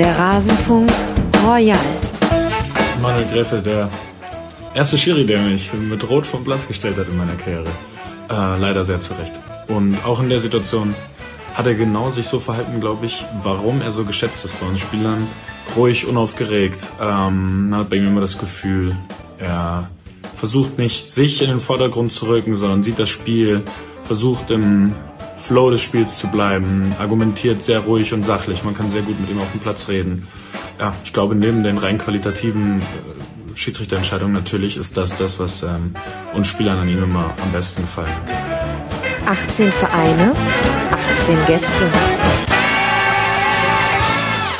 Der Rasenfunk Royal. Manuel Gräfe, der erste Schiri, der mich mit Rot vom Platz gestellt hat in meiner Karriere. Äh, leider sehr zurecht. Und auch in der Situation hat er genau sich so verhalten, glaube ich, warum er so geschätzt ist bei uns Spielern. Ruhig, unaufgeregt. Ähm, hat bei ihm immer das Gefühl, er versucht nicht sich in den Vordergrund zu rücken, sondern sieht das Spiel, versucht im Flow des Spiels zu bleiben, argumentiert sehr ruhig und sachlich. Man kann sehr gut mit ihm auf dem Platz reden. Ja, ich glaube, neben den rein qualitativen äh, Schiedsrichterentscheidungen natürlich ist das das, was ähm, uns Spielern an ihm immer am besten gefallen hat. 18 Vereine, 18 Gäste.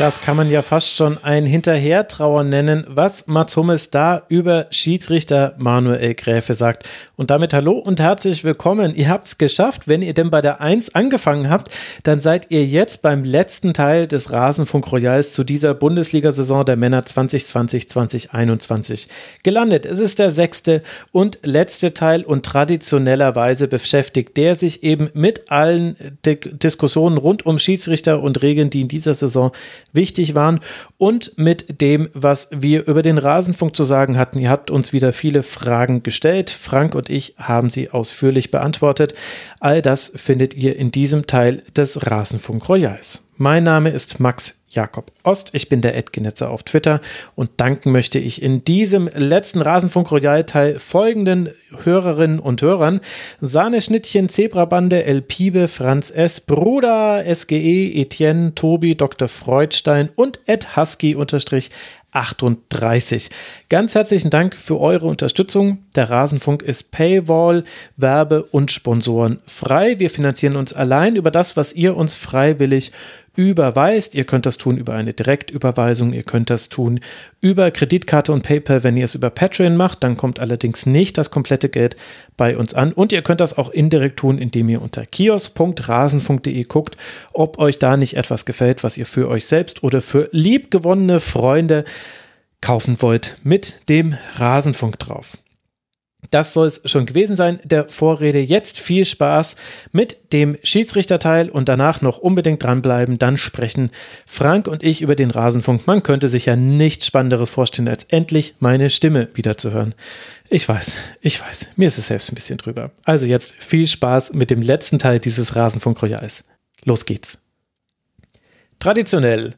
Das kann man ja fast schon ein Hinterhertrauern nennen, was Mats Hummels da über Schiedsrichter Manuel Gräfe sagt. Und damit hallo und herzlich willkommen. Ihr habt es geschafft. Wenn ihr denn bei der 1 angefangen habt, dann seid ihr jetzt beim letzten Teil des Rasenfunk Royals zu dieser Bundesliga-Saison der Männer 2020-2021 gelandet. Es ist der sechste und letzte Teil und traditionellerweise beschäftigt der sich eben mit allen Diskussionen rund um Schiedsrichter und Regeln, die in dieser Saison wichtig waren und mit dem, was wir über den Rasenfunk zu sagen hatten. Ihr habt uns wieder viele Fragen gestellt. Frank und ich haben sie ausführlich beantwortet. All das findet ihr in diesem Teil des Rasenfunk Royals. Mein Name ist Max Jakob Ost. Ich bin der Edgenetzer auf Twitter und danken möchte ich in diesem letzten Rasenfunk Royal Teil folgenden Hörerinnen und Hörern. Sahne Schnittchen, Zebrabande, El Pibe, Franz S., Bruder, SGE, Etienne, Tobi, Dr. Freudstein und Ed Husky unterstrich 38. Ganz herzlichen Dank für eure Unterstützung. Der Rasenfunk ist Paywall, Werbe und Sponsoren frei. Wir finanzieren uns allein über das, was ihr uns freiwillig überweist. Ihr könnt das tun über eine Direktüberweisung, ihr könnt das tun über Kreditkarte und PayPal, wenn ihr es über Patreon macht, dann kommt allerdings nicht das komplette Geld bei uns an und ihr könnt das auch indirekt tun, indem ihr unter kiosk.rasenfunk.de guckt, ob euch da nicht etwas gefällt, was ihr für euch selbst oder für liebgewonnene Freunde kaufen wollt mit dem Rasenfunk drauf. Das soll es schon gewesen sein, der Vorrede. Jetzt viel Spaß mit dem Schiedsrichterteil und danach noch unbedingt dranbleiben. Dann sprechen Frank und ich über den Rasenfunk. Man könnte sich ja nichts Spannenderes vorstellen, als endlich meine Stimme wiederzuhören. Ich weiß, ich weiß, mir ist es selbst ein bisschen drüber. Also jetzt viel Spaß mit dem letzten Teil dieses Rasenfunk Royals. Los geht's. Traditionell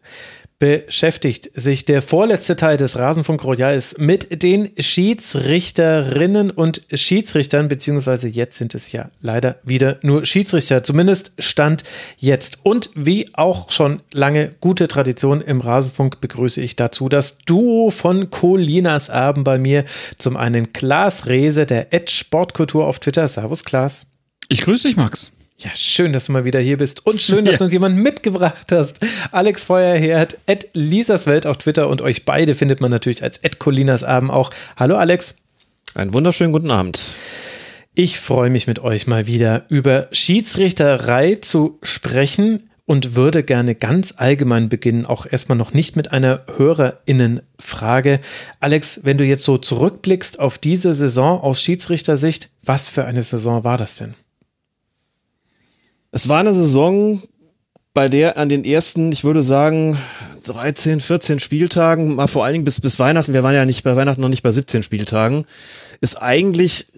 beschäftigt sich der vorletzte Teil des Rasenfunk Royals mit den Schiedsrichterinnen und Schiedsrichtern, beziehungsweise jetzt sind es ja leider wieder nur Schiedsrichter, zumindest Stand jetzt. Und wie auch schon lange gute Tradition im Rasenfunk begrüße ich dazu das Duo von Colinas Erben bei mir. Zum einen Klaas Rehse, der Ed Sportkultur auf Twitter. Servus Klaas. Ich grüße dich, Max. Ja, schön, dass du mal wieder hier bist und schön, dass ja. du uns jemanden mitgebracht hast. Alex Feuerherd, Ed Lisas Welt auf Twitter und euch beide findet man natürlich als Ed Colinas Abend auch. Hallo Alex. Einen wunderschönen guten Abend. Ich freue mich mit euch mal wieder über Schiedsrichterei zu sprechen und würde gerne ganz allgemein beginnen, auch erstmal noch nicht mit einer Hörerinnenfrage. Alex, wenn du jetzt so zurückblickst auf diese Saison aus Schiedsrichtersicht, was für eine Saison war das denn? Es war eine Saison, bei der an den ersten, ich würde sagen, 13, 14 Spieltagen, mal vor allen Dingen bis, bis Weihnachten, wir waren ja nicht bei Weihnachten noch nicht bei 17 Spieltagen, ist eigentlich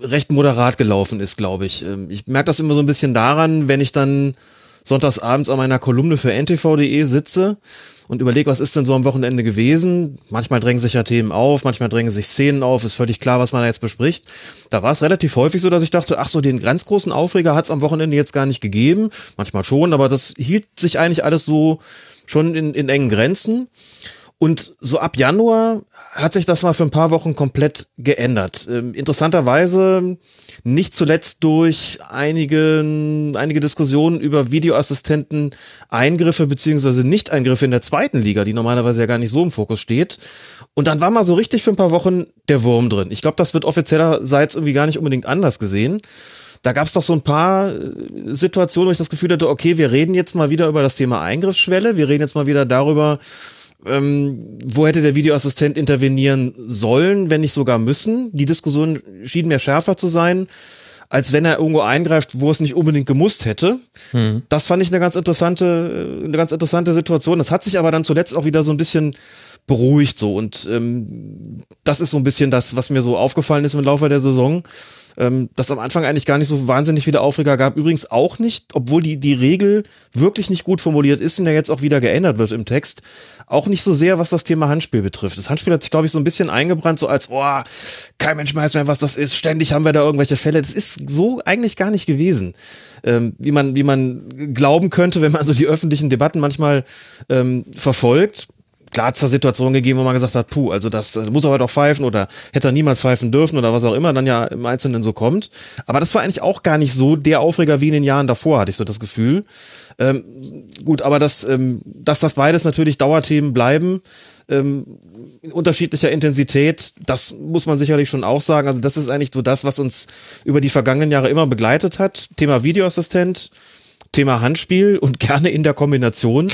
recht moderat gelaufen ist, glaube ich. Ähm, ich merke das immer so ein bisschen daran, wenn ich dann sonntagsabends an meiner Kolumne für ntv.de sitze und überlege, was ist denn so am Wochenende gewesen. Manchmal drängen sich ja Themen auf, manchmal drängen sich Szenen auf, ist völlig klar, was man da jetzt bespricht. Da war es relativ häufig so, dass ich dachte, ach so, den ganz großen Aufreger hat es am Wochenende jetzt gar nicht gegeben. Manchmal schon, aber das hielt sich eigentlich alles so schon in, in engen Grenzen. Und so ab Januar hat sich das mal für ein paar Wochen komplett geändert. Ähm, interessanterweise nicht zuletzt durch einige, einige Diskussionen über Videoassistenten Eingriffe beziehungsweise Nicht-Eingriffe in der zweiten Liga, die normalerweise ja gar nicht so im Fokus steht. Und dann war mal so richtig für ein paar Wochen der Wurm drin. Ich glaube, das wird offiziellerseits irgendwie gar nicht unbedingt anders gesehen da gab es doch so ein paar äh, Situationen, wo ich das Gefühl hatte, okay, wir reden jetzt mal wieder über das Thema Eingriffsschwelle, wir reden jetzt mal wieder darüber, ähm, wo hätte der Videoassistent intervenieren sollen, wenn nicht sogar müssen. Die Diskussion schien mir schärfer zu sein als wenn er irgendwo eingreift, wo es nicht unbedingt gemusst hätte. Mhm. Das fand ich eine ganz interessante, eine ganz interessante Situation. Das hat sich aber dann zuletzt auch wieder so ein bisschen beruhigt so und ähm, das ist so ein bisschen das, was mir so aufgefallen ist im Laufe der Saison ähm, das am Anfang eigentlich gar nicht so wahnsinnig viele Aufreger gab. Übrigens auch nicht, obwohl die, die Regel wirklich nicht gut formuliert ist und ja jetzt auch wieder geändert wird im Text, auch nicht so sehr, was das Thema Handspiel betrifft. Das Handspiel hat sich, glaube ich, so ein bisschen eingebrannt, so als, oh, kein Mensch weiß mehr, was das ist. Ständig haben wir da irgendwelche Fälle. Das ist so eigentlich gar nicht gewesen. Ähm, wie man, wie man glauben könnte, wenn man so die öffentlichen Debatten manchmal ähm, verfolgt klar hat es da Situationen gegeben, wo man gesagt hat, puh, also das äh, muss er heute auch pfeifen oder hätte er niemals pfeifen dürfen oder was auch immer dann ja im Einzelnen so kommt. Aber das war eigentlich auch gar nicht so der Aufreger wie in den Jahren davor, hatte ich so das Gefühl. Ähm, gut, aber das, ähm, dass das beides natürlich Dauerthemen bleiben, ähm, in unterschiedlicher Intensität, das muss man sicherlich schon auch sagen. Also das ist eigentlich so das, was uns über die vergangenen Jahre immer begleitet hat. Thema Videoassistent, Thema Handspiel und gerne in der Kombination.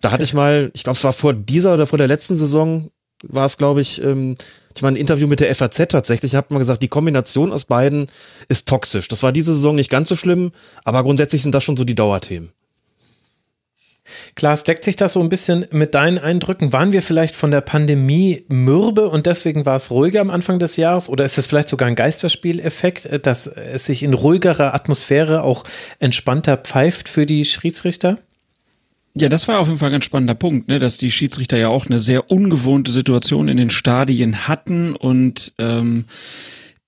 Da hatte ich mal, ich glaube, es war vor dieser oder vor der letzten Saison, war es, glaube ich, ähm, ich meine, ein Interview mit der FAZ tatsächlich, hat man gesagt, die Kombination aus beiden ist toxisch. Das war diese Saison nicht ganz so schlimm, aber grundsätzlich sind das schon so die Dauerthemen. Klaas, deckt sich das so ein bisschen mit deinen Eindrücken? Waren wir vielleicht von der Pandemie mürbe und deswegen war es ruhiger am Anfang des Jahres? Oder ist es vielleicht sogar ein Geisterspieleffekt, äh, dass es sich in ruhigerer Atmosphäre auch entspannter pfeift für die Schiedsrichter? Ja, das war auf jeden Fall ein ganz spannender Punkt, ne, dass die Schiedsrichter ja auch eine sehr ungewohnte Situation in den Stadien hatten und ähm,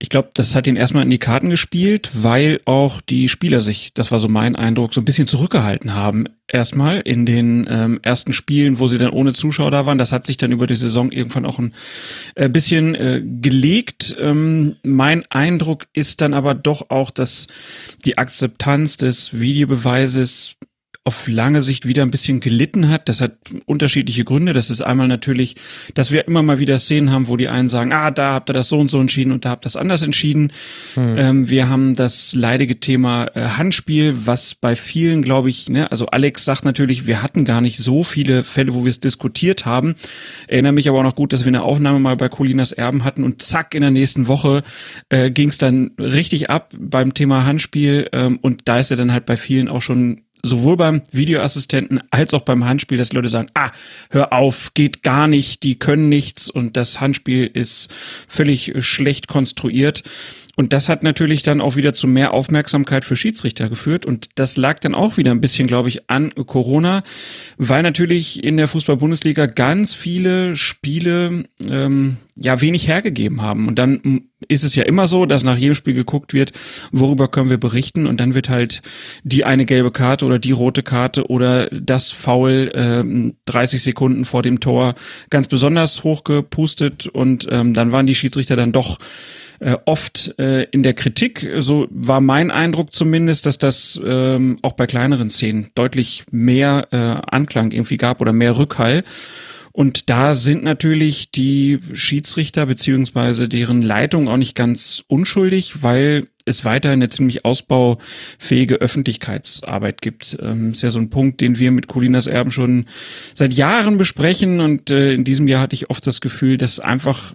ich glaube, das hat ihnen erstmal in die Karten gespielt, weil auch die Spieler sich, das war so mein Eindruck, so ein bisschen zurückgehalten haben. Erstmal in den ähm, ersten Spielen, wo sie dann ohne Zuschauer da waren. Das hat sich dann über die Saison irgendwann auch ein äh, bisschen äh, gelegt. Ähm, mein Eindruck ist dann aber doch auch, dass die Akzeptanz des Videobeweises auf lange Sicht wieder ein bisschen gelitten hat. Das hat unterschiedliche Gründe. Das ist einmal natürlich, dass wir immer mal wieder Szenen haben, wo die einen sagen, ah, da habt ihr das so und so entschieden und da habt ihr das anders entschieden. Hm. Ähm, wir haben das leidige Thema äh, Handspiel, was bei vielen, glaube ich, ne, also Alex sagt natürlich, wir hatten gar nicht so viele Fälle, wo wir es diskutiert haben. Erinnere mich aber auch noch gut, dass wir eine Aufnahme mal bei Colinas Erben hatten und zack, in der nächsten Woche äh, ging es dann richtig ab beim Thema Handspiel ähm, und da ist er dann halt bei vielen auch schon sowohl beim Videoassistenten als auch beim Handspiel, dass Leute sagen, ah, hör auf, geht gar nicht, die können nichts und das Handspiel ist völlig schlecht konstruiert. Und das hat natürlich dann auch wieder zu mehr Aufmerksamkeit für Schiedsrichter geführt. Und das lag dann auch wieder ein bisschen, glaube ich, an Corona, weil natürlich in der Fußball-Bundesliga ganz viele Spiele ähm, ja wenig hergegeben haben. Und dann ist es ja immer so, dass nach jedem Spiel geguckt wird, worüber können wir berichten. Und dann wird halt die eine gelbe Karte oder die rote Karte oder das Foul äh, 30 Sekunden vor dem Tor ganz besonders hochgepustet. Und ähm, dann waren die Schiedsrichter dann doch äh, oft äh, in der Kritik. So war mein Eindruck zumindest, dass das ähm, auch bei kleineren Szenen deutlich mehr äh, Anklang irgendwie gab oder mehr Rückhall. Und da sind natürlich die Schiedsrichter beziehungsweise deren Leitung auch nicht ganz unschuldig, weil es weiterhin eine ziemlich ausbaufähige Öffentlichkeitsarbeit gibt. Ähm, ist ja so ein Punkt, den wir mit Colinas Erben schon seit Jahren besprechen und äh, in diesem Jahr hatte ich oft das Gefühl, dass einfach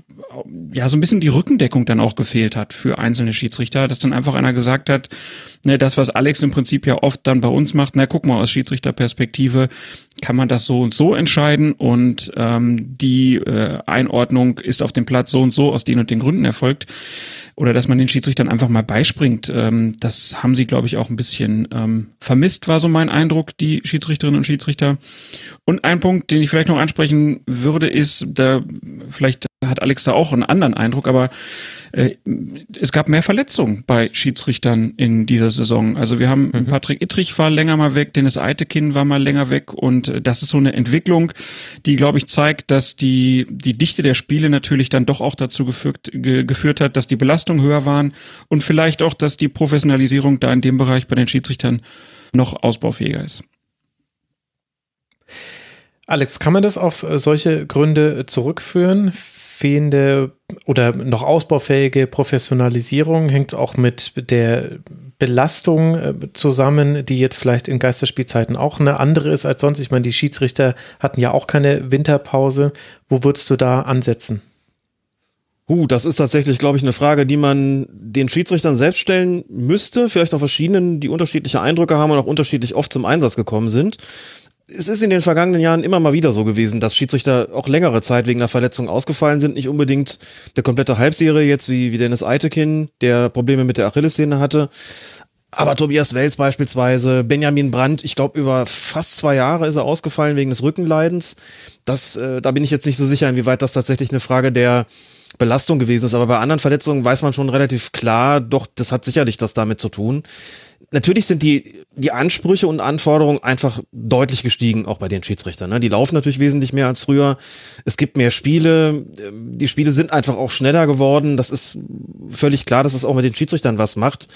ja so ein bisschen die Rückendeckung dann auch gefehlt hat für einzelne Schiedsrichter, dass dann einfach einer gesagt hat, ne, das was Alex im Prinzip ja oft dann bei uns macht, na guck mal aus Schiedsrichterperspektive kann man das so und so entscheiden und ähm, die äh, Einordnung ist auf dem Platz so und so aus den und den Gründen erfolgt oder dass man den Schiedsrichtern einfach mal beispringt. Ähm, das haben sie, glaube ich, auch ein bisschen ähm, vermisst, war so mein Eindruck, die Schiedsrichterinnen und Schiedsrichter. Und ein Punkt, den ich vielleicht noch ansprechen würde, ist, da vielleicht hat Alex da auch einen anderen Eindruck, aber äh, es gab mehr Verletzungen bei Schiedsrichtern in dieser Saison. Also wir haben mhm. Patrick Ittrich war länger mal weg, Dennis Eitekin war mal länger weg und äh, das ist so eine Entwicklung, die glaube ich zeigt, dass die die Dichte der Spiele natürlich dann doch auch dazu geführt, ge, geführt hat, dass die Belastungen höher waren und vielleicht auch, dass die Professionalisierung da in dem Bereich bei den Schiedsrichtern noch ausbaufähiger ist. Alex, kann man das auf äh, solche Gründe zurückführen? Fehlende oder noch ausbaufähige Professionalisierung hängt auch mit der Belastung äh, zusammen, die jetzt vielleicht in Geisterspielzeiten auch eine andere ist als sonst. Ich meine, die Schiedsrichter hatten ja auch keine Winterpause. Wo würdest du da ansetzen? Huh, das ist tatsächlich, glaube ich, eine Frage, die man den Schiedsrichtern selbst stellen müsste. Vielleicht auch verschiedenen, die unterschiedliche Eindrücke haben und auch unterschiedlich oft zum Einsatz gekommen sind. Es ist in den vergangenen Jahren immer mal wieder so gewesen, dass Schiedsrichter auch längere Zeit wegen einer Verletzung ausgefallen sind. Nicht unbedingt der komplette Halbserie jetzt wie, wie Dennis Eitekin, der Probleme mit der Achillessehne hatte. Aber Tobias Wels beispielsweise, Benjamin Brandt, ich glaube über fast zwei Jahre ist er ausgefallen wegen des Rückenleidens. Das, äh, da bin ich jetzt nicht so sicher, inwieweit das tatsächlich eine Frage der Belastung gewesen ist. Aber bei anderen Verletzungen weiß man schon relativ klar, doch, das hat sicherlich das damit zu tun. Natürlich sind die, die Ansprüche und Anforderungen einfach deutlich gestiegen, auch bei den Schiedsrichtern. Ne? Die laufen natürlich wesentlich mehr als früher. Es gibt mehr Spiele. Die Spiele sind einfach auch schneller geworden. Das ist völlig klar, dass es auch mit den Schiedsrichtern was macht.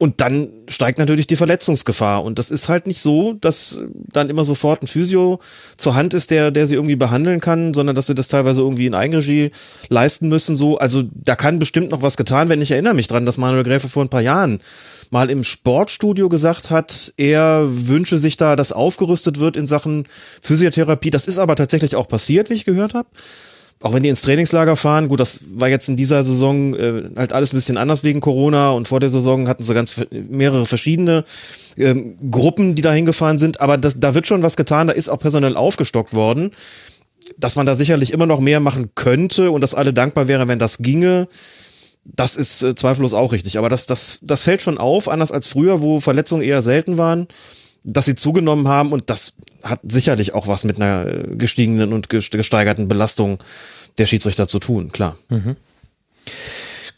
Und dann steigt natürlich die Verletzungsgefahr. Und das ist halt nicht so, dass dann immer sofort ein Physio zur Hand ist, der, der sie irgendwie behandeln kann, sondern dass sie das teilweise irgendwie in Eigenregie leisten müssen. So, also da kann bestimmt noch was getan werden. Ich erinnere mich dran, dass Manuel Gräfe vor ein paar Jahren mal im Sportstudio gesagt hat, er wünsche sich da, dass aufgerüstet wird in Sachen Physiotherapie. Das ist aber tatsächlich auch passiert, wie ich gehört habe auch wenn die ins Trainingslager fahren, gut, das war jetzt in dieser Saison äh, halt alles ein bisschen anders wegen Corona und vor der Saison hatten sie ganz mehrere verschiedene ähm, Gruppen, die da hingefahren sind, aber das, da wird schon was getan, da ist auch personell aufgestockt worden, dass man da sicherlich immer noch mehr machen könnte und dass alle dankbar wären, wenn das ginge. Das ist äh, zweifellos auch richtig, aber das, das, das fällt schon auf, anders als früher, wo Verletzungen eher selten waren dass sie zugenommen haben und das hat sicherlich auch was mit einer äh, gestiegenen und gesteigerten Belastung der Schiedsrichter zu tun, klar. Mhm.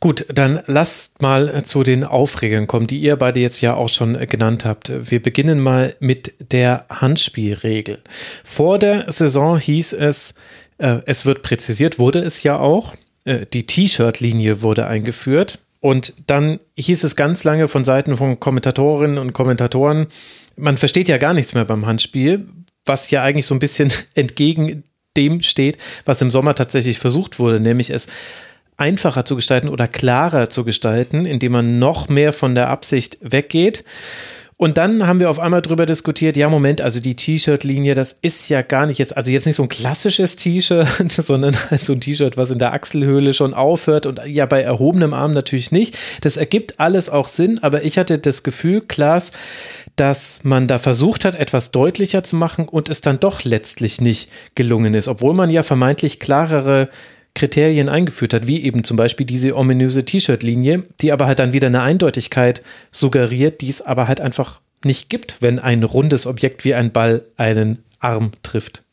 Gut, dann lasst mal äh, zu den Aufregern kommen, die ihr beide jetzt ja auch schon äh, genannt habt. Wir beginnen mal mit der Handspielregel. Vor der Saison hieß es, äh, es wird präzisiert, wurde es ja auch. Äh, die T-Shirt-Linie wurde eingeführt. Und dann hieß es ganz lange von Seiten von Kommentatorinnen und Kommentatoren, man versteht ja gar nichts mehr beim Handspiel, was ja eigentlich so ein bisschen entgegen dem steht, was im Sommer tatsächlich versucht wurde, nämlich es einfacher zu gestalten oder klarer zu gestalten, indem man noch mehr von der Absicht weggeht. Und dann haben wir auf einmal drüber diskutiert, ja, Moment, also die T-Shirt-Linie, das ist ja gar nicht jetzt, also jetzt nicht so ein klassisches T-Shirt, sondern halt so ein T-Shirt, was in der Achselhöhle schon aufhört und ja, bei erhobenem Arm natürlich nicht. Das ergibt alles auch Sinn, aber ich hatte das Gefühl, Klaas, dass man da versucht hat, etwas deutlicher zu machen und es dann doch letztlich nicht gelungen ist, obwohl man ja vermeintlich klarere Kriterien eingeführt hat, wie eben zum Beispiel diese ominöse T-Shirt-Linie, die aber halt dann wieder eine Eindeutigkeit suggeriert, die es aber halt einfach nicht gibt, wenn ein rundes Objekt wie ein Ball einen Arm trifft.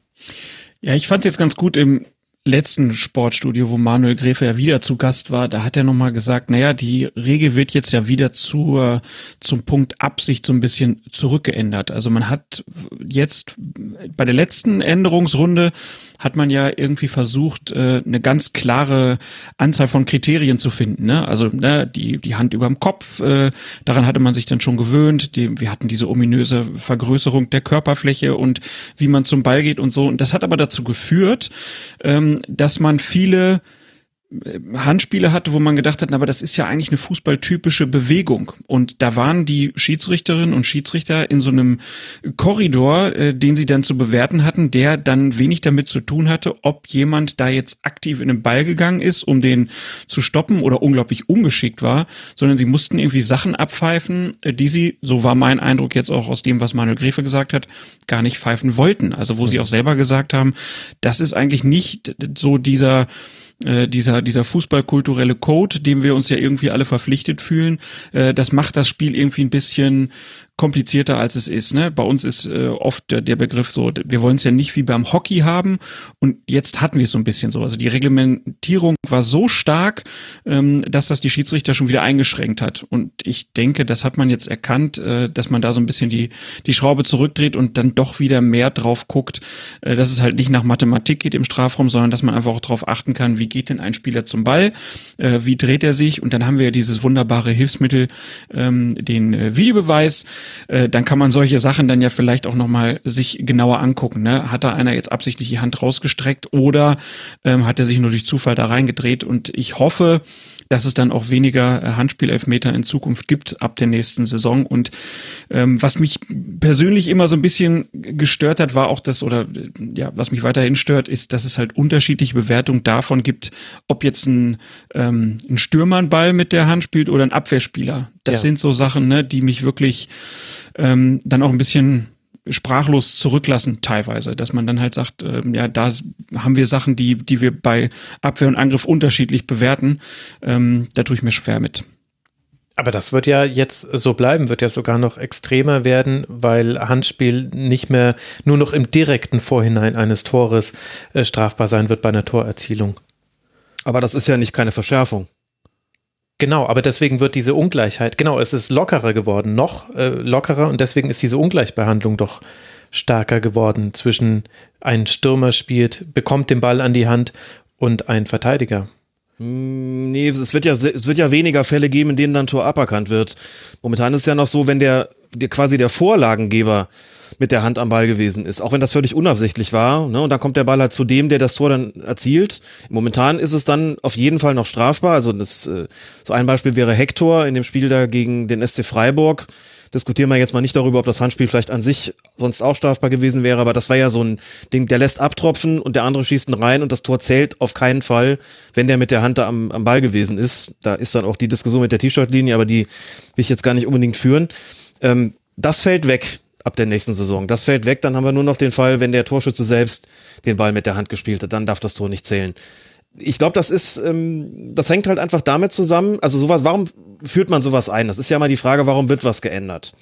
Ja, ich fand es jetzt ganz gut im letzten Sportstudio, wo Manuel Gräfe ja wieder zu Gast war, da hat er nochmal gesagt, naja, die Regel wird jetzt ja wieder zur, zum Punkt Absicht so ein bisschen zurückgeändert. Also man hat jetzt bei der letzten Änderungsrunde hat man ja irgendwie versucht, äh, eine ganz klare Anzahl von Kriterien zu finden. Ne? Also ne, die, die Hand überm Kopf, äh, daran hatte man sich dann schon gewöhnt. Die, wir hatten diese ominöse Vergrößerung der Körperfläche und wie man zum Ball geht und so. Und das hat aber dazu geführt, ähm, dass man viele Handspiele hatte, wo man gedacht hat, aber das ist ja eigentlich eine fußballtypische Bewegung. Und da waren die Schiedsrichterinnen und Schiedsrichter in so einem Korridor, äh, den sie dann zu bewerten hatten, der dann wenig damit zu tun hatte, ob jemand da jetzt aktiv in den Ball gegangen ist, um den zu stoppen oder unglaublich ungeschickt war, sondern sie mussten irgendwie Sachen abpfeifen, äh, die sie, so war mein Eindruck jetzt auch aus dem, was Manuel Gräfe gesagt hat, gar nicht pfeifen wollten. Also wo sie auch selber gesagt haben, das ist eigentlich nicht so dieser äh, dieser, dieser fußballkulturelle Code, dem wir uns ja irgendwie alle verpflichtet fühlen, äh, das macht das Spiel irgendwie ein bisschen komplizierter als es ist. Ne? Bei uns ist äh, oft der, der Begriff so, wir wollen es ja nicht wie beim Hockey haben und jetzt hatten wir es so ein bisschen so. Also die Reglementierung war so stark, ähm, dass das die Schiedsrichter schon wieder eingeschränkt hat. Und ich denke, das hat man jetzt erkannt, äh, dass man da so ein bisschen die, die Schraube zurückdreht und dann doch wieder mehr drauf guckt, äh, dass es halt nicht nach Mathematik geht im Strafraum, sondern dass man einfach auch darauf achten kann, wie geht denn ein Spieler zum Ball, äh, wie dreht er sich und dann haben wir ja dieses wunderbare Hilfsmittel, ähm, den äh, Videobeweis, äh, dann kann man solche Sachen dann ja vielleicht auch nochmal sich genauer angucken. Ne? Hat da einer jetzt absichtlich die Hand rausgestreckt oder ähm, hat er sich nur durch Zufall da reingedreht? Und ich hoffe, dass es dann auch weniger äh, Handspielelfmeter in Zukunft gibt ab der nächsten Saison. Und ähm, was mich persönlich immer so ein bisschen gestört hat, war auch das, oder äh, ja, was mich weiterhin stört, ist, dass es halt unterschiedliche Bewertungen davon gibt, ob jetzt ein, ähm, ein Stürmer einen Ball mit der Hand spielt oder ein Abwehrspieler. Das Ja. sind so Sachen, ne, die mich wirklich ähm, dann auch ein bisschen sprachlos zurücklassen teilweise, dass man dann halt sagt, ähm, ja, da haben wir Sachen, die, die wir bei Abwehr und Angriff unterschiedlich bewerten. Ähm, da tue ich mir schwer mit. Aber das wird ja jetzt so bleiben, wird ja sogar noch extremer werden, weil Handspiel nicht mehr nur noch im direkten Vorhinein eines Tores äh, strafbar sein wird bei einer Torerzielung. Aber das ist ja nicht keine Verschärfung. Genau, aber deswegen wird diese Ungleichheit, genau, es ist lockerer geworden, noch äh, lockerer und deswegen ist diese Ungleichbehandlung doch stärker geworden zwischen ein Stürmer spielt, bekommt den Ball an die Hand und ein Verteidiger. Nee, es wird ja, es wird ja weniger Fälle geben, in denen dann Tor aberkannt wird. Momentan ist es ja noch so, wenn der, der quasi der Vorlagengeber mit der Hand am Ball gewesen ist, auch wenn das völlig unabsichtlich war, ne, und dann kommt der Ball halt zu dem, der das Tor dann erzielt. Momentan ist es dann auf jeden Fall noch strafbar. Also das, äh, so ein Beispiel wäre Hector in dem Spiel da gegen den SC Freiburg. Diskutieren wir jetzt mal nicht darüber, ob das Handspiel vielleicht an sich sonst auch strafbar gewesen wäre, aber das war ja so ein Ding, der lässt abtropfen und der andere schießt ihn rein und das Tor zählt auf keinen Fall, wenn der mit der Hand da am, am Ball gewesen ist. Da ist dann auch die Diskussion mit der T-Shirt-Linie, aber die will ich jetzt gar nicht unbedingt führen. Ähm, das fällt weg ab der nächsten Saison. Das fällt weg, dann haben wir nur noch den Fall, wenn der Torschütze selbst den Ball mit der Hand gespielt hat, dann darf das Tor nicht zählen. Ich glaube, das ist, ähm, das hängt halt einfach damit zusammen. Also sowas, warum führt man sowas ein? Das ist ja mal die Frage, warum wird was geändert?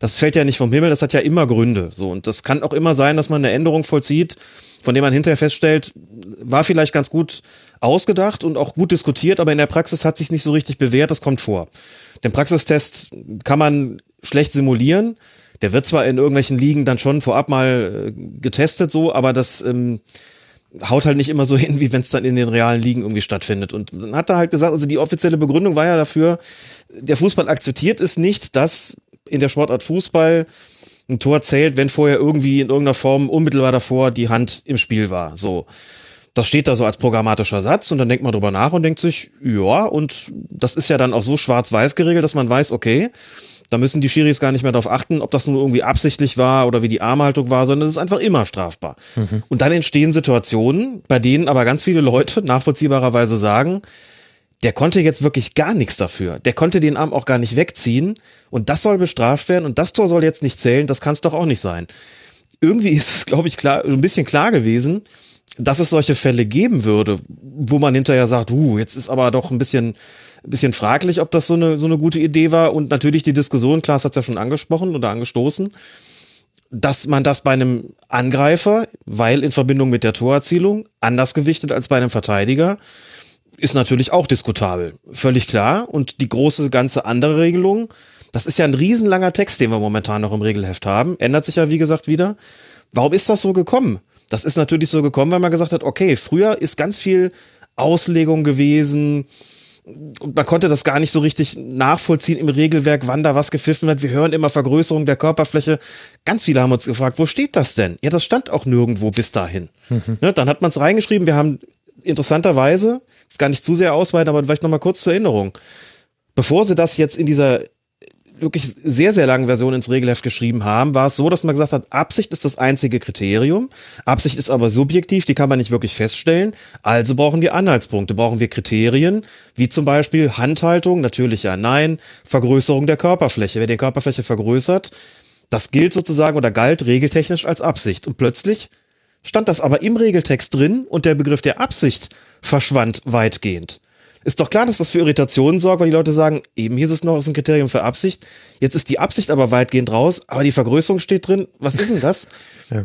Das fällt ja nicht vom Himmel, das hat ja immer Gründe. So und das kann auch immer sein, dass man eine Änderung vollzieht, von der man hinterher feststellt, war vielleicht ganz gut ausgedacht und auch gut diskutiert, aber in der Praxis hat sich nicht so richtig bewährt. Das kommt vor. Den Praxistest kann man schlecht simulieren. Der wird zwar in irgendwelchen Ligen dann schon vorab mal äh, getestet, so, aber das ähm, haut halt nicht immer so hin, wie wenn es dann in den realen Ligen irgendwie stattfindet. Und dann hat er halt gesagt, also die offizielle Begründung war ja dafür, der Fußball akzeptiert es nicht, dass in der Sportart Fußball ein Tor zählt, wenn vorher irgendwie in irgendeiner Form unmittelbar davor die Hand im Spiel war. So. Das steht da so als programmatischer Satz und dann denkt man drüber nach und denkt sich, ja, und das ist ja dann auch so schwarz-weiß geregelt, dass man weiß, okay, da müssen die Schiris gar nicht mehr darauf achten, ob das nun irgendwie absichtlich war oder wie die Armhaltung war, sondern es ist einfach immer strafbar. Und dann entstehen Situationen, bei denen aber ganz viele Leute nachvollziehbarerweise sagen, der konnte jetzt wirklich gar nichts dafür. Der konnte den Arm auch gar nicht wegziehen und das soll bestraft werden und das Tor soll jetzt nicht zählen, das kann es doch auch nicht sein. Irgendwie ist es, glaube ich, klar, ein bisschen klar gewesen, dass es solche Fälle geben würde, wo man hinterher sagt, uh, jetzt ist aber doch ein bisschen, ein bisschen fraglich, ob das so eine, so eine gute Idee war. Und natürlich die Diskussion, Klaas hat es ja schon angesprochen oder angestoßen, dass man das bei einem Angreifer, weil in Verbindung mit der Torerzielung, anders gewichtet als bei einem Verteidiger, ist natürlich auch diskutabel. Völlig klar. Und die große ganze andere Regelung, das ist ja ein riesenlanger Text, den wir momentan noch im Regelheft haben. Ändert sich ja, wie gesagt, wieder. Warum ist das so gekommen? Das ist natürlich so gekommen, weil man gesagt hat, okay, früher ist ganz viel Auslegung gewesen und man konnte das gar nicht so richtig nachvollziehen im Regelwerk, wann da was gepfiffen wird. Wir hören immer Vergrößerung der Körperfläche. Ganz viele haben uns gefragt, wo steht das denn? Ja, das stand auch nirgendwo bis dahin. Ne, dann hat man es reingeschrieben. Wir haben interessanterweise, ist gar nicht zu sehr ausweiten, aber vielleicht nochmal kurz zur Erinnerung. Bevor sie das jetzt in dieser wirklich sehr, sehr langen Version ins Regelheft geschrieben haben, war es so, dass man gesagt hat, Absicht ist das einzige Kriterium. Absicht ist aber subjektiv, die kann man nicht wirklich feststellen. Also brauchen wir Anhaltspunkte, brauchen wir Kriterien, wie zum Beispiel Handhaltung, natürlich ja, nein, Vergrößerung der Körperfläche. Wer die Körperfläche vergrößert, das gilt sozusagen oder galt regeltechnisch als Absicht. Und plötzlich stand das aber im Regeltext drin und der Begriff der Absicht verschwand weitgehend. Ist doch klar, dass das für Irritationen sorgt, weil die Leute sagen, eben hieß es noch, ist ein Kriterium für Absicht. Jetzt ist die Absicht aber weitgehend raus, aber die Vergrößerung steht drin. Was ist denn das?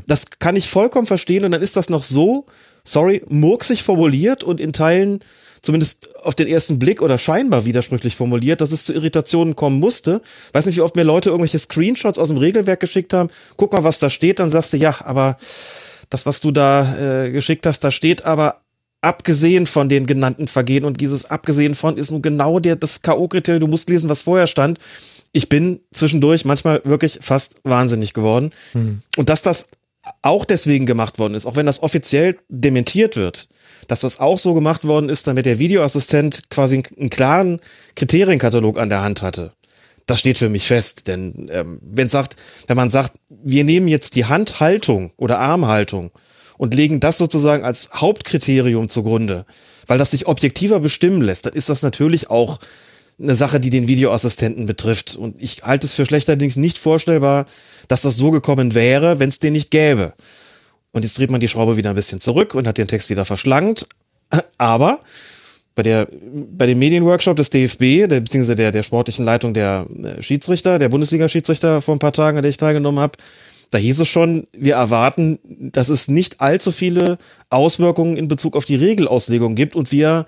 Das kann ich vollkommen verstehen und dann ist das noch so, sorry, murksig formuliert und in Teilen zumindest auf den ersten Blick oder scheinbar widersprüchlich formuliert, dass es zu Irritationen kommen musste. Weiß nicht, wie oft mir Leute irgendwelche Screenshots aus dem Regelwerk geschickt haben. Guck mal, was da steht. Dann sagst du, ja, aber das, was du da äh, geschickt hast, da steht aber abgesehen von den genannten Vergehen und dieses abgesehen von ist nun genau der, das K.O.-Kriterium. Du musst lesen, was vorher stand. Ich bin zwischendurch manchmal wirklich fast wahnsinnig geworden. Und dass das auch deswegen gemacht worden ist, auch wenn das offiziell dementiert wird, dass das auch so gemacht worden ist, damit der Videoassistent quasi einen klaren Kriterienkatalog an der Hand hatte. Das steht für mich fest, denn ähm, wenn sagt, wenn man sagt, wir nehmen jetzt die Handhaltung oder Armhaltung und legen das sozusagen als Hauptkriterium zugrunde, weil das sich objektiver bestimmen lässt, dann ist das natürlich auch eine Sache, die den Videoassistenten betrifft. Und ich halte es für schlechterdings nicht vorstellbar, dass das so gekommen wäre, wenn es den nicht gäbe. Und jetzt dreht man die Schraube wieder ein bisschen zurück und hat den Text wieder verschlankt. Aber bei der, bei dem Medienworkshop des DFB, der, beziehungsweise der, der sportlichen Leitung der äh, Schiedsrichter, der Bundesliga-Schiedsrichter vor ein paar Tagen, an der ich teilgenommen habe, da hieß es schon, wir erwarten, dass es nicht allzu viele Auswirkungen in Bezug auf die Regelauslegung gibt und wir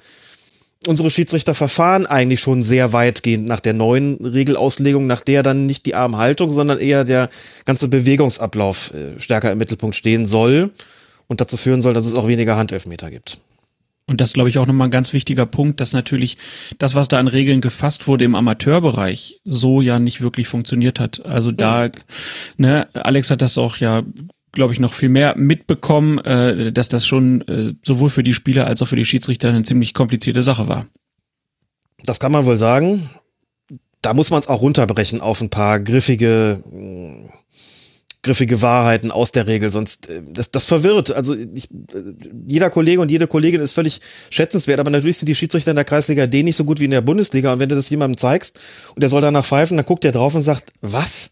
unsere Schiedsrichter verfahren eigentlich schon sehr weitgehend nach der neuen Regelauslegung, nach der dann nicht die Armhaltung, sondern eher der ganze Bewegungsablauf äh, stärker im Mittelpunkt stehen soll und dazu führen soll, dass es auch weniger Handelfmeter gibt. Und das glaube ich auch nochmal ein ganz wichtiger Punkt, dass natürlich das, was da an Regeln gefasst wurde im Amateurbereich, so ja nicht wirklich funktioniert hat. Also da, ne, Alex hat das auch ja glaube ich, noch viel mehr mitbekommen, äh, dass das schon äh, sowohl für die Spieler als auch für die Schiedsrichter eine ziemlich komplizierte Sache war. Das kann man wohl sagen. Da muss man es auch runterbrechen auf ein paar griffige, griffige Wahrheiten aus der Regel, sonst äh, das, das verwirrt. Also ich, äh, jeder Kollege und jede Kollegin ist völlig schätzenswert, aber natürlich sind die Schiedsrichter in der Kreisliga D nicht so gut wie in der Bundesliga. Und wenn du das jemandem zeigst und der soll danach pfeifen, dann guckt der drauf und sagt, was?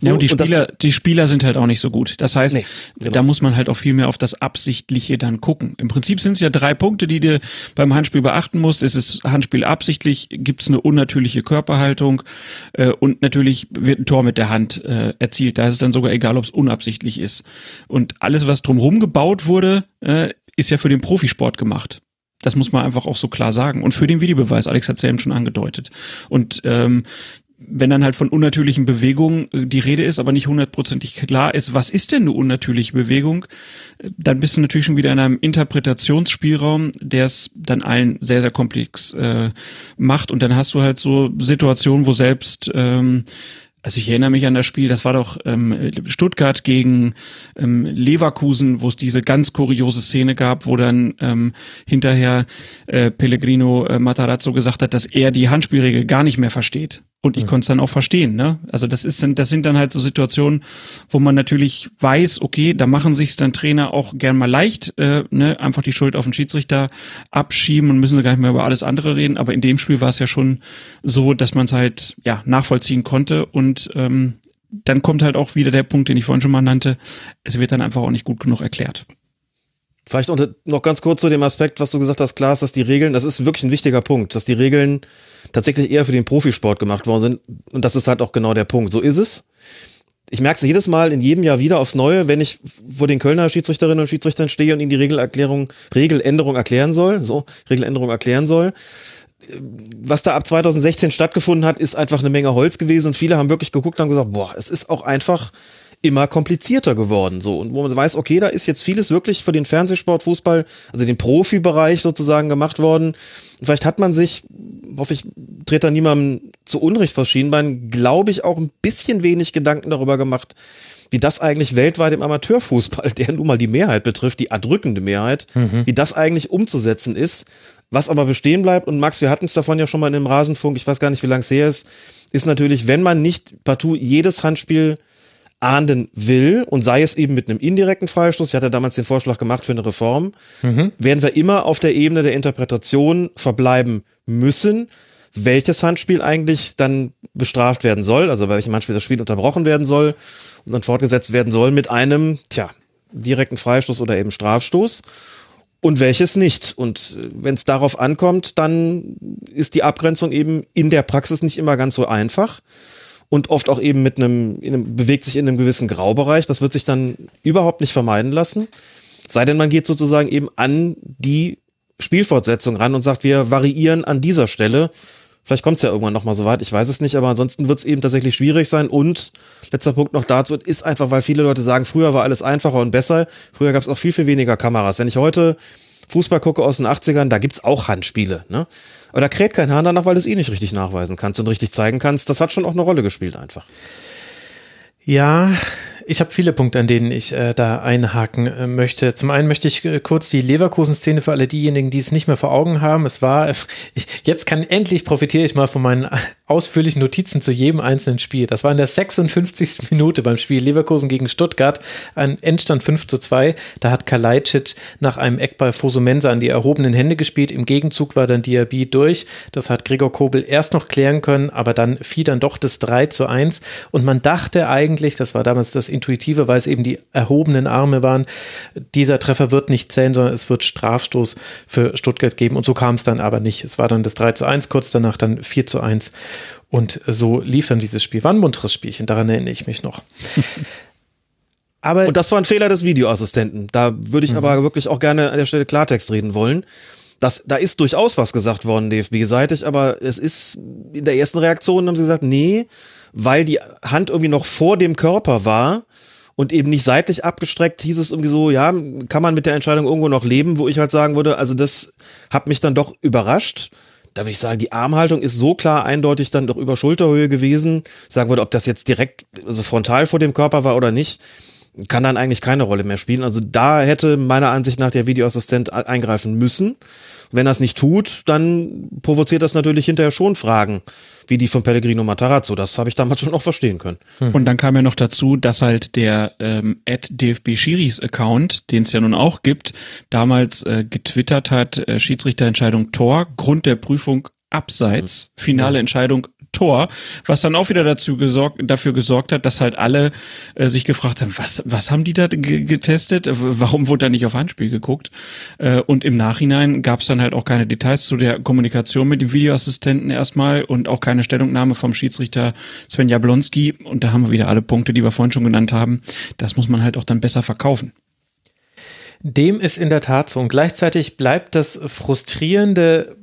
So, ja, und die Spieler, und die Spieler sind halt auch nicht so gut. Das heißt, nee, genau. da muss man halt auch viel mehr auf das Absichtliche dann gucken. Im Prinzip sind es ja drei Punkte, die du beim Handspiel beachten musst. Ist es Handspiel absichtlich? Gibt es eine unnatürliche Körperhaltung? Äh, und natürlich wird ein Tor mit der Hand äh, erzielt. Da ist es dann sogar egal, ob es unabsichtlich ist. Und alles, was drumherum gebaut wurde, äh, ist ja für den Profisport gemacht. Das muss man einfach auch so klar sagen. Und für den Videobeweis, Alex hat es ja eben schon angedeutet. Und ähm, wenn dann halt von unnatürlichen Bewegungen äh, die Rede ist, aber nicht hundertprozentig klar ist, was ist denn eine unnatürliche Bewegung, äh, dann bist du natürlich schon wieder in einem Interpretationsspielraum, der es dann allen sehr, sehr komplex äh, macht. Und dann hast du halt so Situationen, wo selbst ähm, also ich erinnere mich an das Spiel, das war doch ähm, Stuttgart gegen ähm, Leverkusen, wo es diese ganz kuriose Szene gab, wo dann ähm, hinterher äh, Pellegrino äh, Matarazzo gesagt hat, dass er die Handspielregel gar nicht mehr versteht. Und ich mhm. konnte es dann auch verstehen, ne? Also das ist dann, das sind dann halt so Situationen, wo man natürlich weiß, okay, da machen sich's dann Trainer auch gern mal leicht, äh, ne, einfach die Schuld auf den Schiedsrichter abschieben und müssen sie gar nicht mehr über alles andere reden. Aber in dem Spiel war es ja schon so, dass man es halt ja nachvollziehen konnte und ähm, dann kommt halt auch wieder der Punkt, den ich vorhin schon mal nannte. Es wird dann einfach auch nicht gut genug erklärt. Vielleicht noch ganz kurz zu dem Aspekt, was du gesagt hast, klar ist, dass die Regeln, das ist wirklich ein wichtiger Punkt, dass die Regeln tatsächlich eher für den Profisport gemacht worden sind. Und das ist halt auch genau der Punkt. So ist es. Ich merke es jedes Mal in jedem Jahr wieder aufs Neue, wenn ich vor den Kölner Schiedsrichterinnen und Schiedsrichtern stehe und ihnen die Regelerklärung, Regeländerung erklären soll, so, Regeländerung erklären soll. Was da ab 2016 stattgefunden hat, ist einfach eine Menge Holz gewesen und viele haben wirklich geguckt und haben gesagt, boah, es ist auch einfach immer komplizierter geworden. So. Und wo man weiß, okay, da ist jetzt vieles wirklich für den Fernsehsport, Fußball, also den Profibereich sozusagen gemacht worden. Vielleicht hat man sich, hoffe ich, dreht da niemandem zu Unrecht vor Schienbein, glaube ich, auch ein bisschen wenig Gedanken darüber gemacht, wie das eigentlich weltweit im Amateurfußball, der nun mal die Mehrheit betrifft, die erdrückende Mehrheit, mhm. wie das eigentlich umzusetzen ist. Was aber bestehen bleibt, und Max, wir hatten es davon ja schon mal in einem Rasenfunk, ich weiß gar nicht, wie lange es her ist, ist natürlich, wenn man nicht partout jedes Handspiel ahnden will und sei es eben mit einem indirekten Freistoß, ich hatte damals den Vorschlag gemacht für eine Reform, mhm. werden wir immer auf der Ebene der Interpretation verbleiben müssen, welches Handspiel eigentlich dann bestraft werden soll, also bei welchem Handspiel das Spiel unterbrochen werden soll und dann fortgesetzt werden soll mit einem, tja, direkten Freistoß oder eben Strafstoß und welches nicht. Und äh, wenn es darauf ankommt, dann ist die Abgrenzung eben in der Praxis nicht immer ganz so einfach und oft auch eben mit einem, einem, bewegt sich in einem gewissen Graubereich. Das wird sich dann überhaupt nicht vermeiden lassen. Sei denn, man geht sozusagen eben an die Spielfortsetzung ran und sagt, wir variieren an dieser Stelle. Vielleicht kommt es ja irgendwann nochmal so weit, ich weiß es nicht, aber ansonsten wird es eben tatsächlich schwierig sein. Und letzter Punkt noch dazu ist einfach, weil viele Leute sagen, früher war alles einfacher und besser. Früher gab es auch viel, viel weniger Kameras. Wenn ich heute Fußball gucke aus den 80ern, da gibt's auch Handspiele. Ne? Aber da kräht kein Hahn danach, weil du es eh nicht richtig nachweisen kannst und richtig zeigen kannst. Das hat schon auch eine Rolle gespielt einfach. Ja, Ich habe viele Punkte, an denen ich äh, da einhaken äh, möchte. Zum einen möchte ich äh, kurz die Leverkusen-Szene für alle diejenigen, die es nicht mehr vor Augen haben. Es war, ich, jetzt kann endlich profitiere ich mal von meinen ausführlichen Notizen zu jedem einzelnen Spiel. Das war in der 56. Minute beim Spiel Leverkusen gegen Stuttgart, ein Endstand 5 zu 2. Da hat Kalajdzic nach einem Eckball Fosumensa an die erhobenen Hände gespielt. Im Gegenzug war dann Diaby durch. Das hat Gregor Kobel erst noch klären können, aber dann fiel dann doch das 3 zu 1. Und man dachte eigentlich, das war damals das Intuitive, weil es eben die erhobenen Arme waren, dieser Treffer wird nicht zählen, sondern es wird Strafstoß für Stuttgart geben. Und so kam es dann aber nicht. Es war dann das 3 zu 1, kurz danach dann 4 zu 1. Und so lief dann dieses Spiel. War ein munteres Spielchen, daran erinnere ich mich noch. Aber und das war ein Fehler des Videoassistenten. Da würde ich mhm. aber wirklich auch gerne an der Stelle Klartext reden wollen. Das, da ist durchaus was gesagt worden, DFB-seitig, aber es ist in der ersten Reaktion haben sie gesagt, nee, weil die Hand irgendwie noch vor dem Körper war und eben nicht seitlich abgestreckt, hieß es irgendwie so, ja, kann man mit der Entscheidung irgendwo noch leben, wo ich halt sagen würde, also das hat mich dann doch überrascht. Da würde ich sagen, die Armhaltung ist so klar eindeutig dann doch über Schulterhöhe gewesen. Sagen würde, ob das jetzt direkt, also frontal vor dem Körper war oder nicht kann dann eigentlich keine Rolle mehr spielen. Also da hätte meiner Ansicht nach der Videoassistent eingreifen müssen. Wenn er es nicht tut, dann provoziert das natürlich hinterher schon Fragen, wie die von Pellegrino Matarazzo. Das habe ich damals schon auch verstehen können. Hm. Und dann kam ja noch dazu, dass halt der ähm, DFB Schiris Account, den es ja nun auch gibt, damals äh, getwittert hat, äh, Schiedsrichterentscheidung Tor, Grund der Prüfung Abseits, hm. finale ja. Entscheidung Tor, was dann auch wieder dazu gesorgt, dafür gesorgt hat, dass halt alle äh, sich gefragt haben, was, was haben die da getestet? Warum wurde da nicht auf Handspiel geguckt? Äh, und im Nachhinein gab es dann halt auch keine Details zu der Kommunikation mit dem Videoassistenten erstmal und auch keine Stellungnahme vom Schiedsrichter Sven Jablonski. Und da haben wir wieder alle Punkte, die wir vorhin schon genannt haben. Das muss man halt auch dann besser verkaufen. Dem ist in der Tat so. Und gleichzeitig bleibt das frustrierende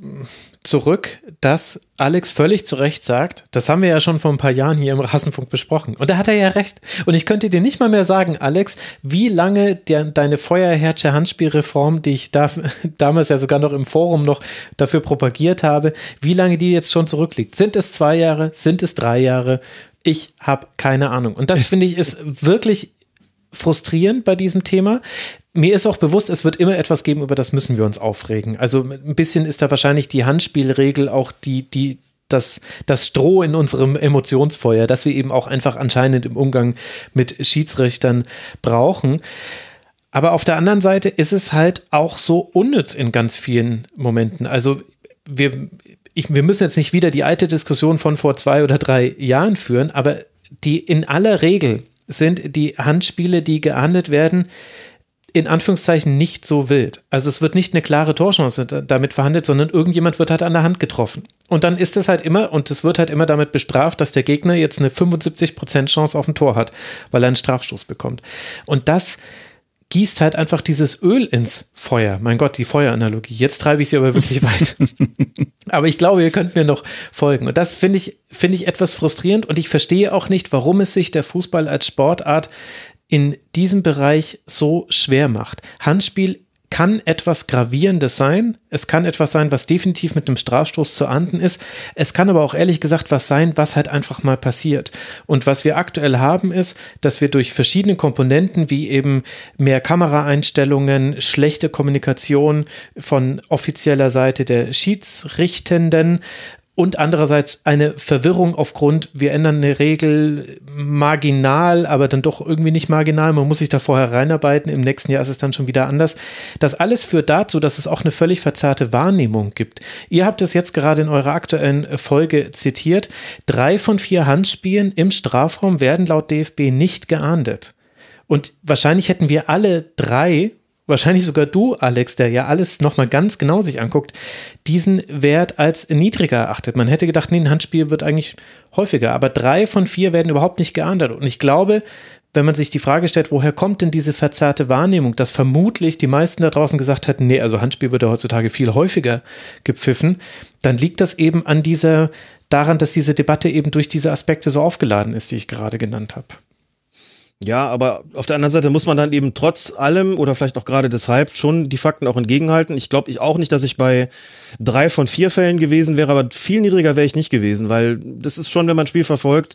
zurück, dass Alex völlig zu Recht sagt, das haben wir ja schon vor ein paar Jahren hier im Rasenfunk besprochen. Und da hat er ja recht. Und ich könnte dir nicht mal mehr sagen, Alex, wie lange der, deine Feuerherrsche Handspielreform, die ich da, damals ja sogar noch im Forum noch dafür propagiert habe, wie lange die jetzt schon zurückliegt. Sind es zwei Jahre? Sind es drei Jahre? Ich habe keine Ahnung. Und das finde ich ist wirklich frustrierend bei diesem Thema mir ist auch bewusst, es wird immer etwas geben, über das müssen wir uns aufregen. Also ein bisschen ist da wahrscheinlich die Handspielregel auch die, die, das, das Stroh in unserem Emotionsfeuer, das wir eben auch einfach anscheinend im Umgang mit Schiedsrichtern brauchen. Aber auf der anderen Seite ist es halt auch so unnütz in ganz vielen Momenten. Also wir, ich, wir müssen jetzt nicht wieder die alte Diskussion von vor zwei oder drei Jahren führen, aber die in aller Regel sind die Handspiele, die geahndet werden, in Anführungszeichen nicht so wild. Also es wird nicht eine klare Torchance damit verhandelt, sondern irgendjemand wird halt an der Hand getroffen. Und dann ist es halt immer, und es wird halt immer damit bestraft, dass der Gegner jetzt eine 75% Chance auf ein Tor hat, weil er einen Strafstoß bekommt. Und das gießt halt einfach dieses Öl ins Feuer. Mein Gott, die Feueranalogie. Jetzt treibe ich sie aber wirklich weit. aber ich glaube, ihr könnt mir noch folgen. Und das finde ich, finde ich etwas frustrierend und ich verstehe auch nicht, warum es sich der Fußball als Sportart in diesem Bereich so schwer macht. Handspiel kann etwas Gravierendes sein. Es kann etwas sein, was definitiv mit einem Strafstoß zu ahnden ist. Es kann aber auch ehrlich gesagt was sein, was halt einfach mal passiert. Und was wir aktuell haben, ist, dass wir durch verschiedene Komponenten wie eben mehr Kameraeinstellungen, schlechte Kommunikation von offizieller Seite der Schiedsrichtenden, und andererseits eine Verwirrung aufgrund, wir ändern eine Regel marginal, aber dann doch irgendwie nicht marginal, man muss sich da vorher reinarbeiten, im nächsten Jahr ist es dann schon wieder anders. Das alles führt dazu, dass es auch eine völlig verzerrte Wahrnehmung gibt. Ihr habt es jetzt gerade in eurer aktuellen Folge zitiert, drei von vier Handspielen im Strafraum werden laut DFB nicht geahndet. Und wahrscheinlich hätten wir alle drei wahrscheinlich sogar du, Alex, der ja alles nochmal ganz genau sich anguckt, diesen Wert als niedriger erachtet. Man hätte gedacht, nee, ein Handspiel wird eigentlich häufiger, aber drei von vier werden überhaupt nicht geahndet. Und ich glaube, wenn man sich die Frage stellt, woher kommt denn diese verzerrte Wahrnehmung, dass vermutlich die meisten da draußen gesagt hätten, nee, also Handspiel wird ja heutzutage viel häufiger gepfiffen, dann liegt das eben an dieser, daran, dass diese Debatte eben durch diese Aspekte so aufgeladen ist, die ich gerade genannt habe. Ja, aber auf der anderen Seite muss man dann eben trotz allem oder vielleicht auch gerade deshalb schon die Fakten auch entgegenhalten. Ich glaube ich auch nicht, dass ich bei drei von vier Fällen gewesen wäre, aber viel niedriger wäre ich nicht gewesen, weil das ist schon, wenn man ein Spiel verfolgt,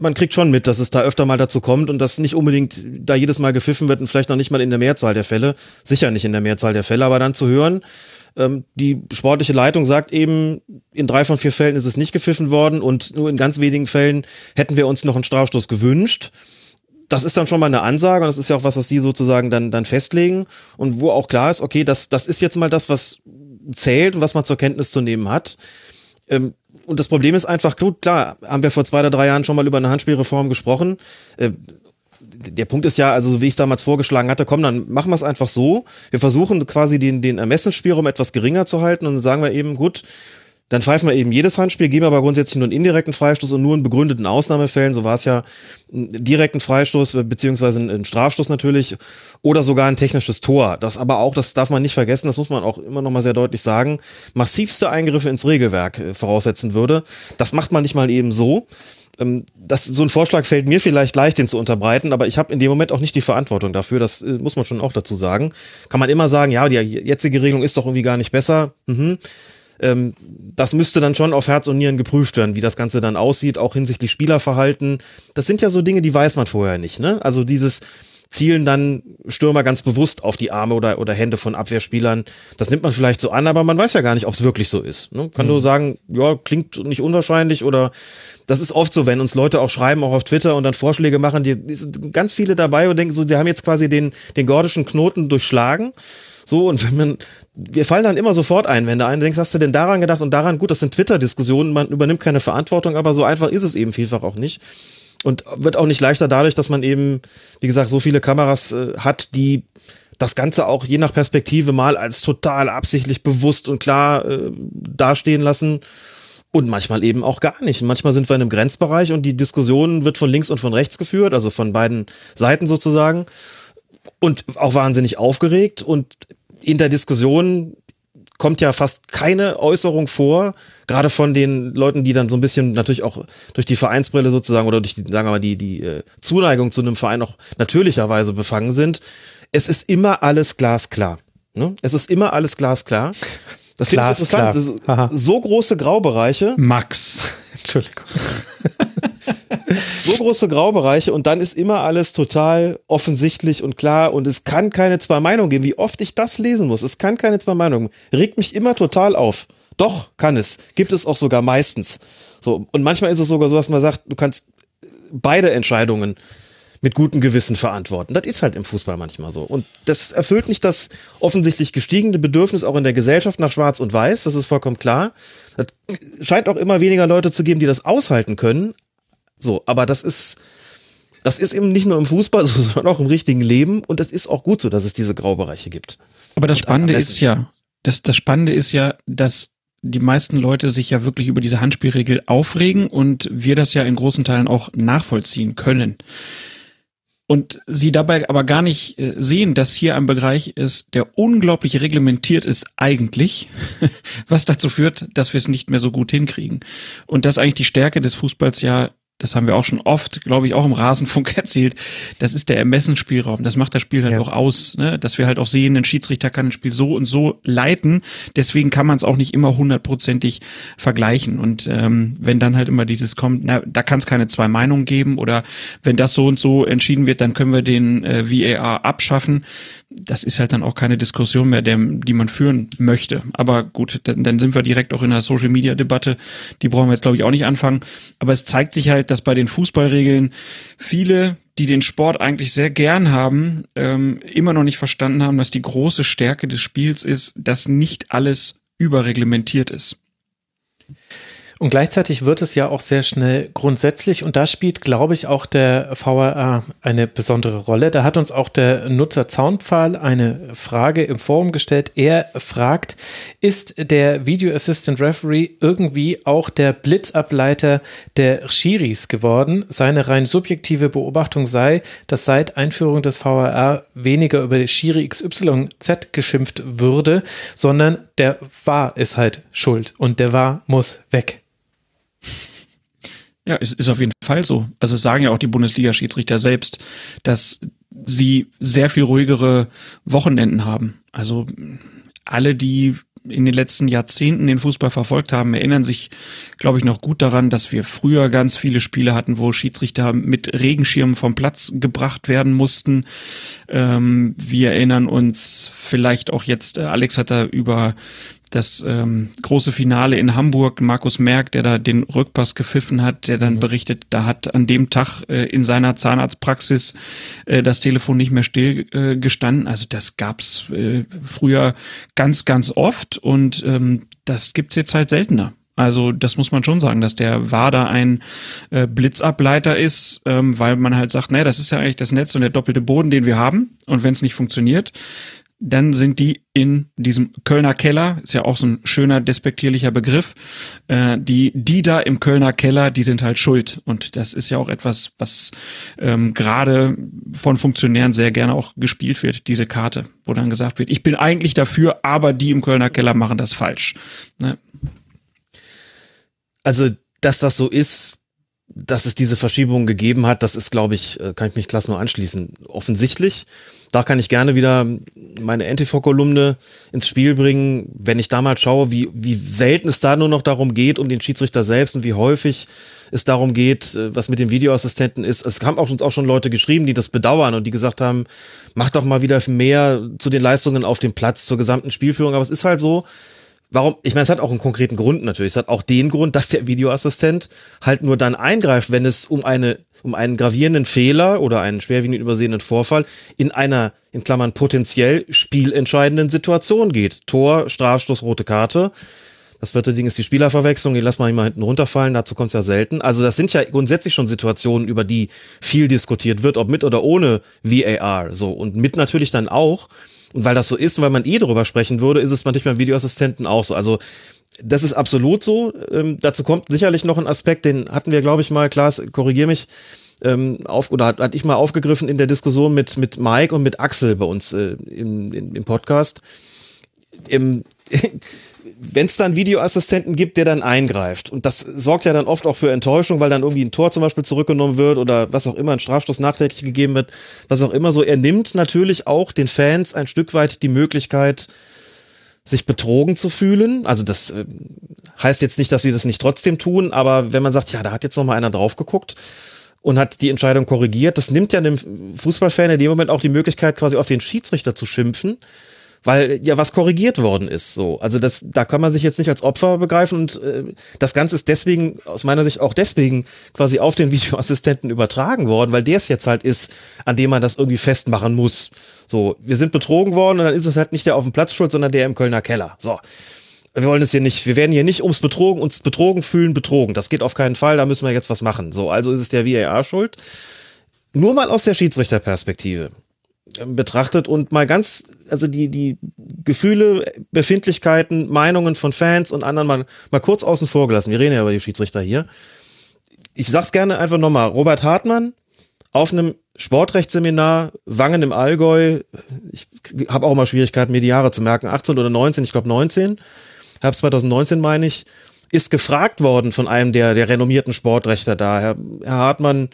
man kriegt schon mit, dass es da öfter mal dazu kommt und dass nicht unbedingt da jedes Mal gepfiffen wird und vielleicht noch nicht mal in der Mehrzahl der Fälle, sicher nicht in der Mehrzahl der Fälle, aber dann zu hören, ähm, die sportliche Leitung sagt eben, in drei von vier Fällen ist es nicht gepfiffen worden und nur in ganz wenigen Fällen hätten wir uns noch einen Strafstoß gewünscht das ist dann schon mal eine Ansage und das ist ja auch was, was sie sozusagen dann, dann festlegen und wo auch klar ist, okay, das, das ist jetzt mal das, was zählt und was man zur Kenntnis zu nehmen hat. Ähm, und das Problem ist einfach, gut, klar, haben wir vor zwei oder drei Jahren schon mal über eine Handspielreform gesprochen. Äh, der Punkt ist ja, also so wie ich es damals vorgeschlagen hatte, komm, dann machen wir es einfach so. Wir versuchen quasi den, den Ermessensspielraum etwas geringer zu halten und sagen wir eben, gut, dann pfeifen wir eben jedes Handspiel, geben aber grundsätzlich nur einen indirekten Freistoß und nur in begründeten Ausnahmefällen, so war es ja, einen direkten Freistoß, beziehungsweise einen Strafstoß natürlich, oder sogar ein technisches Tor. Das aber auch, das darf man nicht vergessen, das muss man auch immer noch mal sehr deutlich sagen, massivste Eingriffe ins Regelwerk äh, voraussetzen würde. Das macht man nicht mal eben so ähm, das, so ein Vorschlag fällt mir vielleicht leicht, den zu unterbreiten, aber ich habe in dem Moment auch nicht die Verantwortung dafür. Das äh, muss man schon auch dazu sagen. Kann man immer sagen, ja, die jetzige Regelung ist doch irgendwie gar nicht besser. Mhm ähm, das müsste dann schon auf Herz und Nieren geprüft werden, wie das Ganze dann aussieht, auch hinsichtlich Spielerverhalten. Das sind ja so Dinge, die weiß man vorher nicht. Ne? Also dieses zielen dann Stürmer ganz bewusst auf die Arme oder, oder Hände von Abwehrspielern. Das nimmt man vielleicht so an, aber man weiß ja gar nicht, ob es wirklich so ist. Ne? Kann mhm. nur sagen, ja, klingt nicht unwahrscheinlich oder das ist oft so, wenn uns Leute auch schreiben, auch auf Twitter und dann Vorschläge machen, die, die sind ganz viele dabei und denken so, sie haben jetzt quasi den, den gordischen Knoten durchschlagen. So, und wenn man, wir fallen dann immer sofort Einwände ein. Du denkst, hast du denn daran gedacht und daran, gut, das sind Twitter-Diskussionen, man übernimmt keine Verantwortung, aber so einfach ist es eben vielfach auch nicht. Und wird auch nicht leichter dadurch, dass man eben, wie gesagt, so viele Kameras äh, hat, die das Ganze auch je nach Perspektive mal als total absichtlich bewusst und klar äh, dastehen lassen. Und manchmal eben auch gar nicht. Manchmal sind wir in einem Grenzbereich und die Diskussion wird von links und von rechts geführt, also von beiden Seiten sozusagen. Und auch wahnsinnig aufgeregt. Und in der Diskussion kommt ja fast keine Äußerung vor, gerade von den Leuten, die dann so ein bisschen natürlich auch durch die Vereinsbrille sozusagen oder durch die, sagen wir mal, die, die äh, Zuneigung zu einem Verein auch natürlicherweise befangen sind. Es ist immer alles glasklar. Ne? Es ist immer alles glasklar. Das finde ich interessant. So große Graubereiche. Max. Entschuldigung. so große Graubereiche und dann ist immer alles total offensichtlich und klar und es kann keine zwei Meinungen geben. Wie oft ich das lesen muss, es kann keine zwei Meinungen. Regt mich immer total auf. Doch, kann es. Gibt es auch sogar meistens. So, und manchmal ist es sogar so, dass man sagt, du kannst beide Entscheidungen mit gutem Gewissen verantworten. Das ist halt im Fußball manchmal so. Und das erfüllt nicht das offensichtlich gestiegene Bedürfnis auch in der Gesellschaft nach Schwarz und Weiß. Das ist vollkommen klar. Es scheint auch immer weniger Leute zu geben, die das aushalten können. So, aber das ist, das ist eben nicht nur im Fußball, sondern auch im richtigen Leben. Und es ist auch gut so, dass es diese Graubereiche gibt. Aber das Spannende ist ja, das, das Spannende ist ja, dass die meisten Leute sich ja wirklich über diese Handspielregel aufregen und wir das ja in großen Teilen auch nachvollziehen können. Und sie dabei aber gar nicht äh, sehen, dass hier ein Bereich ist, der unglaublich reglementiert ist eigentlich, was dazu führt, dass wir es nicht mehr so gut hinkriegen. Und dass eigentlich die Stärke des Fußballs ja das haben wir auch schon oft, glaube ich, auch im Rasenfunk erzählt, das ist der Ermessensspielraum. Das macht das Spiel halt ja. auch aus, ne? dass wir halt auch sehen, ein Schiedsrichter kann ein Spiel so und so leiten. Deswegen kann man es auch nicht immer hundertprozentig vergleichen. Und ähm, wenn dann halt immer dieses kommt, na, da kann es keine zwei Meinungen geben oder wenn das so und so entschieden wird, dann können wir den äh, VAR abschaffen. Das ist halt dann auch keine Diskussion mehr, der, die man führen möchte. Aber gut, dann, dann sind wir direkt auch in einer Social-Media-Debatte. Die brauchen wir jetzt, glaube ich, auch nicht anfangen. Aber es zeigt sich halt, dass bei den Fußballregeln viele, die den Sport eigentlich sehr gern haben, ähm, immer noch nicht verstanden haben, dass die große Stärke des Spiels ist, dass nicht alles überreglementiert ist. Und gleichzeitig wird es ja auch sehr schnell grundsätzlich und da spielt, glaube ich, auch der VRA eine besondere Rolle. Da hat uns auch der Nutzer Zaunpfahl eine Frage im Forum gestellt. Er fragt, ist der Video Assistant Referee irgendwie auch der Blitzableiter der Schiris geworden? Seine rein subjektive Beobachtung sei, dass seit Einführung des VRA weniger über Schiri XYZ geschimpft würde, sondern der war ist halt schuld und der war muss weg. Ja, es ist auf jeden Fall so. Also sagen ja auch die Bundesliga-Schiedsrichter selbst, dass sie sehr viel ruhigere Wochenenden haben. Also alle, die in den letzten Jahrzehnten den Fußball verfolgt haben, erinnern sich, glaube ich, noch gut daran, dass wir früher ganz viele Spiele hatten, wo Schiedsrichter mit Regenschirmen vom Platz gebracht werden mussten. Ähm, wir erinnern uns vielleicht auch jetzt, äh, Alex hat da über das ähm, große Finale in Hamburg, Markus Merck, der da den Rückpass gepfiffen hat, der dann mhm. berichtet, da hat an dem Tag äh, in seiner Zahnarztpraxis äh, das Telefon nicht mehr still äh, gestanden. Also das gab's äh, früher ganz, ganz oft und ähm, das gibt's jetzt halt seltener. Also das muss man schon sagen, dass der WADA ein äh, Blitzableiter ist, ähm, weil man halt sagt, naja, das ist ja eigentlich das Netz und der doppelte Boden, den wir haben. Und wenn es nicht funktioniert, dann sind die in diesem Kölner Keller, ist ja auch so ein schöner despektierlicher Begriff, äh, die, die da im Kölner Keller, die sind halt schuld. Und das ist ja auch etwas, was ähm, gerade von Funktionären sehr gerne auch gespielt wird, diese Karte, wo dann gesagt wird, ich bin eigentlich dafür, aber die im Kölner Keller machen das falsch. Ne? Also, dass das so ist, dass es diese Verschiebung gegeben hat, das ist, glaube ich, äh, kann ich mich klasse nur anschließen, offensichtlich. Da kann ich gerne wieder meine NTV-Kolumne ins Spiel bringen, wenn ich da mal schaue, wie, wie selten es da nur noch darum geht, um den Schiedsrichter selbst und wie häufig es darum geht, äh, was mit dem Videoassistenten ist. Es haben auch uns auch schon Leute geschrieben, die das bedauern und die gesagt haben, mach doch mal wieder mehr zu den Leistungen auf dem Platz, zur gesamten Spielführung. Aber es ist halt so, Warum? Ich meine, es hat auch einen konkreten Grund natürlich. Es hat auch den Grund, dass der Videoassistent halt nur dann eingreift, wenn es um eine um einen gravierenden Fehler oder einen schwerwiegend übersehenen Vorfall in einer, in Klammern, potenziell spielentscheidenden Situation geht. Tor, Strafstoß, rote Karte. Das vierte Ding ist die Spielerverwechslung, die lassen wir mal hinten runterfallen, dazu kommt es ja selten. Also das sind ja grundsätzlich schon Situationen, über die viel diskutiert wird, ob mit oder ohne VAR. So, und mit natürlich dann auch. Und weil das so ist und weil man eh darüber sprechen würde, ist es manchmal beim Videoassistenten auch so. Also das ist absolut so. Ähm, dazu kommt sicherlich noch ein Aspekt, den hatten wir, glaube ich, mal, Klaas, korrigier mich, ähm, auf, oder hat, hat ich mal aufgegriffen in der Diskussion mit, mit Mike und mit Axel bei uns äh, im, im, im Podcast. Im, wenn es dann Videoassistenten gibt, der dann eingreift. Und das sorgt ja dann oft auch für Enttäuschung, weil dann irgendwie ein Tor zum Beispiel zurückgenommen wird oder was auch immer, ein Strafstoß nachträglich gegeben wird, was auch immer so. Er nimmt natürlich auch den Fans ein Stück weit die Möglichkeit, sich betrogen zu fühlen. Also das äh, heißt jetzt nicht, dass sie das nicht trotzdem tun, aber wenn man sagt, ja, da hat jetzt noch mal einer drauf geguckt und hat die Entscheidung korrigiert, das nimmt ja einem Fußballfan in dem Moment auch die Möglichkeit, quasi auf den Schiedsrichter zu schimpfen weil ja was korrigiert worden ist. So, also das, da kann man sich jetzt nicht als Opfer begreifen und äh, das Ganze ist deswegen aus meiner Sicht auch deswegen quasi auf den Videoassistenten übertragen worden, weil der es jetzt halt ist, an dem man das irgendwie festmachen muss. So, wir sind betrogen worden und dann ist es halt nicht der auf dem Platz schuld, sondern der im Kölner Keller. So. Wir wollen es hier nicht, wir werden hier nicht ums Betrogen, uns betrogen fühlen, betrogen. Das geht auf keinen Fall, da müssen wir jetzt was machen. So, also ist es der VAR schuld. Nur mal aus der Schiedsrichterperspektive betrachtet und mal ganz, also die, die Gefühle, Befindlichkeiten, Meinungen von Fans und anderen mal, mal kurz außen vor gelassen. Wir reden ja über die Schiedsrichter hier. Ich sag's gerne einfach nochmal. Robert Hartmann auf einem Sportrechtsseminar Wangen im Allgäu. Ich habe auch mal Schwierigkeiten, mir die Jahre zu merken. 18 oder 19, ich glaube 19. Herbst 2019 meine ich. Ist gefragt worden von einem der, der renommierten Sportrechter da. Herr, Herr Hartmann,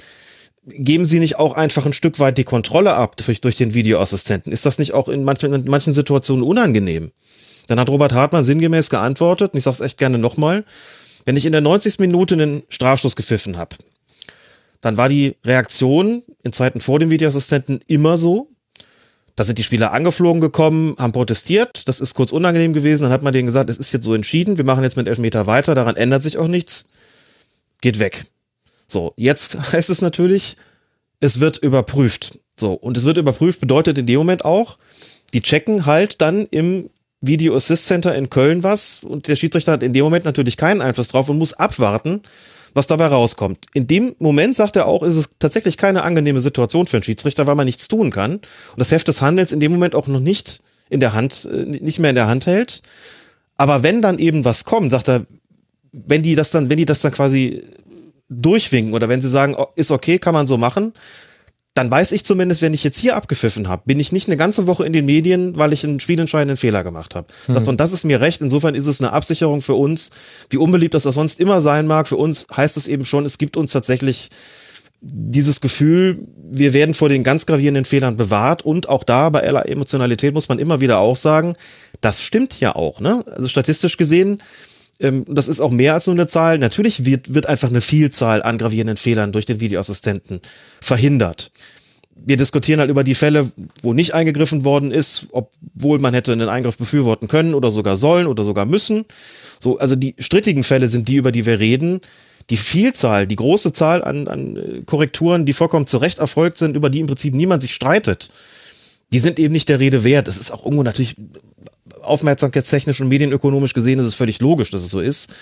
geben Sie nicht auch einfach ein Stück weit die Kontrolle ab durch, durch den Videoassistenten? Ist das nicht auch in manchen, in manchen Situationen unangenehm? Dann hat Robert Hartmann sinngemäß geantwortet, und ich sage es echt gerne nochmal, wenn ich in der 90. Minute einen Strafstoß gepfiffen habe, dann war die Reaktion in Zeiten vor dem Videoassistenten immer so, da sind die Spieler angeflogen gekommen, haben protestiert, das ist kurz unangenehm gewesen, dann hat man denen gesagt, es ist jetzt so entschieden, wir machen jetzt mit Elfmeter weiter, daran ändert sich auch nichts, geht weg. So, jetzt heißt es natürlich, es wird überprüft. So, und es wird überprüft bedeutet in dem Moment auch, die checken halt dann im Video Assist Center in Köln was und der Schiedsrichter hat in dem Moment natürlich keinen Einfluss drauf und muss abwarten, was dabei rauskommt. In dem Moment sagt er auch, ist es tatsächlich keine angenehme Situation für einen Schiedsrichter, weil man nichts tun kann und das Heft des Handels in dem Moment auch noch nicht in der Hand, äh, nicht mehr in der Hand hält. Aber wenn dann eben was kommt, sagt er, wenn die das dann, wenn die das dann quasi durchwinken oder wenn sie sagen, oh, ist okay, kann man so machen, dann weiß ich zumindest, wenn ich jetzt hier abgepfiffen habe, bin ich nicht eine ganze Woche in den Medien, weil ich einen spielentscheidenden Fehler gemacht habe. Hm. Und das ist mir recht. Insofern ist es eine Absicherung für uns. Wie unbeliebt das auch sonst immer sein mag, für uns heißt es eben schon, es gibt uns tatsächlich dieses Gefühl, wir werden vor den ganz gravierenden Fehlern bewahrt und auch da bei aller Emotionalität muss man immer wieder auch sagen, das stimmt ja auch. Ne? Also statistisch gesehen ähm, das ist auch mehr als nur eine Zahl. Natürlich wird, wird einfach eine Vielzahl an gravierenden Fehlern durch den Videoassistenten verhindert. Wir diskutieren halt über die Fälle, wo nicht eingegriffen worden ist, obwohl man hätte einen Eingriff befürworten können oder sogar sollen oder sogar müssen. So, also die strittigen Fälle sind die, über die wir reden. Die Vielzahl, die große Zahl an, an äh, Korrekturen, die vollkommen zu Recht erfolgt sind, über die im Prinzip niemand sich streitet, die sind eben nicht der Rede wert. Es ist auch irgendwo natürlich aufmerksamkeitstechnisch und medienökonomisch gesehen ist es völlig logisch, dass es so ist.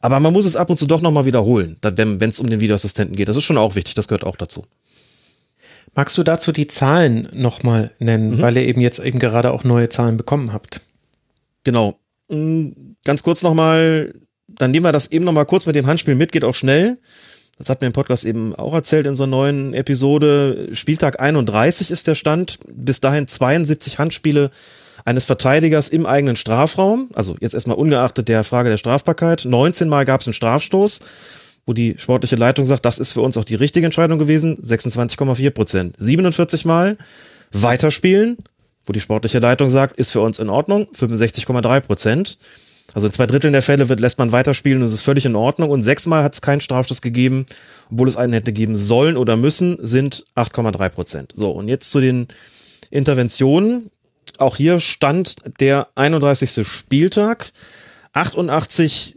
Aber man muss es ab und zu doch nochmal wiederholen, wenn es um den Videoassistenten geht. Das ist schon auch wichtig, das gehört auch dazu. Magst du dazu die Zahlen nochmal nennen, mhm. weil ihr eben jetzt eben gerade auch neue Zahlen bekommen habt? Genau. Mm, ganz kurz nochmal, dann nehmen wir das eben nochmal kurz mit dem Handspiel mit, geht auch schnell. Das hat mir im Podcast eben auch erzählt in so einer neuen Episode. Spieltag 31 ist der Stand. Bis dahin 72 Handspiele eines Verteidigers im eigenen Strafraum. Also jetzt erstmal ungeachtet der Frage der Strafbarkeit. 19 Mal gab es einen Strafstoß, wo die sportliche Leitung sagt, das ist für uns auch die richtige Entscheidung gewesen. 26,4 Prozent. 47 Mal weiterspielen, wo die sportliche Leitung sagt, ist für uns in Ordnung. 65,3 Prozent. Also in zwei Dritteln der Fälle wird, lässt man weiterspielen und es ist völlig in Ordnung. Und sechsmal hat es keinen Strafstoß gegeben, obwohl es einen hätte geben sollen oder müssen, sind 8,3 Prozent. So, und jetzt zu den Interventionen. Auch hier stand der 31. Spieltag. 88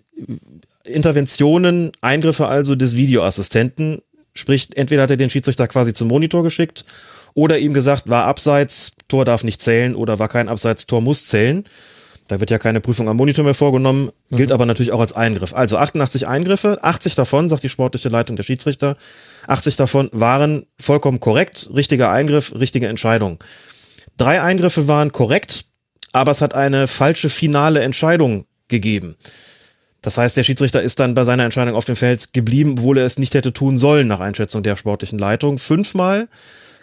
Interventionen, Eingriffe also des Videoassistenten. Sprich, entweder hat er den Schiedsrichter quasi zum Monitor geschickt oder ihm gesagt, war abseits, Tor darf nicht zählen oder war kein Abseits, Tor muss zählen. Da wird ja keine Prüfung am Monitor mehr vorgenommen, gilt mhm. aber natürlich auch als Eingriff. Also 88 Eingriffe, 80 davon, sagt die sportliche Leitung der Schiedsrichter, 80 davon waren vollkommen korrekt, richtiger Eingriff, richtige Entscheidung. Drei Eingriffe waren korrekt, aber es hat eine falsche finale Entscheidung gegeben. Das heißt, der Schiedsrichter ist dann bei seiner Entscheidung auf dem Feld geblieben, obwohl er es nicht hätte tun sollen nach Einschätzung der sportlichen Leitung. Fünfmal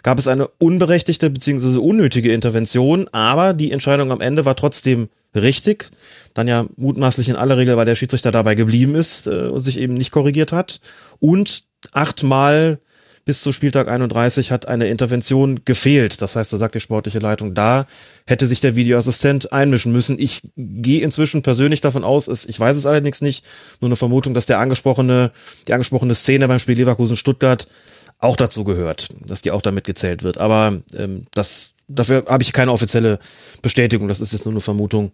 gab es eine unberechtigte bzw. unnötige Intervention, aber die Entscheidung am Ende war trotzdem richtig. Dann ja mutmaßlich in aller Regel, weil der Schiedsrichter dabei geblieben ist äh, und sich eben nicht korrigiert hat. Und achtmal bis zu Spieltag 31 hat eine Intervention gefehlt. Das heißt, da sagt die sportliche Leitung, da hätte sich der Videoassistent einmischen müssen. Ich gehe inzwischen persönlich davon aus, ich weiß es allerdings nicht, nur eine Vermutung, dass der angesprochene, die angesprochene Szene beim Spiel Leverkusen-Stuttgart auch dazu gehört, dass die auch damit gezählt wird. Aber ähm, das, dafür habe ich keine offizielle Bestätigung. Das ist jetzt nur eine Vermutung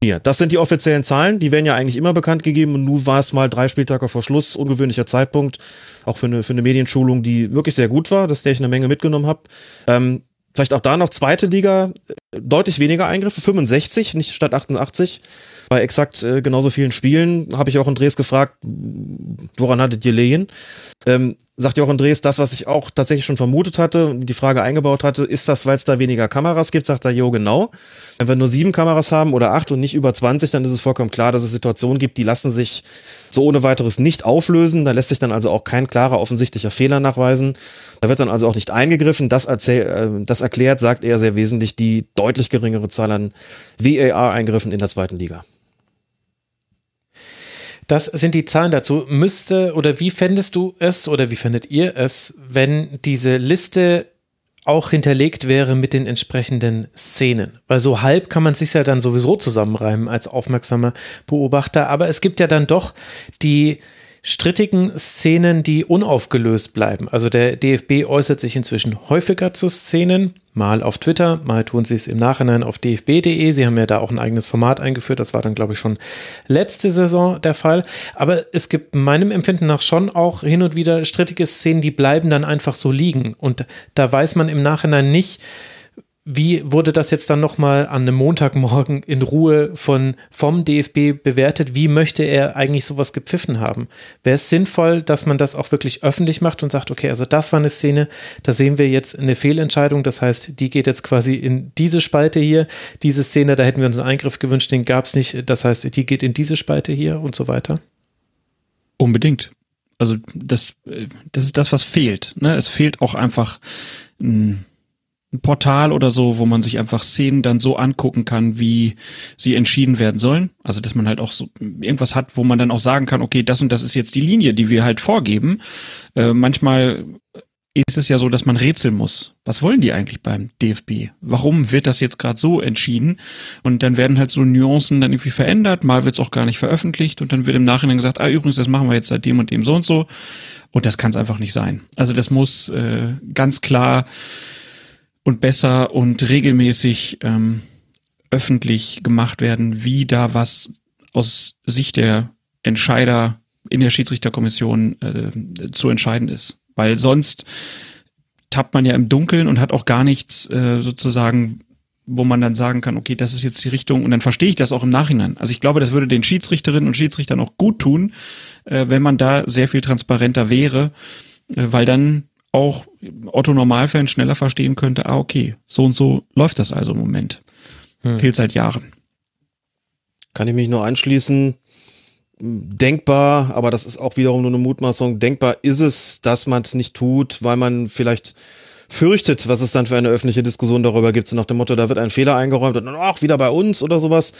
mir. Das sind die offiziellen Zahlen, die werden ja eigentlich immer bekannt gegeben und nun war es mal drei Spieltage vor Schluss, ungewöhnlicher Zeitpunkt, auch für eine, für eine Medienschulung, die wirklich sehr gut war, dass der ich eine Menge mitgenommen habe. Ähm, vielleicht auch da noch zweite Liga, äh, deutlich weniger Eingriffe, 65, nicht statt 88 bei exakt äh, genauso vielen Spielen habe ich auch Andres gefragt, woran hattet ihr Lehen? Ähm, sagt ja auch Andres, das, was ich auch tatsächlich schon vermutet hatte die Frage eingebaut hatte, ist das, weil es da weniger Kameras gibt? Sagt er, jo, genau. Wenn wir nur sieben Kameras haben oder acht und nicht über 20, dann ist es vollkommen klar, dass es Situationen gibt, die lassen sich so ohne weiteres nicht auflösen. Da lässt sich dann also auch kein klarer offensichtlicher Fehler nachweisen. Da wird dann also auch nicht eingegriffen. Das, erzähl, äh, das erklärt, sagt er sehr wesentlich, die deutlich geringere Zahl an VAR-Eingriffen in der zweiten Liga. Das sind die Zahlen dazu. Müsste oder wie fändest du es oder wie fändet ihr es, wenn diese Liste auch hinterlegt wäre mit den entsprechenden Szenen. Weil so halb kann man sich ja dann sowieso zusammenreimen als aufmerksamer Beobachter. Aber es gibt ja dann doch die strittigen Szenen, die unaufgelöst bleiben. Also der DFB äußert sich inzwischen häufiger zu Szenen, mal auf Twitter, mal tun sie es im Nachhinein auf dfb.de. Sie haben ja da auch ein eigenes Format eingeführt. Das war dann, glaube ich, schon letzte Saison der Fall. Aber es gibt meinem Empfinden nach schon auch hin und wieder strittige Szenen, die bleiben dann einfach so liegen. Und da weiß man im Nachhinein nicht, wie wurde das jetzt dann nochmal an einem Montagmorgen in Ruhe von, vom DFB bewertet? Wie möchte er eigentlich sowas gepfiffen haben? Wäre es sinnvoll, dass man das auch wirklich öffentlich macht und sagt, okay, also das war eine Szene, da sehen wir jetzt eine Fehlentscheidung. Das heißt, die geht jetzt quasi in diese Spalte hier. Diese Szene, da hätten wir uns einen Eingriff gewünscht, den gab es nicht. Das heißt, die geht in diese Spalte hier und so weiter. Unbedingt. Also das, äh, das ist das, was fehlt. Ne? Es fehlt auch einfach ein, ein Portal oder so, wo man sich einfach Szenen dann so angucken kann, wie sie entschieden werden sollen. Also dass man halt auch so irgendwas hat, wo man dann auch sagen kann, okay, das und das ist jetzt die Linie, die wir halt vorgeben. Äh, manchmal ist es ja so, dass man rätseln muss. Was wollen die eigentlich beim DFB? Warum wird das jetzt gerade so entschieden? Und dann werden halt so Nuancen dann irgendwie verändert, mal wird es auch gar nicht veröffentlicht und dann wird im Nachhinein gesagt, ah übrigens, das machen wir jetzt seit dem und dem so und so. Und das kann es einfach nicht sein. Also das muss äh, ganz klar und besser und regelmäßig ähm, öffentlich gemacht werden, wie da was aus Sicht der Entscheider in der Schiedsrichterkommission äh, zu entscheiden ist weil sonst tappt man ja im Dunkeln und hat auch gar nichts äh, sozusagen, wo man dann sagen kann, okay, das ist jetzt die Richtung und dann verstehe ich das auch im Nachhinein. Also ich glaube, das würde den Schiedsrichterinnen und Schiedsrichtern auch gut tun, äh, wenn man da sehr viel transparenter wäre, äh, weil dann auch Otto Normalfan schneller verstehen könnte, ah, okay, so und so läuft das also im Moment. Hm. Fehlt seit Jahren. Kann ich mich nur anschließen denkbar, aber das ist auch wiederum nur eine Mutmaßung, denkbar ist es, dass man es nicht tut, weil man vielleicht fürchtet, was es dann für eine öffentliche Diskussion darüber gibt, so nach dem Motto, da wird ein Fehler eingeräumt und ach, wieder bei uns oder sowas.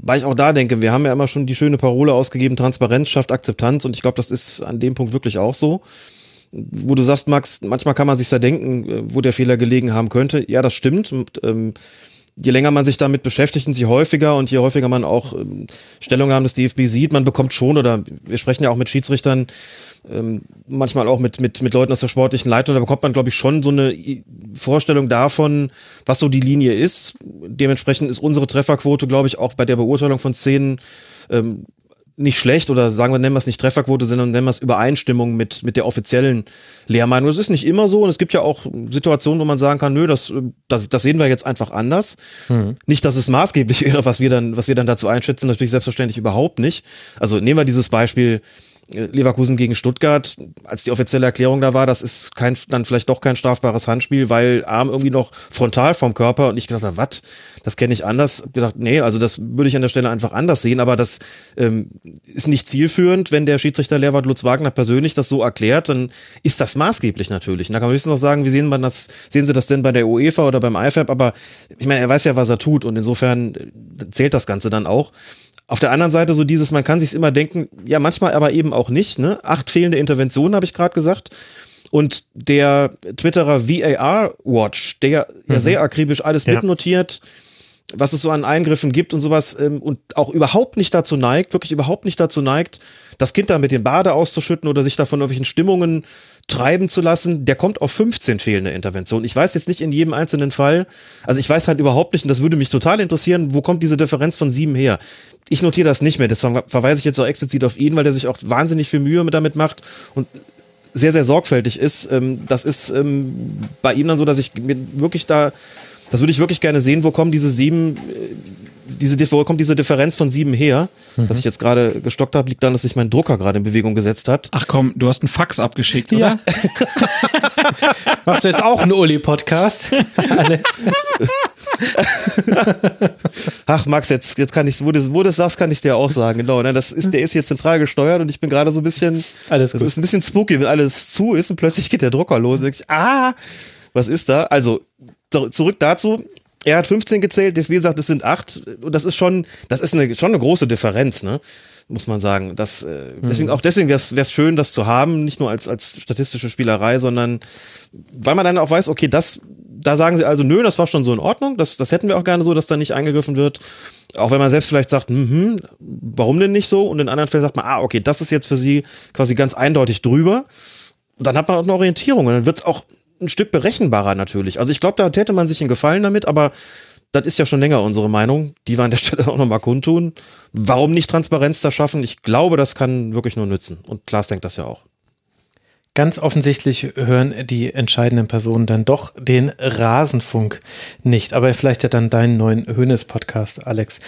Weil ich auch da denke, wir haben ja immer schon die schöne Parole ausgegeben, Transparenz schafft Akzeptanz und ich glaube, das ist an dem Punkt wirklich auch so. Wo du sagst, Max, manchmal kann man sich da denken, äh, wo der Fehler gelegen haben könnte. Ja, das stimmt. Und, ähm, je länger man sich damit beschäftigt und je häufiger und je häufiger man auch ähm, Stellungnahmen des DFB sieht, man bekommt schon, oder wir sprechen ja auch mit Schiedsrichtern, ähm, manchmal auch mit, mit, mit Leuten aus der sportlichen Leitung, da bekommt man, glaube ich, schon so eine Vorstellung davon, was so die Linie ist. Dementsprechend ist unsere Trefferquote, glaube ich, auch bei der Beurteilung von Szenen ähm, nicht schlecht oder sagen wir, nennen wir es nicht Trefferquote, sondern nennen wir es Übereinstimmung mit, mit der offiziellen Lehrmeinung. Das ist nicht immer so und es gibt ja auch Situationen, wo man sagen kann, nö, das, das, das sehen wir jetzt einfach anders. Mhm. Nicht, dass es maßgeblich wäre, was wir dann, was wir dann dazu einschätzen, natürlich selbstverständlich überhaupt nicht. Also nehmen wir dieses Beispiel, Leverkusen gegen Stuttgart, als die offizielle Erklärung da war, das ist kein, dann vielleicht doch kein strafbares Handspiel, weil Arm irgendwie noch frontal vom Körper und ich gedacht habe, was, das kenne ich anders. Ich gedacht, nee, also das würde ich an der Stelle einfach anders sehen, aber das ähm, ist nicht zielführend, wenn der Schiedsrichter Lehrwart Lutz Wagner persönlich das so erklärt, dann ist das maßgeblich natürlich. Und da kann man höchstens noch sagen, wie sehen man das, sehen Sie das denn bei der UEFA oder beim IFAB, aber ich meine, er weiß ja, was er tut und insofern zählt das Ganze dann auch. Auf der anderen Seite so dieses, man kann sich immer denken, ja, manchmal aber eben auch nicht. Ne? Acht fehlende Interventionen, habe ich gerade gesagt. Und der Twitterer VAR Watch, der mhm. ja sehr akribisch alles ja. mitnotiert, was es so an Eingriffen gibt und sowas ähm, und auch überhaupt nicht dazu neigt, wirklich überhaupt nicht dazu neigt, das Kind da mit dem Bade auszuschütten oder sich da von irgendwelchen Stimmungen treiben zu lassen, der kommt auf 15 fehlende Interventionen. Ich weiß jetzt nicht in jedem einzelnen Fall, also ich weiß halt überhaupt nicht, und das würde mich total interessieren, wo kommt diese Differenz von sieben her? Ich notiere das nicht mehr, deswegen verweise ich jetzt auch explizit auf ihn, weil der sich auch wahnsinnig viel Mühe damit macht und sehr, sehr sorgfältig ist. Ähm, das ist ähm, bei ihm dann so, dass ich mir wirklich da, das würde ich wirklich gerne sehen, wo kommen diese sieben äh, diese, wo kommt diese Differenz von sieben her? Mhm. Was ich jetzt gerade gestockt habe, liegt daran, dass sich mein Drucker gerade in Bewegung gesetzt hat. Ach komm, du hast einen Fax abgeschickt, oder? Ja. Machst du jetzt auch einen Uli-Podcast? Ach, Max, jetzt, jetzt kann ich, wo du, wo du sagst, kann ich dir auch sagen. Genau, ne? das ist, der ist hier zentral gesteuert und ich bin gerade so ein bisschen, alles das ist ein bisschen spooky, wenn alles zu ist und plötzlich geht der Drucker los und ich, ah, was ist da? Also, zurück dazu er hat 15 gezählt, DFB sagt, es sind acht. Und das ist schon, das ist eine, schon eine große Differenz, ne? Muss man sagen. Das, äh, deswegen, mhm. auch deswegen wäre es schön, das zu haben, nicht nur als, als statistische Spielerei, sondern weil man dann auch weiß, okay, das, da sagen sie also, nö, das war schon so in Ordnung, das, das hätten wir auch gerne so, dass da nicht eingegriffen wird. Auch wenn man selbst vielleicht sagt, hm, warum denn nicht so? Und in anderen Fällen sagt man, ah, okay, das ist jetzt für sie quasi ganz eindeutig drüber. Und dann hat man auch eine Orientierung und dann wird es auch ein Stück berechenbarer natürlich. Also ich glaube, da täte man sich einen Gefallen damit, aber das ist ja schon länger unsere Meinung. Die wir an der Stelle auch nochmal kundtun. Warum nicht Transparenz da schaffen? Ich glaube, das kann wirklich nur nützen. Und Klaas denkt das ja auch. Ganz offensichtlich hören die entscheidenden Personen dann doch den Rasenfunk nicht. Aber vielleicht ja dann deinen neuen Hönes-Podcast, Alex.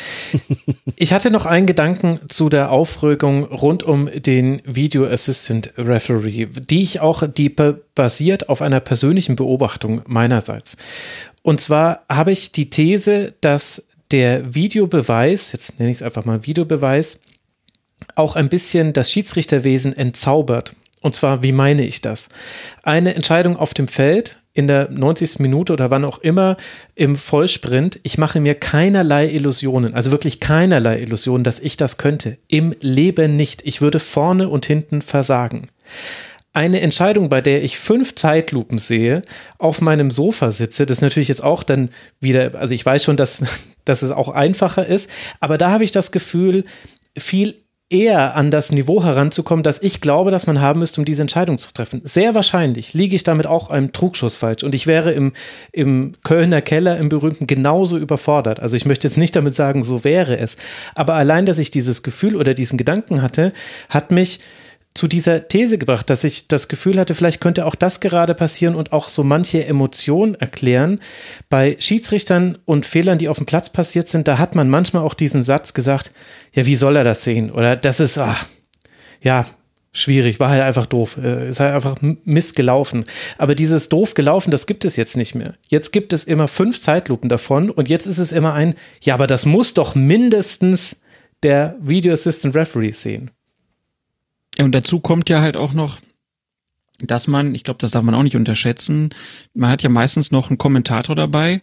ich hatte noch einen Gedanken zu der Aufregung rund um den Video Assistant Referee, die ich auch, die basiert auf einer persönlichen Beobachtung meinerseits. Und zwar habe ich die These, dass der Videobeweis, jetzt nenne ich es einfach mal Videobeweis, auch ein bisschen das Schiedsrichterwesen entzaubert Und zwar, wie meine ich das? Eine Entscheidung auf dem Feld in der 90. Minute oder wann auch immer im Vollsprint. Ich mache mir keinerlei Illusionen, also wirklich keinerlei Illusionen, dass ich das könnte. Im Leben nicht. Ich würde vorne und hinten versagen eine Entscheidung, bei der ich fünf Zeitlupen sehe, auf meinem Sofa sitze, das ist natürlich jetzt auch dann wieder, also ich weiß schon, dass, dass es auch einfacher ist, aber da habe ich das Gefühl, viel eher an das Niveau heranzukommen, das ich glaube, dass man haben müsste, um diese Entscheidung zu treffen. Sehr wahrscheinlich liege ich damit auch einem Trugschuss falsch und ich wäre im, im Kölner Keller im berühmten genauso überfordert. Also ich möchte jetzt nicht damit sagen, so wäre es, aber allein, dass ich dieses Gefühl oder diesen Gedanken hatte, hat mich zu dieser These gebracht, dass ich das Gefühl hatte, vielleicht könnte auch das gerade passieren und auch so manche Emotionen erklären. Bei Schiedsrichtern und Fehlern, die auf dem Platz passiert sind, da hat man manchmal auch diesen Satz gesagt, ja, wie soll er das sehen? Oder das ist, ach, ja, schwierig, war halt einfach doof, äh, ist halt einfach Mist gelaufen. Aber dieses doof gelaufen, das gibt es jetzt nicht mehr. Jetzt gibt es immer fünf Zeitlupen davon und jetzt ist es immer ein, ja, aber das muss doch mindestens der Video Assistant Referee sehen. Ja, und dazu kommt ja halt auch noch, dass man, ich glaube, das darf man auch nicht unterschätzen, man hat ja meistens noch einen Kommentator dabei,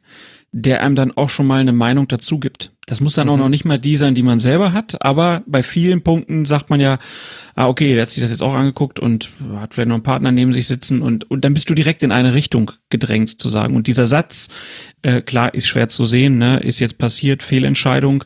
der einem dann auch schon mal eine Meinung dazu gibt. Das muss dann mhm. auch noch nicht mal die sein, die man selber hat, aber bei vielen Punkten sagt man ja, ah, okay, der hat sich das jetzt auch angeguckt und hat vielleicht noch einen Partner neben sich sitzen und, und dann bist du direkt in eine Richtung gedrängt sozusagen. Und dieser Satz, äh, klar, ist schwer zu sehen, ne, ist jetzt passiert, Fehlentscheidung,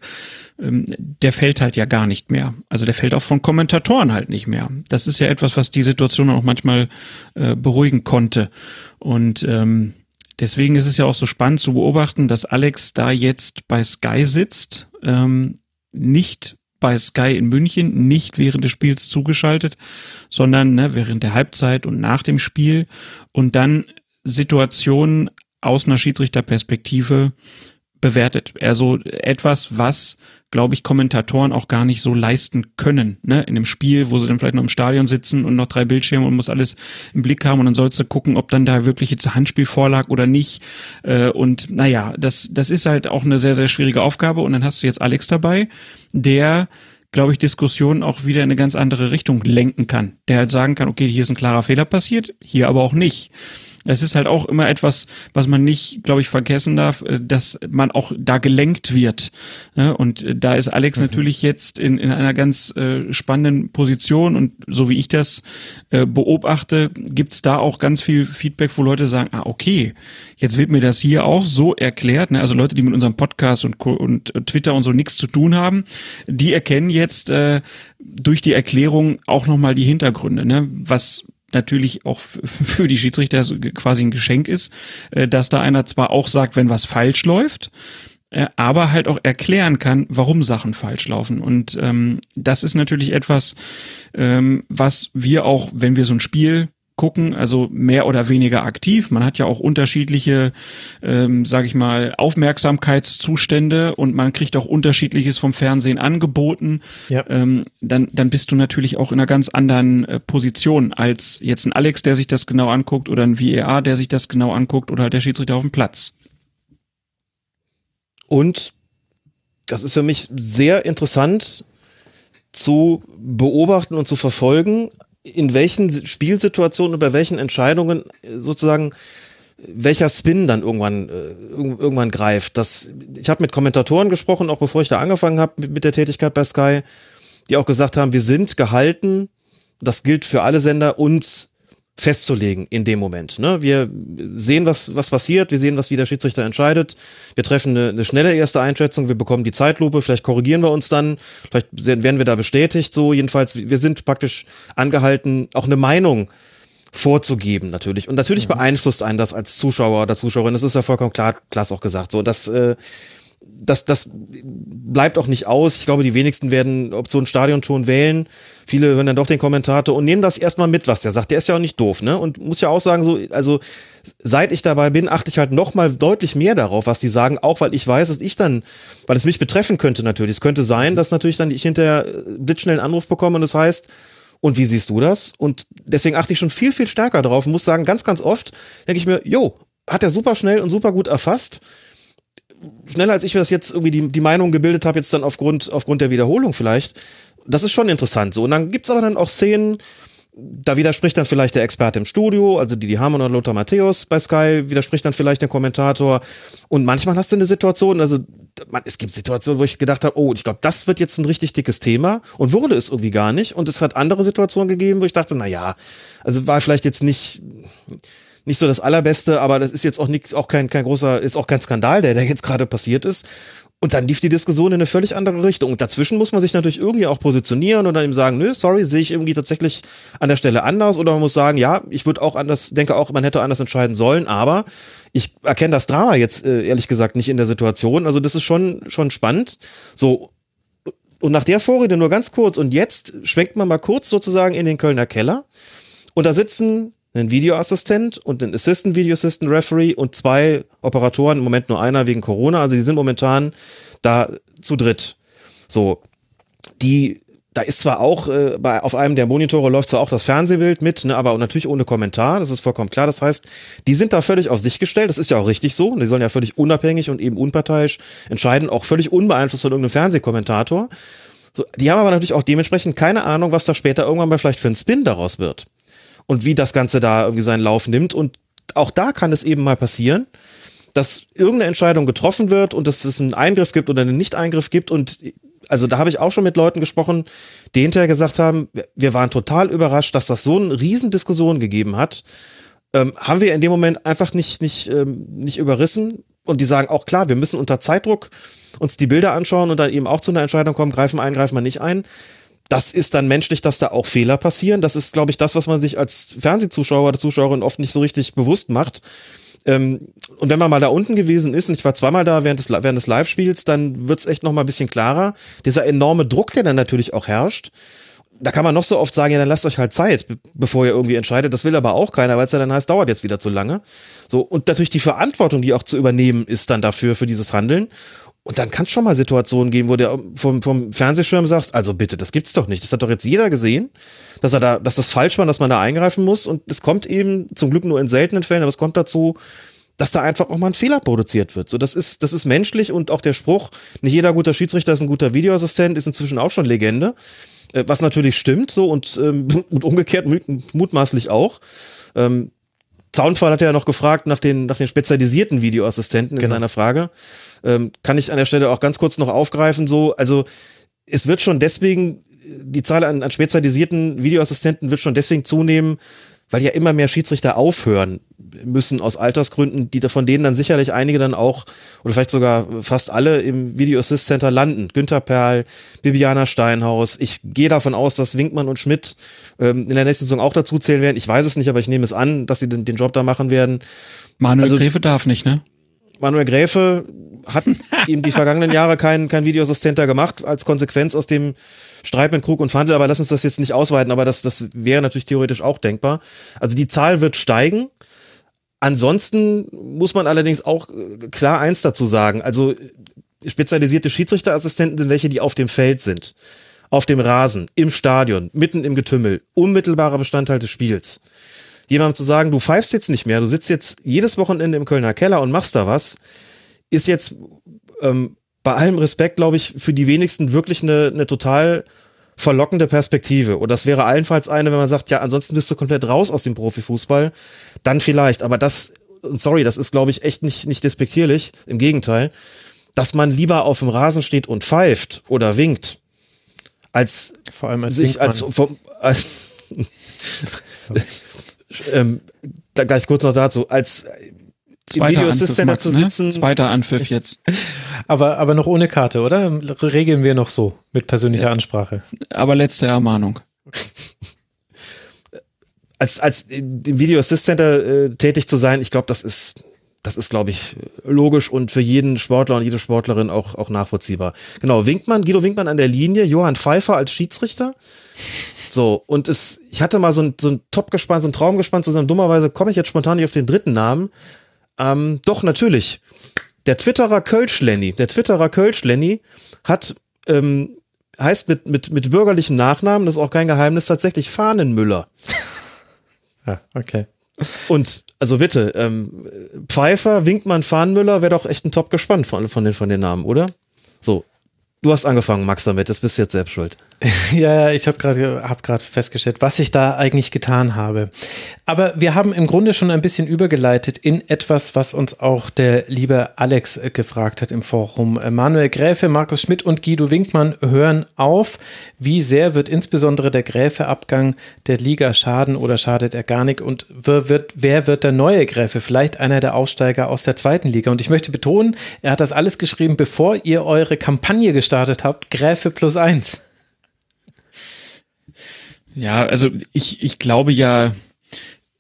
ähm, der fällt halt ja gar nicht mehr. Also der fällt auch von Kommentatoren halt nicht mehr. Das ist ja etwas, was die Situation auch manchmal äh, beruhigen konnte. Und ähm, deswegen ist es ja auch so spannend zu beobachten, dass Alex da jetzt bei Sky sitzt, ähm, nicht bei Sky in München, nicht während des Spiels zugeschaltet, sondern ne, während der Halbzeit und nach dem Spiel und dann Situationen aus einer Schiedsrichterperspektive bewertet. Also etwas, was glaube ich, Kommentatoren auch gar nicht so leisten können, ne? In dem Spiel, wo sie dann vielleicht noch im Stadion sitzen und noch drei Bildschirme und muss alles im Blick haben und dann sollst du gucken, ob dann da wirklich jetzt ein Handspiel vorlag oder nicht. Äh, und naja, das, das ist halt auch eine sehr, sehr schwierige Aufgabe. Und dann hast du jetzt Alex dabei, der glaube ich, Diskussionen auch wieder in eine ganz andere Richtung lenken kann. Der halt sagen kann, okay, hier ist ein klarer Fehler passiert, hier aber auch nicht. Es ist halt auch immer etwas, was man nicht, glaube ich, vergessen darf, äh, dass man auch da gelenkt wird. Und äh, da ist Alex mhm. natürlich jetzt in, in einer ganz äh, spannenden Position und so wie ich das beobachte, gibt's da auch ganz viel Feedback, wo Leute sagen, ah, okay, jetzt wird mir das hier auch so erklärt. Ne? Also Leute, die mit unserem Podcast und, und Twitter und so nichts zu tun haben, die erkennen jetzt durch die Erklärung auch nochmal die Hintergründe, ne? was natürlich auch für die Schiedsrichter quasi ein Geschenk ist, äh, dass da einer zwar auch sagt, wenn was falsch läuft, äh, aber halt auch erklären kann, warum Sachen falsch laufen. Und ähm, das ist natürlich etwas, ähm, was wir auch, wenn wir so ein Spiel gucken, also mehr oder weniger aktiv. Man hat ja auch unterschiedliche, ähm, sage ich mal, Aufmerksamkeitszustände und man kriegt auch unterschiedliches vom Fernsehen angeboten. Ja. Ähm, dann, dann bist du natürlich auch in einer ganz anderen äh, Position als jetzt ein Alex, der sich das genau anguckt oder ein VEA, der sich das genau anguckt oder halt der Schiedsrichter auf dem Platz. Und das ist für mich sehr interessant zu beobachten und zu verfolgen, in welchen Spielsituationen und bei welchen Entscheidungen äh, sozusagen welcher Spin dann irgendwann äh, irgendwann greift. Das, ich habe mit Kommentatoren gesprochen, auch bevor ich da angefangen habe mit, der Tätigkeit bei Sky, die auch gesagt haben, wir sind gehalten, das gilt für alle Sender, uns festzulegen in dem Moment. Ne? Wir sehen, was, was passiert, wir sehen, was wie der Schiedsrichter entscheidet, wir treffen eine, eine schnelle erste Einschätzung, wir bekommen die Zeitlupe, vielleicht korrigieren wir uns dann, vielleicht werden wir da bestätigt, so jedenfalls, wir sind praktisch angehalten, auch eine Meinung vorzugeben natürlich. Und natürlich mhm. beeinflusst einen das als Zuschauer oder Zuschauerin, das ist ja vollkommen klar, Klaas auch gesagt. So, das äh, das, das bleibt auch nicht aus. Ich glaube, die wenigsten werden Option Stadionton wählen. Viele hören dann doch den Kommentator und nehmen das erstmal mit, was der sagt. Der ist ja auch nicht doof, ne? Und muss ja auch sagen, so, also seit ich dabei bin, achte ich halt noch mal deutlich mehr darauf, was die sagen, auch weil ich weiß, dass ich dann, weil es mich betreffen könnte natürlich. Es könnte sein, dass natürlich dann ich hinterher blitzschnell einen Anruf bekomme und das heißt, und wie siehst du das? Und deswegen achte ich schon viel, viel stärker drauf und muss sagen, ganz, ganz oft denke ich mir, jo, hat er super schnell und super gut erfasst schneller als ich mir das jetzt irgendwie die, die Meinung gebildet habe, jetzt dann aufgrund, aufgrund der Wiederholung vielleicht. Das ist schon interessant so. Und dann gibt's aber dann auch Szenen, da widerspricht dann vielleicht der Experte im Studio, also Didi Hamann oder Lothar Matthäus bei Sky, widerspricht dann vielleicht der Kommentator. Und manchmal hast du eine Situation, also man, es gibt Situationen, wo ich gedacht habe, oh, ich glaube, das wird jetzt ein richtig dickes Thema und wurde es irgendwie gar nicht. Und es hat andere Situationen gegeben, wo ich dachte, na ja, also war vielleicht jetzt nicht nicht so das allerbeste, aber das ist jetzt auch nicht, auch kein, kein großer, ist auch kein Skandal, der, der jetzt gerade passiert ist. Und dann lief die Diskussion in eine völlig andere Richtung. Und dazwischen muss man sich natürlich irgendwie auch positionieren und dann ihm sagen, nö, sorry, sehe ich irgendwie tatsächlich an der Stelle anders. Oder man muss sagen, ja, ich würde auch anders, denke auch, man hätte anders entscheiden sollen, aber ich erkenne das Drama jetzt äh, ehrlich gesagt nicht in der Situation. Also das ist schon, schon spannend. So. Und nach der Vorrede nur ganz kurz. Und jetzt schwenkt man mal kurz sozusagen in den Kölner Keller. Und da sitzen einen Videoassistent und einen Assistant Video Assistant Referee und zwei Operatoren, im Moment nur einer wegen Corona, also die sind momentan da zu dritt. So, die, da ist zwar auch, äh, bei, auf einem der Monitore läuft zwar auch das Fernsehbild mit, ne, aber natürlich ohne Kommentar, das ist vollkommen klar. Das heißt, die sind da völlig auf sich gestellt, das ist ja auch richtig so, die sollen ja völlig unabhängig und eben unparteiisch entscheiden, auch völlig unbeeinflusst von irgendeinem Fernsehkommentator. So, die haben aber natürlich auch dementsprechend keine Ahnung, was da später irgendwann mal vielleicht für ein Spin daraus wird und wie das Ganze da irgendwie seinen Lauf nimmt. Und auch da kann es eben mal passieren, dass irgendeine Entscheidung getroffen wird und dass es einen Eingriff gibt oder einen Nicht-Eingriff gibt. Und also da habe ich auch schon mit Leuten gesprochen, die hinterher gesagt haben, wir waren total überrascht, dass das so eine Riesendiskussion gegeben hat. Ähm, haben wir in dem Moment einfach nicht, nicht, ähm, nicht überrissen. Und die sagen auch klar, wir müssen unter Zeitdruck uns die Bilder anschauen und dann eben auch zu einer Entscheidung kommen, greifen ein, greifen wir nicht ein das ist dann menschlich, dass da auch Fehler passieren. Das ist, glaube ich, das, was man sich als Fernsehzuschauer oder Zuschauerin oft nicht so richtig bewusst macht. Ähm, und wenn man mal da unten gewesen ist, und ich war zweimal da während des, während des Live-Spiels, dann wird's echt noch mal ein bisschen klarer. Dieser enorme Druck, der dann natürlich auch herrscht. Da kann man noch so oft sagen, ja, dann lasst euch halt Zeit, bevor ihr irgendwie entscheidet. Das will aber auch keiner, weil es ja dann heißt, dauert jetzt wieder zu lange. So, und natürlich die Verantwortung, die auch zu übernehmen ist dann dafür, für dieses Handeln. Und dann kann es schon mal Situationen geben, wo du vom, vom Fernsehschirm sagst, also bitte, das gibt's doch nicht. Das hat doch jetzt jeder gesehen, dass er da, dass das falsch war, dass man da eingreifen muss. Und es kommt eben zum Glück nur in seltenen Fällen, aber es kommt dazu, dass da einfach auch mal ein Fehler produziert wird. So, das ist, das ist menschlich und auch der Spruch, nicht jeder guter Schiedsrichter ist ein guter Videoassistent, ist inzwischen auch schon Legende. Äh, was natürlich stimmt, so und, ähm, und umgekehrt mutmaßlich auch. Ähm, Zaunfall hat ja noch gefragt nach den, nach den spezialisierten Videoassistenten in genau. seiner Frage. Ähm, kann ich an der Stelle auch ganz kurz noch aufgreifen, so, also es wird schon deswegen, die Zahl an, an spezialisierten Videoassistenten wird schon deswegen zunehmen, weil ja immer mehr Schiedsrichter aufhören müssen aus Altersgründen, die von denen dann sicherlich einige dann auch oder vielleicht sogar fast alle im Video Assist Center landen. Günther Perl, Bibiana Steinhaus. Ich gehe davon aus, dass Winkmann und Schmidt ähm, in der nächsten Saison auch dazu zählen werden. Ich weiß es nicht, aber ich nehme es an, dass sie den, den Job da machen werden. Manuel also, Gräfe darf nicht, ne? Manuel Gräfe hat ihm die vergangenen Jahre kein, kein Videoassistenter gemacht, als Konsequenz aus dem Streit mit Krug und Fandel, aber lass uns das jetzt nicht ausweiten, aber das, das wäre natürlich theoretisch auch denkbar. Also die Zahl wird steigen. Ansonsten muss man allerdings auch äh, klar eins dazu sagen. Also spezialisierte Schiedsrichterassistenten sind welche, die auf dem Feld sind. Auf dem Rasen, im Stadion, mitten im Getümmel, unmittelbarer Bestandteil des Spiels. Jemandem zu sagen, du pfeifst jetzt nicht mehr, du sitzt jetzt jedes Wochenende im Kölner Keller und machst da was, ist jetzt ähm, bei allem Respekt, glaube ich, für die wenigsten wirklich eine, eine total verlockende Perspektive. Und das wäre allenfalls eine, wenn man sagt, ja, ansonsten bist du komplett raus aus dem Profifußball, dann vielleicht. Aber das, sorry, das ist, glaube ich, echt nicht, nicht despektierlich. Im Gegenteil. Dass man lieber auf dem Rasen steht und pfeift oder winkt, als vor allem als sich als, vom, als ähm, da gleich kurz noch dazu, als Zweiter im Video Assist Center zu ne? sitzen. Ne? Zweiter Anpfiff jetzt. aber, aber noch ohne Karte, oder? Regeln wir noch so mit persönlicher ja. Ansprache. Aber letzte Ermahnung. als, als im Video Assist Center äh, tätig zu sein, ich glaube, das ist, das ist, glaube ich, logisch und für jeden Sportler und jede Sportlerin auch, auch nachvollziehbar. Genau, Winkmann, Guido Winkmann an der Linie, Johann Pfeiffer als Schiedsrichter. So, und es, ich hatte mal so ein, so ein Top gespannt, so ein Traum gespannt zusammen. Dummerweise komme ich jetzt spontan nicht auf den dritten Namen. Ähm, doch, natürlich. Der Twitterer Kölsch-Lenny, der Twitterer Kölsch-Lenny hat, ähm, heißt mit, mit, mit bürgerlichem Nachnamen, das ist auch kein Geheimnis, tatsächlich Fahnenmüller. ja, okay. Und, also bitte, ähm, Pfeiffer, Winkmann, Fahnenmüller wäre doch echt ein top gespannt von, von, den, von den Namen, oder? So. Du hast angefangen, Max, damit. Das bist jetzt selbst schuld. Ja, ich habe gerade hab grad festgestellt, was ich da eigentlich getan habe. Aber wir haben im Grunde schon ein bisschen übergeleitet in etwas, was uns auch der liebe Alex äh, gefragt hat im Forum. Äh, Manuel Gräfe, Markus Schmidt und Guido Winkmann hören auf. Wie sehr wird insbesondere der Gräfe-Abgang der Liga schaden oder schadet er gar nicht? Und wer wird, wer wird der neue Gräfe? Vielleicht einer der Aufsteiger aus der zweiten Liga. Und ich möchte betonen, er hat das alles geschrieben, bevor ihr eure Kampagne gestartet habt. Gräfe plus eins. Ja, also ich, ich glaube ja,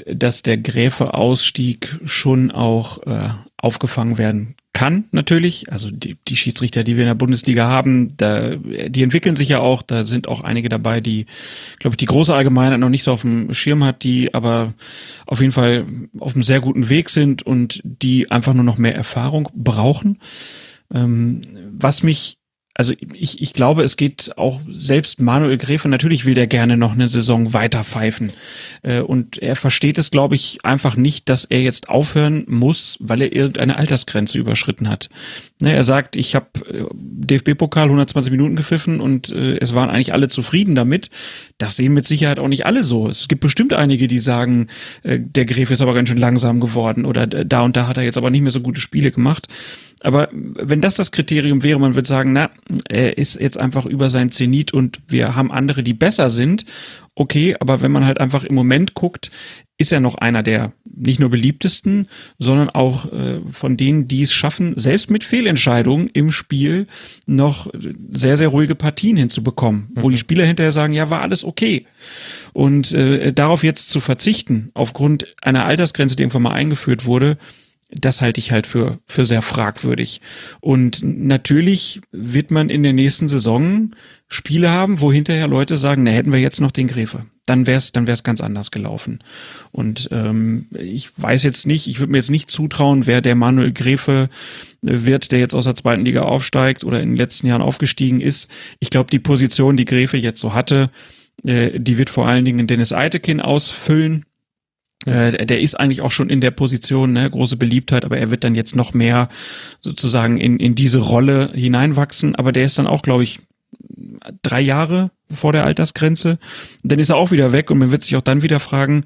dass der Gräfe-Ausstieg schon auch äh, aufgefangen werden kann, natürlich. Also die, die Schiedsrichter, die wir in der Bundesliga haben, da, die entwickeln sich ja auch. Da sind auch einige dabei, die, glaube ich, die große Allgemeinheit noch nicht so auf dem Schirm hat, die aber auf jeden Fall auf einem sehr guten Weg sind und die einfach nur noch mehr Erfahrung brauchen. Ähm, was mich also ich, ich glaube, es geht auch selbst Manuel Gräfe, natürlich will der gerne noch eine Saison weiter pfeifen. Äh, und er versteht es, glaube ich, einfach nicht, dass er jetzt aufhören muss, weil er irgendeine Altersgrenze überschritten hat. Ne, er sagt, ich habe äh, DFB-Pokal 120 Minuten gepfiffen und äh, es waren eigentlich alle zufrieden damit. Das sehen mit Sicherheit auch nicht alle so. Es gibt bestimmt einige, die sagen, der Gräfe ist aber ganz schön langsam geworden oder da und da hat er jetzt aber nicht mehr so gute Spiele gemacht. Aber wenn das das Kriterium wäre, man würde sagen, na, er ist jetzt einfach über sein Zenit und wir haben andere, die besser sind. Okay, aber wenn man halt einfach im Moment guckt, ist er noch einer der nicht nur beliebtesten, sondern auch äh, von denen, die es schaffen, selbst mit Fehlentscheidungen im Spiel noch sehr, sehr ruhige Partien hinzubekommen, mhm. wo die Spieler hinterher sagen, ja, war alles okay. Und äh, darauf jetzt zu verzichten, aufgrund einer Altersgrenze, die irgendwann mal eingeführt wurde, das halte ich halt für, für sehr fragwürdig. Und natürlich wird man in der nächsten Saison Spiele haben, wo hinterher Leute sagen, na, hätten wir jetzt noch den Gräfe. Dann wär's, dann wär's ganz anders gelaufen. Und ähm, ich weiß jetzt nicht, ich würde mir jetzt nicht zutrauen, wer der Manuel Gräfe wird, der jetzt aus der zweiten Liga aufsteigt oder in den letzten Jahren aufgestiegen ist. Ich glaube, die Position, die Gräfe jetzt so hatte, äh, die wird vor allen Dingen Dennis Eitekin ausfüllen äh, der ist eigentlich auch schon in der Position, ne, große Beliebtheit, aber er wird dann jetzt noch mehr sozusagen in, in diese Rolle hineinwachsen. Aber der ist dann auch, glaube ich, drei Jahre vor der Altersgrenze. Dann ist er auch wieder weg und man wird sich auch dann wieder fragen,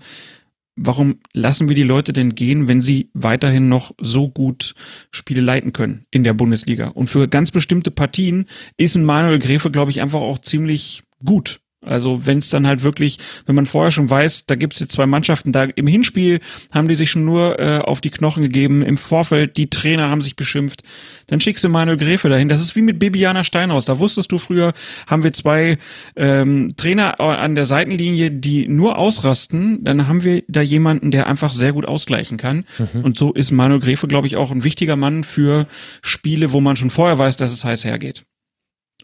warum lassen wir die Leute denn gehen, wenn sie weiterhin noch so gut Spiele leiten können in der Bundesliga? Und für ganz bestimmte Partien ist ein Manuel Gräfe, glaube ich, einfach auch ziemlich gut. Also wenn es dann halt wirklich, wenn man vorher schon weiß, da gibt es jetzt zwei Mannschaften, da im Hinspiel haben die sich schon nur äh, auf die Knochen gegeben, im Vorfeld die Trainer haben sich beschimpft, dann schickst du Manuel Gräfe dahin. Das ist wie mit Bibiana Steinhaus. Da wusstest du früher, haben wir zwei ähm, Trainer an der Seitenlinie, die nur ausrasten, dann haben wir da jemanden, der einfach sehr gut ausgleichen kann. Mhm. Und so ist Manuel Gräfe, glaube ich, auch ein wichtiger Mann für Spiele, wo man schon vorher weiß, dass es heiß hergeht.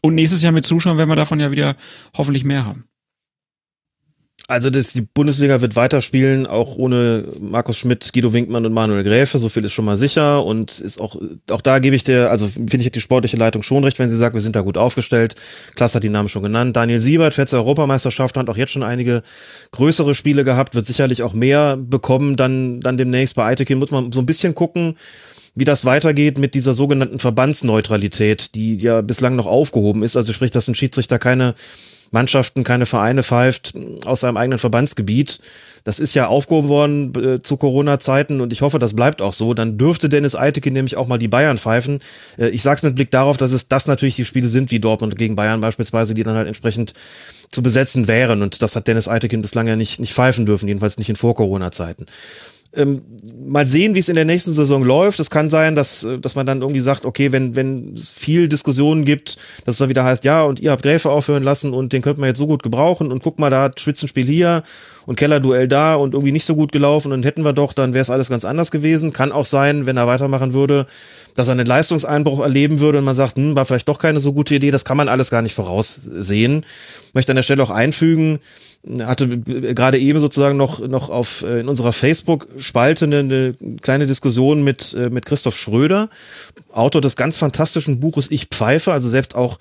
Und nächstes Jahr mit Zuschauern werden wir davon ja wieder hoffentlich mehr haben. Also das, die Bundesliga wird weiterspielen, auch ohne Markus Schmidt, Guido Winkmann und Manuel Gräfe, so viel ist schon mal sicher und ist auch, auch da gebe ich dir, also finde ich die sportliche Leitung schon recht, wenn sie sagt, wir sind da gut aufgestellt. Klaas hat die Namen schon genannt. Daniel Siebert, fährt zur Europameisterschaft, hat auch jetzt schon einige größere Spiele gehabt, wird sicherlich auch mehr bekommen, dann, dann demnächst bei Eitekin muss man so ein bisschen gucken, wie das weitergeht mit dieser sogenannten Verbandsneutralität, die ja bislang noch aufgehoben ist. Also sprich, dass ein Schiedsrichter keine Mannschaften, keine Vereine pfeift aus seinem eigenen Verbandsgebiet. Das ist ja aufgehoben worden äh, zu Corona-Zeiten und ich hoffe, das bleibt auch so. Dann dürfte Dennis Eiteke nämlich auch mal die Bayern pfeifen. Äh, ich sag's mit Blick darauf, dass es das natürlich die Spiele sind wie Dortmund gegen Bayern beispielsweise, die dann halt entsprechend zu besetzen wären. Und das hat Dennis Eiteken bislang ja nicht, nicht pfeifen dürfen, jedenfalls nicht in Vor-Corona-Zeiten. Ähm, mal sehen, wie es in der nächsten Saison läuft. Es kann sein, dass, äh, dass man dann irgendwie sagt, okay, wenn, wenn es viel Diskussionen gibt, dass es dann wieder heißt, ja, und ihr habt Gräfe aufhören lassen und den könnte man jetzt so gut gebrauchen und guck mal, da hat Spitzenspiel hier und Kellerduell da und irgendwie nicht so gut gelaufen und hätten wir doch, dann wäre es alles ganz anders gewesen. Kann auch sein, wenn er weitermachen würde, dass er einen Leistungseinbruch erleben würde und man sagt, hm, war vielleicht doch keine so gute Idee. Das kann man alles gar nicht voraussehen. Möchte an der Stelle auch einfügen, hatte gerade eben sozusagen noch, noch auf, äh, in unserer Facebook-Spalte eine, eine kleine Diskussion mit, äh, mit Christoph Schröder, Autor des ganz fantastischen Buches Ich pfeife, also selbst auch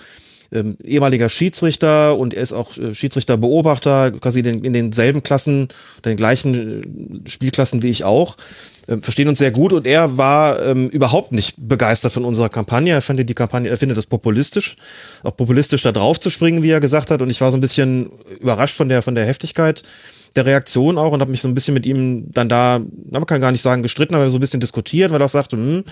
ähm, ehemaliger Schiedsrichter und er ist auch äh, Schiedsrichterbeobachter, quasi den, in denselben Klassen, den gleichen äh, Spielklassen wie ich auch. Äh, verstehen uns sehr gut und er war ähm, überhaupt nicht begeistert von unserer Kampagne. Er findet die Kampagne, er findet es populistisch, auch populistisch da drauf zu springen, wie er gesagt hat. Und ich war so ein bisschen überrascht von der von der Heftigkeit der Reaktion auch und habe mich so ein bisschen mit ihm dann da, man kann gar nicht sagen gestritten, aber so ein bisschen diskutiert, weil er auch sagte, hm,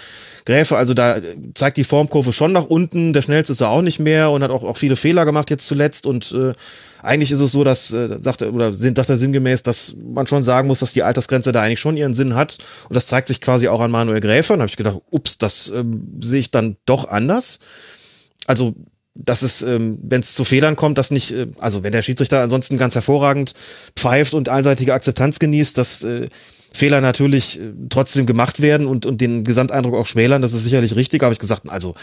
Gräfe, also da zeigt die Formkurve schon nach unten, der schnellste ist er auch nicht mehr und hat auch, auch viele Fehler gemacht jetzt zuletzt und äh, eigentlich ist es so, dass, äh, sagt er, oder sind, sagt er sinngemäß, dass man schon sagen muss, dass die Altersgrenze da eigentlich schon ihren Sinn hat und das zeigt sich quasi auch an Manuel Gräfe und habe ich gedacht, ups, das ähm, sehe ich dann doch anders. Also dass es, ähm, wenn es zu Fehlern kommt, dass nicht, äh, also wenn der Schiedsrichter ansonsten ganz hervorragend pfeift und einseitige Akzeptanz genießt, dass äh, Fehler natürlich äh, trotzdem gemacht werden und, und den Gesamteindruck auch schmälern, das ist sicherlich richtig, habe ich gesagt, also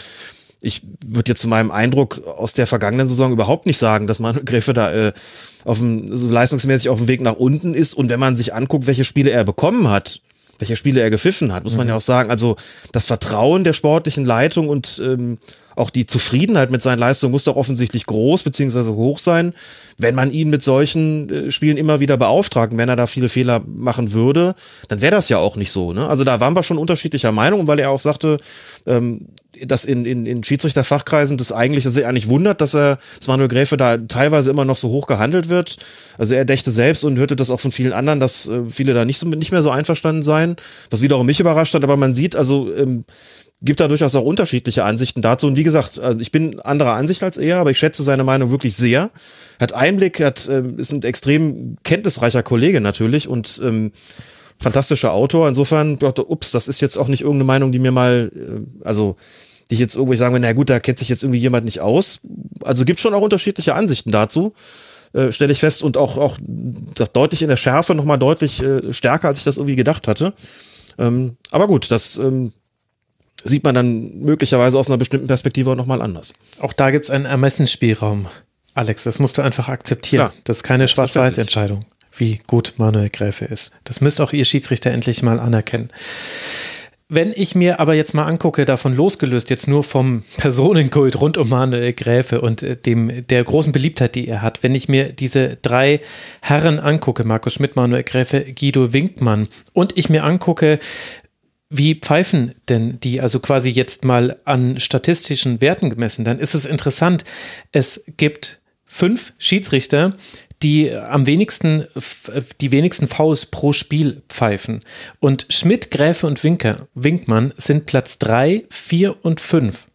ich würde jetzt zu meinem Eindruck aus der vergangenen Saison überhaupt nicht sagen, dass Manuel Gräfe da äh, auf dem, so leistungsmäßig auf dem Weg nach unten ist. Und wenn man sich anguckt, welche Spiele er bekommen hat, welche Spiele er gepfiffen hat, muss mhm. man ja auch sagen. Also das Vertrauen der sportlichen Leitung und ähm, auch die Zufriedenheit mit seinen Leistungen muss doch offensichtlich groß beziehungsweise hoch sein, wenn man ihn mit solchen äh, Spielen immer wieder beauftragt. Wenn er da viele Fehler machen würde, dann wäre das ja auch nicht so. Ne? Also da waren wir schon unterschiedlicher Meinung, weil er auch sagte, ähm, dass in, in, in Schiedsrichterfachkreisen das eigentlich, dass er eigentlich wundert, dass er, dass Manuel Gräfe da teilweise immer noch so hoch gehandelt wird. Also er dächte selbst und hörte das auch von vielen anderen, dass äh, viele da nicht so nicht mehr so einverstanden seien, was wiederum mich überrascht hat. Aber man sieht also, ähm, gibt da durchaus auch unterschiedliche Ansichten dazu. Und wie gesagt, also ich bin anderer Ansicht als er, aber ich schätze seine Meinung wirklich sehr. Hat Einblick, hat, äh, ist ein extrem kenntnisreicher Kollege natürlich und ähm, fantastischer Autor. Insofern dachte, ups, das ist jetzt auch nicht irgendeine Meinung, die mir mal, äh, also die ich jetzt irgendwo sagen will, na gut, da kennt sich jetzt irgendwie jemand nicht aus. Also gibt schon auch unterschiedliche Ansichten dazu, äh, stelle ich fest und auch auch deutlich in der Schärfe nochmal deutlich äh, stärker, als ich das irgendwie gedacht hatte. Ähm, aber gut, das ähm, sieht man dann möglicherweise aus einer bestimmten Perspektive auch nochmal anders. Auch da gibt es einen Ermessensspielraum, Alex. Das musst du einfach akzeptieren. Klar, das ist keine Schwarz-Weiß-Entscheidung, wie gut Manuel Gräfe ist. Das müsst auch ihr Schiedsrichter endlich mal anerkennen. Wenn ich mir aber jetzt mal angucke, davon losgelöst, jetzt nur vom Personenkult rund um Manuel Gräfe und äh, dem, der großen Beliebtheit, die er hat, wenn ich mir diese drei Herren angucke, Markus Schmidt, Manuel Gräfe, Guido Winkmann, und ich mir angucke, wie pfeifen denn die, also quasi jetzt mal an statistischen Werten gemessen, dann ist es interessant. Es gibt fünf Schiedsrichter, die am wenigsten, die wenigsten Vs pro Spiel pfeifen. Und Schmidt, Gräfe und Winker, Winkmann sind Platz drei, vier und fünf.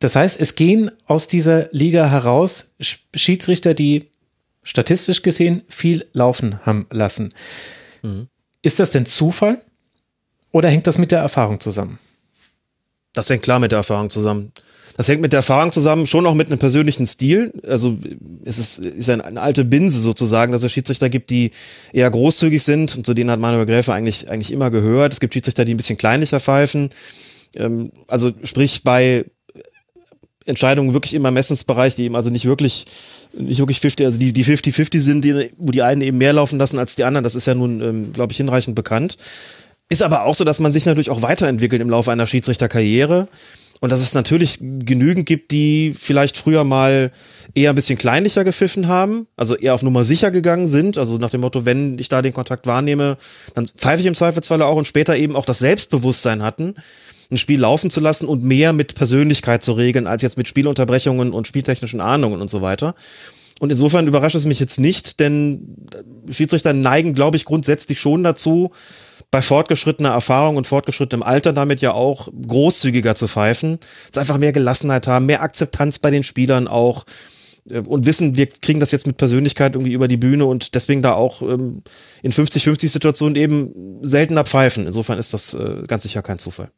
Das heißt, es gehen aus dieser Liga heraus Schiedsrichter, die statistisch gesehen viel laufen haben lassen. Mhm. Ist das denn Zufall? Oder hängt das mit der Erfahrung zusammen? Das hängt klar mit der Erfahrung zusammen. Das hängt mit der Erfahrung zusammen, schon auch mit einem persönlichen Stil. Also es ist, ist eine, alte Binse sozusagen, dass es Schiedsrichter gibt, die eher großzügig sind und zu denen hat Manuel Gräfe eigentlich, eigentlich immer gehört. Es gibt Schiedsrichter, die ein bisschen kleinlicher pfeifen. Ähm, also sprich bei Entscheidungen wirklich im Ermessensbereich, die eben also nicht wirklich nicht wirklich 50, also die die 50-50 sind, die, wo die einen eben mehr laufen lassen als die anderen, das ist ja nun, ähm, glaube ich, hinreichend bekannt. Ist aber auch so, dass man sich natürlich auch weiterentwickelt im Laufe einer Schiedsrichterkarriere. Und dass es natürlich genügend gibt, die vielleicht früher mal eher ein bisschen kleinlicher gepfiffen haben, also eher auf Nummer sicher gegangen sind, also nach dem Motto, wenn ich da den Kontakt wahrnehme, dann pfeife ich im Zweifelsfall auch und später eben auch das Selbstbewusstsein hatten, ein Spiel laufen zu lassen und mehr mit Persönlichkeit zu regeln, als jetzt mit Spielunterbrechungen und spieltechnischen Ahnungen und so weiter. Und insofern überrascht es mich jetzt nicht, denn Schiedsrichter neigen, glaube ich, grundsätzlich schon dazu, bei fortgeschrittener Erfahrung und fortgeschrittenem Alter damit ja auch großzügiger zu pfeifen, dass einfach mehr Gelassenheit haben, mehr Akzeptanz bei den Spielern auch äh, und wissen, wir kriegen das jetzt mit Persönlichkeit irgendwie über die Bühne und deswegen da auch ähm, in 50-50 Situationen eben seltener pfeifen. Insofern ist das äh, ganz sicher kein Zufall.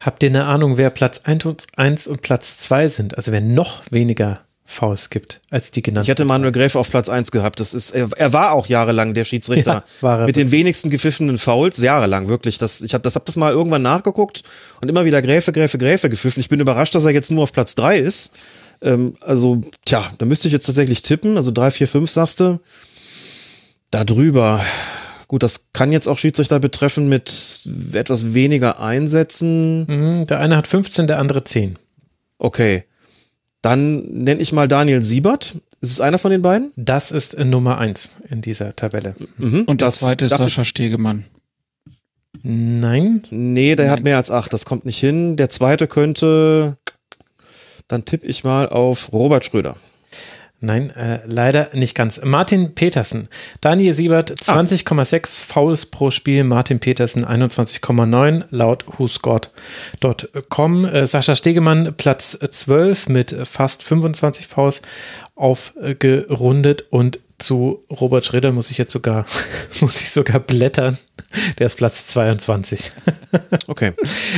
Habt ihr eine Ahnung, wer Platz 1 und Platz 2 sind? Also wer noch weniger Faust gibt als die genannten. Ich hatte Manuel Gräfe auf Platz 1 gehabt. Das ist, er, er war auch jahrelang der Schiedsrichter ja, mit den wenigsten gepfiffenen Fouls. Jahrelang, wirklich. Das, ich habe das, hab das mal irgendwann nachgeguckt und immer wieder Gräfe, Gräfe, Gräfe gepfiffen. Ich bin überrascht, dass er jetzt nur auf Platz 3 ist. Ähm, also, tja, da müsste ich jetzt tatsächlich tippen. Also 3, 4, 5 sagst du. Da drüber. Gut, das kann jetzt auch Schiedsrichter betreffen mit etwas weniger Einsätzen. Mhm, der eine hat 15, der andere 10. Okay. Dann nenne ich mal Daniel Siebert. Ist es einer von den beiden? Das ist Nummer eins in dieser Tabelle. Mhm. Und der das zweite ist Sascha Stegemann. Nein, Nee, der hat Nein. mehr als acht. Das kommt nicht hin. Der zweite könnte. Dann tippe ich mal auf Robert Schröder. Nein, äh, leider nicht ganz. Martin Petersen. Daniel Siebert 20,6 Fouls pro Spiel. Martin Petersen 21,9 laut whoscored.com. Äh, Sascha Stegemann Platz 12 mit fast 25 Fouls aufgerundet und zu Robert Schröder muss ich jetzt sogar, muss ich sogar blättern. Der ist Platz 22. Okay.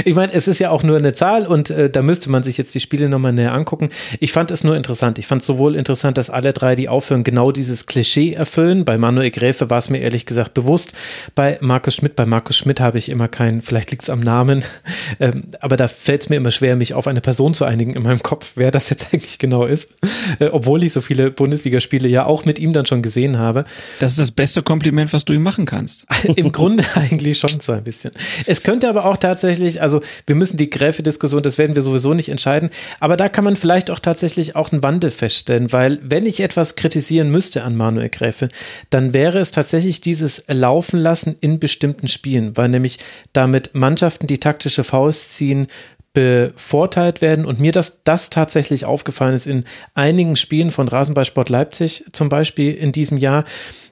Ich meine, es ist ja auch nur eine Zahl und äh, da müsste man sich jetzt die Spiele nochmal näher angucken. Ich fand es nur interessant. Ich fand sowohl interessant, dass alle drei, die aufhören, genau dieses Klischee erfüllen. Bei Manuel Gräfe war es mir ehrlich gesagt bewusst. Bei Markus Schmidt, bei Markus Schmidt habe ich immer keinen, vielleicht liegt es am Namen, ähm, aber da fällt es mir immer schwer, mich auf eine Person zu einigen in meinem Kopf, wer das jetzt eigentlich genau ist. Äh, obwohl ich so viele Bundesligaspiele ja auch mit ihm dann schon gesehen habe. Das ist das beste Kompliment, was du ihm machen kannst. Im Grunde eigentlich schon so ein bisschen. Es könnte aber auch tatsächlich, also wir müssen die Gräfe-Diskussion, das werden wir sowieso nicht entscheiden, aber da kann man vielleicht auch tatsächlich auch einen Wandel feststellen, weil wenn ich etwas kritisieren müsste an Manuel Gräfe, dann wäre es tatsächlich dieses Laufen lassen in bestimmten Spielen, weil nämlich damit Mannschaften, die taktische Faust ziehen, bevorteilt werden und mir das, das tatsächlich aufgefallen ist in einigen Spielen von Rasenballsport Leipzig zum Beispiel in diesem Jahr,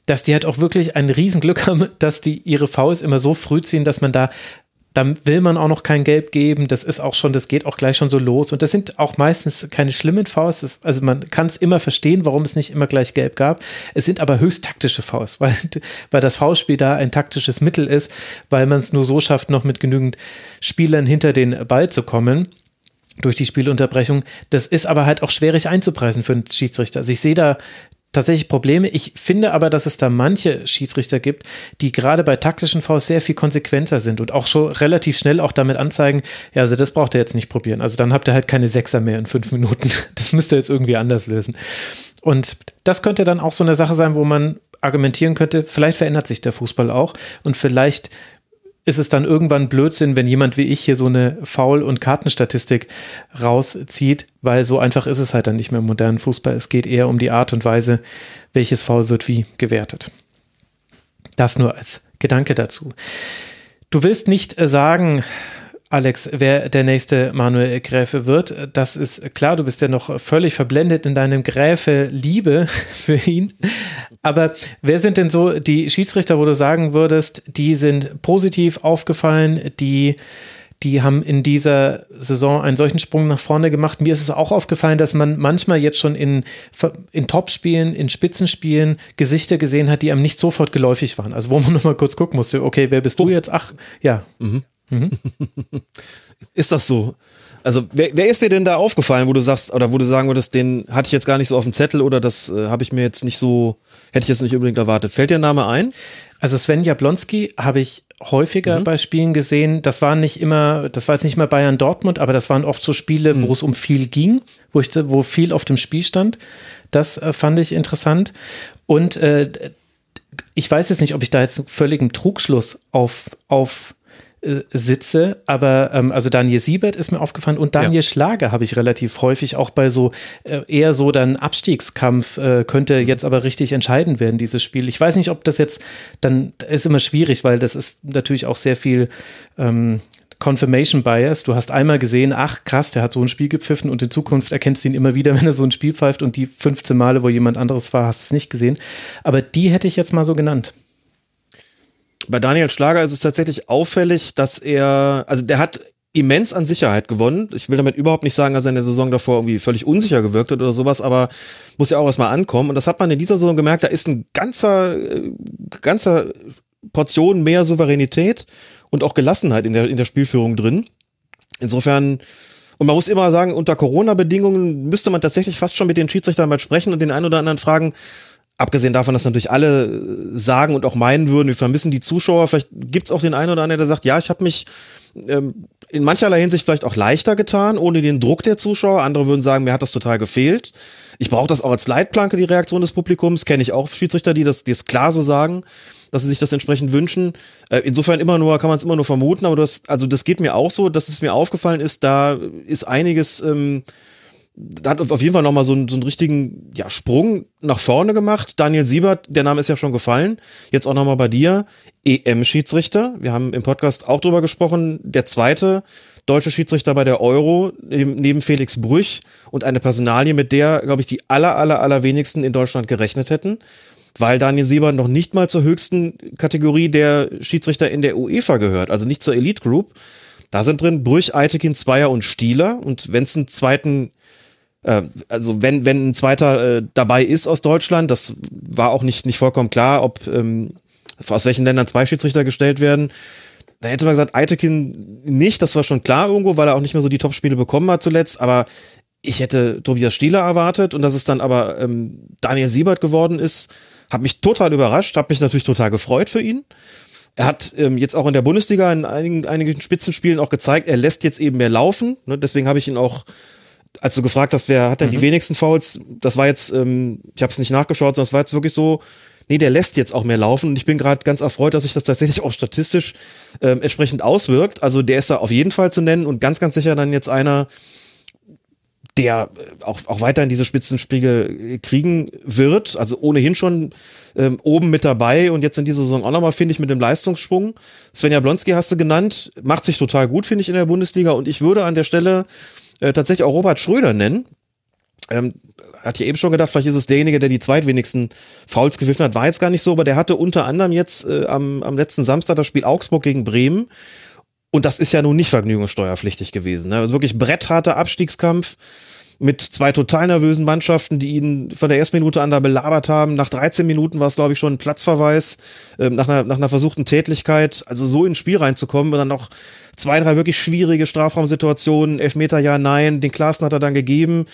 dass die halt auch wirklich ein Riesenglück haben, dass die ihre Fouls immer so früh ziehen, dass man da dann will man auch noch kein Gelb geben. Das ist auch schon, das geht auch gleich schon so los. Und das sind auch meistens keine schlimmen Fouls. Das, also man kann es immer verstehen, warum es nicht immer gleich Gelb gab. Es sind aber höchst taktische Fouls, weil, weil das Foulspiel da ein taktisches Mittel ist, weil man es nur so schafft, noch mit genügend Spielern hinter den Ball zu kommen durch die Spielunterbrechung. Das ist aber halt auch schwierig einzupreisen für einen Schiedsrichter. Also ich sehe da tatsächlich Probleme. Ich finde aber, dass es da manche Schiedsrichter gibt, die gerade bei taktischen Fouls sehr viel konsequenter sind und auch schon relativ schnell auch damit anzeigen, ja, also das braucht ihr jetzt nicht probieren. Also dann habt ihr halt keine Sechser mehr in fünf Minuten. Das müsst ihr jetzt irgendwie anders lösen. Und das könnte dann auch so eine Sache sein, wo man argumentieren könnte, vielleicht verändert sich der Fußball auch und vielleicht ist es dann irgendwann Blödsinn, wenn jemand wie ich hier so eine Foul- und Kartenstatistik rauszieht, weil so einfach ist es halt dann nicht mehr im modernen Fußball. Es geht eher um die Art und Weise, welches Foul wird wie gewertet. Das nur als Gedanke dazu. Du willst nicht äh, sagen, Alex, wer der nächste Manuel Gräfe wird. Das ist klar, du bist ja noch völlig verblendet in deinem Gräfe-Liebe für ihn. Aber wer sind denn so die Schiedsrichter, wo du sagen würdest, die sind positiv aufgefallen, die, die haben in dieser Saison einen solchen Sprung nach vorne gemacht? Mir ist es auch aufgefallen, dass man manchmal jetzt schon in, in Topspielen, in Spitzenspielen Gesichter gesehen hat, die einem nicht sofort geläufig waren. Also wo man nochmal kurz gucken musste, okay, wer bist du jetzt? Ach, ja. Ist das so? Also, wer, wer ist dir denn da aufgefallen, wo du sagst, oder wo du sagen würdest, den hatte ich jetzt gar nicht so auf dem Zettel oder das äh, habe ich mir jetzt nicht so, hätte ich jetzt nicht unbedingt erwartet. Fällt dir ein Name ein? Also Sven Jablonski habe ich häufiger bei Spielen gesehen. Das war nicht immer, das war jetzt nicht mal Bayern Dortmund, aber das waren oft so Spiele, wo es um viel ging, wo ich, wo viel auf dem Spiel stand. Das äh, fand ich interessant. Und äh, ich weiß jetzt nicht, ob ich da jetzt einen völligen Trugschluss auf, auf äh, sitze, aber ähm, also Daniel Siebert ist mir aufgefallen und Daniel Ja. Schlager habe ich relativ häufig auch bei so äh, eher so dann Abstiegskampf äh, könnte jetzt aber richtig entscheidend werden, dieses Spiel. Ich weiß nicht, ob das jetzt dann ist immer schwierig, weil das ist natürlich auch sehr viel ähm, Confirmation Bias. Du hast einmal gesehen, ach krass, der hat so ein Spiel gepfiffen und in Zukunft erkennst du ihn immer wieder, wenn er so ein Spiel pfeift und die 15 Male, wo jemand anderes war, hast du es nicht gesehen. Aber die hätte ich jetzt mal so genannt. Bei Daniel Schlager ist es tatsächlich auffällig, dass er, also der hat immens an Sicherheit gewonnen. Ich will damit überhaupt nicht sagen, dass er in der Saison davor irgendwie völlig unsicher gewirkt hat oder sowas, aber muss ja auch erstmal ankommen. Und das hat man in dieser Saison gemerkt, da ist ein ganzer, äh, ganzer Portion mehr Souveränität und auch Gelassenheit in der, in der Spielführung drin. Insofern, und man muss immer sagen, unter Corona-Bedingungen müsste man tatsächlich fast schon mit den Schiedsrichtern mal sprechen und den einen oder anderen fragen, abgesehen davon, dass natürlich alle äh, sagen und auch meinen würden, wir vermissen die Zuschauer, vielleicht gibt's auch den einen oder anderen, der sagt, ja, ich habe mich ähm, in mancherlei Hinsicht vielleicht auch leichter getan, ohne den Druck der Zuschauer. Andere würden sagen, mir hat das total gefehlt. Ich brauche das auch als Leitplanke, die Reaktion des Publikums. Kenne ich auch Schiedsrichter, die das, die es klar so sagen, dass sie sich das entsprechend wünschen. Äh, insofern immer nur, kann man es immer nur vermuten, aber das, also das geht mir auch so, dass es mir aufgefallen ist, da ist einiges ähm, hat auf jeden Fall nochmal so, einen, so einen richtigen ja, Sprung nach vorne gemacht. Daniel Siebert, der Name ist ja schon gefallen. Jetzt auch nochmal bei dir. EM-Schiedsrichter. Wir haben im Podcast auch drüber gesprochen. Der zweite deutsche Schiedsrichter bei der Euro, neben Felix Brüch und eine Personalie, mit der, glaube ich, die aller, aller, aller wenigsten in Deutschland gerechnet hätten. Weil Daniel Siebert noch nicht mal zur höchsten Kategorie der Schiedsrichter in der UEFA gehört, also nicht zur Elite Group. Da sind drin Brüch, Eitekin, Zweier und Stieler. Und wenn es einen zweiten also wenn, wenn ein zweiter äh, dabei ist aus Deutschland, das war auch nicht, nicht vollkommen klar, ob ähm, aus welchen Ländern zwei Schiedsrichter gestellt werden. Da hätte man gesagt, Eitekin nicht, das war schon klar irgendwo, weil er auch nicht mehr so die Topspiele bekommen hat zuletzt, aber ich hätte Tobias Stieler erwartet und dass es dann aber ähm, Daniel Siebert geworden ist, hat mich total überrascht, habe mich natürlich total gefreut für ihn. Er hat ähm, jetzt auch in der Bundesliga in einigen, einigen Spitzenspielen auch gezeigt, er lässt jetzt eben mehr laufen. Ne? Deswegen habe ich ihn auch als du gefragt hast, wer hat denn mhm. die wenigsten Fouls, das war jetzt, ähm, ich habe es nicht nachgeschaut, sondern es war jetzt wirklich so, nee, der lässt jetzt auch mehr laufen. Und ich bin gerade ganz erfreut, dass sich das tatsächlich auch statistisch ähm, entsprechend auswirkt. Also der ist da auf jeden Fall zu nennen und ganz, ganz sicher dann jetzt einer, der äh, auch, auch weiterhin diese Spitzenspiegel kriegen wird. Also ohnehin schon ähm, oben mit dabei und jetzt in dieser Saison auch nochmal, finde ich, mit dem Leistungssprung. Svenja Blonski hast du genannt, macht sich total gut, finde ich, in der Bundesliga. Und ich würde an der Stelle äh, tatsächlich auch Robert Schröder nennen. Ähm, hat ja eben schon gedacht, vielleicht ist es derjenige, der die zweitwenigsten Fouls gepfiffen hat. War jetzt gar nicht so, aber der hatte unter anderem jetzt äh, am, am letzten Samstag das Spiel Augsburg gegen Bremen. Und das ist ja nun nicht vergnügungssteuerpflichtig gewesen. Ne? Also wirklich brettharter Abstiegskampf mit zwei total nervösen Mannschaften, die ihn von der ersten Minute an da belabert haben. Nach 13 Minuten war es, glaube ich, schon ein Platzverweis, äh, nach, einer, nach einer versuchten Tätlichkeit. Also so ins Spiel reinzukommen und dann noch zwei, drei wirklich schwierige Strafraumsituationen, Elfmeter ja, nein, den Klaassen hat er dann gegeben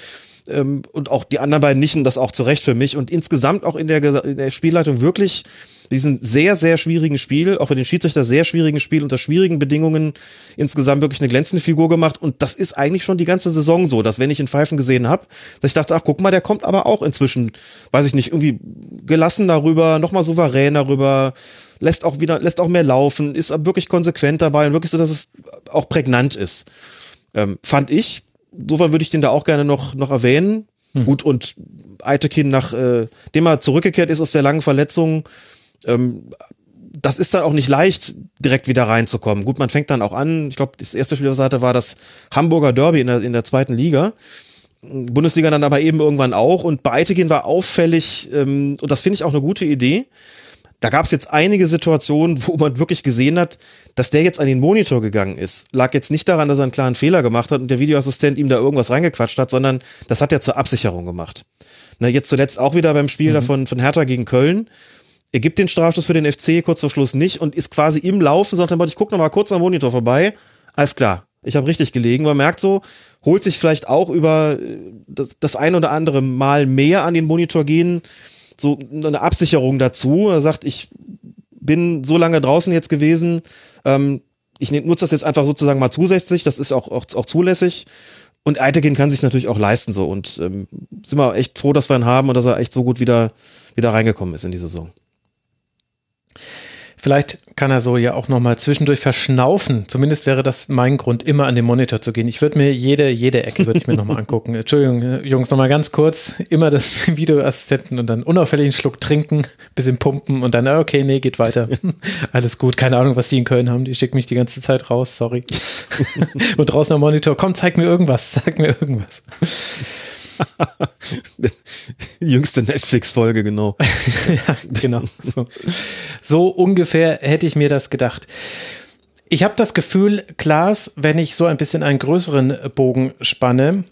ähm, und auch die anderen beiden nicht und das auch zu Recht für mich und insgesamt auch in der, in der Spielleitung wirklich diesen sehr, sehr schwierigen Spiel, auch für den Schiedsrichter sehr schwierigen Spiel unter schwierigen Bedingungen insgesamt wirklich eine glänzende Figur gemacht. Und das ist eigentlich schon die ganze Saison so, dass wenn ich in Pfeifen gesehen habe, dass ich dachte, ach guck mal, der kommt aber auch inzwischen, weiß ich nicht, irgendwie gelassen darüber, nochmal souverän darüber, lässt auch wieder, lässt auch mehr laufen, ist wirklich konsequent dabei und wirklich so, dass es auch prägnant ist. Ähm, fand ich. Insofern würde ich den da auch gerne noch, noch erwähnen. Hm. Gut, und Eitekin, nach äh, dem er zurückgekehrt ist aus der langen Verletzung, ähm, das ist dann auch nicht leicht, direkt wieder reinzukommen. Gut, man fängt dann auch an. Ich glaube, das erste Spiel, was er hatte, war das Hamburger Derby in der, in der zweiten Liga. Bundesliga dann aber eben irgendwann auch. Und bei Eitekin war auffällig, ähm, und das finde ich auch eine gute Idee, da gab es jetzt einige Situationen, wo man wirklich gesehen hat, dass der jetzt an den Monitor gegangen ist. Lag jetzt nicht daran, dass er einen klaren Fehler gemacht hat und der Videoassistent ihm da irgendwas reingequatscht hat, sondern das hat er zur Absicherung gemacht. Na, jetzt zuletzt auch wieder beim Spiel mhm. davon von Hertha gegen Köln. Er gibt den Strafstoß für den FC kurz vor Schluss nicht und ist quasi im Laufen, sagt er, ich gucke noch mal kurz am Monitor vorbei. Alles klar, ich habe richtig gelegen. Man merkt so, holt sich vielleicht auch über das, das ein oder andere Mal mehr an den Monitor gehen so eine Absicherung dazu. Er sagt, ich bin so lange draußen jetzt gewesen, ähm, ich nutze das jetzt einfach sozusagen mal zusätzlich, das ist auch, auch, auch zulässig. Und Eitekin kann sich natürlich auch leisten so. Und ähm, sind wir echt froh, dass wir ihn haben und dass er echt so gut wieder, wieder reingekommen ist in die Saison. Vielleicht kann er so ja auch nochmal zwischendurch verschnaufen. Zumindest wäre das mein Grund, immer an den Monitor zu gehen. Ich würde mir jede, jede Ecke würde ich mir nochmal angucken. Entschuldigung, Jungs, nochmal ganz kurz. Immer das Videoassistenten und dann unauffällig einen Schluck trinken, bisschen pumpen und dann, okay, nee, geht weiter. Alles gut. Keine Ahnung, was die in Köln haben. Die schicken mich die ganze Zeit raus, sorry. und draußen am Monitor, komm, zeig mir irgendwas, zeig mir irgendwas. Jüngste Netflix-Folge, genau. ja, genau. So. so ungefähr hätte ich mir das gedacht. Ich habe das Gefühl, Klaas, wenn ich so ein bisschen einen größeren Bogen spanne,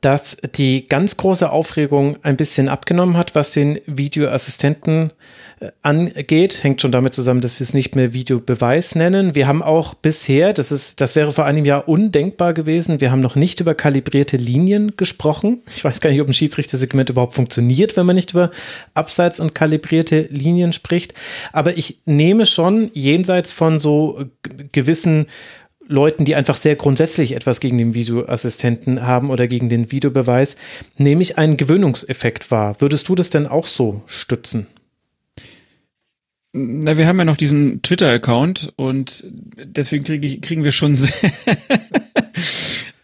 dass die ganz große Aufregung ein bisschen abgenommen hat, was den Videoassistenten äh, angeht. Hängt schon damit zusammen, dass wir es nicht mehr Videobeweis nennen. Wir haben auch bisher, das ist, das wäre vor einem Jahr undenkbar gewesen, wir haben noch nicht über kalibrierte Linien gesprochen. Ich weiß gar nicht, ob ein Schiedsrichtersegment überhaupt funktioniert, wenn man nicht über Abseits- und kalibrierte Linien spricht. Aber ich nehme schon jenseits von so gewissen Leuten, die einfach sehr grundsätzlich etwas gegen den Videoassistenten haben oder gegen den Videobeweis, nehme ich einen Gewöhnungseffekt wahr. Würdest du das denn auch so stützen? Na, wir haben ja noch diesen Twitter-Account und deswegen krieg ich, kriegen wir schon sehr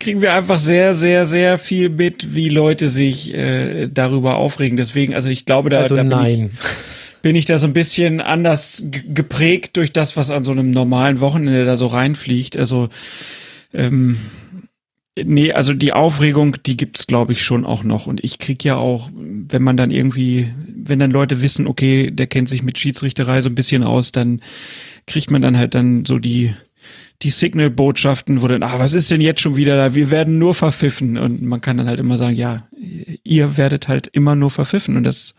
kriegen wir einfach sehr, sehr, sehr viel mit, wie Leute sich äh, darüber aufregen. Deswegen, also ich glaube, da, Also da bin nein. ich bin ich da so ein bisschen anders geprägt durch das, was an so einem normalen Wochenende da so reinfliegt. Also ähm, nee, also die Aufregung, die gibt's glaube ich schon auch noch. Und ich krieg ja auch, wenn man dann irgendwie, wenn dann Leute wissen, okay, der kennt sich mit Schiedsrichterei so ein bisschen aus, dann kriegt man dann halt dann so die die Signal-Botschaften, wo dann, ah, was ist denn jetzt schon wieder da? Wir werden nur verpfiffen. Und man kann dann halt immer sagen, ja, ihr werdet halt immer nur verpfiffen. Und das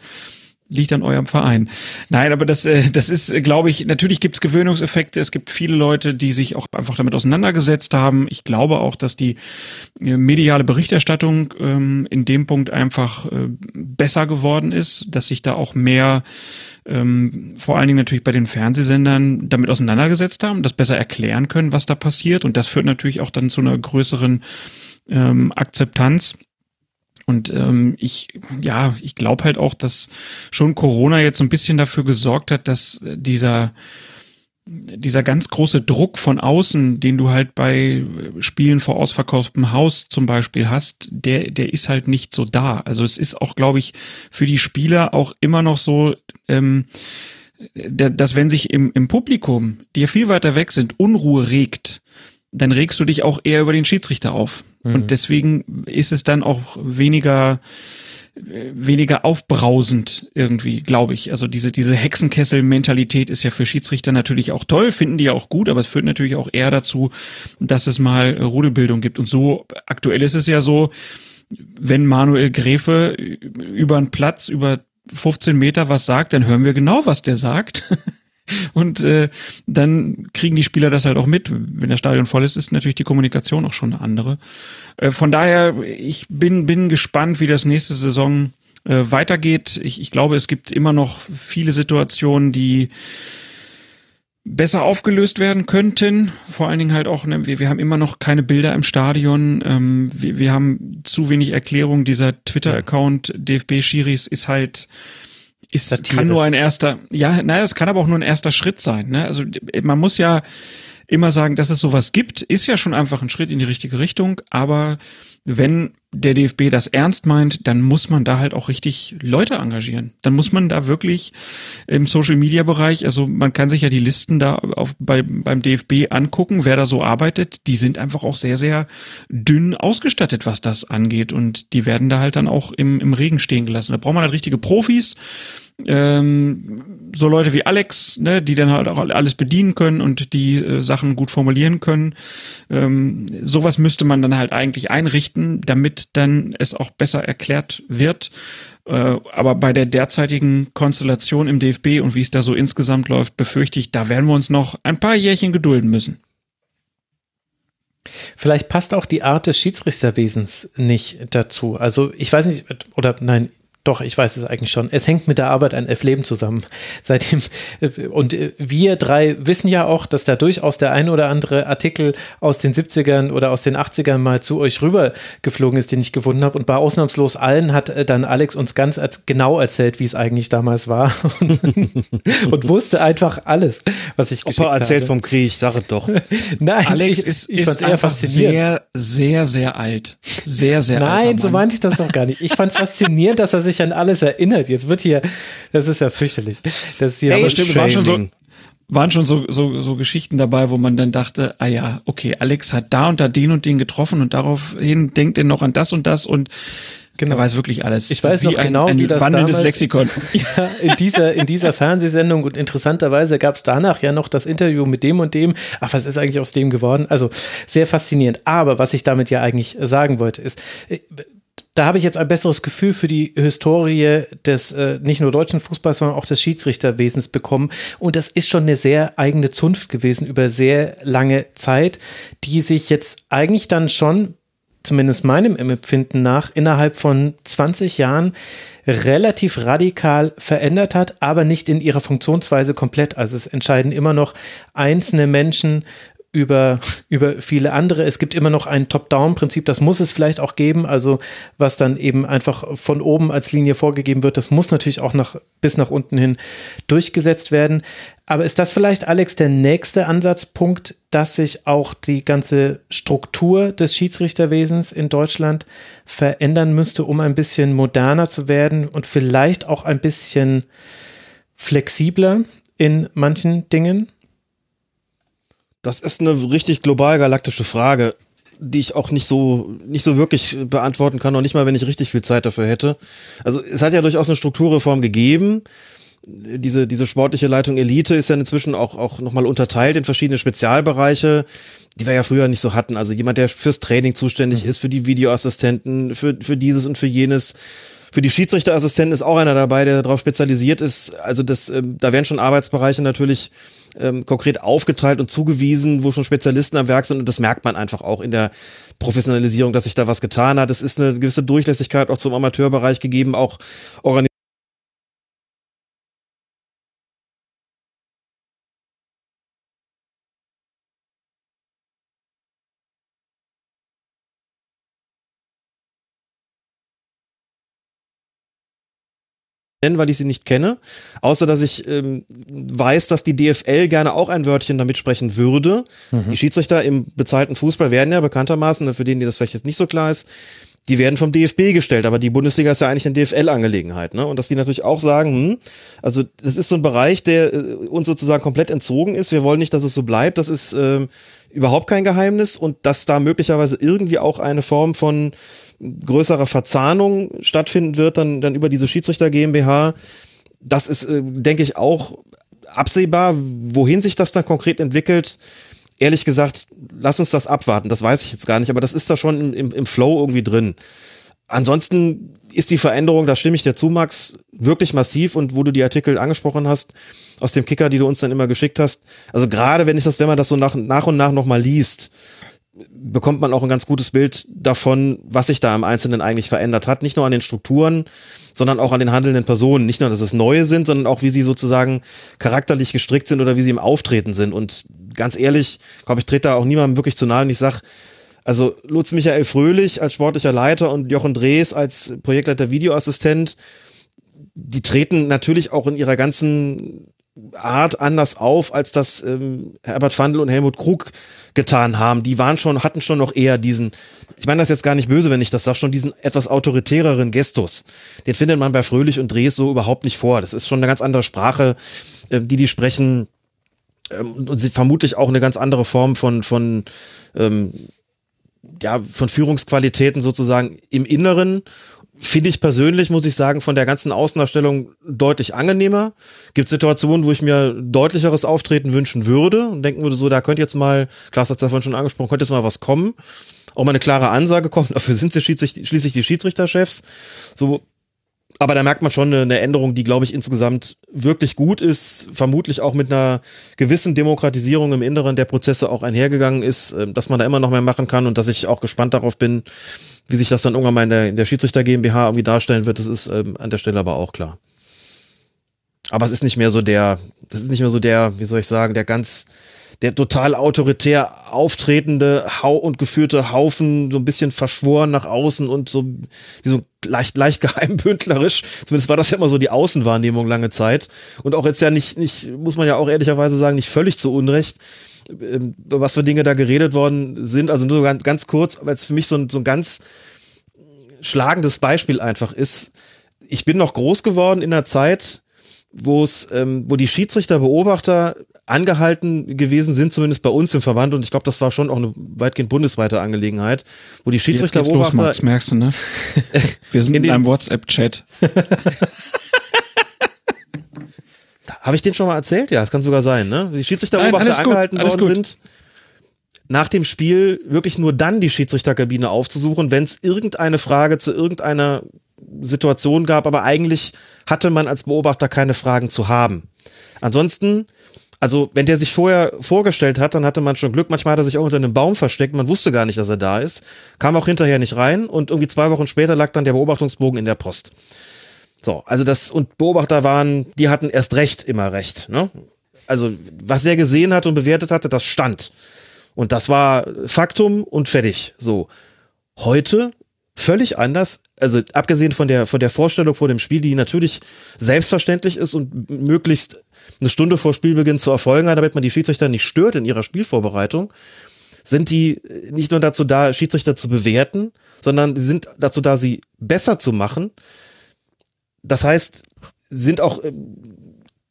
liegt an eurem Verein. Nein, aber das, äh, das ist, äh, glaube ich, natürlich gibt es Gewöhnungseffekte. Es gibt viele Leute, die sich auch einfach damit auseinandergesetzt haben. Ich glaube auch, dass die äh, mediale Berichterstattung ähm, in dem Punkt einfach äh, besser geworden ist, dass sich da auch mehr ähm, vor allen Dingen natürlich bei den Fernsehsendern damit auseinandergesetzt haben, das besser erklären können, was da passiert. Und das führt natürlich auch dann zu einer größeren ähm, Akzeptanz. Und ähm, ich, ja, ich glaube halt auch, dass schon Corona jetzt so ein bisschen dafür gesorgt hat, dass dieser dieser ganz große Druck von außen, den du halt bei Spielen vor ausverkauftem Haus zum Beispiel hast, der, der ist halt nicht so da. Also es ist auch, glaube ich, für die Spieler auch immer noch so, ähm, der- dass wenn sich im, im Publikum, die ja viel weiter weg sind, Unruhe regt, dann regst du dich auch eher über den Schiedsrichter auf. Und deswegen ist es dann auch weniger, weniger aufbrausend irgendwie, glaube ich. Also diese, diese Hexenkessel-Mentalität ist ja für Schiedsrichter natürlich auch toll, finden die ja auch gut, aber es führt natürlich auch eher dazu, dass es mal Rudelbildung gibt. Und so, aktuell ist es ja so, wenn Manuel Gräfe über einen Platz, über 15 Meter was sagt, dann hören wir genau, was der sagt. Und äh, dann kriegen die Spieler das halt auch mit. Wenn das Stadion voll ist, ist natürlich die Kommunikation auch schon eine andere. Äh, von daher, ich bin, bin gespannt, wie das nächste Saison äh, weitergeht. Ich, ich glaube, es gibt immer noch viele Situationen, die besser aufgelöst werden könnten. Vor allen Dingen halt auch, ne, wir, wir haben immer noch keine Bilder im Stadion. Ähm, wir, wir haben zu wenig Erklärung. Dieser Twitter-Account DFB-Schiris ist halt ist Satire. kann nur ein erster, ja, naja, es kann aber auch nur ein erster Schritt sein. Ne? Also man muss ja immer sagen, dass es sowas gibt, ist ja schon einfach ein Schritt in die richtige Richtung. Aber wenn der DFB das ernst meint, dann muss man da halt auch richtig Leute engagieren. Dann muss man da wirklich im Social Media Bereich, also man kann sich ja die Listen da auf, bei, beim DFB angucken, wer da so arbeitet. Die sind einfach auch sehr, sehr dünn ausgestattet, was das angeht. Und die werden da halt dann auch im, im Regen stehen gelassen. Da braucht man halt richtige Profis ähm, so Leute wie Alex, ne, die dann halt auch alles bedienen können und die äh, Sachen gut formulieren können. Ähm, sowas müsste man dann halt eigentlich einrichten, damit dann es auch besser erklärt wird. Äh, aber bei der derzeitigen Konstellation im DFB und wie es da so insgesamt läuft, befürchte ich, da werden wir uns noch ein paar Jährchen gedulden müssen. Vielleicht passt auch die Art des Schiedsrichterwesens nicht dazu. Also ich weiß nicht, oder nein, doch, ich weiß es eigentlich schon. Es hängt mit der Arbeit an F-Leben zusammen. Seitdem, und äh, wir drei wissen ja auch, dass da durchaus der ein oder andere Artikel aus den 70ern oder aus den 80ern mal zu euch rübergeflogen ist, den ich gefunden habe. Und bei ausnahmslos allen hat äh, dann Alex uns ganz als, genau erzählt, wie es eigentlich damals war. und wusste einfach alles, was ich geschickt Opa erzählt habe. vom Krieg, sag es doch. Nein, Alex ich, ist, ich ist eher faszinierend. sehr, sehr, sehr alt. Sehr, sehr alt. Nein, so meinte ich das doch gar nicht. Ich fand es faszinierend, dass er sich an alles erinnert. Jetzt wird hier, das ist ja fürchterlich. Das ist hier Ey, aber stimmt, waren schon so, waren schon so, so, so Geschichten dabei, wo man dann dachte, ah ja, okay, Alex hat da und da den und den getroffen und daraufhin denkt er noch an das und das und er weiß wirklich alles. Ich weiß wie noch ein, genau, ein wie das wandelndes damals- Lexikon. Ja, in dieser, in dieser Fernsehsendung und interessanterweise gab es danach ja noch das Interview mit dem und dem. Ach, was ist eigentlich aus dem geworden? Also sehr faszinierend. Aber was ich damit ja eigentlich sagen wollte, ist, äh, da habe ich jetzt ein besseres Gefühl für die Historie des äh, nicht nur deutschen Fußballs, sondern auch des Schiedsrichterwesens bekommen. Und das ist schon eine sehr eigene Zunft gewesen über sehr lange Zeit, die sich jetzt eigentlich dann schon zumindest meinem Empfinden nach, innerhalb von 20 Jahren relativ radikal verändert hat, aber nicht in ihrer Funktionsweise komplett. Also es entscheiden immer noch einzelne Menschen über, über viele andere. Es gibt immer noch ein Top-Down-Prinzip, das muss es vielleicht auch geben, also was dann eben einfach von oben als Linie vorgegeben wird, das muss natürlich auch nach, bis nach unten hin durchgesetzt werden. Aber ist das vielleicht, Alex, der nächste Ansatzpunkt, dass sich auch die ganze Struktur des Schiedsrichterwesens in Deutschland verändern müsste, um ein bisschen moderner zu werden und vielleicht auch ein bisschen flexibler in manchen Dingen? Das ist eine richtig global galaktische Frage, die ich auch nicht so, nicht so wirklich beantworten kann, noch nicht mal, wenn ich richtig viel Zeit dafür hätte. Also es hat ja durchaus eine Strukturreform gegeben. Diese, diese sportliche Leitung Elite ist ja inzwischen auch, auch nochmal unterteilt in verschiedene Spezialbereiche, die wir ja früher nicht so hatten. Also jemand, der fürs Training zuständig mhm. ist, für die Videoassistenten, für, für dieses und für jenes. Für die Schiedsrichterassistenten ist auch einer dabei, der darauf spezialisiert ist. Also das, ähm, da werden schon Arbeitsbereiche natürlich ähm, konkret aufgeteilt und zugewiesen, wo schon Spezialisten am Werk sind. Und das merkt man einfach auch in der Professionalisierung, dass sich da was getan hat. Es ist eine gewisse Durchlässigkeit auch zum Amateurbereich gegeben, auch organisiert nennen, weil ich sie nicht kenne. Außer, dass ich ähm, weiß, dass die DFL gerne auch ein Wörtchen damit sprechen würde. Mhm. Die Schiedsrichter im bezahlten Fußball werden ja bekanntermaßen, für den, die das vielleicht jetzt nicht so klar ist, die werden vom DFB gestellt, aber die Bundesliga ist ja eigentlich eine DFL-Angelegenheit, ne? Und dass die natürlich auch sagen, hm, also das ist so ein Bereich, der äh, uns sozusagen komplett entzogen ist. Wir wollen nicht, dass es so bleibt. Das ist äh, überhaupt kein Geheimnis und dass da möglicherweise irgendwie auch eine Form von größerer Verzahnung stattfinden wird, dann, dann über diese Schiedsrichter GmbH. Das ist, äh, denke ich, auch absehbar. Wohin sich das dann konkret entwickelt, ehrlich gesagt, lass uns das abwarten. Das weiß ich jetzt gar nicht, aber das ist da schon im, im Flow irgendwie drin. Ansonsten ist die Veränderung, da stimme ich dir zu, Max, wirklich massiv und wo du die Artikel angesprochen hast, aus dem Kicker, die du uns dann immer geschickt hast. Also gerade wenn ich das, wenn man das so nach, nach und nach nochmal liest, bekommt man auch ein ganz gutes Bild davon, was sich da im Einzelnen eigentlich verändert hat. Nicht nur an den Strukturen, sondern auch an den handelnden Personen. Nicht nur, dass es neue sind, sondern auch, wie sie sozusagen charakterlich gestrickt sind oder wie sie im Auftreten sind. Und ganz ehrlich, glaube ich, trete da auch niemandem wirklich zu nahe und ich sag, also Lutz Michael Fröhlich als sportlicher Leiter und Jochen Drees als Projektleiter Videoassistent, die treten natürlich auch in ihrer ganzen Art anders auf, als das ähm, Herbert Vandl und Helmut Krug getan haben. Die waren schon, hatten schon noch eher diesen, ich meine das jetzt gar nicht böse, wenn ich das sage, schon diesen etwas autoritäreren Gestus. Den findet man bei Fröhlich und Drees so überhaupt nicht vor. Das ist schon eine ganz andere Sprache, äh, die die sprechen ähm, vermutlich auch eine ganz andere Form von, von ähm, ja, von Führungsqualitäten sozusagen im Inneren finde ich persönlich, muss ich sagen, von der ganzen Außendarstellung deutlich angenehmer. Gibt Situationen, wo ich mir deutlicheres Auftreten wünschen würde und denken würde, so, da könnte jetzt mal, Klaas hat es davon schon angesprochen, könnte jetzt mal was kommen. Auch mal eine klare Ansage kommen. Dafür sind sie schließlich die Schiedsrichterchefs. So, aber da merkt man schon eine, Änderung, die, glaube ich, insgesamt wirklich gut ist, vermutlich auch mit einer gewissen Demokratisierung im Inneren der Prozesse auch einhergegangen ist, äh, dass man da immer noch mehr machen kann und dass ich auch gespannt darauf bin, wie sich das dann irgendwann mal in der, in der Schiedsrichter GmbH irgendwie darstellen wird, das ist ähm, an der Stelle aber auch klar. Aber es ist nicht mehr so der, das ist nicht mehr so der, wie soll ich sagen, der ganz, der total autoritär auftretende Hau und geführte Haufen, so ein bisschen verschworen nach außen und so wie so leicht, leicht geheimbündlerisch. Zumindest war das ja immer so die Außenwahrnehmung lange Zeit. Und auch jetzt ja nicht, nicht, muss man ja auch ehrlicherweise sagen, nicht völlig zu Unrecht ähm, was für Dinge da geredet worden sind. Also nur ganz, ganz kurz, weil es für mich so ein, so ein ganz schlagendes Beispiel einfach ist. Ich bin noch groß geworden in einer Zeit, wo es, ähm, wo die Schiedsrichterbeobachter angehalten gewesen sind, zumindest bei uns im Verband, und ich glaube, das war schon auch eine weitgend bundesweite Angelegenheit, wo die Schiedsrichterbeobachter. Los, Max, merkst du, ne? Wir sind in, in einem WhatsApp-Chat. Habe ich den schon mal erzählt? Ja, das kann sogar sein, ne? Die Schiedsrichterbeobachter angehalten worden gut. sind, nach dem Spiel wirklich nur dann die Schiedsrichterkabine aufzusuchen, wenn es irgendeine Frage zu irgendeiner Situation gab, aber eigentlich hatte man als Beobachter keine Fragen zu haben. Ansonsten, also wenn der sich vorher vorgestellt hat, dann hatte man schon Glück. Manchmal hat er sich auch unter einem Baum versteckt, man wusste gar nicht, dass er da ist, kam auch hinterher nicht rein und irgendwie zwei Wochen später lag dann der Beobachtungsbogen in der Post. So, also das, und Beobachter waren, die hatten erst recht immer recht, ne? Also, was er gesehen hat und bewertet hatte, das stand. Und das war Faktum und fertig. So. Heute völlig anders. Also abgesehen von der, von der Vorstellung vor dem Spiel, die natürlich selbstverständlich ist und möglichst eine Stunde vor Spielbeginn zu erfolgen hat, damit man die Schiedsrichter nicht stört in ihrer Spielvorbereitung, sind die nicht nur dazu da, Schiedsrichter zu bewerten, sondern sind dazu da, sie besser zu machen. Das heißt, sind auch äh,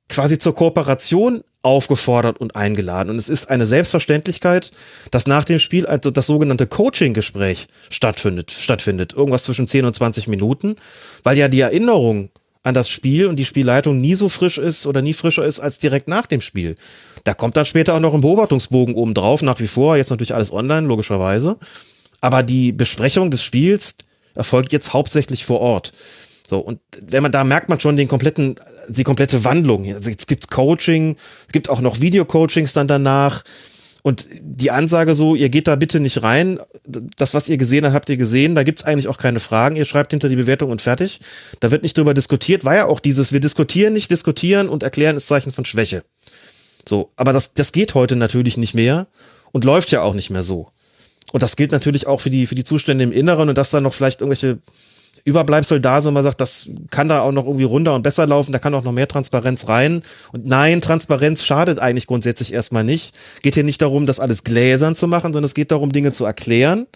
quasi zur Kooperation aufgefordert und eingeladen. Und es ist eine Selbstverständlichkeit, dass nach dem Spiel also das sogenannte Coaching-Gespräch stattfindet, stattfindet. Irgendwas zwischen 10 und 20 Minuten, weil ja die Erinnerung an das Spiel und die Spielleitung nie so frisch ist oder nie frischer ist als direkt nach dem Spiel. Da kommt dann später auch noch ein Beobachtungsbogen oben drauf, nach wie vor, jetzt natürlich alles online, logischerweise. Aber die Besprechung des Spiels erfolgt jetzt hauptsächlich vor Ort. So, und wenn man da merkt man schon den kompletten, die komplette Wandlung. Also jetzt gibt's Coaching, es gibt auch noch Video-Coachings dann danach. Und die Ansage so, ihr geht da bitte nicht rein. Das, was ihr gesehen habt, habt ihr gesehen. Da gibt's eigentlich auch keine Fragen. Ihr schreibt hinter die Bewertung und fertig. Da wird nicht drüber diskutiert. War ja auch dieses, wir diskutieren nicht, diskutieren und erklären ist Zeichen von Schwäche. So, aber das, das geht heute natürlich nicht mehr und läuft ja auch nicht mehr so. Und das gilt natürlich auch für die, für die Zustände im Inneren und dass da noch vielleicht irgendwelche Überbleibsel da sind, man sagt, das kann da auch noch irgendwie runter und besser laufen, da kann auch noch mehr Transparenz rein. Und nein, Transparenz schadet eigentlich grundsätzlich erstmal nicht. Geht hier nicht darum, das alles gläsern zu machen, sondern es geht darum, Dinge zu erklären,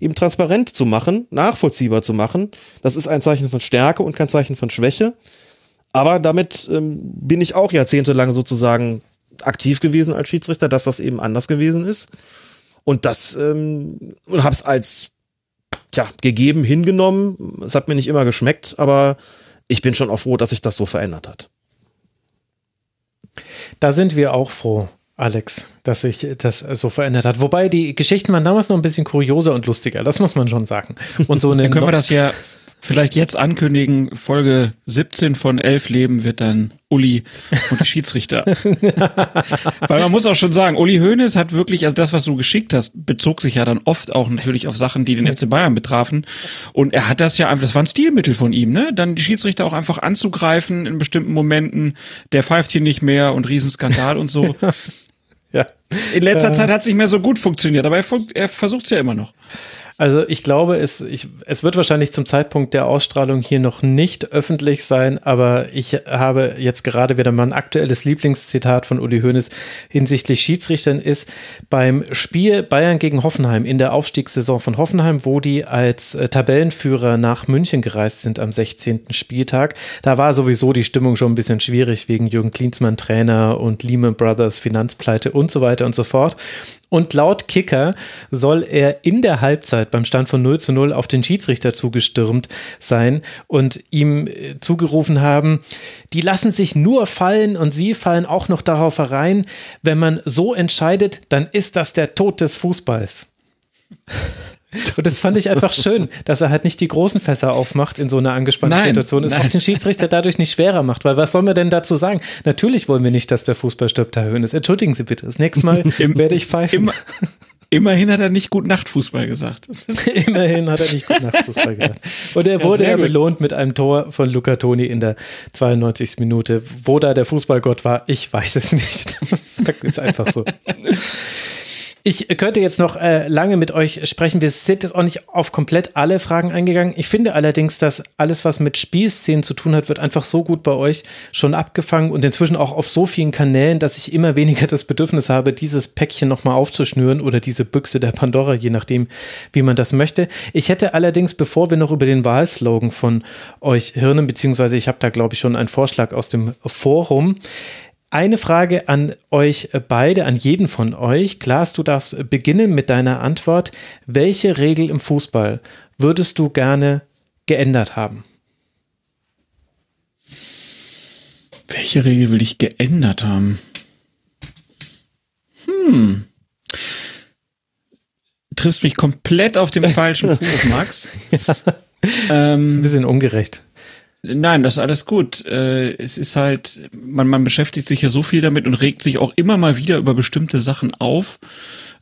eben transparent zu machen, nachvollziehbar zu machen. Das ist ein Zeichen von Stärke und kein Zeichen von Schwäche. Aber damit ähm, bin ich auch jahrzehntelang sozusagen aktiv gewesen als Schiedsrichter, dass das eben anders gewesen ist. Und das ähm, und habe es als tja, gegeben, hingenommen. Es hat mir nicht immer geschmeckt, aber ich bin schon auch froh, dass sich das so verändert hat. Da sind wir auch froh. Alex, dass sich das so verändert hat. Wobei die Geschichten waren damals noch ein bisschen kurioser und lustiger, das muss man schon sagen. Und so eine Dann können wir das ja vielleicht jetzt ankündigen, Folge 17 von Elf Leben wird dann Uli und die Schiedsrichter. Weil man muss auch schon sagen, Uli Hoeneß hat wirklich, also das, was du geschickt hast, bezog sich ja dann oft auch natürlich auf Sachen, die den FC Bayern betrafen. Und er hat das ja einfach, das war ein Stilmittel von ihm, ne? Dann die Schiedsrichter auch einfach anzugreifen in bestimmten Momenten. Der pfeift hier nicht mehr und Riesenskandal und so. Ja. In letzter Zeit hat es nicht mehr so gut funktioniert, aber er, er versucht es ja immer noch. Also ich glaube, es, ich, es wird wahrscheinlich zum Zeitpunkt der Ausstrahlung hier noch nicht öffentlich sein, aber ich habe jetzt gerade wieder mal ein aktuelles Lieblingszitat von Uli Hoeneß hinsichtlich Schiedsrichtern ist beim Spiel Bayern gegen Hoffenheim in der Aufstiegssaison von Hoffenheim, wo die als äh, Tabellenführer nach München gereist sind am 16. Spieltag. Da war sowieso die Stimmung schon ein bisschen schwierig wegen Jürgen Klinsmann Trainer und Lehman Brothers Finanzpleite und so weiter und so fort. Und laut Kicker soll er in der Halbzeit beim Stand von 0 zu 0 auf den Schiedsrichter zugestürmt sein und ihm äh, zugerufen haben, die lassen sich nur fallen und sie fallen auch noch darauf herein. Wenn man so entscheidet, dann ist das der Tod des Fußballs. Und das fand ich einfach schön, dass er halt nicht die großen Fässer aufmacht in so einer angespannten Nein, Situation. Es auch den Schiedsrichter dadurch nicht schwerer macht, weil was sollen wir denn dazu sagen? Natürlich wollen wir nicht, dass der Fußball stirbt, Herr Hönes. Entschuldigen Sie bitte. Das nächste Mal Im- werde ich pfeifen. Immer, immerhin hat er nicht gut Nachtfußball gesagt. Immerhin hat er nicht gut nach Fußball gemacht. Und er Ja, wurde ja gut. belohnt mit einem Tor von Luca Toni in der 92. Minute. Wo da der Fußballgott war, ich weiß es nicht. Das ist einfach so. Ich könnte jetzt noch äh, lange mit euch sprechen. Wir sind jetzt auch nicht auf komplett alle Fragen eingegangen. Ich finde allerdings, dass alles, was mit Spielszenen zu tun hat, wird einfach so gut bei euch schon abgefangen und inzwischen auch auf so vielen Kanälen, dass ich immer weniger das Bedürfnis habe, dieses Päckchen nochmal aufzuschnüren oder diese Büchse der Pandora, je nachdem, wie man das möchte. Ich hätte allerdings, bevor wir noch über den Wahlslogan von euch hirnen, beziehungsweise ich habe da, glaube ich, schon einen Vorschlag aus dem Forum, eine Frage an euch beide, an jeden von euch. Klaas, du darfst beginnen mit deiner Antwort. Welche Regel im Fußball würdest du gerne geändert haben? Welche Regel will ich geändert haben? Hm. Triffst mich komplett auf dem falschen Fuß, Max. Ein ähm, bisschen ungerecht. Nein, das ist alles gut. Äh, es ist halt, man, man beschäftigt sich ja so viel damit und regt sich auch immer mal wieder über bestimmte Sachen auf.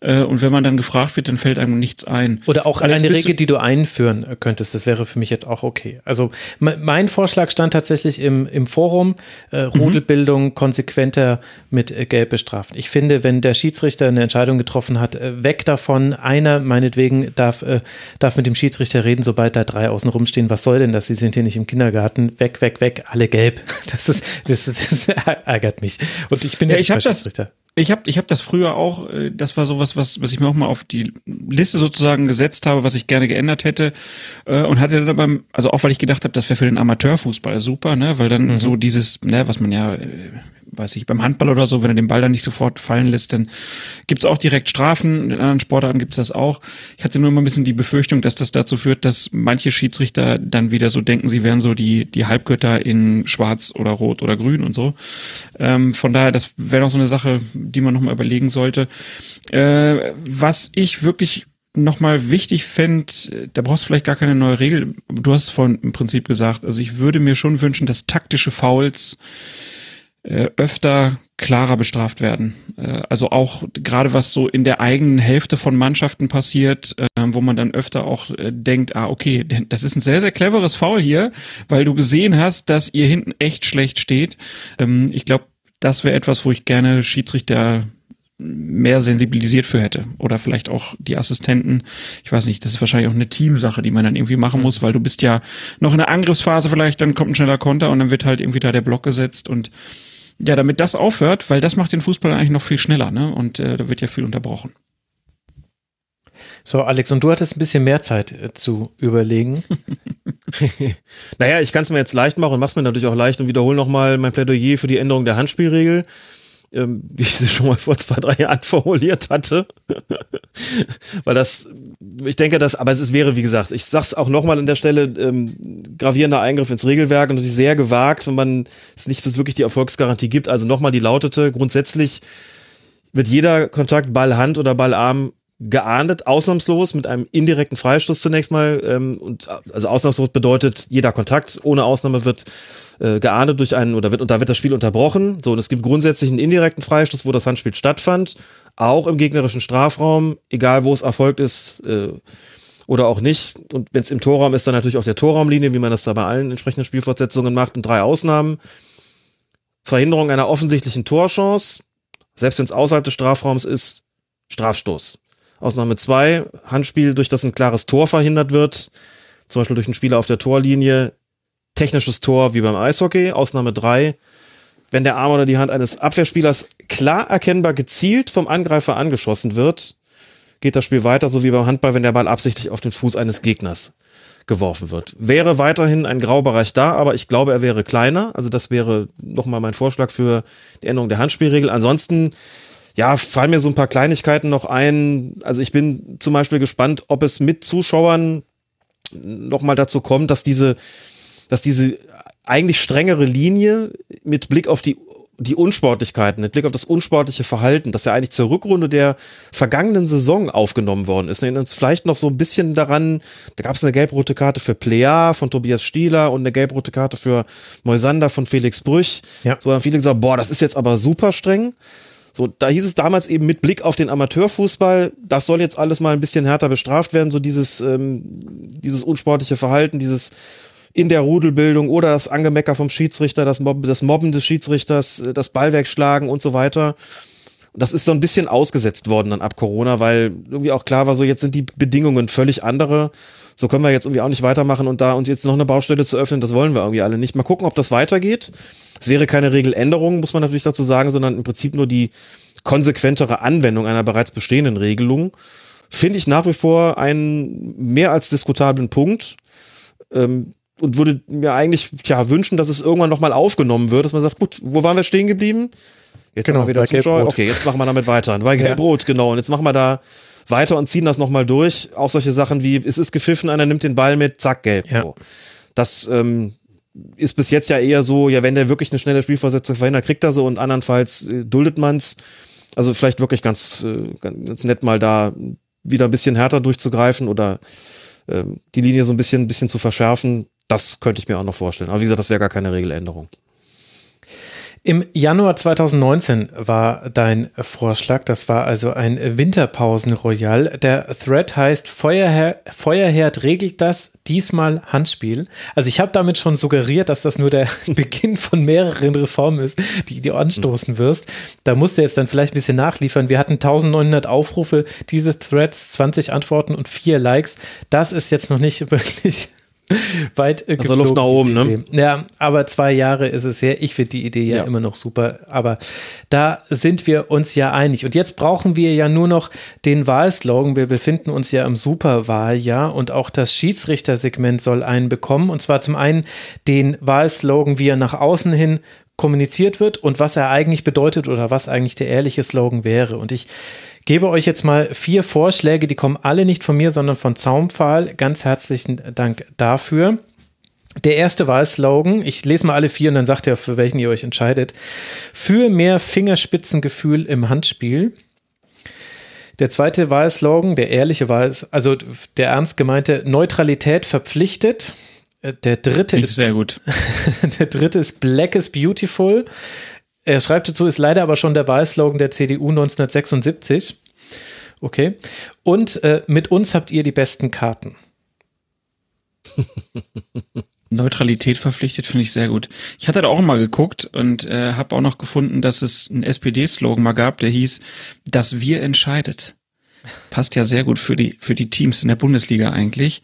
Äh, und wenn man dann gefragt wird, dann fällt einem nichts ein. Oder auch Alex, eine Regel, die du einführen könntest. Das wäre für mich jetzt auch okay. Also me- mein Vorschlag stand tatsächlich im, im Forum, äh, Rudelbildung konsequenter mit äh, Gelb bestraft. Ich finde, wenn der Schiedsrichter eine Entscheidung getroffen hat, äh, weg davon. Einer meinetwegen darf, äh, darf mit dem Schiedsrichter reden, sobald da drei außen rumstehen. Was soll denn das? Sie sind hier nicht im Kindergarten. Weg, weg, weg, alle gelb. Das ist, das, ist, das ärgert mich. Und ich bin ja, Ja, ich nicht hab mal das- Schiedsrichter. Ich habe ich hab das früher auch, äh, das war sowas, was, was ich mir auch mal auf die Liste sozusagen gesetzt habe, was ich gerne geändert hätte. äh, Und hatte dann beim, also auch weil ich gedacht habe, das wäre für den Amateurfußball super, ne? Weil dann so dieses, ne, was man ja, äh, weiß ich, beim Handball oder so, wenn er den Ball dann nicht sofort fallen lässt, dann gibt's auch direkt Strafen. In anderen Sportarten gibt's das auch. Ich hatte nur immer ein bisschen die Befürchtung, dass das dazu führt, dass manche Schiedsrichter dann wieder so denken, sie wären so die, die Halbgötter in Schwarz oder Rot oder Grün und so. Ähm, von daher, das wäre noch so eine Sache, die man nochmal überlegen sollte. Äh, was ich wirklich nochmal wichtig fände, da brauchst du vielleicht gar keine neue Regel, du hast es vorhin im Prinzip gesagt, also ich würde mir schon wünschen, dass taktische Fouls äh, öfter klarer bestraft werden. Äh, also auch gerade was so in der eigenen Hälfte von Mannschaften passiert, äh, wo man dann öfter auch äh, denkt, ah okay, das ist ein sehr, sehr cleveres Foul hier, weil du gesehen hast, dass ihr hinten echt schlecht steht. Ähm, ich glaube, das wäre etwas, wo ich gerne Schiedsrichter mehr sensibilisiert für hätte. Oder vielleicht auch die Assistenten. Ich weiß nicht, das ist wahrscheinlich auch eine Teamsache, die man dann irgendwie machen muss, weil du bist ja noch in der Angriffsphase vielleicht, dann kommt ein schneller Konter und dann wird halt irgendwie da der Block gesetzt und ja, damit das aufhört, weil das macht den Fußball eigentlich noch viel schneller, ne? Und äh, da wird ja viel unterbrochen. So, Alex, und du hattest ein bisschen mehr Zeit äh, zu überlegen. Naja, ich kann es mir jetzt leicht machen und mach's mir natürlich auch leicht und wiederhole nochmal mein Plädoyer für die Änderung der Handspielregel, ähm, wie ich sie schon mal vor zwei, drei Jahren formuliert hatte. Weil das, ich denke, dass, aber es wäre, wie gesagt, ich sag's auch nochmal an der Stelle, ähm, gravierender Eingriff ins Regelwerk und natürlich sehr gewagt, wenn man es nicht es wirklich die Erfolgsgarantie gibt. Also nochmal, die lautete, grundsätzlich wird jeder Kontakt Ball-Hand oder Ball-Arm geahndet, ausnahmslos mit einem indirekten Freistoß zunächst mal. Ähm, und also ausnahmslos bedeutet, jeder Kontakt ohne Ausnahme wird äh, geahndet durch einen oder wird und da wird das Spiel unterbrochen. So, und es gibt grundsätzlich einen indirekten Freistoß, wo das Handspiel stattfand, auch im gegnerischen Strafraum, egal wo es erfolgt ist. Äh, oder auch nicht. Und wenn es im Torraum ist, dann natürlich auf der Torraumlinie, wie man das da bei allen entsprechenden Spielfortsetzungen macht, und drei Ausnahmen. Verhinderung einer offensichtlichen Torchance, selbst wenn es außerhalb des Strafraums ist, Strafstoß. Ausnahme zwei Handspiel, durch das ein klares Tor verhindert wird, zum Beispiel durch einen Spieler auf der Torlinie, technisches Tor wie beim Eishockey. Ausnahme drei wenn der Arm oder die Hand eines Abwehrspielers klar erkennbar gezielt vom Angreifer angeschossen wird, geht das Spiel weiter, so wie beim Handball, wenn der Ball absichtlich auf den Fuß eines Gegners geworfen wird. Wäre weiterhin ein Graubereich da, aber ich glaube, er wäre kleiner. Also das wäre nochmal mein Vorschlag für die Änderung der Handspielregel. Ansonsten ja, fallen mir so ein paar Kleinigkeiten noch ein. Also ich bin zum Beispiel gespannt, ob es mit Zuschauern nochmal dazu kommt, dass diese, dass diese eigentlich strengere Linie mit Blick auf die die Unsportlichkeiten, mit Blick auf das unsportliche Verhalten, das ja eigentlich zur Rückrunde der vergangenen Saison aufgenommen worden ist. Erinnern uns vielleicht noch so ein bisschen daran, da gab es eine gelb-rote Karte für Plea von Tobias Stieler und eine gelb-rote Karte für Moisander von Felix Brüch. Ja. So haben viele gesagt, boah, das ist jetzt aber super streng. So, da hieß es damals eben mit Blick auf den Amateurfußball, das soll jetzt alles mal ein bisschen härter bestraft werden, so dieses, ähm, dieses unsportliche Verhalten, dieses in der Rudelbildung oder das Angemecker vom Schiedsrichter, das, Mob das Mobben des Schiedsrichters, äh, das Ballwerk schlagen und so weiter. Und das ist so ein bisschen ausgesetzt worden dann ab Corona, weil irgendwie auch klar war, so jetzt sind die Bedingungen völlig andere. So können wir jetzt irgendwie auch nicht weitermachen und da uns jetzt noch eine Baustelle zu öffnen, das wollen wir irgendwie alle nicht. Mal gucken, ob das weitergeht. Es wäre keine Regeländerung, muss man natürlich dazu sagen, sondern im Prinzip nur die konsequentere Anwendung einer bereits bestehenden Regelung. Finde ich nach wie vor einen mehr als diskutablen Punkt. Ähm, und würde mir eigentlich ja, wünschen, dass es irgendwann nochmal aufgenommen wird, dass man sagt, gut, wo waren wir stehen geblieben? Jetzt Genau, haben wir wieder. Gelb-Rot. Okay, jetzt machen wir damit weiter. Bei Gelb-Rot, genau. Und jetzt machen wir da weiter und ziehen das nochmal durch. Auch solche Sachen wie, es ist gepfiffen, einer nimmt den Ball mit, zack, gelb. Ja. So. Das ähm, ist bis jetzt ja eher so, ja, wenn der wirklich eine schnelle Spielversetzung verhindert, kriegt er so und andernfalls äh, duldet man's. Also vielleicht wirklich ganz, äh, ganz nett mal da wieder ein bisschen härter durchzugreifen oder ähm, die Linie so ein bisschen, ein bisschen zu verschärfen. Das könnte ich mir auch noch vorstellen. Aber wie gesagt, das wäre gar keine Regeländerung. Im Januar 2019 war dein Vorschlag, das war also ein Winterpausen-Royal. Der Thread heißt Feuerher Feuerherd regelt das, diesmal Handspiel. Also ich habe damit schon suggeriert, dass das nur der Beginn von mehreren Reformen ist, die du anstoßen wirst. Da musst du jetzt dann vielleicht ein bisschen nachliefern. Wir hatten 1900 Aufrufe, diese Threads, 20 Antworten und vier Likes. Das ist jetzt noch nicht wirklich weit äh, also Luft nach oben, ne? Ja, aber zwei Jahre ist es her. Ich finde die Idee ja, ja, immer noch super. Aber da sind wir uns ja einig. Und jetzt brauchen wir ja nur noch den Wahlslogan. Wir befinden uns ja im Superwahljahr und auch das Schiedsrichtersegment soll einen bekommen. Und zwar zum einen den Wahlslogan, wie er nach außen hin kommuniziert wird und was er eigentlich bedeutet oder was eigentlich der ehrliche Slogan wäre. Und ich gebe euch jetzt mal vier Vorschläge, die kommen alle nicht von mir, sondern von Zaumpfahl. Ganz herzlichen Dank dafür. Der erste Wahlslogan, ich lese mal alle vier und dann sagt ihr, für welchen ihr euch entscheidet. Für mehr Fingerspitzengefühl im Handspiel. Der zweite Wahlslogan, der ehrliche Wahl, also der ernst gemeinte Neutralität verpflichtet. Der dritte ist sehr gut. der dritte ist Black is Beautiful. Er schreibt dazu, ist leider aber schon der Wahlslogan der CDU 1976. Okay. Und äh, mit uns habt ihr die besten Karten. Neutralität verpflichtet finde ich sehr gut. Ich hatte da auch mal geguckt und äh, habe auch noch gefunden, dass es einen SPD-Slogan mal gab, der hieß, dass wir entscheidet. Passt ja sehr gut für die für die Teams in der Bundesliga eigentlich.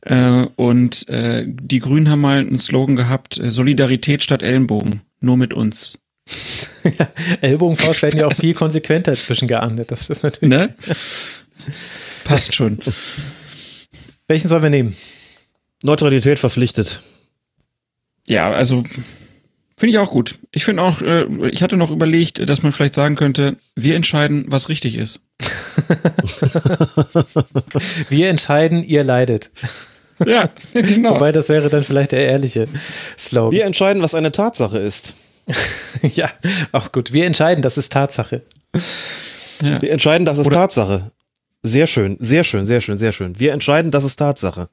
Äh, und äh, die Grünen haben mal einen Slogan gehabt: äh, Solidarität statt Ellenbogen, nur mit uns. ja, Ellbogenfaust werden ja auch viel konsequenter zwischen geahndet. Das ist natürlich. Ne? Passt schon. Welchen sollen wir nehmen? Neutralität verpflichtet. Ja, also finde ich auch gut. Ich finde auch, äh, ich hatte noch überlegt, dass man vielleicht sagen könnte, wir entscheiden, was richtig ist. wir entscheiden, ihr leidet. Ja, genau. Wobei das wäre dann vielleicht der ehrliche Slogan. Wir entscheiden, was eine Tatsache ist. ja, auch gut. Wir entscheiden, das ist Tatsache. Ja. Wir entscheiden, das ist Oder Tatsache. Sehr schön, sehr schön, sehr schön, sehr schön. Wir entscheiden, das ist Tatsache.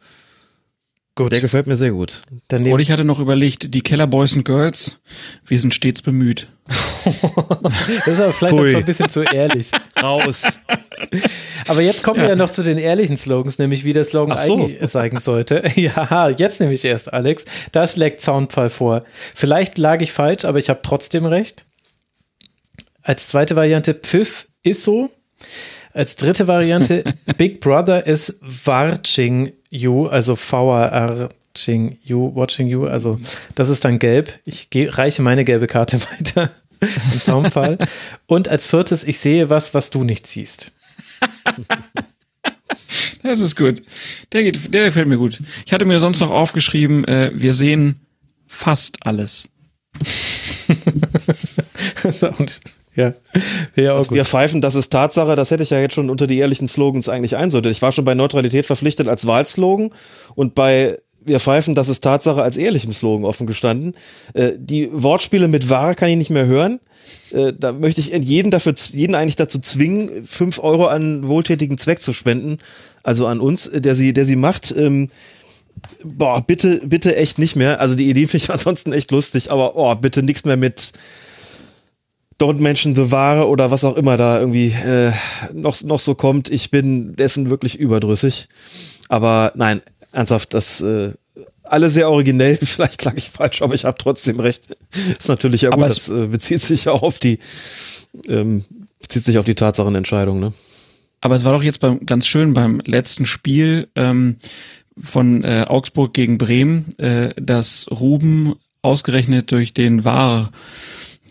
Gut. Der gefällt mir sehr gut. Dann Und ich hatte noch überlegt, die Keller Boys and Girls, wir sind stets bemüht. das ist aber vielleicht auch ein bisschen zu ehrlich. Raus. Aber jetzt kommen ja. wir ja noch zu den ehrlichen Slogans, nämlich wie der Slogan so. eigentlich sein sollte. Ja, jetzt nämlich erst, Alex. Da schlägt Soundfall vor. Vielleicht lag ich falsch, aber ich habe trotzdem recht. Als zweite Variante Pfiff ist so. Als dritte Variante Big Brother is watching you, also watching you, watching you, also das ist dann gelb. Ich reiche meine gelbe Karte weiter im Zaunfall. Und als viertes, ich sehe was, was du nicht siehst. Das ist gut. Der, geht, der gefällt mir gut. Ich hatte mir sonst noch aufgeschrieben, äh, wir sehen fast alles. ja, ja auch wir pfeifen, das ist Tatsache, das hätte ich ja jetzt schon unter die ehrlichen Slogans eigentlich einsortiert. Ich war schon bei Neutralität verpflichtet als Wahlslogan und bei wir pfeifen, das ist Tatsache als ehrlichem Slogan offen gestanden. Äh, die Wortspiele mit wahr kann ich nicht mehr hören. Äh, da möchte ich jeden dafür, jeden eigentlich dazu zwingen, fünf Euro an wohltätigen Zweck zu spenden. Also an uns, der sie, der sie macht. Ähm, boah, bitte, bitte echt nicht mehr. Also die Idee finde ich ansonsten echt lustig, aber oh, bitte nichts mehr mit Don't mention the Ware oder was auch immer da irgendwie äh, noch, noch so kommt. Ich bin dessen wirklich überdrüssig. Aber nein, ernsthaft, das äh, alle sehr originell, vielleicht lag ich falsch, aber ich habe trotzdem recht. ist natürlich ja gut, das äh, bezieht sich auch auf die ähm, bezieht sich auf die Tatsachenentscheidung, ne? Aber es war doch jetzt beim, ganz schön beim letzten Spiel ähm, von äh, Augsburg gegen Bremen, äh, dass Ruben ausgerechnet durch den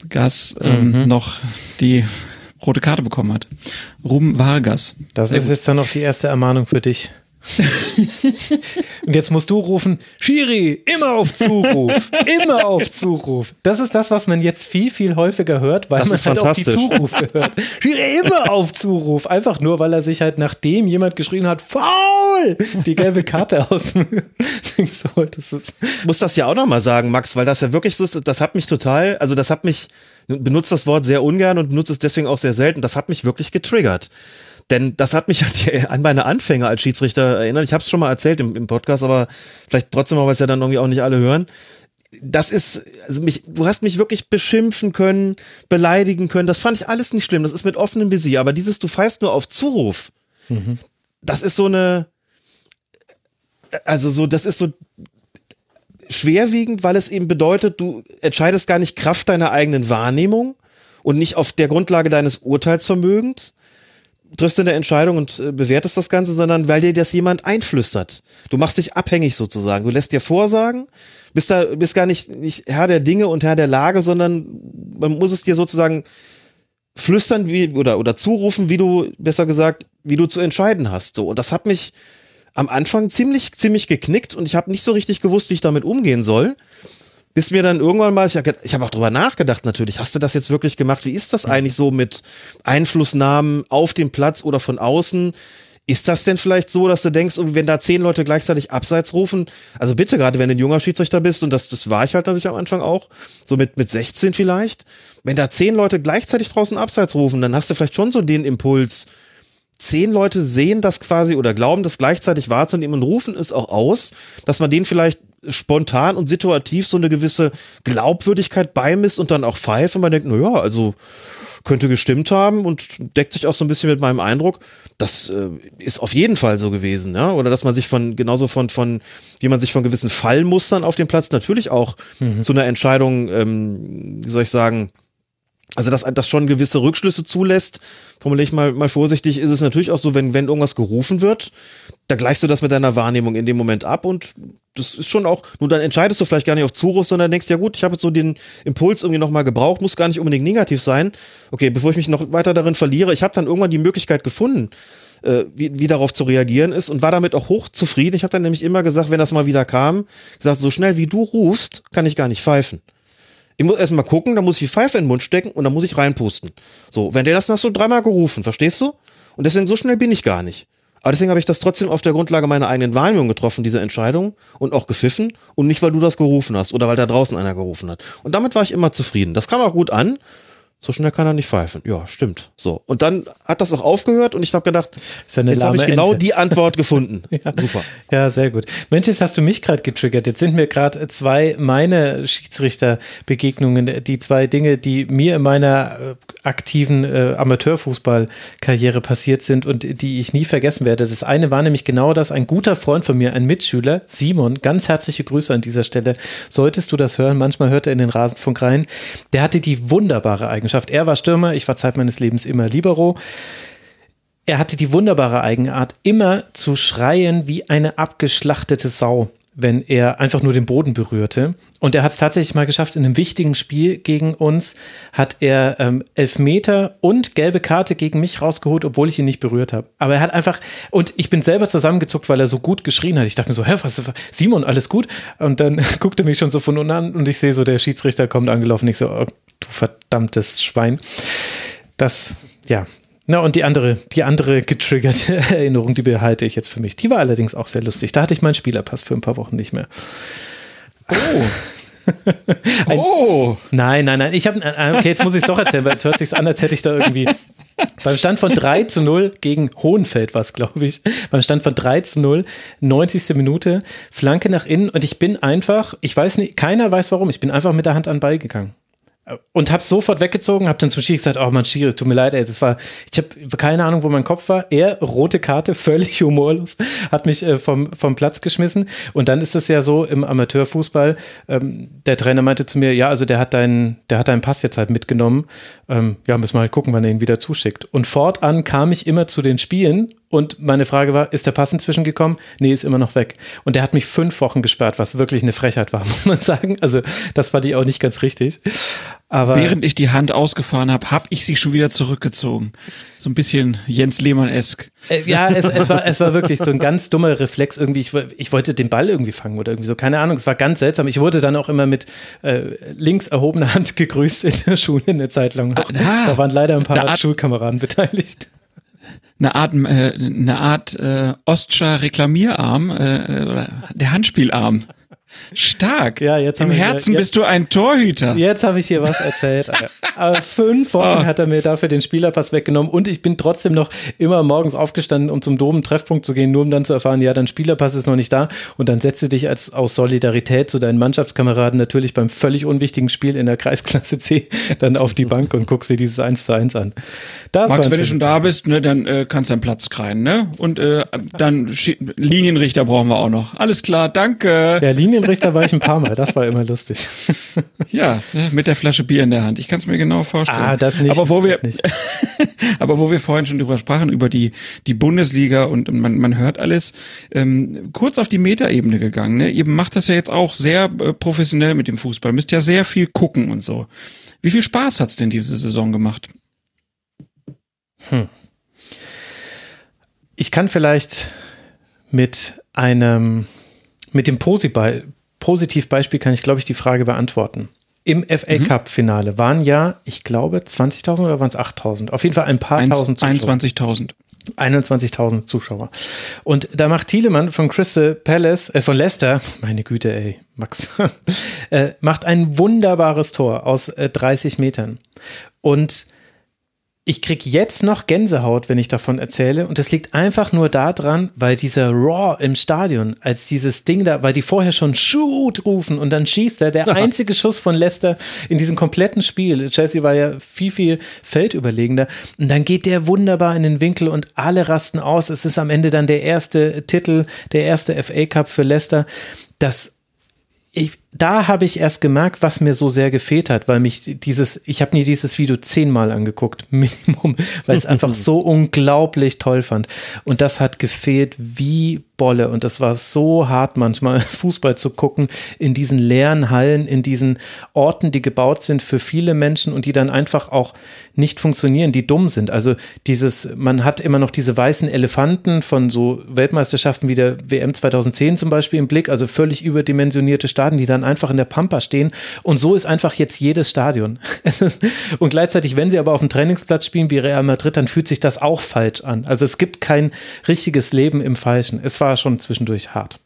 Wahrgas ähm, mhm. noch die rote Karte bekommen hat. Ruben Vargas. Das Sehr ist gut. jetzt dann noch die erste Ermahnung für dich. Und jetzt musst du rufen, Shiri, immer auf Zuruf, immer auf Zuruf. Das ist das, was man jetzt viel, viel häufiger hört, weil das man halt auch die Zurufe hört. Shiri, immer auf Zuruf. Einfach nur, weil er sich halt nachdem jemand geschrien hat, faul, die gelbe Karte aus dem so, das ist Muss das ja auch nochmal sagen, Max, weil das ja wirklich so ist, das hat mich total, also das hat mich, benutzt das Wort sehr ungern und benutzt es deswegen auch sehr selten, das hat mich wirklich getriggert Denn das hat mich an meine Anfänge als Schiedsrichter erinnert. Ich habe es schon mal erzählt im, im Podcast, aber vielleicht trotzdem mal, weil es ja dann irgendwie auch nicht alle hören das ist, also mich, du hast mich wirklich beschimpfen können, beleidigen können. Das fand ich alles nicht schlimm. Das ist mit offenem Visier. Aber dieses, du pfeifst nur auf Zuruf, mhm. das ist so eine, also so, das ist so schwerwiegend, weil es eben bedeutet, du entscheidest gar nicht Kraft deiner eigenen Wahrnehmung und nicht auf der Grundlage deines Urteilsvermögens, triffst eine Entscheidung und äh, bewertest das Ganze, sondern weil dir das jemand einflüstert. Du machst dich abhängig sozusagen. Du lässt dir vorsagen, bist da, bist gar nicht, nicht Herr der Dinge und Herr der Lage, sondern man muss es dir sozusagen flüstern wie, oder, oder zurufen, wie du, besser gesagt, wie du zu entscheiden hast. So. Und das hat mich am Anfang ziemlich, ziemlich geknickt und ich habe nicht so richtig gewusst, wie ich damit umgehen soll. Bis mir dann irgendwann mal, ich, habe auch drüber nachgedacht natürlich, hast du das jetzt wirklich gemacht? Wie ist das eigentlich so mit Einflussnahmen auf dem Platz oder von außen? Ist das denn vielleicht so, dass du denkst, wenn da zehn Leute gleichzeitig abseits rufen, also bitte, gerade wenn du ein junger Schiedsrichter bist, und das, das war ich halt natürlich am Anfang auch, so mit, mit 16 vielleicht, wenn da zehn Leute gleichzeitig draußen abseits rufen, dann hast du vielleicht schon so den Impuls, zehn Leute sehen das quasi oder glauben das gleichzeitig wahrzunehmen und rufen es auch aus, dass man den vielleicht spontan und situativ so eine gewisse Glaubwürdigkeit beimisst und dann auch pfeift und man denkt, na ja, also könnte gestimmt haben und deckt sich auch so ein bisschen mit meinem Eindruck. Das äh, ist auf jeden Fall so gewesen, ja. Oder dass man sich von, genauso von, von, wie man sich von gewissen Fallmustern auf dem Platz natürlich auch mhm. zu einer Entscheidung, ähm, wie soll ich sagen, also dass das schon gewisse Rückschlüsse zulässt, formuliere ich mal, mal vorsichtig, ist es natürlich auch so, wenn, wenn irgendwas gerufen wird, da gleichst du das mit deiner Wahrnehmung in dem Moment ab und das ist schon auch, nun dann entscheidest du vielleicht gar nicht auf Zuruf, sondern denkst, ja gut, ich habe jetzt so den Impuls irgendwie nochmal gebraucht, muss gar nicht unbedingt negativ sein. Okay, bevor ich mich noch weiter darin verliere, ich habe dann irgendwann die Möglichkeit gefunden, äh, wie, wie darauf zu reagieren ist und war damit auch hochzufrieden. Ich habe dann nämlich immer gesagt, wenn das mal wieder kam, gesagt, so schnell wie du rufst, kann ich gar nicht pfeifen. Ich muss erstmal gucken, dann muss ich die Pfeife in den Mund stecken und dann muss ich reinpusten. So, wenn der das hast du dreimal gerufen, verstehst du? Und deswegen so schnell bin ich gar nicht. Aber deswegen habe ich das trotzdem auf der Grundlage meiner eigenen Wahrnehmung getroffen, diese Entscheidung und auch gepfiffen und nicht, weil du das gerufen hast oder weil da draußen einer gerufen hat. Und damit war ich immer zufrieden. Das kam auch gut an so schnell kann er nicht pfeifen. Ja, stimmt. So. Und dann hat das auch aufgehört und ich habe gedacht, ja jetzt habe ich genau Ente. die Antwort gefunden. ja. Super. Ja, sehr gut. Mensch, jetzt hast du mich gerade getriggert. Jetzt sind mir gerade zwei meine Schiedsrichterbegegnungen, die zwei Dinge, die mir in meiner äh, aktiven äh, Amateurfußballkarriere passiert sind und die ich nie vergessen werde. Das eine war nämlich genau das, ein guter Freund von mir, ein Mitschüler, Simon, ganz herzliche Grüße an dieser Stelle. Solltest du das hören, manchmal hört er in den Rasenfunk rein. Der hatte die wunderbare Eigenschaft, Leidenschaft. Er war Stürmer, ich war Zeit meines Lebens immer Libero. Er hatte die wunderbare Eigenart, immer zu schreien wie eine abgeschlachtete Sau, wenn er einfach nur den Boden berührte. Und er hat es tatsächlich mal geschafft, in einem wichtigen Spiel gegen uns hat er ähm, Elfmeter und gelbe Karte gegen mich rausgeholt, obwohl ich ihn nicht berührt habe. Aber er hat einfach, und ich bin selber zusammengezuckt, weil er so gut geschrien hat. Ich dachte mir so, hä, was, Simon, alles gut? Und dann guckte mich schon so von unten an und ich sehe so, der Schiedsrichter kommt angelaufen. Ich so, du verdammtes Schwein. Das, ja. Na, und die andere, die andere getriggerte Erinnerung, die behalte ich jetzt für mich. Die war allerdings auch sehr lustig. Da hatte ich meinen Spielerpass für ein paar Wochen nicht mehr. Oh. Ein, oh! Nein, nein, nein. Ich habe, äh, okay, jetzt muss ich es doch erzählen, weil es hört sich an, als hätte ich da irgendwie beim Stand von 3 zu 0 gegen Hohenfeld war es, glaube ich. Beim Stand von 3 zu 0, 90. Minute, Flanke nach innen und ich bin einfach, ich weiß nicht, keiner weiß warum, ich bin einfach mit der Hand an den Ball gegangen und habe sofort weggezogen, habe dann zum Schiri gesagt, oh man Schiri, tut mir leid, ey, das war, ich habe keine Ahnung, wo mein Kopf war. Er, rote Karte, völlig humorlos, hat mich äh, vom, vom Platz geschmissen. Und dann ist es ja so im Amateurfußball, ähm, der Trainer meinte zu mir, ja, also der hat deinen, der hat deinen Pass jetzt halt mitgenommen. Ähm, ja, müssen wir halt gucken, wann er ihn wieder zuschickt. Und fortan kam ich immer zu den Spielen und meine Frage war, ist der Pass inzwischen gekommen? Nee, ist immer noch weg. Und der hat mich fünf Wochen gesperrt, was wirklich eine Frechheit war, muss man sagen. Also das fand ich auch nicht ganz richtig. Aber Während ich die Hand ausgefahren habe, habe ich sie schon wieder zurückgezogen. So ein bisschen Jens Lehmann-esk. Äh, ja, es, es, war, es war wirklich so ein ganz dummer Reflex irgendwie. Ich, ich wollte den Ball irgendwie fangen oder irgendwie so. Keine Ahnung, es war ganz seltsam. Ich wurde dann auch immer mit äh, links erhobener Hand gegrüßt in der Schule eine Zeit lang. Ah, da waren leider ein paar Schulkameraden beteiligt eine Art, äh, eine Art äh, Ostscher Reklamierarm äh, oder der Handspielarm. Stark. Ja, jetzt Im Herzen jetzt- bist du ein Torhüter. Jetzt habe ich hier was erzählt. Aber fünf Wochen hat er mir dafür den Spielerpass weggenommen und ich bin trotzdem noch immer morgens aufgestanden, um zum doben Treffpunkt zu gehen, nur um dann zu erfahren, ja, dein Spielerpass ist noch nicht da und dann setze dich als aus Solidarität zu deinen Mannschaftskameraden natürlich beim völlig unwichtigen Spiel in der Kreisklasse C dann auf die Bank und guckst dir dieses 1 zu 1 an. Das Max, wenn du schon da bist, ne, dann äh, kannst du einen Platz kreien, ne? Und äh, dann Linienrichter brauchen wir auch noch. Alles klar, danke. Der Linienrichter war ich ein paar Mal, das war immer lustig. Ja, ne, mit der Flasche Bier in der Hand. Ich kann es mir genau vorstellen. Ah, das nicht. Aber wo wir, aber wo wir vorhin schon drüber sprachen, über die, die Bundesliga und man, man hört alles, ähm, kurz auf die Metaebene gegangen. Ne? Ihr macht das ja jetzt auch sehr äh, professionell mit dem Fußball, müsst ja sehr viel gucken und so. Wie viel Spaß hat's denn diese Saison gemacht? Ich kann vielleicht mit einem, mit dem Posi- Positivbeispiel kann ich, glaube ich, die Frage beantworten. Im FA Cup Finale waren ja, ich glaube, 20.000 oder waren es 8.000? Auf jeden Fall ein paar tausend Zuschauer. 21.000. 21.000 Zuschauer. Und da macht Thielemann von Crystal Palace, äh, von Leicester, meine Güte, ey, Max, äh, macht ein wunderbares Tor aus äh, 30 Metern. Und ich krieg jetzt noch Gänsehaut, wenn ich davon erzähle. Und das liegt einfach nur daran, weil dieser Raw im Stadion, als dieses Ding da, weil die vorher schon Shoot rufen und dann schießt er, der einzige Schuss von Leicester in diesem kompletten Spiel. Chelsea war ja viel, viel feldüberlegender. Und dann geht der wunderbar in den Winkel und alle rasten aus. Es ist am Ende dann der erste Titel, der erste FA Cup für Leicester. Das da habe ich erst gemerkt, was mir so sehr gefehlt hat, weil mich dieses, ich habe mir dieses Video zehnmal angeguckt, Minimum, weil es einfach so unglaublich toll fand. Und das hat gefehlt wie Bolle. Und das war so hart manchmal, Fußball zu gucken in diesen leeren Hallen, in diesen Orten, die gebaut sind für viele Menschen und die dann einfach auch nicht funktionieren, die dumm sind. Also dieses, man hat immer noch diese weißen Elefanten von so Weltmeisterschaften wie der WM 2010 zum Beispiel im Blick, also völlig überdimensionierte Stadien, die dann einfach in der Pampa stehen. Und so ist einfach jetzt jedes Stadion. Es ist, und gleichzeitig, wenn sie aber auf dem Trainingsplatz spielen wie Real Madrid, dann fühlt sich das auch falsch an. Also es gibt kein richtiges Leben im Falschen. Es war schon zwischendurch hart.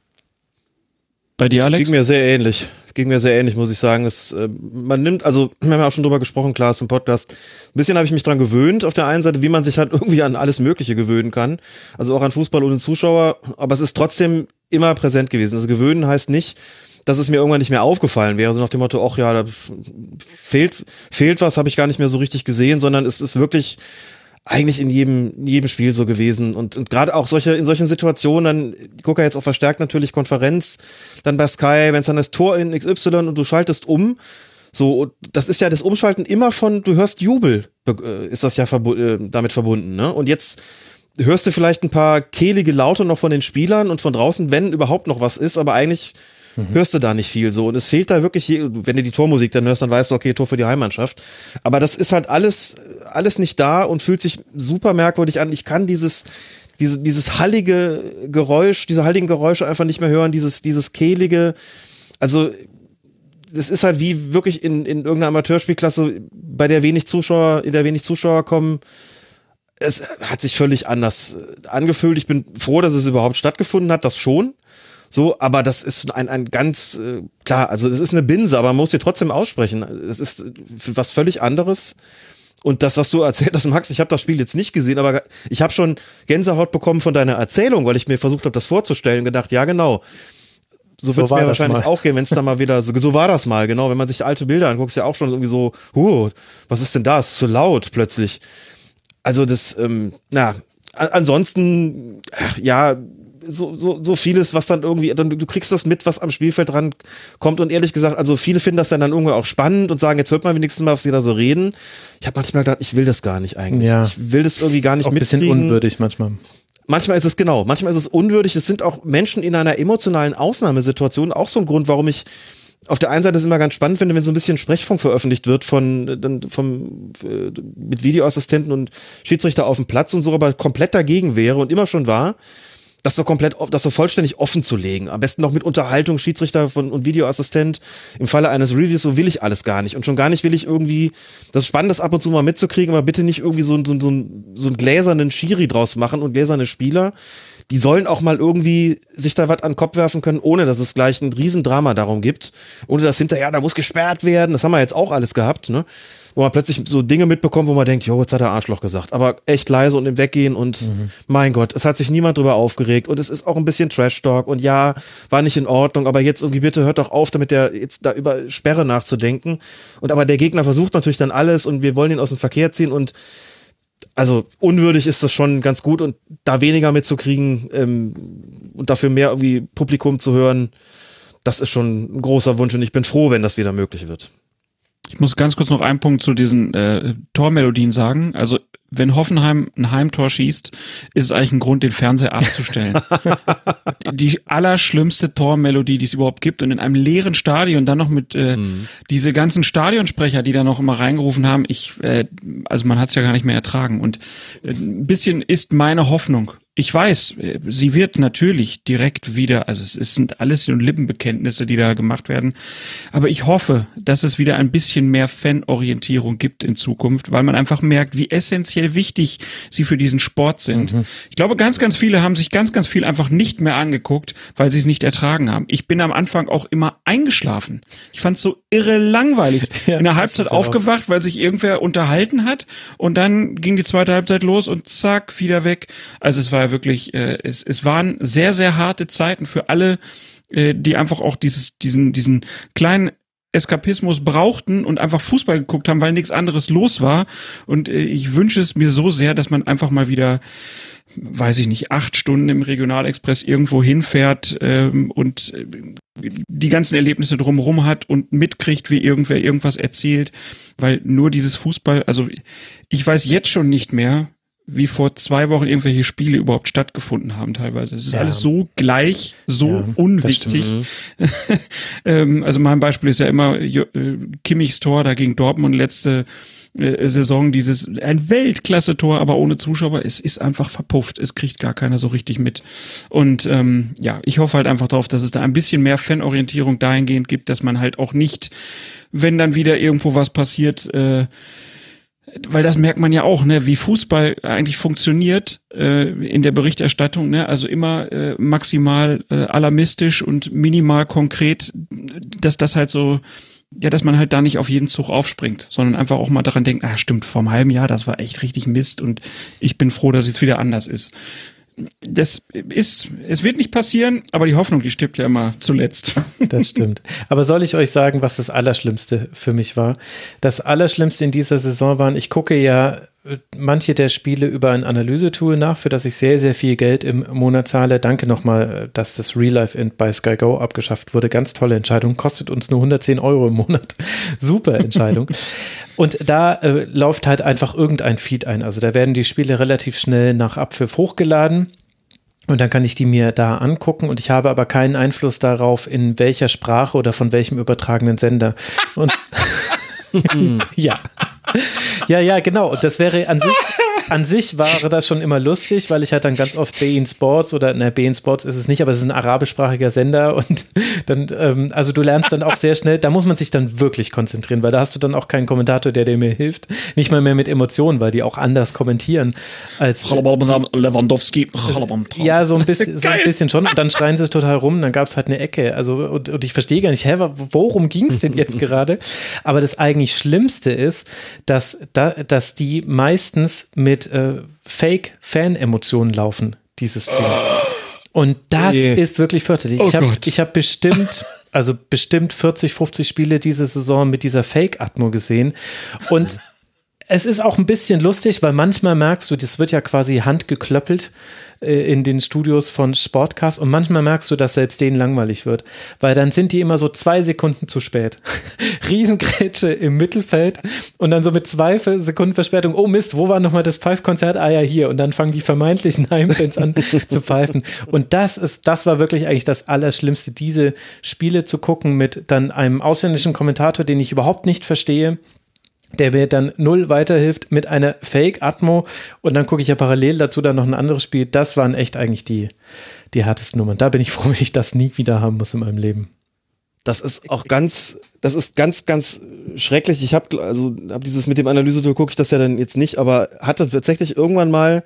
Bei dir, Alex? Ging mir sehr ähnlich. Ging mir sehr ähnlich, muss ich sagen. Es, äh, man nimmt, also, wir haben ja auch schon drüber gesprochen, klar, ist im Podcast. Ein bisschen habe ich mich dran gewöhnt, auf der einen Seite, wie man sich halt irgendwie an alles Mögliche gewöhnen kann. Also auch an Fußball ohne Zuschauer. Aber es ist trotzdem immer präsent gewesen. Also gewöhnen heißt nicht, dass es mir irgendwann nicht mehr aufgefallen wäre, so nach dem Motto, ach ja, da fehlt, fehlt was, habe ich gar nicht mehr so richtig gesehen, sondern es ist wirklich eigentlich in jedem, in jedem Spiel so gewesen. Und, und gerade auch solche, in solchen Situationen, dann, gucke jetzt auch verstärkt natürlich Konferenz, dann bei Sky, wenn es dann das Tor in XY und du schaltest um, so, das ist ja das Umschalten immer von, du hörst Jubel, äh, ist das ja verbu äh, damit verbunden, ne? Und jetzt hörst du vielleicht ein paar kehlige Laute noch von den Spielern und von draußen, wenn überhaupt noch was ist, aber eigentlich hörst du da nicht viel so. Und es fehlt da wirklich, wenn du die Tormusik dann hörst, dann weißt du, okay, Tor für die Heimmannschaft. Aber das ist halt alles, alles nicht da und fühlt sich super merkwürdig an. Ich kann dieses, diese, dieses hallige Geräusch, diese halligen Geräusche einfach nicht mehr hören, dieses, dieses kehlige, also, das ist halt wie wirklich in, in irgendeiner Amateurspielklasse, bei der wenig Zuschauer, in der wenig Zuschauer kommen. Es hat sich völlig anders angefühlt. Ich bin froh, dass es überhaupt stattgefunden hat, das schon. So, aber das ist ein, ein ganz, äh, klar, also das ist eine Binse, aber man muss sie trotzdem aussprechen. Es ist was völlig anderes. Und das, was du erzählt hast, Max, ich habe das Spiel jetzt nicht gesehen, aber ich habe schon Gänsehaut bekommen von deiner Erzählung, weil ich mir versucht habe, das vorzustellen und gedacht, ja genau, so, So wird's war mir wahrscheinlich mal. auch gehen, wenn es da mal wieder, so, so war das mal, genau, wenn man sich alte Bilder anguckt, ist ja auch schon irgendwie so, huh, was ist denn das? Ist so laut plötzlich. Also das, ähm, na, ansonsten, ja, so, so, so vieles, was dann irgendwie, dann, du kriegst das mit, was am Spielfeld dran kommt und ehrlich gesagt, also viele finden das dann, dann irgendwie auch spannend und sagen, jetzt hört man wenigstens mal, was sie da so reden. Ich habe manchmal gedacht, ich will das gar nicht eigentlich. Ja. Ich will das irgendwie gar nicht Auch ein bisschen unwürdig manchmal. Manchmal ist es genau, manchmal ist es unwürdig. Es sind auch Menschen in einer emotionalen Ausnahmesituation auch so ein Grund, warum ich auf der einen Seite es immer ganz spannend finde, wenn so ein bisschen Sprechfunk veröffentlicht wird von dann vom äh, mit Videoassistenten und Schiedsrichter auf dem Platz und so, aber komplett dagegen wäre und immer schon war, das so komplett, das so vollständig offen zu legen. Am besten noch mit Unterhaltung, Schiedsrichter von, und Videoassistent. Im Falle eines Reviews, so will ich alles gar nicht. Und schon gar nicht will ich irgendwie, das ist ab und zu mal mitzukriegen, aber bitte nicht irgendwie so, so, so so einen gläsernen Schiri draus machen und gläserne Spieler. Die sollen auch mal irgendwie sich da was an den Kopf werfen können, ohne dass es gleich ein Riesendrama darum gibt. Ohne dass hinterher, da muss gesperrt werden. Das haben wir jetzt auch alles gehabt, ne? Wo man plötzlich so Dinge mitbekommt, wo man denkt, jo, jetzt hat er Arschloch gesagt. Aber echt leise und im Weggehen und Mhm. mein Gott, es hat sich niemand drüber aufgeregt und es ist auch ein bisschen Trash-Talk und ja, war nicht in Ordnung, aber jetzt irgendwie bitte hört doch auf, damit der jetzt da über Sperre nachzudenken. Und aber der Gegner versucht natürlich dann alles und wir wollen ihn aus dem Verkehr ziehen und also unwürdig ist das schon ganz gut und da weniger mitzukriegen ähm, und dafür mehr irgendwie Publikum zu hören, das ist schon ein großer Wunsch und ich bin froh, wenn das wieder möglich wird. Ich muss ganz kurz noch einen Punkt zu diesen äh, Tormelodien sagen. Also wenn Hoffenheim ein Heimtor schießt, ist es eigentlich ein Grund, den Fernseher abzustellen. die allerschlimmste Tormelodie, die es überhaupt gibt und in einem leeren Stadion dann noch mit äh, diese ganzen Stadionsprecher, die da noch immer reingerufen haben, ich, äh, also man hat es ja gar nicht mehr ertragen und äh, ein bisschen ist meine Hoffnung. Ich weiß, äh, sie wird natürlich direkt wieder, also es, sind alles nur Lippenbekenntnisse, die da gemacht werden, aber ich hoffe, dass es wieder ein bisschen mehr Fanorientierung gibt in Zukunft, weil man einfach merkt, wie essentiell wichtig sie für diesen Sport sind. Ich glaube, ganz, ganz viele haben sich ganz, ganz viel einfach nicht mehr angeguckt, weil sie es nicht ertragen haben. Ich bin am Anfang auch immer eingeschlafen. Ich fand es so irre langweilig. Ja, in der Halbzeit ist auch- aufgewacht, weil sich irgendwer unterhalten hat und dann ging die zweite Halbzeit los und zack, wieder weg. Also es war wirklich, äh, es, es waren sehr, sehr harte Zeiten für alle, äh, die einfach auch dieses, diesen, diesen kleinen Eskapismus brauchten und einfach Fußball geguckt haben, weil nichts anderes los war. Und äh, ich wünsche es mir so sehr, dass man einfach mal wieder weiß ich nicht, acht Stunden im Regionalexpress irgendwo hinfährt ähm, und äh, die ganzen Erlebnisse drumherum hat und mitkriegt, wie irgendwer irgendwas erzählt, weil nur dieses Fußball, also ich weiß jetzt schon nicht mehr, wie vor zwei Wochen irgendwelche Spiele überhaupt stattgefunden haben teilweise. Es ist Ja. alles so gleich, so Ja, unwichtig. ähm, also mein Beispiel ist ja immer Jo- äh, Kimmichs Tor da gegen Dortmund letzte äh, Saison, dieses ein Weltklasse-Tor, aber ohne Zuschauer. Es ist einfach verpufft. Es kriegt gar keiner so richtig mit. Und ähm, ja, ich hoffe halt einfach darauf, dass es da ein bisschen mehr Fanorientierung dahingehend gibt, dass man halt auch nicht, wenn dann wieder irgendwo was passiert, äh, weil das merkt man ja auch, ne, wie Fußball eigentlich funktioniert äh, in der Berichterstattung, ne, also immer äh, maximal äh, alarmistisch und minimal konkret, dass das halt so, ja, dass man halt da nicht auf jeden Zug aufspringt, sondern einfach auch mal daran denkt, ah, stimmt, vor einem halben Jahr, das war echt richtig Mist und ich bin froh, dass es wieder anders ist. Das ist, es wird nicht passieren, aber die Hoffnung, die stirbt ja immer zuletzt. Das stimmt. Aber soll ich euch sagen, was das Allerschlimmste für mich war? Das Allerschlimmste in dieser Saison waren, ich gucke ja manche der Spiele über ein Analysetool nach, für das ich sehr, sehr viel Geld im Monat zahle. Danke nochmal, äh, dass das Real Life End bei Sky Go abgeschafft wurde. Ganz tolle Entscheidung. Kostet uns nur 110 Euro im Monat. Super Entscheidung. Und da äh, läuft halt einfach irgendein Feed ein. Also da werden die Spiele relativ schnell nach Abpfiff hochgeladen. Und dann kann ich die mir da angucken und ich habe aber keinen Einfluss darauf, in welcher Sprache oder von welchem übertragenen Sender. Und ja. Ja, ja, genau. Und das wäre an sich, an sich wäre das schon immer lustig, weil ich halt dann ganz oft Bein Sports oder, na, Bein Sports ist es nicht, aber es ist ein arabischsprachiger Sender und dann, ähm, also du lernst dann auch sehr schnell, da muss man sich dann wirklich konzentrieren, weil da hast du dann auch keinen Kommentator, der dir mir hilft. Nicht mal mehr mit Emotionen, weil die auch anders kommentieren als. Lewandowski. Ja, so ein bisschen, so ein bisschen schon. Und dann schreien sie total rum, dann gab es halt eine Ecke. Also, und, und ich verstehe gar nicht, hä, worum ging es denn jetzt gerade? Aber das eigentlich Schlimmste ist, dass, da, dass die meistens mit äh, Fake-Fan-Emotionen laufen, diese Streams. Und das Oh je. ist wirklich fürchterlich. Oh ich habe ich hab bestimmt, also bestimmt 40, 50 Spiele diese Saison mit dieser Fake-Atmo gesehen. Und es ist auch ein bisschen lustig, weil manchmal merkst du, das wird ja quasi handgeklöppelt äh, in den Studios von Sportcast und manchmal merkst du, dass selbst denen langweilig wird, weil dann sind die immer so zwei Sekunden zu spät. Riesengrätsche im Mittelfeld und dann so mit zwei Sekunden Verspätung, oh Mist, wo war nochmal das Pfeifkonzert? Ah ja, hier. Und dann fangen die vermeintlichen Heimfans an zu pfeifen. Und das ist, das war wirklich eigentlich das Allerschlimmste, diese Spiele zu gucken mit dann einem ausländischen Kommentator, den ich überhaupt nicht verstehe der mir dann null weiterhilft mit einer Fake-Atmo und dann gucke ich ja parallel dazu dann noch ein anderes Spiel. Das waren echt eigentlich die, die härtesten Nummern. Da bin ich froh, wenn ich das nie wieder haben muss in meinem Leben. Das ist auch ganz, das ist ganz, ganz schrecklich. Ich habe also hab dieses mit dem Analysetool gucke ich das ja dann jetzt nicht, aber hatte tatsächlich irgendwann mal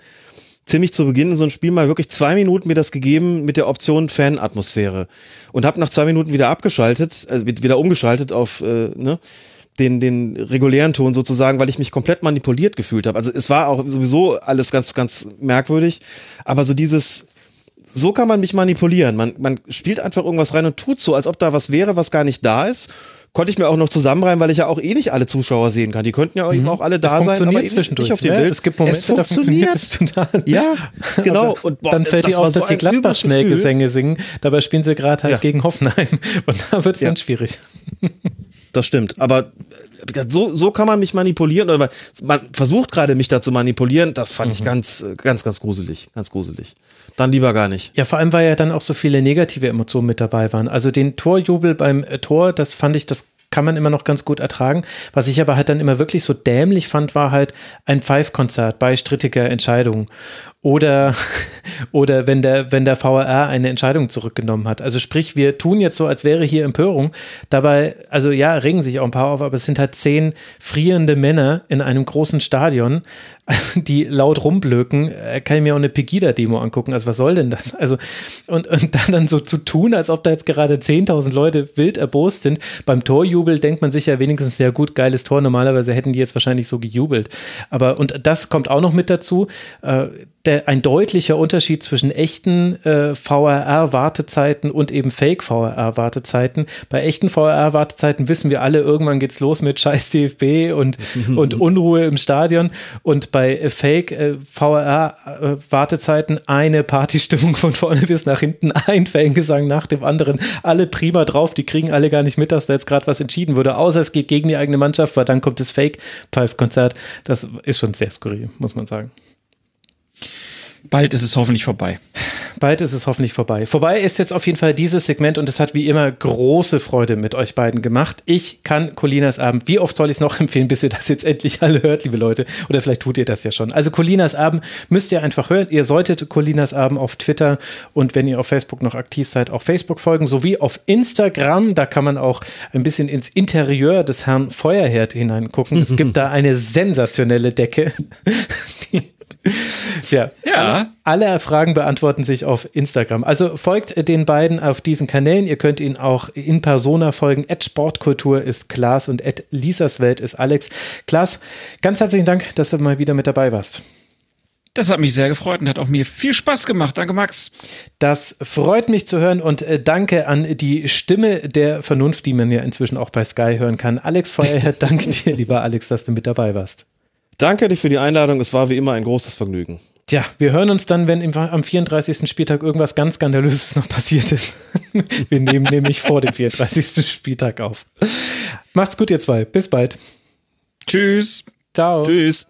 ziemlich zu Beginn in so einem Spiel mal wirklich zwei Minuten mir das gegeben mit der Option Fanatmosphäre und habe nach zwei Minuten wieder abgeschaltet, also wieder umgeschaltet auf äh, ne, den den regulären Ton sozusagen, weil ich mich komplett manipuliert gefühlt habe. Also es war auch sowieso alles ganz ganz merkwürdig, aber so dieses so kann man mich manipulieren. Man, man spielt einfach irgendwas rein und tut so, als ob da was wäre, was gar nicht da ist konnte ich mir auch noch zusammenreimen, weil ich ja auch eh nicht alle Zuschauer sehen kann. Die könnten ja mhm. auch alle da das sein, aber eben zwischendurch, nicht auf dem ne? Bild. Es gibt Momente, es funktioniert. da funktioniert es total. Ja, genau. Und boah, dann fällt dir auf, dass die Gladbach-Schnellgesänge singen. Dabei spielen sie gerade halt ja. gegen Hoffenheim. Und da wird es ja. dann schwierig. Das stimmt. Aber äh, so, so kann man mich manipulieren. Oder man versucht gerade mich da zu manipulieren. Das fand mhm. ich ganz, ganz, ganz gruselig. Ganz gruselig. Dann lieber gar nicht. Ja, vor allem, weil ja dann auch so viele negative Emotionen mit dabei waren. Also den Torjubel beim äh, Tor, das fand ich, das kann man immer noch ganz gut ertragen. Was ich aber halt dann immer wirklich so dämlich fand, war halt ein Pfeifkonzert bei strittiger Entscheidung. Oder, oder wenn der, wenn der VRR eine Entscheidung zurückgenommen hat. Also sprich, wir tun jetzt so, als wäre hier Empörung. Dabei, also ja, regen sich auch ein paar auf, aber es sind halt zehn frierende Männer in einem großen Stadion, die laut rumblöken. Äh, kann ich mir auch eine Pegida-Demo angucken. Also was soll denn das? Also, und, und dann, dann so zu tun, als ob da jetzt gerade 10.000 Leute wild erbost sind. Beim Torjubel denkt man sich ja wenigstens, ja gut, geiles Tor. Normalerweise hätten die jetzt wahrscheinlich so gejubelt. Aber, und das kommt auch noch mit dazu. Äh, der, ein deutlicher Unterschied zwischen echten äh, VRR-Wartezeiten und eben Fake-VRR-Wartezeiten. Bei echten VRR-Wartezeiten wissen wir alle, irgendwann geht's los mit Scheiß DFB und, und Unruhe im Stadion. Und bei Fake-VRR-Wartezeiten eine Partystimmung von vorne bis nach hinten, ein Fangesang nach dem anderen, alle prima drauf, die kriegen alle gar nicht mit, dass da jetzt gerade was entschieden wurde, außer es geht gegen die eigene Mannschaft, weil dann kommt das Fake-Pfeif-Konzert. Das ist schon sehr skurril, muss man sagen. Bald ist es hoffentlich vorbei. Bald ist es hoffentlich vorbei. Vorbei ist jetzt auf jeden Fall dieses Segment und es hat wie immer große Freude mit euch beiden gemacht. Ich kann Colinas Abend, wie oft soll ich es noch empfehlen, bis ihr das jetzt endlich alle hört, liebe Leute? Oder vielleicht tut ihr das ja schon. Also Colinas Abend müsst ihr einfach hören. Ihr solltet Colinas Abend auf Twitter und wenn ihr auf Facebook noch aktiv seid, auch Facebook folgen, sowie auf Instagram. Da kann man auch ein bisschen ins Interieur des Herrn Feuerherd hineingucken. Es gibt da eine sensationelle Decke. Die ja, ja. Alle, alle, Fragen beantworten sich auf Instagram. Also folgt den beiden auf diesen Kanälen. Ihr könnt ihnen auch in Persona folgen. At Sportkultur ist Klaas und at Lisas Welt ist Alex. Klaas, ganz herzlichen Dank, dass du mal wieder mit dabei warst. Das hat mich sehr gefreut und hat auch mir viel Spaß gemacht. Danke, Max. Das freut mich zu hören und äh, danke an die Stimme der Vernunft, die man ja inzwischen auch bei Sky hören kann. Alex Feuerherr, danke dir, lieber Alex, dass du mit dabei warst. Danke dir für die Einladung. Es war wie immer ein großes Vergnügen. Tja, wir hören uns dann, wenn im, am 34. Spieltag irgendwas ganz Skandalöses noch passiert ist. wir nehmen nämlich vor dem 34. Spieltag auf. Macht's gut, ihr zwei. Bis bald. Tschüss. Ciao. Tschüss.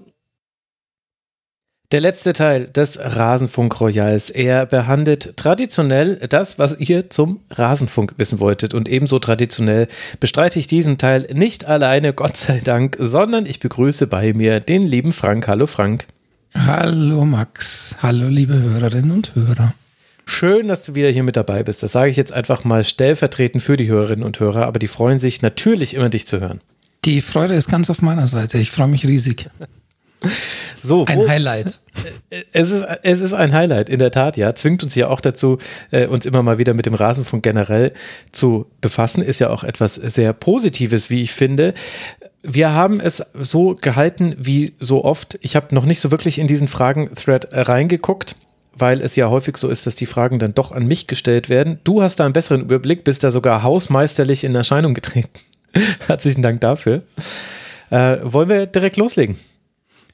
Der letzte Teil des Rasenfunk Royals. Er behandelt traditionell das, was ihr zum Rasenfunk wissen wolltet. Und ebenso traditionell bestreite ich diesen Teil nicht alleine, Gott sei Dank, sondern ich begrüße bei mir den lieben Frank. Hallo Frank. Hallo Max. Hallo liebe Hörerinnen und Hörer. Schön, dass du wieder hier mit dabei bist. Das sage ich jetzt einfach mal stellvertretend für die Hörerinnen und Hörer, aber die freuen sich natürlich immer, dich zu hören. Die Freude ist ganz auf meiner Seite. Ich freue mich riesig. So, ein Highlight. Es ist, es ist ein Highlight, in der Tat, ja. Zwingt uns ja auch dazu, äh, uns immer mal wieder mit dem Rasenfunk generell zu befassen. Ist ja auch etwas sehr Positives, wie ich finde. Wir haben es so gehalten wie so oft. Ich habe noch nicht so wirklich in diesen Fragen-Thread reingeguckt, weil es ja häufig so ist, dass die Fragen dann doch an mich gestellt werden. Du hast da einen besseren Überblick, bist da sogar hausmeisterlich in Erscheinung getreten. Herzlichen Dank dafür. Äh, wollen wir direkt loslegen?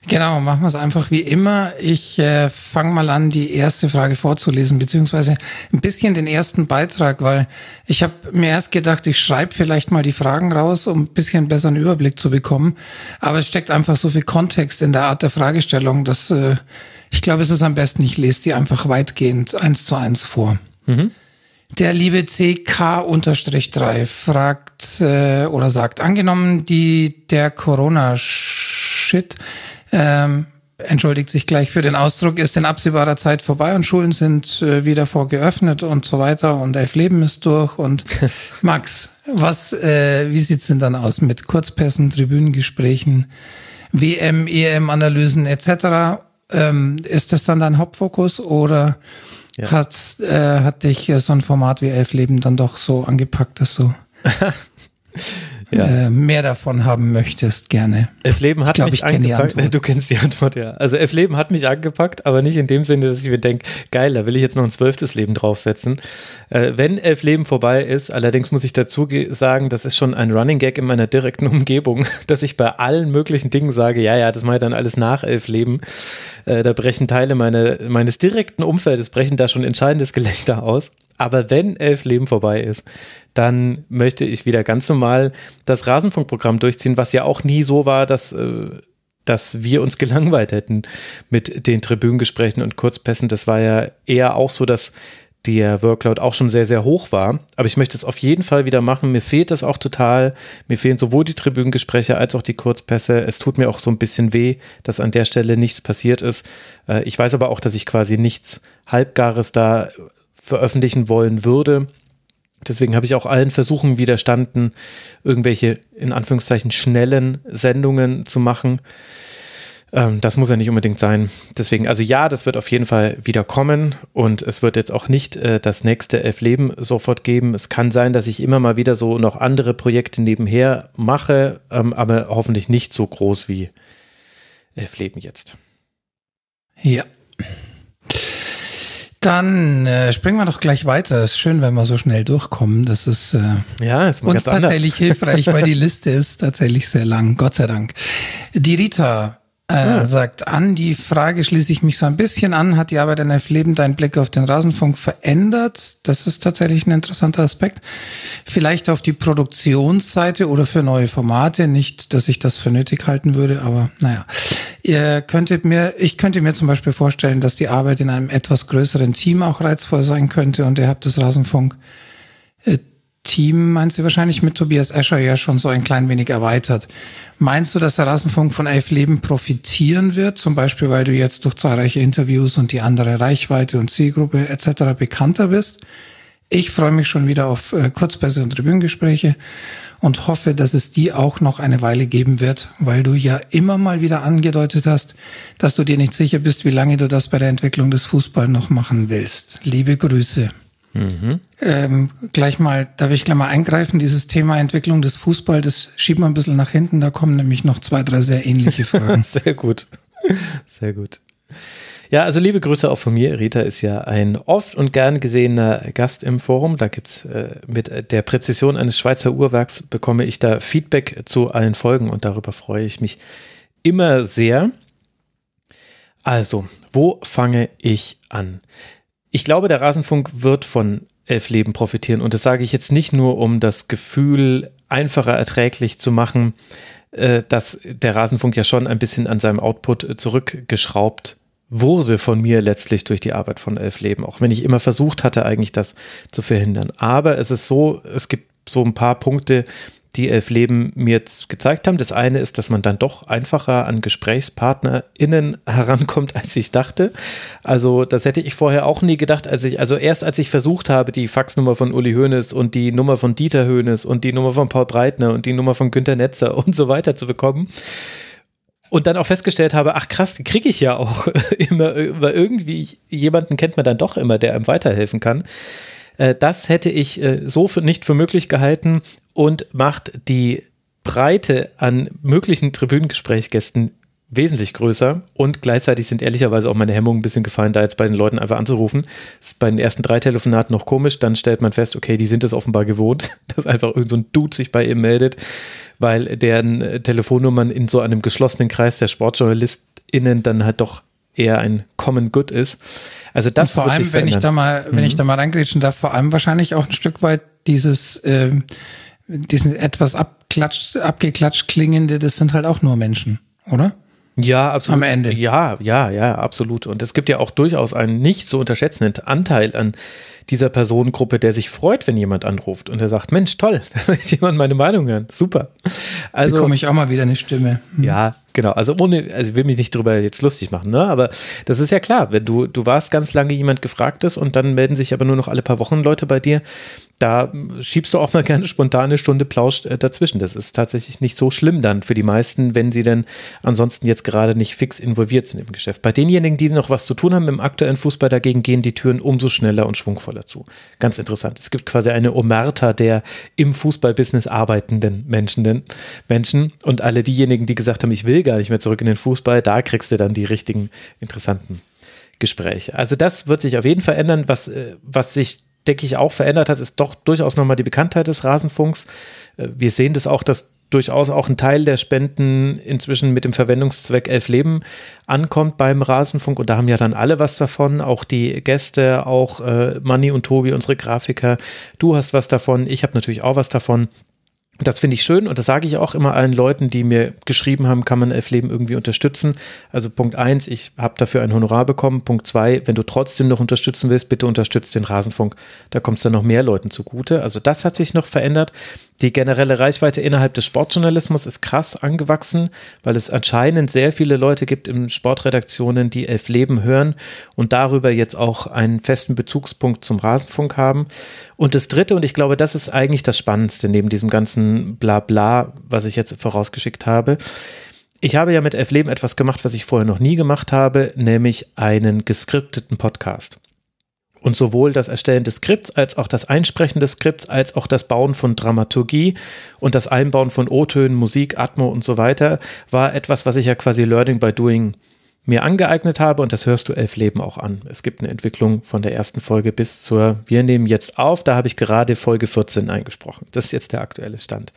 Genau, machen wir es einfach wie immer. Ich äh, fange mal an, die erste Frage vorzulesen, beziehungsweise ein bisschen den ersten Beitrag, weil ich habe mir erst gedacht, ich schreibe vielleicht mal die Fragen raus, um ein bisschen besseren Überblick zu bekommen. Aber es steckt einfach so viel Kontext in der Art der Fragestellung, dass äh, ich glaube, es ist am besten, ich lese die einfach weitgehend eins zu eins vor. Mhm. Der liebe CK-3 fragt äh, oder sagt, angenommen, die der Corona-Shit ähm, entschuldigt sich gleich für den Ausdruck, ist in absehbarer Zeit vorbei und Schulen sind äh, wieder vorgeöffnet und so weiter und Elf Leben ist durch und Max, was, äh, wie sieht's denn dann aus mit Kurzpässen, Tribünengesprächen, WM, EM-Analysen etc.? Ähm, ist das dann dein Hauptfokus oder Ja. hat, äh, hat dich so ein Format wie Elf Leben dann doch so angepackt, dass du äh, mehr davon haben möchtest, gerne? Elf Leben hat glaub, mich kenn angepackt. Antwort. Du kennst die Antwort, ja. Also Elf Leben hat mich angepackt, aber nicht in dem Sinne, dass ich mir denke, geil, da will ich jetzt noch ein zwölftes Leben draufsetzen. Äh, wenn Elf Leben vorbei ist, allerdings muss ich dazu ge- sagen, das ist schon ein Running Gag in meiner direkten Umgebung, dass ich bei allen möglichen Dingen sage, ja, ja, das mache ich dann alles nach Elf Leben. Äh, da brechen Teile meine, meines direkten Umfeldes, brechen da schon entscheidendes Gelächter aus. Aber wenn Elf Leben vorbei ist, dann möchte ich wieder ganz normal das Rasenfunkprogramm durchziehen, was ja auch nie so war, dass, äh, dass wir uns gelangweilt hätten mit den Tribünengesprächen und Kurzpässen. Das war ja eher auch so, dass der Workload auch schon sehr, sehr hoch war. Aber ich möchte es auf jeden Fall wieder machen. Mir fehlt das auch total. Mir fehlen sowohl die Tribünengespräche als auch die Kurzpässe. Es tut mir auch so ein bisschen weh, dass an der Stelle nichts passiert ist. Äh, Ich weiß aber auch, dass ich quasi nichts Halbgares da veröffentlichen wollen würde. Deswegen habe ich auch allen Versuchen widerstanden, irgendwelche in Anführungszeichen schnellen Sendungen zu machen. Ähm, das muss ja nicht unbedingt sein. Deswegen, also ja, das wird auf jeden Fall wieder kommen und es wird jetzt auch nicht äh, das nächste Elf Leben sofort geben. Es kann sein, dass ich immer mal wieder so noch andere Projekte nebenher mache, ähm, aber hoffentlich nicht so groß wie Elf Leben jetzt. Ja. Dann äh, springen wir doch gleich weiter. Ist schön, wenn wir so schnell durchkommen. Das ist äh, Ja, ist uns ganz anders. tatsächlich hilfreich, weil die Liste ist tatsächlich sehr lang. Gott sei Dank. Die Rita äh, sagt an, die Frage schließe ich mich so ein bisschen an. Hat die Arbeit an Elf Leben deinen Blick auf den Rasenfunk verändert? Das ist tatsächlich ein interessanter Aspekt. Vielleicht auf die Produktionsseite oder für neue Formate. Nicht, dass ich das für nötig halten würde, aber naja. Ihr könntet mir, ich könnte mir zum Beispiel vorstellen, dass die Arbeit in einem etwas größeren Team auch reizvoll sein könnte und ihr habt das Rasenfunk äh, Team, meinst du wahrscheinlich mit Tobias Escher ja schon so ein klein wenig erweitert. Meinst du, dass der Rasenfunk von Elf Leben profitieren wird? Zum Beispiel, weil du jetzt durch zahlreiche Interviews und die andere Reichweite und Zielgruppe etc. bekannter bist? Ich freue mich schon wieder auf äh, Kurzpässe und Tribünengespräche und hoffe, dass es die auch noch eine Weile geben wird, weil du ja immer mal wieder angedeutet hast, dass du dir nicht sicher bist, wie lange du das bei der Entwicklung des Fußballs noch machen willst. Liebe Grüße. Ähm, gleich mal, darf ich gleich mal eingreifen, dieses Thema Entwicklung des Fußballs, das schieben wir ein bisschen nach hinten, da kommen nämlich noch zwei, drei sehr ähnliche Fragen. Sehr gut. Sehr gut. Ja, also liebe Grüße auch von mir. Rita ist ja ein oft und gern gesehener Gast im Forum. Da gibt's äh, mit der Präzision eines Schweizer Uhrwerks bekomme ich da Feedback zu allen Folgen und darüber freue ich mich immer sehr. Also, wo fange ich an? Ich glaube, der Rasenfunk wird von Elf Leben profitieren. Und das sage ich jetzt nicht nur, um das Gefühl einfacher erträglich zu machen, äh, dass der Rasenfunk ja schon ein bisschen an seinem Output zurückgeschraubt wurde von mir letztlich durch die Arbeit von Elf Leben, auch wenn ich immer versucht hatte, eigentlich das zu verhindern. Aber es ist so, es gibt so ein paar Punkte, die Elf Leben mir jetzt gezeigt haben. Das eine ist, dass man dann doch einfacher an GesprächspartnerInnen herankommt, als ich dachte. Also, das hätte ich vorher auch nie gedacht, als ich, also erst als ich versucht habe, die Faxnummer von Uli Hoeneß und die Nummer von Dieter Hoeneß und die Nummer von Paul Breitner und die Nummer von Günter Netzer und so weiter zu bekommen. Und dann auch festgestellt habe, ach krass, die kriege ich ja auch immer, weil irgendwie ich, jemanden kennt man dann doch immer, der einem weiterhelfen kann. Äh, Das hätte ich äh, so für, nicht für möglich gehalten und macht die Breite an möglichen Tribünengesprächsgästen wesentlich größer und gleichzeitig sind ehrlicherweise auch meine Hemmungen ein bisschen gefallen, da jetzt bei den Leuten einfach anzurufen. Das ist bei den ersten drei Telefonaten noch komisch, dann stellt man fest, okay, die sind es offenbar gewohnt, dass einfach irgend so ein Dude sich bei ihm meldet, weil deren äh, Telefonnummern in so einem geschlossenen Kreis der SportjournalistInnen dann halt doch eher ein Common Good ist. Also das Und vor allem, wenn ich verändern. Mhm. da mal, wenn ich da mal reingrätschen darf, vor allem wahrscheinlich auch ein Stück weit dieses, ähm, diesen etwas abklatscht, abgeklatscht klingende, das sind halt auch nur Menschen, oder? Ja, absolut. Am Ende. Ja, ja, ja, absolut. Und es gibt ja auch durchaus einen nicht zu unterschätzenden Anteil an dieser Personengruppe, der sich freut, wenn jemand anruft und der sagt, Mensch, toll, da möchte jemand meine Meinung hören. Super. Also bekomme ich auch mal wieder eine Stimme. Hm. Ja, genau. Also ohne, also ich will mich nicht drüber jetzt lustig machen, ne? Aber das ist ja klar, wenn du, du warst ganz lange jemand gefragtes und dann melden sich aber nur noch alle paar Wochen Leute bei dir, da schiebst du auch mal gerne spontane Stunde Plausch äh, dazwischen. Das ist tatsächlich nicht so schlimm dann für die meisten, wenn sie denn ansonsten jetzt gerade nicht fix involviert sind im Geschäft. Bei denjenigen, die noch was zu tun haben im aktuellen Fußball, dagegen gehen die Türen umso schneller und schwungvoller zu. Ganz interessant. Es gibt quasi eine Omerta der im Fußballbusiness arbeitenden Menschen, Menschen und alle diejenigen, die gesagt haben, ich will gar nicht mehr zurück in den Fußball, da kriegst du dann die richtigen interessanten Gespräche. Also das wird sich auf jeden Fall ändern, was, äh, was sich denke ich, auch verändert hat, ist doch durchaus nochmal die Bekanntheit des Rasenfunks. Äh, wir sehen das auch, dass durchaus auch ein Teil der Spenden inzwischen mit dem Verwendungszweck Elf Leben ankommt beim Rasenfunk und da haben ja dann alle was davon, auch die Gäste, auch äh, Manni und Tobi, unsere Grafiker. Du hast was davon, ich habe natürlich auch was davon. Das finde ich schön und das sage ich auch immer allen Leuten, die mir geschrieben haben, kann man Elf Leben irgendwie unterstützen. Also Punkt eins, ich habe dafür ein Honorar bekommen. Punkt zwei, wenn du trotzdem noch unterstützen willst, bitte unterstützt den Rasenfunk. Da kommt es dann noch mehr Leuten zugute. Also das hat sich noch verändert. Die generelle Reichweite innerhalb des Sportjournalismus ist krass angewachsen, weil es anscheinend sehr viele Leute gibt in Sportredaktionen, die Elf Leben hören und darüber jetzt auch einen festen Bezugspunkt zum Rasenfunk haben. Und das Dritte, und ich glaube, das ist eigentlich das Spannendste neben diesem ganzen Blabla, was ich jetzt vorausgeschickt habe. Ich habe ja mit Elf Leben etwas gemacht, was ich vorher noch nie gemacht habe, nämlich einen geskripteten Podcast. Und sowohl das Erstellen des Skripts als auch das Einsprechen des Skripts als auch das Bauen von Dramaturgie und das Einbauen von O-Tönen, Musik, Atmo und so weiter war etwas, was ich ja quasi Learning by Doing mir angeeignet habe und das hörst du elf Leben auch an. Es gibt eine Entwicklung von der ersten Folge bis zur, wir nehmen jetzt auf, da habe ich gerade Folge 14 eingesprochen. Das ist jetzt der aktuelle Stand.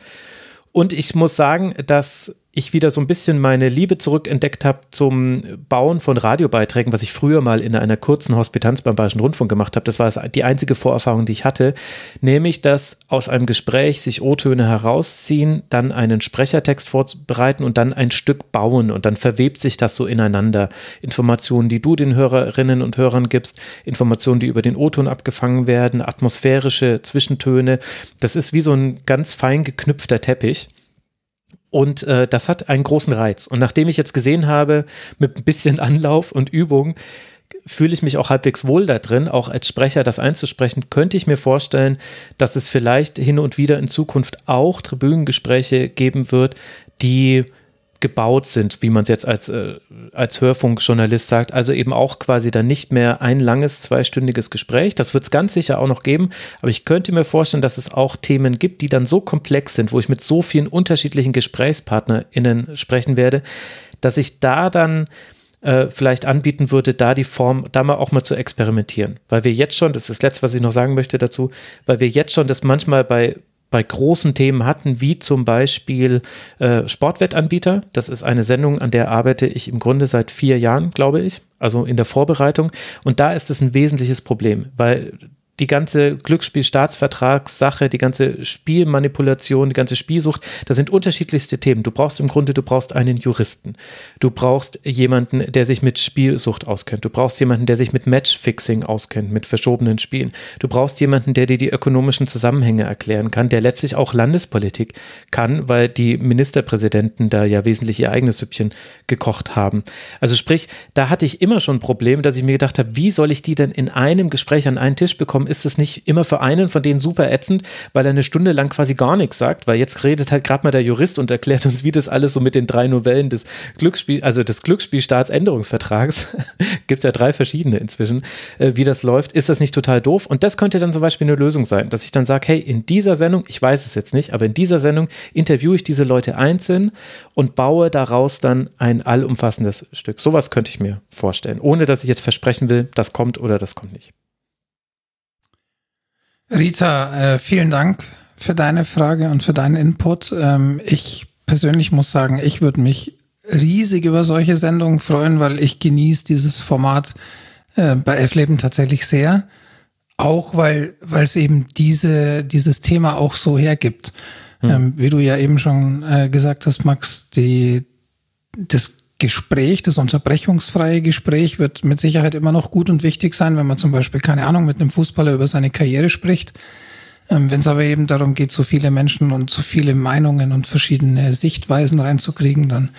Und ich muss sagen, dass ich wieder so ein bisschen meine Liebe zurückentdeckt habe zum Bauen von Radiobeiträgen, was ich früher mal in einer kurzen Hospitanz beim Bayerischen Rundfunk gemacht habe. Das war die einzige Vorerfahrung, die ich hatte, nämlich dass aus einem Gespräch sich O-Töne herausziehen, dann einen Sprechertext vorbereiten und dann ein Stück bauen und dann verwebt sich das so ineinander. Informationen, die du den Hörerinnen und Hörern gibst, Informationen, die über den O-Ton abgefangen werden, atmosphärische Zwischentöne. Das ist wie so ein ganz fein geknüpfter Teppich. Und äh, das hat einen großen Reiz. Und nachdem ich jetzt gesehen habe, mit ein bisschen Anlauf und Übung, fühle ich mich auch halbwegs wohl da drin, auch als Sprecher das einzusprechen, könnte ich mir vorstellen, dass es vielleicht hin und wieder in Zukunft auch Tribünengespräche geben wird, die gebaut sind, wie man es jetzt als, äh, als Hörfunkjournalist sagt. Also eben auch quasi dann nicht mehr ein langes zweistündiges Gespräch. Das wird es ganz sicher auch noch geben. Aber ich könnte mir vorstellen, dass es auch Themen gibt, die dann so komplex sind, wo ich mit so vielen unterschiedlichen GesprächspartnerInnen sprechen werde, dass ich da dann äh, vielleicht anbieten würde, da die Form, da mal auch mal zu experimentieren. Weil wir jetzt schon, das ist das Letzte, was ich noch sagen möchte dazu, weil wir jetzt schon das manchmal bei bei großen Themen hatten, wie zum Beispiel äh, Sportwettanbieter. Das ist eine Sendung, an der arbeite ich im Grunde seit vier Jahren, glaube ich, also in der Vorbereitung. Und da ist es ein wesentliches Problem, weil die ganze Glücksspielstaatsvertragssache, die ganze Spielmanipulation, die ganze Spielsucht, das sind unterschiedlichste Themen. Du brauchst im Grunde, du brauchst einen Juristen. Du brauchst jemanden, der sich mit Spielsucht auskennt. Du brauchst jemanden, der sich mit Matchfixing auskennt, mit verschobenen Spielen. Du brauchst jemanden, der dir die ökonomischen Zusammenhänge erklären kann, der letztlich auch Landespolitik kann, weil die Ministerpräsidenten da ja wesentlich ihr eigenes Süppchen gekocht haben. Also sprich, da hatte ich immer schon Probleme, dass ich mir gedacht habe, wie soll ich die denn in einem Gespräch an einen Tisch bekommen? Ist es nicht immer für einen von denen super ätzend, weil er eine Stunde lang quasi gar nichts sagt, weil jetzt redet halt gerade mal der Jurist und erklärt uns, wie das alles so mit den drei Novellen des Glücksspiel, also des Glücksspielstaatsänderungsvertrags, gibt es ja drei verschiedene inzwischen, äh, wie das läuft, ist das nicht total doof? Und das könnte dann zum Beispiel eine Lösung sein, dass ich dann sage, hey, in dieser Sendung, ich weiß es jetzt nicht, aber in dieser Sendung interviewe ich diese Leute einzeln und baue daraus dann ein allumfassendes Stück. Sowas könnte ich mir vorstellen, ohne dass ich jetzt versprechen will, das kommt oder das kommt nicht. Rita, äh, vielen Dank für deine Frage und für deinen Input. Ähm, ich persönlich muss sagen, ich würde mich riesig über solche Sendungen freuen, weil ich genieße dieses Format äh, bei Elf Leben tatsächlich sehr. Auch weil weil es eben diese dieses Thema auch so hergibt. Hm. Ähm, wie du ja eben schon äh, gesagt hast, Max, die das Gespräch, das unterbrechungsfreie Gespräch wird mit Sicherheit immer noch gut und wichtig sein, wenn man zum Beispiel, keine Ahnung, mit einem Fußballer über seine Karriere spricht. Ähm, Wenn es aber eben darum geht, so viele Menschen und so viele Meinungen und verschiedene Sichtweisen reinzukriegen, dann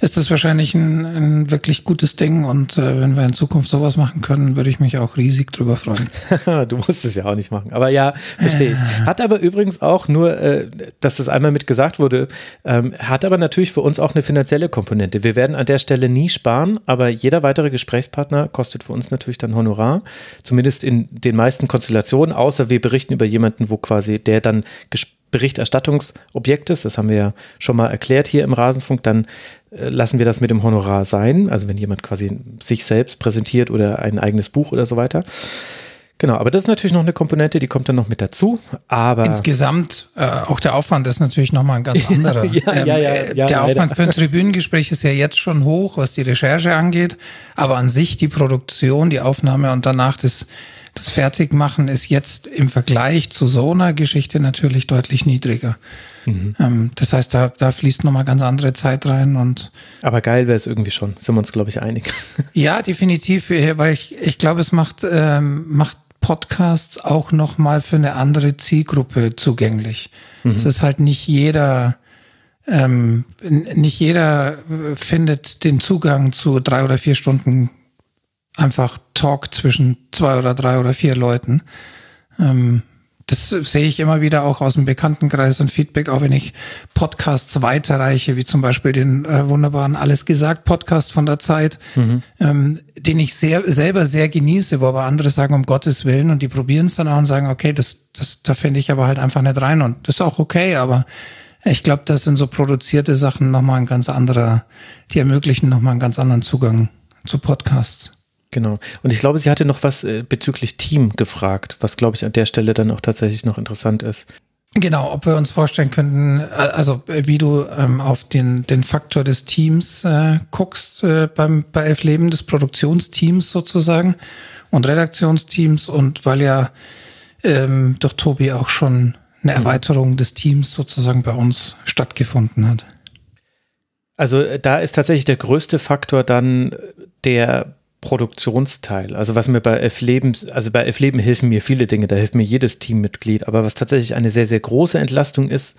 ist das wahrscheinlich ein, ein wirklich gutes Ding. Und äh, wenn wir in Zukunft sowas machen können, würde ich mich auch riesig drüber freuen. du musst es ja auch nicht machen. Aber ja, verstehe ich. Hat aber übrigens auch nur, äh, dass das einmal mit gesagt wurde, ähm, hat aber natürlich für uns auch eine finanzielle Komponente. Wir werden an der Stelle nie sparen, aber jeder weitere Gesprächspartner kostet für uns natürlich dann Honorar. Zumindest in den meisten Konstellationen, außer wir berichten über jemanden, wo quasi der dann Berichterstattungsobjekt ist. Das haben wir ja schon mal erklärt hier im Rasenfunk. Dann äh, lassen wir das mit dem Honorar sein. Also wenn jemand quasi sich selbst präsentiert oder ein eigenes Buch oder so weiter. Genau, aber das ist natürlich noch eine Komponente, die kommt dann noch mit dazu. Aber Insgesamt, äh, auch der Aufwand ist natürlich nochmal ein ganz anderer. Ähm, Ja, ja, ja, äh, ja, der leider. Aufwand für ein Tribünengespräch ist ja jetzt schon hoch, was die Recherche angeht. Aber an sich die Produktion, die Aufnahme und danach das, das Fertigmachen ist jetzt im Vergleich zu so einer Geschichte natürlich deutlich niedriger. Mhm. Ähm, das heißt, da, da fließt nochmal ganz andere Zeit rein und Aber geil wäre es irgendwie schon. Sind wir uns, glaube ich, einig. Ja, definitiv, äh, weil ich, ich glaube, es macht, ähm, macht Podcasts auch nochmal für eine andere Zielgruppe zugänglich. Es ist halt nicht jeder, ähm, nicht jeder äh, findet den Zugang zu drei oder vier Stunden einfach Talk zwischen zwei oder drei oder vier Leuten. Ähm, das sehe ich immer wieder auch aus dem Bekanntenkreis und Feedback, auch wenn ich Podcasts weiterreiche, wie zum Beispiel den äh, wunderbaren Alles gesagt Podcast von der Zeit, ähm, den ich sehr, selber sehr genieße, wo aber andere sagen, um Gottes Willen, und die probieren es dann auch und sagen, okay, das, das, da finde ich aber halt einfach nicht rein und das ist auch okay, aber ich glaube, das sind so produzierte Sachen nochmal ein ganz anderer, die ermöglichen nochmal einen ganz anderen Zugang zu Podcasts. Genau. Und ich glaube, sie hatte noch was äh, bezüglich Team gefragt, was, glaube ich, an der Stelle dann auch tatsächlich noch interessant ist. Genau, ob wir uns vorstellen könnten, äh, also äh, wie du ähm, auf den, den Faktor des Teams äh, guckst äh, beim, bei Elf Leben, des Produktionsteams sozusagen und Redaktionsteams und weil ja ähm, durch Tobi auch schon eine Erweiterung des Teams sozusagen bei uns stattgefunden hat. Also da ist tatsächlich der größte Faktor dann der Produktionsteil. Also was mir bei Elf Leben, also bei Elf Leben helfen mir viele Dinge, da hilft mir jedes Teammitglied, aber was tatsächlich eine sehr, sehr große Entlastung ist,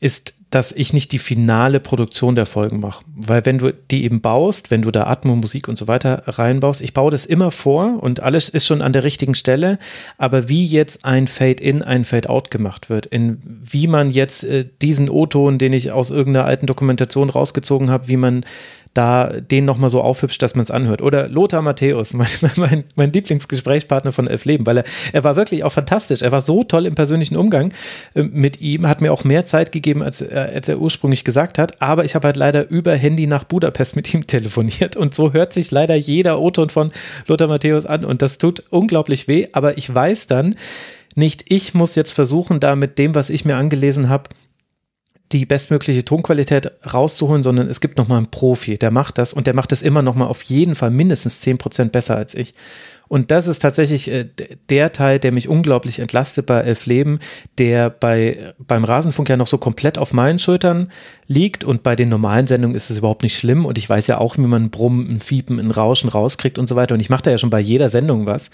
ist, dass ich nicht die finale Produktion der Folgen mache. Weil wenn du die eben baust, wenn du da Atmo, Musik und so weiter reinbaust, ich baue das immer vor und alles ist schon an der richtigen Stelle, aber wie jetzt ein Fade-In, ein Fade-Out gemacht wird, in wie man jetzt äh, diesen O-Ton, den ich aus irgendeiner alten Dokumentation rausgezogen habe, wie man da den nochmal so aufhübscht, dass man es anhört. Oder Lothar Matthäus, mein, mein, mein Lieblingsgesprächspartner von Elf Leben, weil er, er war wirklich auch fantastisch. Er war so toll im persönlichen Umgang äh, mit ihm, hat mir auch mehr Zeit gegeben, als, als er ursprünglich gesagt hat. Aber ich habe halt leider über Handy nach Budapest mit ihm telefoniert und so hört sich leider jeder O-Ton von Lothar Matthäus an und das tut unglaublich weh. Aber ich weiß dann, nicht ich muss jetzt versuchen, da mit dem, was ich mir angelesen habe, die bestmögliche Tonqualität rauszuholen, sondern es gibt nochmal einen Profi, der macht das und der macht das immer nochmal auf jeden Fall mindestens 10% besser als ich. Und das ist tatsächlich äh, der Teil, der mich unglaublich entlastet bei Elf Leben, der bei, beim Rasenfunk ja noch so komplett auf meinen Schultern liegt und bei den normalen Sendungen ist es überhaupt nicht schlimm und ich weiß ja auch, wie man ein Brummen, ein Fiepen, ein Rauschen rauskriegt und so weiter und ich mache da ja schon bei jeder Sendung was.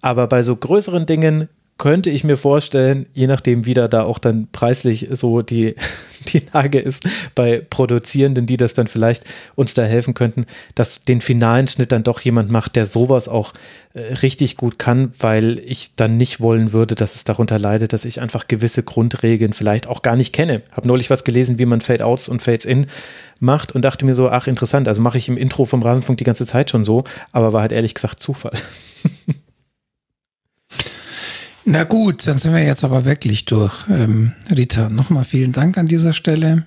Aber bei so größeren Dingen könnte ich mir vorstellen, je nachdem, wie da, da auch dann preislich so die, die Lage ist bei Produzierenden, die das dann vielleicht uns da helfen könnten, dass den finalen Schnitt dann doch jemand macht, der sowas auch äh, richtig gut kann, weil ich dann nicht wollen würde, dass es darunter leidet, dass ich einfach gewisse Grundregeln vielleicht auch gar nicht kenne. Habe neulich was gelesen, wie man Fade-Outs und Fades-In macht und dachte mir so, ach interessant, also mache ich im Intro vom Rasenfunk die ganze Zeit schon so, aber war halt ehrlich gesagt Zufall. Na gut, dann sind wir jetzt aber wirklich durch. Ähm, Rita, nochmal vielen Dank an dieser Stelle.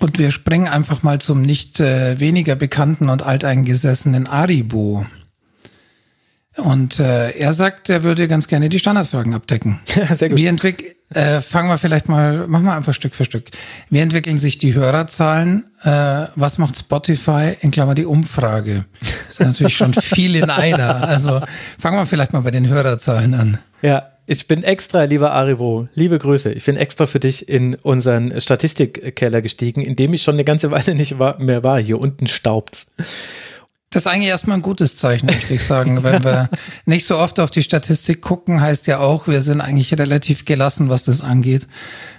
Und wir springen einfach mal zum nicht äh, weniger bekannten und alteingesessenen Aribo. Und äh, er sagt, er würde ganz gerne die Standardfragen abdecken. Sehr gut. Wie entwick äh, fangen wir vielleicht mal, machen wir einfach Stück für Stück. Wie entwickeln sich die Hörerzahlen? Äh, was macht Spotify? In Klammer die Umfrage. Das ist natürlich schon viel in einer. Also fangen wir vielleicht mal bei den Hörerzahlen an. Ja, Ich bin extra, lieber Arivo, liebe Grüße, ich bin extra für dich in unseren Statistikkeller gestiegen, in dem ich schon eine ganze Weile nicht war, mehr war. Hier unten staubt's. Das ist eigentlich erstmal ein gutes Zeichen, möchte ich sagen. Wenn wir nicht so oft auf die Statistik gucken, heißt ja auch, wir sind eigentlich relativ gelassen, was das angeht.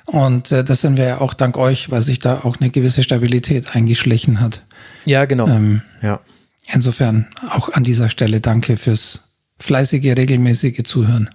Und äh, das sind wir ja auch dank euch, weil sich da auch eine gewisse Stabilität eingeschlichen hat. Ja, genau. Ähm, ja. Insofern auch an dieser Stelle danke fürs fleißige, regelmäßige Zuhören.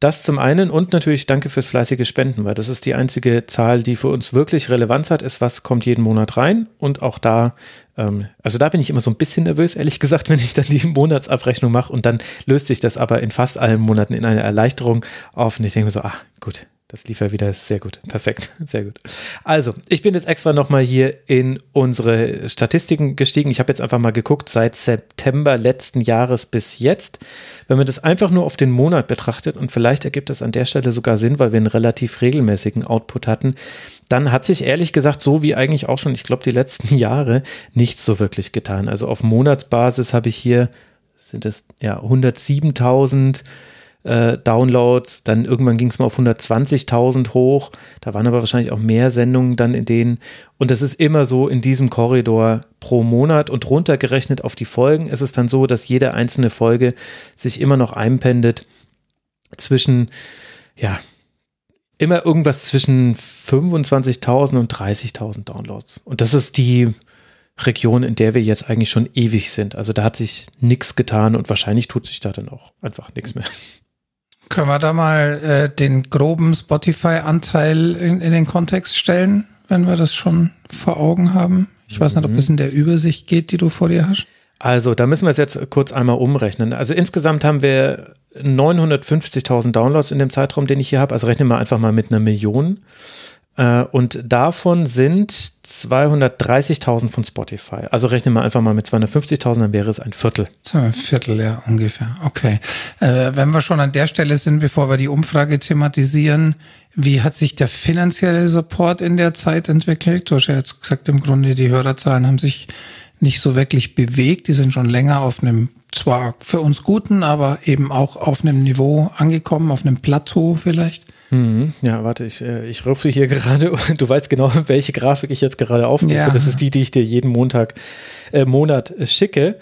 Das zum einen und natürlich danke fürs fleißige Spenden, weil das ist die einzige Zahl, die für uns wirklich Relevanz hat, ist, was kommt jeden Monat rein. Und auch da, ähm, also da bin ich immer so ein bisschen nervös, ehrlich gesagt, wenn ich dann die Monatsabrechnung mache und dann löst sich das aber in fast allen Monaten in eine Erleichterung auf. Und ich denke mir so, ah, gut, das lief ja wieder sehr gut. Perfekt. Sehr gut. Also, ich bin jetzt extra nochmal hier in unsere Statistiken gestiegen. Ich habe jetzt einfach mal geguckt, seit September letzten Jahres bis jetzt. Wenn man das einfach nur auf den Monat betrachtet und vielleicht ergibt das an der Stelle sogar Sinn, weil wir einen relativ regelmäßigen Output hatten, dann hat sich ehrlich gesagt so wie eigentlich auch schon, ich glaube, die letzten Jahre nichts so wirklich getan. Also auf Monatsbasis habe ich hier, sind es ja 107.000 äh, Downloads, dann irgendwann ging es mal auf 120.000 hoch, da waren aber wahrscheinlich auch mehr Sendungen dann in denen und das ist immer so in diesem Korridor pro Monat und runtergerechnet auf die Folgen ist es dann so, dass jede einzelne Folge sich immer noch einpendet zwischen, ja, immer irgendwas zwischen 25.000 und 30.000 Downloads und das ist die Region, in der wir jetzt eigentlich schon ewig sind. Also da hat sich nichts getan und wahrscheinlich tut sich da dann auch einfach nichts mehr. Können wir da mal äh, den groben Spotify-Anteil in, in den Kontext stellen, wenn wir das schon vor Augen haben? Ich weiß nicht, ob das in der Übersicht geht, die du vor dir hast. Also, da müssen wir es jetzt kurz einmal umrechnen. Also insgesamt haben wir 950.000 Downloads in dem Zeitraum, den ich hier habe. Also rechnen wir einfach mal mit einer Million. Äh, und davon sind 230.000 von Spotify. Also rechnen wir einfach mal mit 250.000, dann wäre es ein Viertel. Ein Viertel, ja, ungefähr. Okay. Äh, wenn wir schon an der Stelle sind, bevor wir die Umfrage thematisieren, wie hat sich der finanzielle Support in der Zeit entwickelt? Du hast ja jetzt gesagt, im Grunde die Hörerzahlen haben sich nicht so wirklich bewegt. Die sind schon länger auf einem zwar für uns guten, aber eben auch auf einem Niveau angekommen, auf einem Plateau vielleicht. Mhm. Ja, warte, ich, äh, ich rufe hier gerade, du weißt genau, welche Grafik ich jetzt gerade aufrufe. Ja. Das ist die, die ich dir jeden Montag, äh, Monat äh, schicke.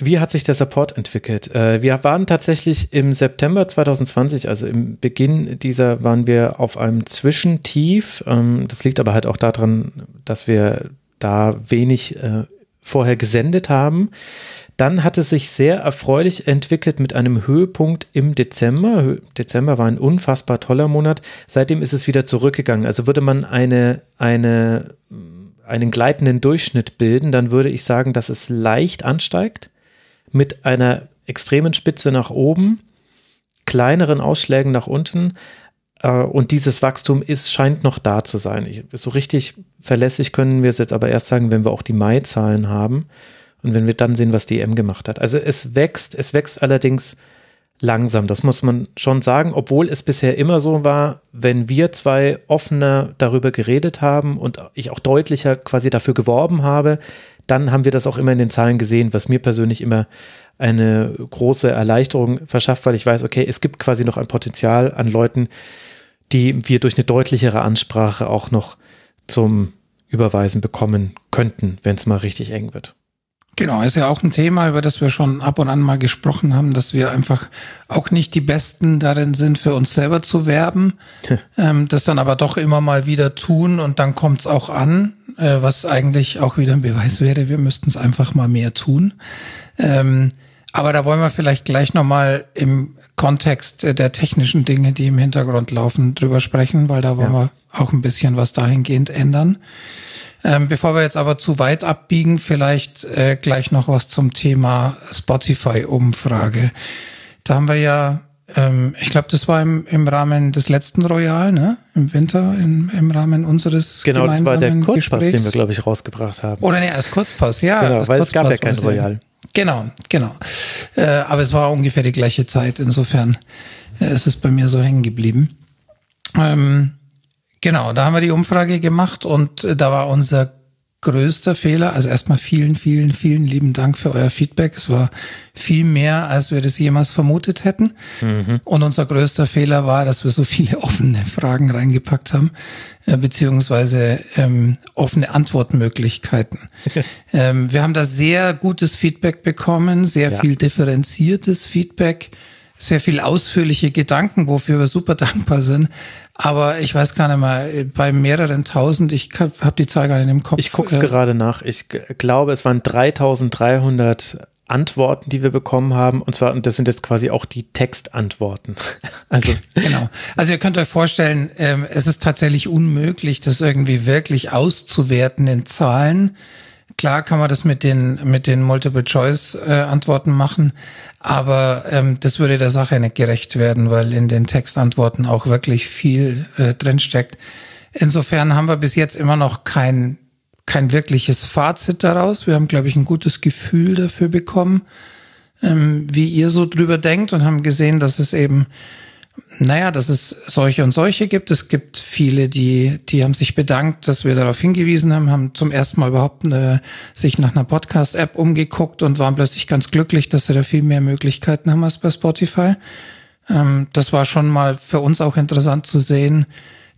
Wie hat sich der Support entwickelt? Äh, wir waren tatsächlich im September 2020, also im Beginn dieser, waren wir auf einem Zwischentief. Ähm, das liegt aber halt auch daran, dass wir da wenig äh, vorher gesendet haben. Dann hat es sich sehr erfreulich entwickelt mit einem Höhepunkt im Dezember. Dezember war ein unfassbar toller Monat. Seitdem ist es wieder zurückgegangen. Also würde man eine, eine, einen gleitenden Durchschnitt bilden, dann würde ich sagen, dass es leicht ansteigt mit einer extremen Spitze nach oben, kleineren Ausschlägen nach unten. Äh, Und dieses Wachstum ist, scheint noch da zu sein. So richtig verlässlich können wir es jetzt aber erst sagen, wenn wir auch die Mai-Zahlen haben. Und wenn wir dann sehen, was die EM gemacht hat. Also es wächst, es wächst allerdings langsam, das muss man schon sagen, obwohl es bisher immer so war, wenn wir zwei offener darüber geredet haben und ich auch deutlicher quasi dafür geworben habe, dann haben wir das auch immer in den Zahlen gesehen, was mir persönlich immer eine große Erleichterung verschafft, weil ich weiß, okay, es gibt quasi noch ein Potenzial an Leuten, die wir durch eine deutlichere Ansprache auch noch zum Überweisen bekommen könnten, wenn es mal richtig eng wird. Genau, ist ja auch ein Thema, über das wir schon ab und an mal gesprochen haben, dass wir einfach auch nicht die Besten darin sind, für uns selber zu werben, ähm, das dann aber doch immer mal wieder tun und dann kommt es auch an, äh, was eigentlich auch wieder ein Beweis wäre, wir müssten es einfach mal mehr tun. Ähm, aber da wollen wir vielleicht gleich nochmal im Kontext äh, der technischen Dinge, die im Hintergrund laufen, drüber sprechen, weil da wollen Ja. wir auch ein bisschen was dahingehend ändern. Ähm, bevor wir jetzt aber zu weit abbiegen, vielleicht äh, gleich noch was zum Thema Spotify-Umfrage. Da haben wir ja, ähm, ich glaube, das war im, im Rahmen des letzten Royal, ne? Im Winter, im, im Rahmen unseres Genau, das war der Kurzpass, den Gesprächs. wir, glaube ich, rausgebracht haben. Oder ne, als Kurzpass, ja. Genau, weil es gab ja Kurzpass kein Royal. Genau, genau. Äh, aber es war ungefähr die gleiche Zeit. Insofern äh, ist es bei mir so hängen geblieben. Ähm, genau, da haben wir die Umfrage gemacht und äh, da war unser größter Fehler. Also erstmal vielen, vielen, vielen lieben Dank für euer Feedback. Es war viel mehr, als wir das jemals vermutet hätten. Mhm. Und unser größter Fehler war, dass wir so viele offene Fragen reingepackt haben, äh, beziehungsweise ähm, offene Antwortmöglichkeiten. ähm, wir haben da sehr gutes Feedback bekommen, sehr ja. viel differenziertes Feedback sehr viel ausführliche Gedanken, wofür wir super dankbar sind. Aber ich weiß gar nicht mehr, bei mehreren tausend, ich habe die Zahl gar nicht im Kopf. Ich gucke es äh, gerade nach. Ich glaube, es waren 3300 Antworten, die wir bekommen haben. Und zwar, und das sind jetzt quasi auch die Textantworten. Also. Genau. Also ihr könnt euch vorstellen, ähm, es ist tatsächlich unmöglich, das irgendwie wirklich auszuwerten in Zahlen. Klar kann man das mit den, mit den Multiple-Choice-Antworten äh, machen, aber ähm, das würde der Sache nicht gerecht werden, weil in den Textantworten auch wirklich viel äh, drinsteckt. Insofern haben wir bis jetzt immer noch kein, kein wirkliches Fazit daraus. Wir haben, glaube ich, ein gutes Gefühl dafür bekommen, ähm, wie ihr so drüber denkt und haben gesehen, dass es eben naja, dass es solche und solche gibt. Es gibt viele, die, die haben sich bedankt, dass wir darauf hingewiesen haben, haben zum ersten Mal überhaupt eine, sich nach einer Podcast-App umgeguckt und waren plötzlich ganz glücklich, dass sie da viel mehr Möglichkeiten haben als bei Spotify. Ähm, das war schon mal für uns auch interessant zu sehen,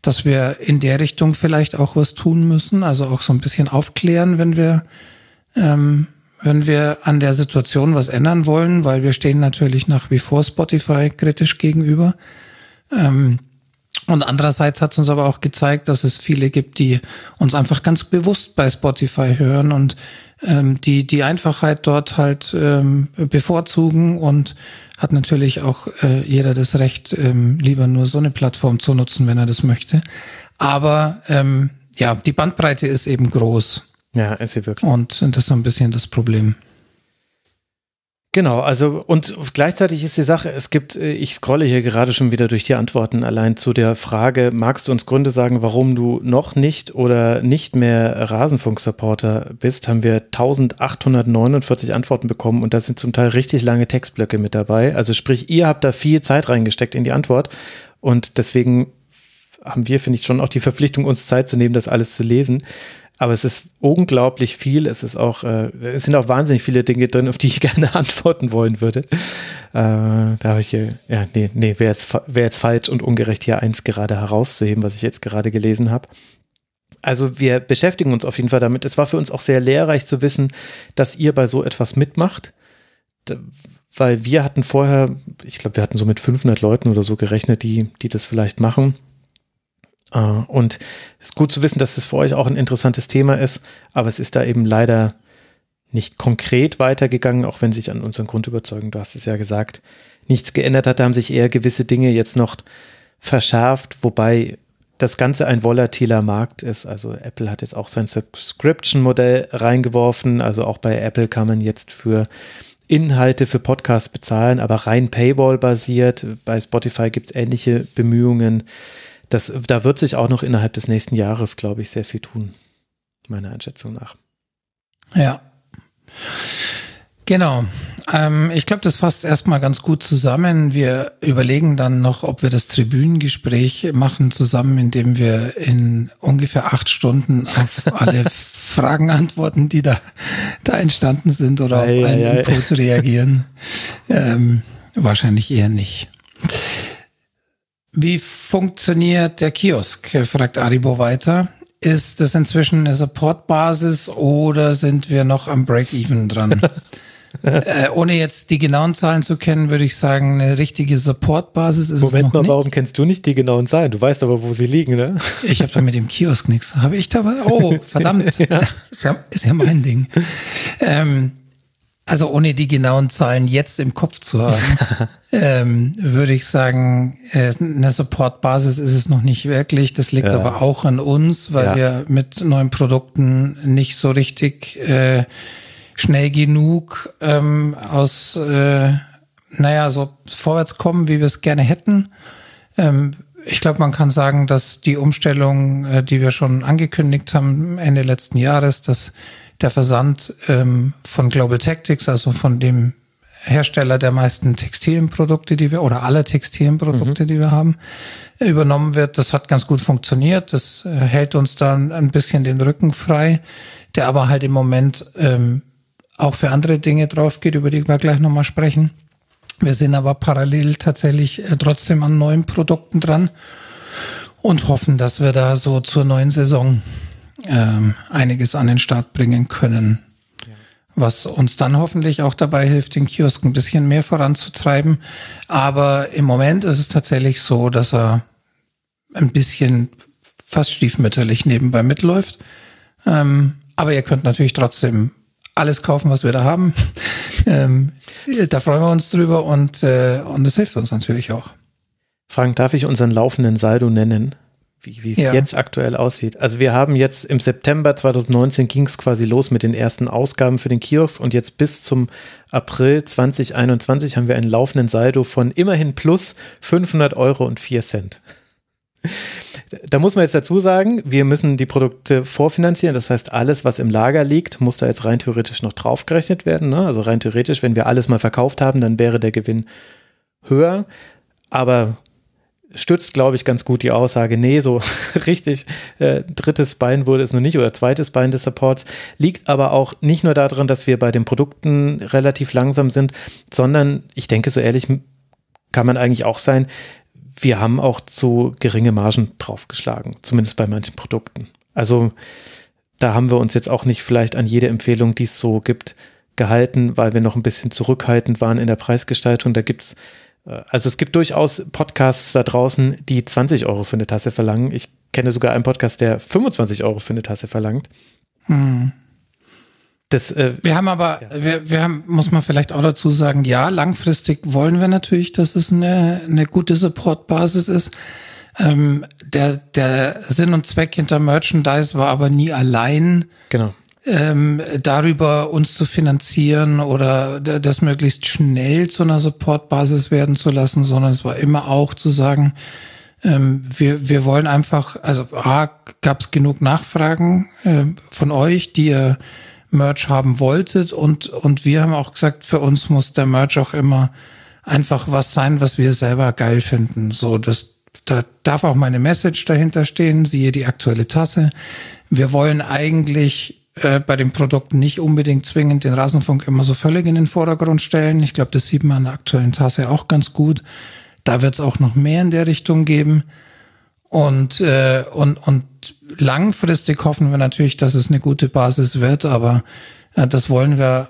dass wir in der Richtung vielleicht auch was tun müssen, also auch so ein bisschen aufklären, wenn wir ähm, wenn wir an der Situation was ändern wollen, weil wir stehen natürlich nach wie vor Spotify kritisch gegenüber. Ähm, und andererseits hat es uns aber auch gezeigt, dass es viele gibt, die uns einfach ganz bewusst bei Spotify hören und ähm, die die Einfachheit dort halt ähm, bevorzugen und hat natürlich auch äh, jeder das Recht, ähm, lieber nur so eine Plattform zu nutzen, wenn er das möchte. Aber ähm, ja, die Bandbreite ist eben groß. Ja, ist sie wirklich. Und das ist so ein bisschen das Problem. Genau, also und gleichzeitig ist die Sache, es gibt, äh, ich scrolle hier gerade schon wieder durch die Antworten allein zu der Frage, magst du uns Gründe sagen, warum du noch nicht oder nicht mehr Rasenfunk-Supporter bist, haben wir 1849 Antworten bekommen und da sind zum Teil richtig lange Textblöcke mit dabei. Also sprich, ihr habt da viel Zeit reingesteckt in die Antwort und deswegen haben wir, finde ich, schon auch die Verpflichtung, uns Zeit zu nehmen, das alles zu lesen. Aber es ist unglaublich viel. Es ist auch, äh, es sind auch wahnsinnig viele Dinge drin, auf die ich gerne antworten wollen würde. Äh, da habe ich hier, ja, nee, nee, wäre jetzt, wär jetzt falsch und ungerecht, hier eins gerade herauszuheben, was ich jetzt gerade gelesen habe. Also wir beschäftigen uns auf jeden Fall damit. Es war für uns auch sehr lehrreich zu wissen, dass ihr bei so etwas mitmacht. Weil wir hatten vorher, ich glaube, wir hatten so mit 500 Leuten oder so gerechnet, die, die das vielleicht machen. Äh, und es ist gut zu wissen, dass es für euch auch ein interessantes Thema ist, aber es ist da eben leider nicht konkret weitergegangen, auch wenn sich an unseren Grundüberzeugungen, du hast es ja gesagt, nichts geändert hat. Da haben sich eher gewisse Dinge jetzt noch verschärft, wobei das Ganze ein volatiler Markt ist. Also Apple hat jetzt auch sein Subscription-Modell reingeworfen. Also auch bei Apple kann man jetzt für Inhalte für Podcasts bezahlen, aber rein Paywall-basiert. Bei Spotify gibt es ähnliche Bemühungen das, da wird sich auch noch innerhalb des nächsten Jahres, glaube ich, sehr viel tun, meiner Einschätzung nach. Ja. Genau. Ähm, ich glaube, das fasst erstmal ganz gut zusammen. Wir überlegen dann noch, ob wir das Tribünengespräch machen zusammen, indem wir in ungefähr acht Stunden auf alle Fragen antworten, die da, da entstanden sind oder auf einen ei, Input reagieren. Ähm, wahrscheinlich eher nicht. Wie funktioniert der Kiosk? fragt Aribo weiter. Ist das inzwischen eine Supportbasis oder sind wir noch am Break-Even dran? äh, ohne jetzt die genauen Zahlen zu kennen, würde ich sagen, eine richtige Supportbasis ist Moment es noch mal, nicht. warum kennst du nicht die genauen Zahlen? Du weißt aber, wo sie liegen, ne? Ich habe da mit dem Kiosk nichts. Habe ich da was? Oh, verdammt. ja. Ist, ja, ist ja mein Ding. Ähm, also ohne die genauen Zahlen jetzt im Kopf zu haben, ähm, würde ich sagen, äh, eine Supportbasis ist es noch nicht wirklich. Das liegt ja. aber auch an uns, weil ja. wir mit neuen Produkten nicht so richtig äh, schnell genug ähm, aus, äh, naja, so vorwärts kommen, wie wir es gerne hätten. Ähm, ich glaube, man kann sagen, dass die Umstellung, äh, die wir schon angekündigt haben Ende letzten Jahres, dass der Versand ähm, von Global Tactics, also von dem Hersteller der meisten Textilienprodukte, die wir oder aller Textilienprodukte, mhm. die wir haben, übernommen wird. Das hat ganz gut funktioniert. Das äh, hält uns dann ein bisschen den Rücken frei. der aber halt im Moment ähm, auch für andere Dinge drauf geht, über die wir gleich nochmal sprechen. Wir sind aber parallel tatsächlich äh, trotzdem an neuen Produkten dran und hoffen, dass wir da so zur neuen Saison ähm, einiges an den Start bringen können. Was uns dann hoffentlich auch dabei hilft, den Kiosk ein bisschen mehr voranzutreiben. Aber im Moment ist es tatsächlich so, dass er ein bisschen fast stiefmütterlich nebenbei mitläuft. Ähm, aber ihr könnt natürlich trotzdem alles kaufen, was wir da haben. ähm, da freuen wir uns drüber und, äh, und das hilft uns natürlich auch. Frank, darf ich unseren laufenden Saldo nennen? Wie, wie es Ja. jetzt aktuell aussieht. Also wir haben jetzt im September 2019 ging es quasi los mit den ersten Ausgaben für den Kiosk und jetzt bis zum April 2021 haben wir einen laufenden Saldo von immerhin plus 500 Euro und 4 Cent. Da muss man jetzt dazu sagen, wir müssen die Produkte vorfinanzieren. Das heißt, alles, was im Lager liegt, muss da jetzt rein theoretisch noch draufgerechnet werden. Ne? Also rein theoretisch, wenn wir alles mal verkauft haben, dann wäre der Gewinn höher. Aber stützt, glaube ich, ganz gut die Aussage, nee, so richtig äh, drittes Bein wurde es noch nicht oder zweites Bein des Supports. Liegt aber auch nicht nur daran, dass wir bei den Produkten relativ langsam sind, sondern ich denke, so ehrlich kann man eigentlich auch sein, wir haben auch zu geringe Margen draufgeschlagen, zumindest bei manchen Produkten. Also da haben wir uns jetzt auch nicht vielleicht an jede Empfehlung, die es so gibt, gehalten, weil wir noch ein bisschen zurückhaltend waren in der Preisgestaltung. Da gibt's äh, also es gibt durchaus Podcasts da draußen, die 20 Euro für eine Tasse verlangen. Ich kenne sogar einen Podcast, der 25 Euro für eine Tasse verlangt. Das, äh, Wir haben aber, wir, wir haben, muss man vielleicht auch dazu sagen, ja, langfristig wollen wir natürlich, dass es eine, eine gute Supportbasis ist. Ähm, der, der Sinn und Zweck hinter Merchandise war aber nie allein, genau. Ähm, darüber uns zu finanzieren oder das möglichst schnell zu einer Supportbasis werden zu lassen, sondern es war immer auch zu sagen, ähm, wir, wir wollen einfach, also A, gab es genug Nachfragen ähm, von euch, die ihr Merch haben wolltet und, und wir haben auch gesagt, für uns muss der Merch auch immer einfach was sein, was wir selber geil finden. So, das, da darf auch meine Message dahinter stehen, siehe die aktuelle Tasse. Wir wollen eigentlich äh, bei den Produkten nicht unbedingt zwingend den Rasenfunk immer so völlig in den Vordergrund stellen. Ich glaube, das sieht man an der aktuellen Tasse auch ganz gut. Da wird es auch noch mehr in der Richtung geben. Und, äh, und, und langfristig hoffen wir natürlich, dass es eine gute Basis wird, aber äh, das wollen wir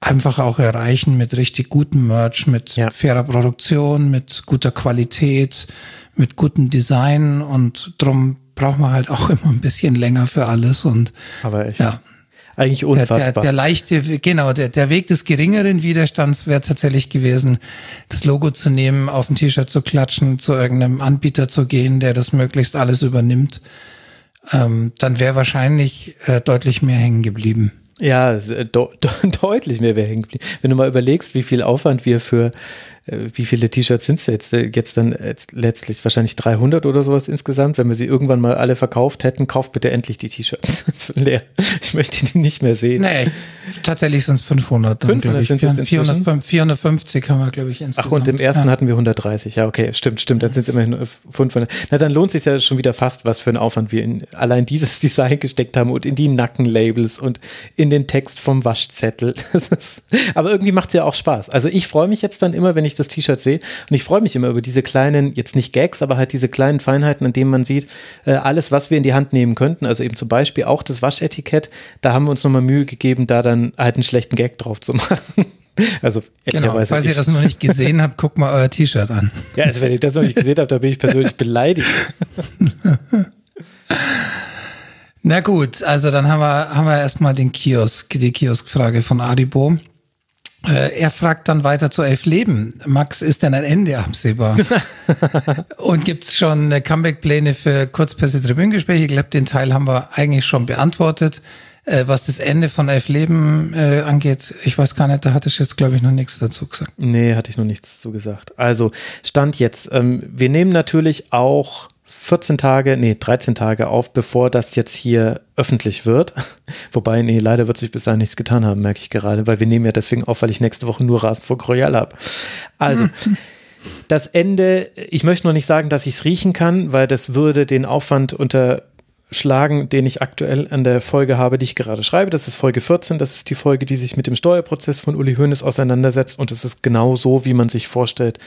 einfach auch erreichen mit richtig gutem Merch, mit Ja. fairer Produktion, mit guter Qualität, mit gutem Design und drum braucht man halt auch immer ein bisschen länger für alles und Aber echt. ja. Eigentlich Der, der, unfassbar. der leichte, genau, der, der Weg des geringeren Widerstands wäre tatsächlich gewesen, das Logo zu nehmen, auf ein T-Shirt zu klatschen, zu irgendeinem Anbieter zu gehen, der das möglichst alles übernimmt. Ähm, dann wäre wahrscheinlich äh, deutlich mehr hängen geblieben. Ja, es, äh, de de deutlich mehr wäre hängen geblieben. Wenn du mal überlegst, wie viel Aufwand wir für, wie viele T-Shirts sind es jetzt, äh, jetzt dann äh, letztlich wahrscheinlich 300 oder sowas insgesamt. Wenn wir sie irgendwann mal alle verkauft hätten, kauft bitte endlich die T-Shirts leer. Ich möchte die nicht mehr sehen. Nee, tatsächlich sind es 500. Dann, 500 glaub ich. sind's jetzt inzwischen? 400, 450 haben wir, glaube ich, insgesamt. Ach, und im ersten ja. hatten wir 130. Ja, okay, stimmt, stimmt. Dann sind es immerhin äh, 500. Na, dann lohnt sich ja schon wieder fast, was für ein Aufwand wir in allein dieses Design gesteckt haben und in die Nackenlabels und in den Text vom Waschzettel. Aber irgendwie macht es ja auch Spaß. Also ich freue mich jetzt dann immer, wenn ich das T-Shirt sehe und ich freue mich immer über diese kleinen, jetzt nicht Gags, aber halt diese kleinen Feinheiten, an denen man sieht, äh, alles, was wir in die Hand nehmen könnten. Also eben zum Beispiel auch das Waschetikett. Da haben wir uns nochmal Mühe gegeben, da dann halt einen schlechten Gag drauf zu machen. Also, Genau, falls ihr ich- das noch nicht gesehen habt, guckt mal euer T-Shirt an. ja, also wenn ich das noch nicht gesehen habe, da bin ich persönlich beleidigt. Na gut, also dann haben wir, haben wir erstmal den Kiosk, die Kioskfrage von Adibo. Äh, er fragt dann weiter zu elf Leben. Max, ist denn ein Ende absehbar? Und gibt's schon äh, Comeback-Pläne für Kurzpässe-Tribünengespräche? Ich glaube, den Teil haben wir eigentlich schon beantwortet. Äh, was das Ende von elf Leben angeht, ich weiß gar nicht, da hatte ich jetzt, glaube ich, noch nichts dazu gesagt. Nee, hatte ich noch nichts zu gesagt. Also, Stand jetzt. Ähm, wir nehmen natürlich auch 14 Tage, nee, 13 Tage auf, bevor das jetzt hier öffentlich wird. Wobei, nee, leider wird sich bis dahin nichts getan haben, merke ich gerade, weil wir nehmen ja deswegen auf, weil ich nächste Woche nur Rasenfunk Royal habe. Also, das Ende, ich möchte noch nicht sagen, dass ich es riechen kann, weil das würde den Aufwand unter schlagen, den ich aktuell an der Folge habe, die ich gerade schreibe. Das ist Folge 14. Das ist die Folge, die sich mit dem Steuerprozess von Uli Hoeneß auseinandersetzt. Und es ist genau so, wie man sich vorstellt,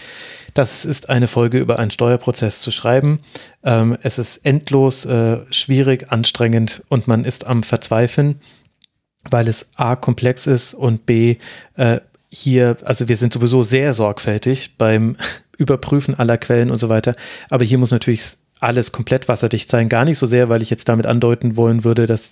dass es ist, eine Folge über einen Steuerprozess zu schreiben. Ähm, es ist endlos äh, schwierig, anstrengend und man ist am Verzweifeln, weil es A komplex ist und B äh, hier, also wir sind sowieso sehr sorgfältig beim Überprüfen aller Quellen und so weiter. Aber hier muss natürlich alles komplett wasserdicht sein. Gar nicht so sehr, weil ich jetzt damit andeuten wollen würde, dass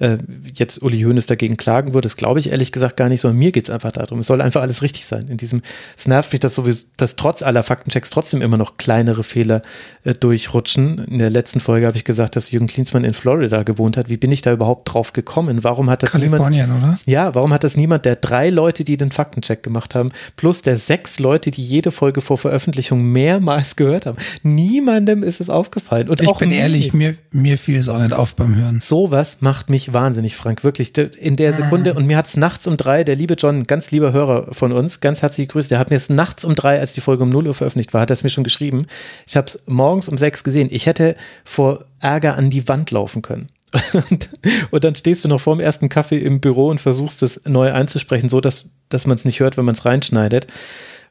äh, jetzt Uli Hoeneß dagegen klagen würde. Das glaube ich ehrlich gesagt gar nicht, sondern mir geht es einfach darum. Es soll einfach alles richtig sein. In diesem, es nervt mich, dass sowieso, dass trotz aller Faktenchecks trotzdem immer noch kleinere Fehler äh, durchrutschen. In der letzten Folge habe ich gesagt, dass Jürgen Klinsmann in Florida gewohnt hat. Wie bin ich da überhaupt drauf gekommen? Warum hat das Kalifornien, niemand? oder? Ja, warum hat das niemand der drei Leute, die den Faktencheck gemacht haben, plus der sechs Leute, die jede Folge vor Veröffentlichung mehrmals gehört haben? Niemandem ist es aufgefallen. Und Ich auch bin ehrlich, mir, mir fiel es auch nicht auf beim Hören. Sowas macht mich wahnsinnig, Frank. Wirklich. In der Sekunde, und mir hat es nachts um drei, der liebe John, ganz lieber Hörer von uns, ganz herzliche Grüße, der hat mir es nachts um drei, als die Folge um 0 Uhr veröffentlicht war, hat er es mir schon geschrieben. Ich habe es morgens um sechs gesehen. Ich hätte vor Ärger an die Wand laufen können. Und, und dann stehst du noch vor dem ersten Kaffee im Büro und versuchst es neu einzusprechen, so dass, dass man es nicht hört, wenn man es reinschneidet.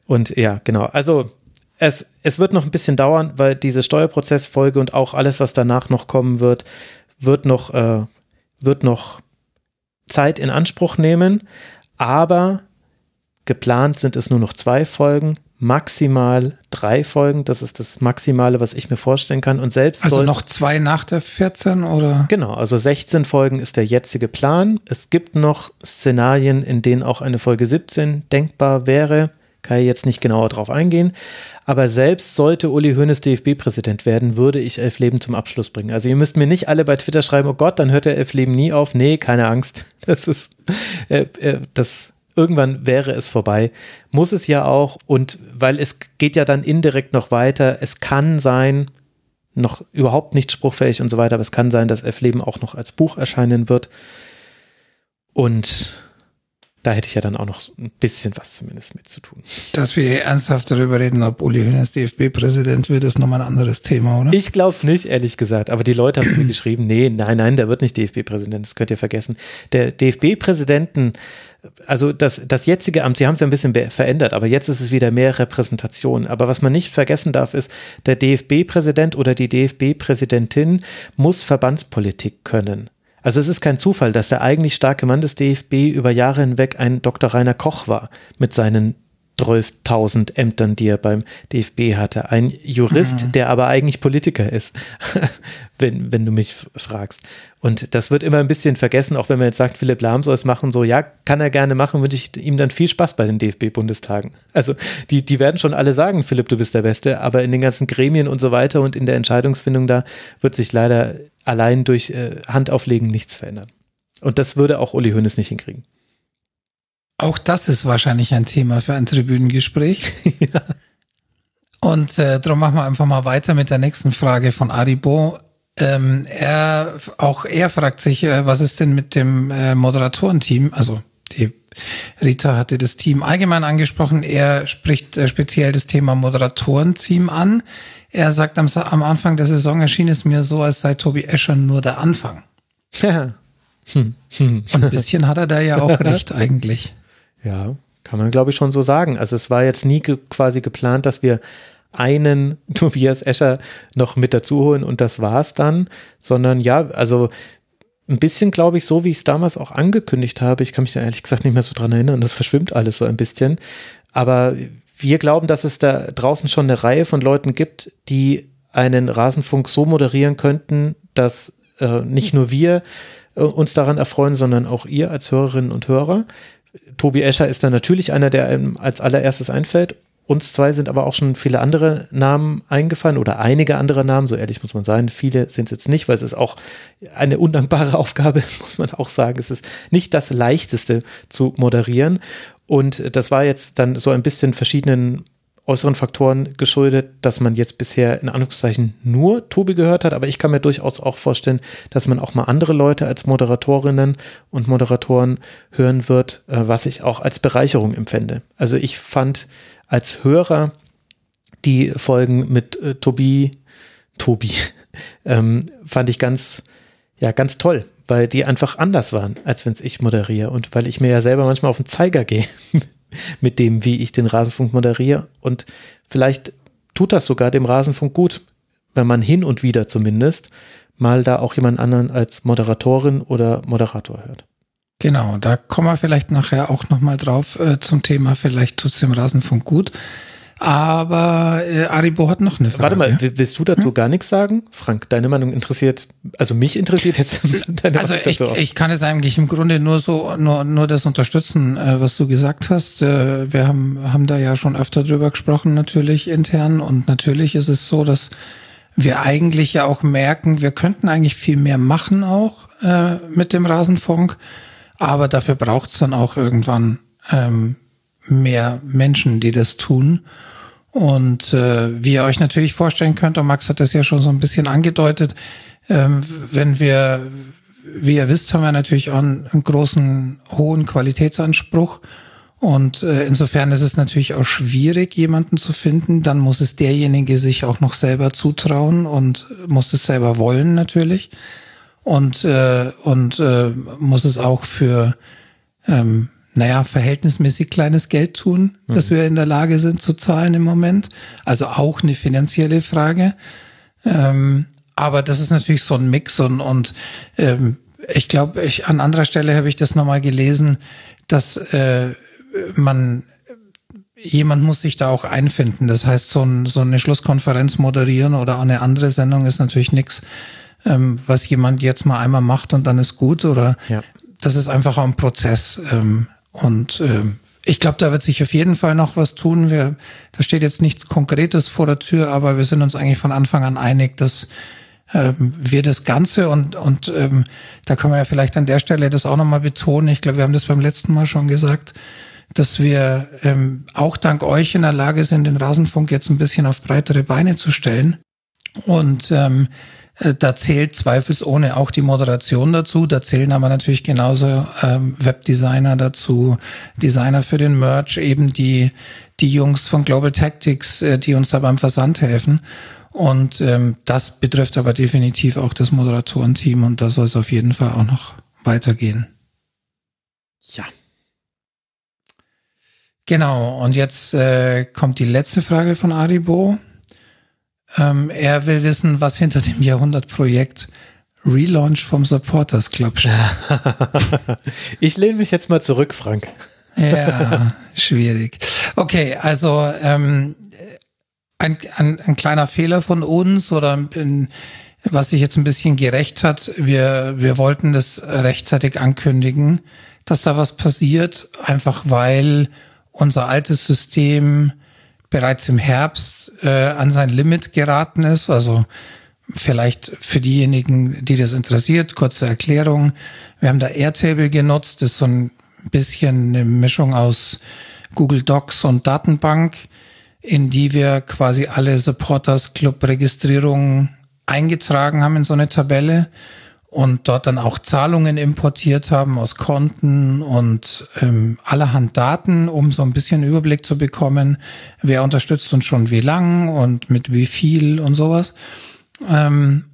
Und ja, genau. Also es, es wird noch ein bisschen dauern, weil diese Steuerprozessfolge und auch alles, was danach noch kommen wird, wird noch, äh, wird noch Zeit in Anspruch nehmen. Aber geplant sind es nur noch zwei Folgen, maximal drei Folgen. Das ist das Maximale, was ich mir vorstellen kann. Und selbst Also noch zwei nach der 14 oder? Genau, also 16 Folgen ist der jetzige Plan. Es gibt noch Szenarien, in denen auch eine Folge 17 denkbar wäre. Kann ich jetzt nicht genauer drauf eingehen. Aber selbst sollte Uli Hoeneß DFB-Präsident werden, würde ich Elf Leben zum Abschluss bringen. Also ihr müsst mir nicht alle bei Twitter schreiben, oh Gott, dann hört der Elf Leben nie auf. Nee, keine Angst. Das ist, äh, äh, das, irgendwann wäre es vorbei. Muss es ja auch. Und weil es geht ja dann indirekt noch weiter. Es kann sein, noch überhaupt nicht spruchfähig und so weiter, aber es kann sein, dass Elf Leben auch noch als Buch erscheinen wird. Und da hätte ich ja dann auch noch ein bisschen was zumindest mit zu tun. Dass wir ernsthaft darüber reden, ob Uli Hoeneß DFB-Präsident wird, ist nochmal ein anderes Thema, oder? Ich glaube es nicht, ehrlich gesagt. Aber die Leute haben mir geschrieben, nee, nein, nein, der wird nicht DFB-Präsident, das könnt ihr vergessen. Der DFB-Präsidenten, also das, das jetzige Amt, sie haben es ja ein bisschen verändert, aber jetzt ist es wieder mehr Repräsentation. Aber was man nicht vergessen darf, ist, der DFB-Präsident oder die DFB-Präsidentin muss Verbandspolitik können. Also es ist kein Zufall, dass der eigentlich starke Mann des DFB über Jahre hinweg ein Dr. Rainer Koch war mit seinen 12.000 Ämtern, die er beim DFB hatte. Ein Jurist, der aber eigentlich Politiker ist, wenn, wenn du mich fragst. Und das wird immer ein bisschen vergessen, auch wenn man jetzt sagt, Philipp Lahm soll es machen, so ja, kann er gerne machen, wünsche ich ihm dann viel Spaß bei den DFB-Bundestagen. Also die, die werden schon alle sagen, Philipp, du bist der Beste, aber in den ganzen Gremien und so weiter und in der Entscheidungsfindung da wird sich leider allein durch äh, Handauflegen nichts verändern. Und das würde auch Uli Hoeneß nicht hinkriegen. Auch das ist wahrscheinlich ein Thema für ein Tribünengespräch. Und äh, darum machen wir einfach mal weiter mit der nächsten Frage von Aribo. Ähm, er, auch er fragt sich, äh, was ist denn mit dem äh, Moderatorenteam? Also die Rita hatte das Team allgemein angesprochen. Er spricht äh, speziell das Thema Moderatorenteam an. Er sagt am, am Anfang der Saison erschien es mir so, als sei Tobi Escher nur der Anfang. Ja. Und ein bisschen hat er da ja auch recht eigentlich. Ja, kann man glaube ich schon so sagen. Also es war jetzt nie ge quasi geplant, dass wir einen Tobias Escher noch mit dazu holen und das war's dann, sondern ja, also ein bisschen glaube ich so, wie ich es damals auch angekündigt habe. Ich kann mich da ehrlich gesagt nicht mehr so dran erinnern. Das verschwimmt alles so ein bisschen. Aber wir glauben, dass es da draußen schon eine Reihe von Leuten gibt, die einen Rasenfunk so moderieren könnten, dass äh, nicht nur wir äh, uns daran erfreuen, sondern auch ihr als Hörerinnen und Hörer. Tobi Escher ist dann natürlich einer, der einem als allererstes einfällt. Uns zwei sind aber auch schon viele andere Namen eingefallen oder einige andere Namen, so ehrlich muss man sein. Viele sind es jetzt nicht, weil es ist auch eine undankbare Aufgabe, muss man auch sagen. Es ist nicht das leichteste zu moderieren. Und das war jetzt dann so ein bisschen verschiedenen äußeren Faktoren geschuldet, dass man jetzt bisher in Anführungszeichen nur Tobi gehört hat, aber ich kann mir durchaus auch vorstellen, dass man auch mal andere Leute als Moderatorinnen und Moderatoren hören wird, äh, was ich auch als Bereicherung empfände. Also ich fand als Hörer die Folgen mit äh, Tobi, Tobi, ähm, fand ich ganz, ja, ganz toll, weil die einfach anders waren, als wenn es ich moderiere und weil ich mir ja selber manchmal auf den Zeiger gehe mit dem, wie ich den Rasenfunk moderiere und vielleicht tut das sogar dem Rasenfunk gut, wenn man hin und wieder zumindest mal da auch jemand anderen als Moderatorin oder Moderator hört. Genau, da kommen wir vielleicht nachher auch nochmal drauf äh, zum Thema, vielleicht tut es dem Rasenfunk gut. Aber äh, Aribo hat noch eine Frage. Warte mal, willst du dazu hm? gar nichts sagen? Frank, deine Meinung interessiert, also mich interessiert jetzt deine also Meinung dazu. Ich, ich kann es eigentlich im Grunde nur so, nur, nur das unterstützen, äh, was du gesagt hast. Äh, wir haben, haben da ja schon öfter drüber gesprochen, natürlich intern. Und natürlich ist es so, dass wir eigentlich ja auch merken, wir könnten eigentlich viel mehr machen auch äh, mit dem Rasenfunk. Aber dafür braucht es dann auch irgendwann ähm, mehr Menschen, die das tun. Und äh, wie ihr euch natürlich vorstellen könnt, und Max hat das ja schon so ein bisschen angedeutet, ähm, wenn wir, wie ihr wisst, haben wir natürlich auch einen, großen, hohen Qualitätsanspruch. Und äh, insofern ist es natürlich auch schwierig, jemanden zu finden. Dann muss es derjenige sich auch noch selber zutrauen und muss es selber wollen natürlich. Und, äh, und äh, muss es auch für ähm, naja, verhältnismäßig kleines Geld tun, mhm. dass wir in der Lage sind zu zahlen im Moment. Also auch eine finanzielle Frage. Ähm, aber das ist natürlich so ein Mix und, und ähm, ich glaube, ich, an anderer Stelle habe ich das nochmal gelesen, dass äh, man jemand muss sich da auch einfinden. Das heißt, so, ein, so eine Schlusskonferenz moderieren oder eine andere Sendung ist natürlich nichts, ähm, was jemand jetzt mal einmal macht und dann ist gut. Oder ja. das ist einfach auch ein Prozess. Ähm, und äh, ich glaube, da wird sich auf jeden Fall noch was tun. Wir, da steht jetzt nichts Konkretes vor der Tür, aber wir sind uns eigentlich von Anfang an einig, dass ähm, wir das Ganze und, und ähm, da können wir ja vielleicht an der Stelle das auch nochmal betonen. Ich glaube, wir haben das beim letzten Mal schon gesagt, dass wir ähm, auch dank euch in der Lage sind, den Rasenfunk jetzt ein bisschen auf breitere Beine zu stellen. Und ähm, äh, da zählt zweifelsohne auch die Moderation dazu. Da zählen aber natürlich genauso ähm, Webdesigner dazu, Designer für den Merch, eben die, die Jungs von Global Tactics, äh, die uns da beim Versand helfen. Und ähm, das betrifft aber definitiv auch das Moderatorenteam und da soll es auf jeden Fall auch noch weitergehen. Ja. Genau, und jetzt äh, kommt die letzte Frage von Aribo. Ähm, er will wissen, was hinter dem Jahrhundertprojekt Relaunch vom Supporters Club steht. ich lehne mich jetzt mal zurück, Frank. ja, schwierig. Okay, also ähm, ein, ein, ein kleiner Fehler von uns oder ein, was sich jetzt ein bisschen gerecht hat. Wir, wir wollten das rechtzeitig ankündigen, dass da was passiert, einfach weil unser altes System bereits im Herbst äh, an sein Limit geraten ist. Also vielleicht für diejenigen, die das interessiert, kurze Erklärung. Wir haben da Airtable genutzt, das ist so ein bisschen eine Mischung aus Google Docs und Datenbank, in die wir quasi alle Supporters Club Registrierungen eingetragen haben in so eine Tabelle und dort dann auch Zahlungen importiert haben aus Konten und ähm, allerhand Daten, um so ein bisschen Überblick zu bekommen, wer unterstützt uns schon wie lang und mit wie viel und sowas. Ähm,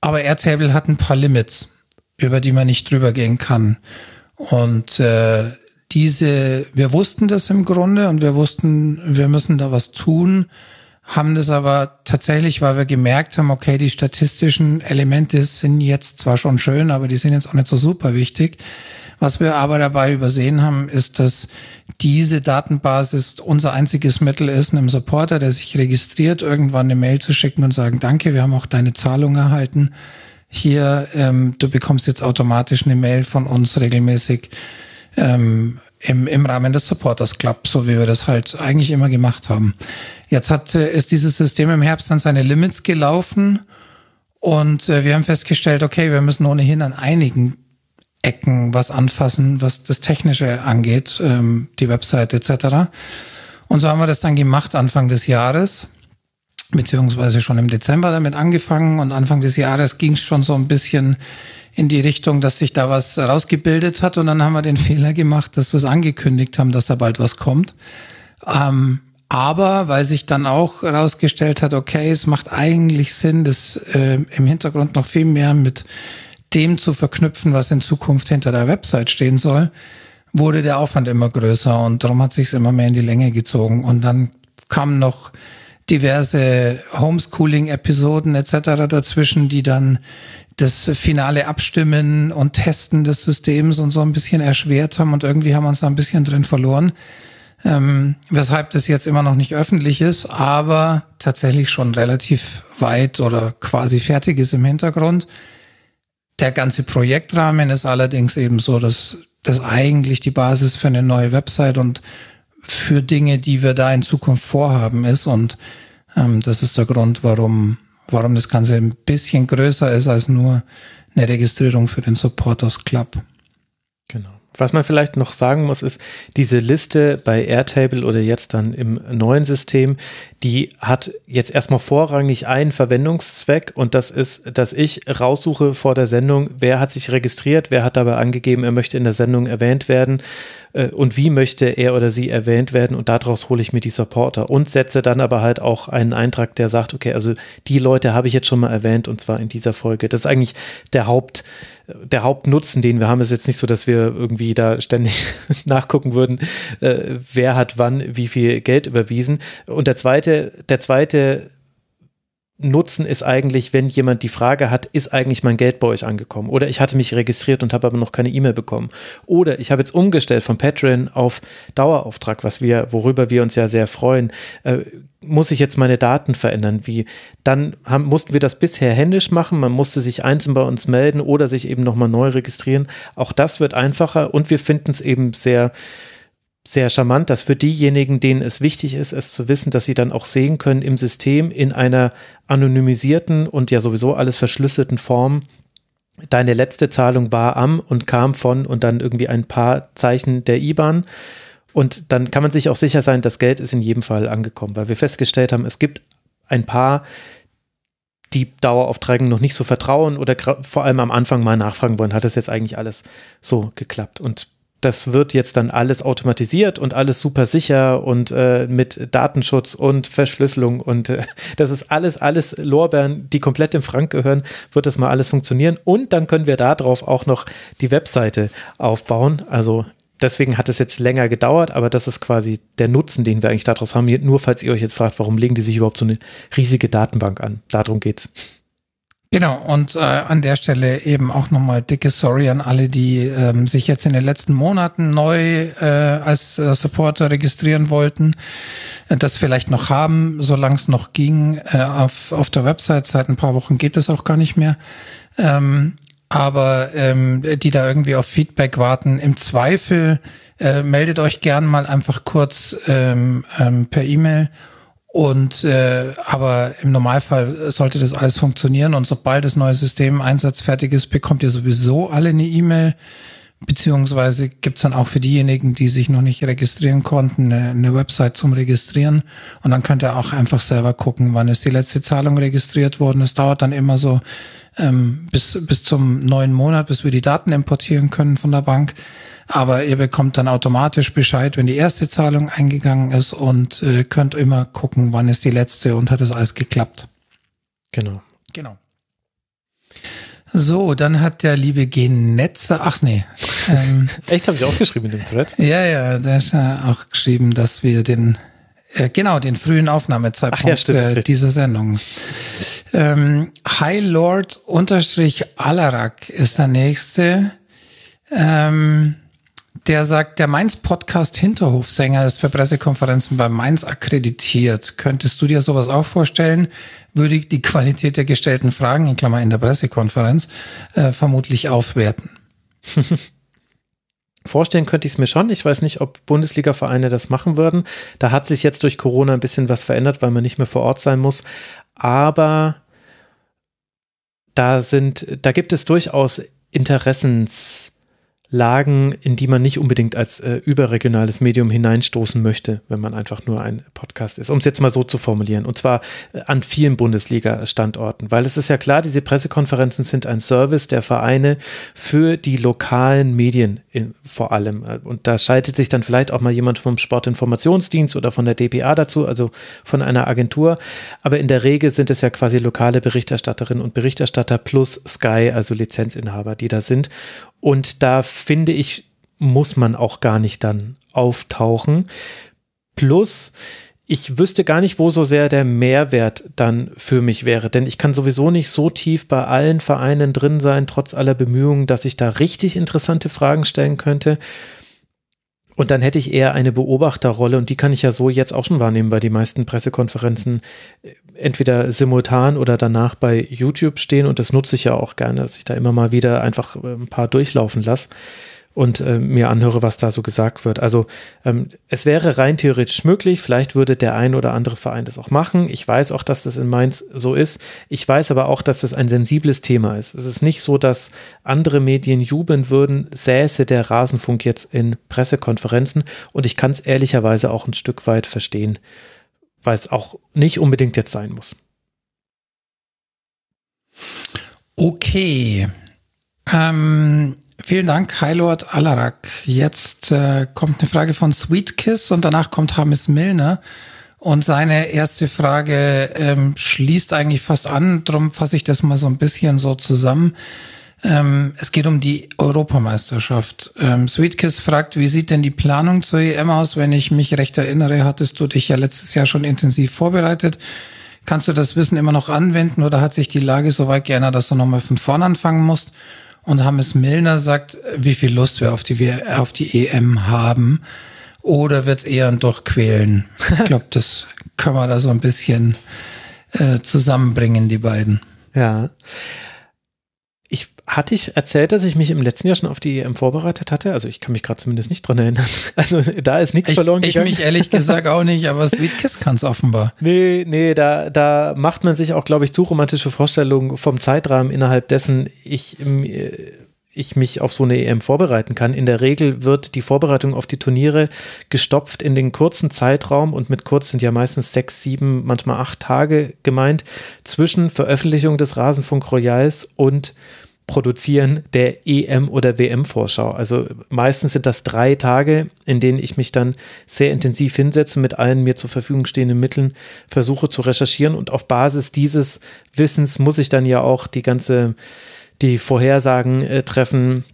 aber Airtable hat ein paar Limits, über die man nicht drüber gehen kann. Und äh, diese, wir wussten das im Grunde und wir wussten, wir müssen da was tun haben das aber tatsächlich, weil wir gemerkt haben, okay, die statistischen Elemente sind jetzt zwar schon schön, aber die sind jetzt auch nicht so super wichtig. Was wir aber dabei übersehen haben, ist, dass diese Datenbasis unser einziges Mittel ist, einem Supporter, der sich registriert, irgendwann eine Mail zu schicken und sagen, danke, wir haben auch deine Zahlung erhalten. Hier, ähm, du bekommst jetzt automatisch eine Mail von uns regelmäßig ähm, im, im Rahmen des Supporters Club, so wie wir das halt eigentlich immer gemacht haben. Jetzt hat, äh, ist dieses System im Herbst an seine Limits gelaufen und äh, wir haben festgestellt, okay, wir müssen ohnehin an einigen Ecken was anfassen, was das Technische angeht, ähm, die Website etc. Und so haben wir das dann gemacht Anfang des Jahres, beziehungsweise schon im Dezember damit angefangen und Anfang des Jahres ging es schon so ein bisschen in die Richtung, dass sich da was rausgebildet hat und dann haben wir den Fehler gemacht, dass wir es angekündigt haben, dass da bald was kommt. Ähm, aber weil sich dann auch herausgestellt hat, okay, es macht eigentlich Sinn, das äh, im Hintergrund noch viel mehr mit dem zu verknüpfen, was in Zukunft hinter der Website stehen soll, wurde der Aufwand immer größer und darum hat sich immer mehr in die Länge gezogen. Und dann kamen noch diverse Homeschooling-Episoden etc. dazwischen, die dann das finale Abstimmen und Testen des Systems und so ein bisschen erschwert haben und irgendwie haben wir uns da ein bisschen drin verloren. Ähm, weshalb das jetzt immer noch nicht öffentlich ist, aber tatsächlich schon relativ weit oder quasi fertig ist im Hintergrund. Der ganze Projektrahmen ist allerdings eben so, dass das eigentlich die Basis für eine neue Website und für Dinge, die wir da in Zukunft vorhaben ist. Und ähm, das ist der Grund, warum, warum das Ganze ein bisschen größer ist als nur eine Registrierung für den Supporters Club. Genau. Was man vielleicht noch sagen muss, ist, diese Liste bei Airtable oder jetzt dann im neuen System, die hat jetzt erstmal vorrangig einen Verwendungszweck und das ist, dass ich raussuche vor der Sendung, wer hat sich registriert, wer hat dabei angegeben, er möchte in der Sendung erwähnt werden äh, und wie möchte er oder sie erwähnt werden und daraus hole ich mir die Supporter und setze dann aber halt auch einen Eintrag, der sagt, okay, also die Leute habe ich jetzt schon mal erwähnt und zwar in dieser Folge. Das ist eigentlich der Haupt, der Hauptnutzen, den wir haben, ist jetzt nicht so, dass wir irgendwie da ständig nachgucken würden, äh, wer hat wann wie viel Geld überwiesen. Und der zweite, der zweite Nutzen ist eigentlich, wenn jemand die Frage hat, ist eigentlich mein Geld bei euch angekommen? Oder ich hatte mich registriert und habe aber noch keine E-Mail bekommen. Oder ich habe jetzt umgestellt von Patreon auf Dauerauftrag, was wir, worüber wir uns ja sehr freuen. Äh, muss ich jetzt meine Daten verändern? Wie? Dann haben, mussten wir das bisher händisch machen. Man musste sich einzeln bei uns melden oder sich eben nochmal neu registrieren. Auch das wird einfacher und wir finden es eben sehr, sehr charmant, dass für diejenigen, denen es wichtig ist, es zu wissen, dass sie dann auch sehen können im System in einer anonymisierten und ja sowieso alles verschlüsselten Form, deine letzte Zahlung war am und kam von und dann irgendwie ein paar Zeichen der IBAN. Und dann kann man sich auch sicher sein, das Geld ist in jedem Fall angekommen, weil wir festgestellt haben, es gibt ein paar, die Daueraufträgen noch nicht so vertrauen oder vor allem am Anfang mal nachfragen wollen, hat das jetzt eigentlich alles so geklappt? Und das wird jetzt dann alles automatisiert und alles super sicher und äh, mit Datenschutz und Verschlüsselung und äh, das ist alles, alles Lorbeeren, die komplett im Frank gehören, wird das mal alles funktionieren und dann können wir darauf auch noch die Webseite aufbauen. Also deswegen hat es jetzt länger gedauert, aber das ist quasi der Nutzen, den wir eigentlich daraus haben. Nur falls ihr euch jetzt fragt, warum legen die sich überhaupt so eine riesige Datenbank an? Darum geht's. Genau, und äh, an der Stelle eben auch nochmal dicke Sorry an alle, die ähm, sich jetzt in den letzten Monaten neu äh, als äh, Supporter registrieren wollten, äh, das vielleicht noch haben, solange es noch ging. Äh, auf, auf der Website seit ein paar Wochen geht es auch gar nicht mehr. Ähm, aber ähm, die da irgendwie auf Feedback warten, im Zweifel äh, meldet euch gern mal einfach kurz ähm, ähm, per E-Mail und äh, aber im Normalfall sollte das alles funktionieren und sobald das neue System einsatzfertig ist, bekommt ihr sowieso alle eine E-Mail. Beziehungsweise gibt's dann auch für diejenigen, die sich noch nicht registrieren konnten, eine, eine Website zum Registrieren. Und dann könnt ihr auch einfach selber gucken, wann ist die letzte Zahlung registriert worden. Es dauert dann immer so ähm, bis, bis zum neuen Monat, bis wir die Daten importieren können von der Bank aber ihr bekommt dann automatisch Bescheid, wenn die erste Zahlung eingegangen ist und äh, könnt immer gucken, wann ist die letzte und hat es alles geklappt. Genau. Genau. So, dann hat der liebe Genetzer, ach nee. Ähm, Echt, habe ich auch geschrieben in dem Thread? Ja, ja, der hat auch geschrieben, dass wir den, äh, genau, den frühen Aufnahmezeitpunkt ja, stimmt, äh, dieser Sendung. Ähm, High Lord unterstrich Alarak ist der nächste. Ähm, der sagt, der Mainz-Podcast Hinterhofsänger ist für Pressekonferenzen bei Mainz akkreditiert. Könntest du dir sowas auch vorstellen? Würde die Qualität der gestellten Fragen, in Klammer in der Pressekonferenz, äh, vermutlich aufwerten? Vorstellen könnte ich es mir schon. Ich weiß nicht, ob Bundesliga-Vereine das machen würden. Da hat sich jetzt durch Corona ein bisschen was verändert, weil man nicht mehr vor Ort sein muss. Aber da sind, da gibt es durchaus Interessens Lagen, in die man nicht unbedingt als äh, überregionales Medium hineinstoßen möchte, wenn man einfach nur ein Podcast ist. Um es jetzt mal so zu formulieren. Und zwar äh, an vielen Bundesliga-Standorten. Weil es ist ja klar, diese Pressekonferenzen sind ein Service der Vereine für die lokalen Medien in, vor allem. Und da schaltet sich dann vielleicht auch mal jemand vom Sportinformationsdienst oder von der DPA dazu, also von einer Agentur. Aber in der Regel sind es ja quasi lokale Berichterstatterinnen und Berichterstatter plus Sky, also Lizenzinhaber, die da sind. Und da finde ich, muss man auch gar nicht dann auftauchen. Plus, ich wüsste gar nicht, wo so sehr der Mehrwert dann für mich wäre, denn ich kann sowieso nicht so tief bei allen Vereinen drin sein, trotz aller Bemühungen, dass ich da richtig interessante Fragen stellen könnte. Und dann hätte ich eher eine Beobachterrolle und die kann ich ja so jetzt auch schon wahrnehmen, weil die meisten Pressekonferenzen äh, entweder simultan oder danach bei YouTube stehen und das nutze ich ja auch gerne, dass ich da immer mal wieder einfach äh, ein paar durchlaufen lasse und äh, mir anhöre, was da so gesagt wird. Also ähm, es wäre rein theoretisch möglich, vielleicht würde der ein oder andere Verein das auch machen. Ich weiß auch, dass das in Mainz so ist. Ich weiß aber auch, dass das ein sensibles Thema ist. Es ist nicht so, dass andere Medien jubeln würden, säße der Rasenfunk jetzt in Pressekonferenzen und ich kann es ehrlicherweise auch ein Stück weit verstehen, weil es auch nicht unbedingt jetzt sein muss. Okay. Ähm, Vielen Dank, Highlord Alarak. Jetzt äh, kommt eine Frage von Sweet Kiss und danach kommt Hamis Milner. Und seine erste Frage ähm, schließt eigentlich fast an, darum fasse ich das mal so ein bisschen so zusammen. Ähm, es geht um die Europameisterschaft. Ähm, Sweetkiss fragt, wie sieht denn die Planung zur EM aus? Wenn ich mich recht erinnere, hattest du dich ja letztes Jahr schon intensiv vorbereitet. Kannst du das Wissen immer noch anwenden oder hat sich die Lage so weit geändert, dass du nochmal von vorn anfangen musst? Und Hammes Milner sagt, wie viel Lust wir auf die, auf die EM haben. Oder wird es eher ein Durchquälen? Ich glaube, das können wir da so ein bisschen äh, zusammenbringen, die beiden. Ja. Ich hatte ich erzählt, dass ich mich im letzten Jahr schon auf die EM vorbereitet hatte? Also ich kann mich gerade zumindest nicht dran erinnern. Also da ist nichts ich, verloren ich gegangen. Ich mich ehrlich gesagt auch nicht, aber Sweet Kiss kann es offenbar. Nee, nee, da, da macht man sich auch, glaube ich, zu romantische Vorstellungen vom Zeitrahmen, innerhalb dessen ich, äh, ich mich auf so eine EM vorbereiten kann. In der Regel wird die Vorbereitung auf die Turniere gestopft in den kurzen Zeitraum und mit kurz sind ja meistens sechs, sieben, manchmal acht Tage gemeint, zwischen Veröffentlichung des Rasenfunk Royals und Produzieren der EM- oder WM-Vorschau. Also meistens sind das drei Tage, in denen ich mich dann sehr intensiv hinsetze, mit allen mir zur Verfügung stehenden Mitteln versuche zu recherchieren und auf Basis dieses Wissens muss ich dann ja auch die ganze, die Vorhersagen äh, treffen,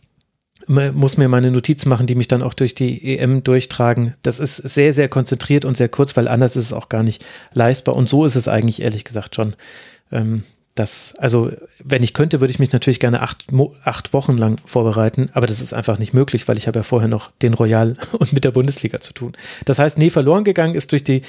muss mir meine Notizen machen, die mich dann auch durch die EM durchtragen. Das ist sehr, sehr konzentriert und sehr kurz, weil anders ist es auch gar nicht leistbar. Und so ist es eigentlich ehrlich gesagt schon. Ähm, das, also, wenn ich könnte, würde ich mich natürlich gerne acht, acht Wochen lang vorbereiten, aber das ist einfach nicht möglich, weil ich habe ja vorher noch den Royal und mit der Bundesliga zu tun. Das heißt, nee, verloren gegangen ist durch die,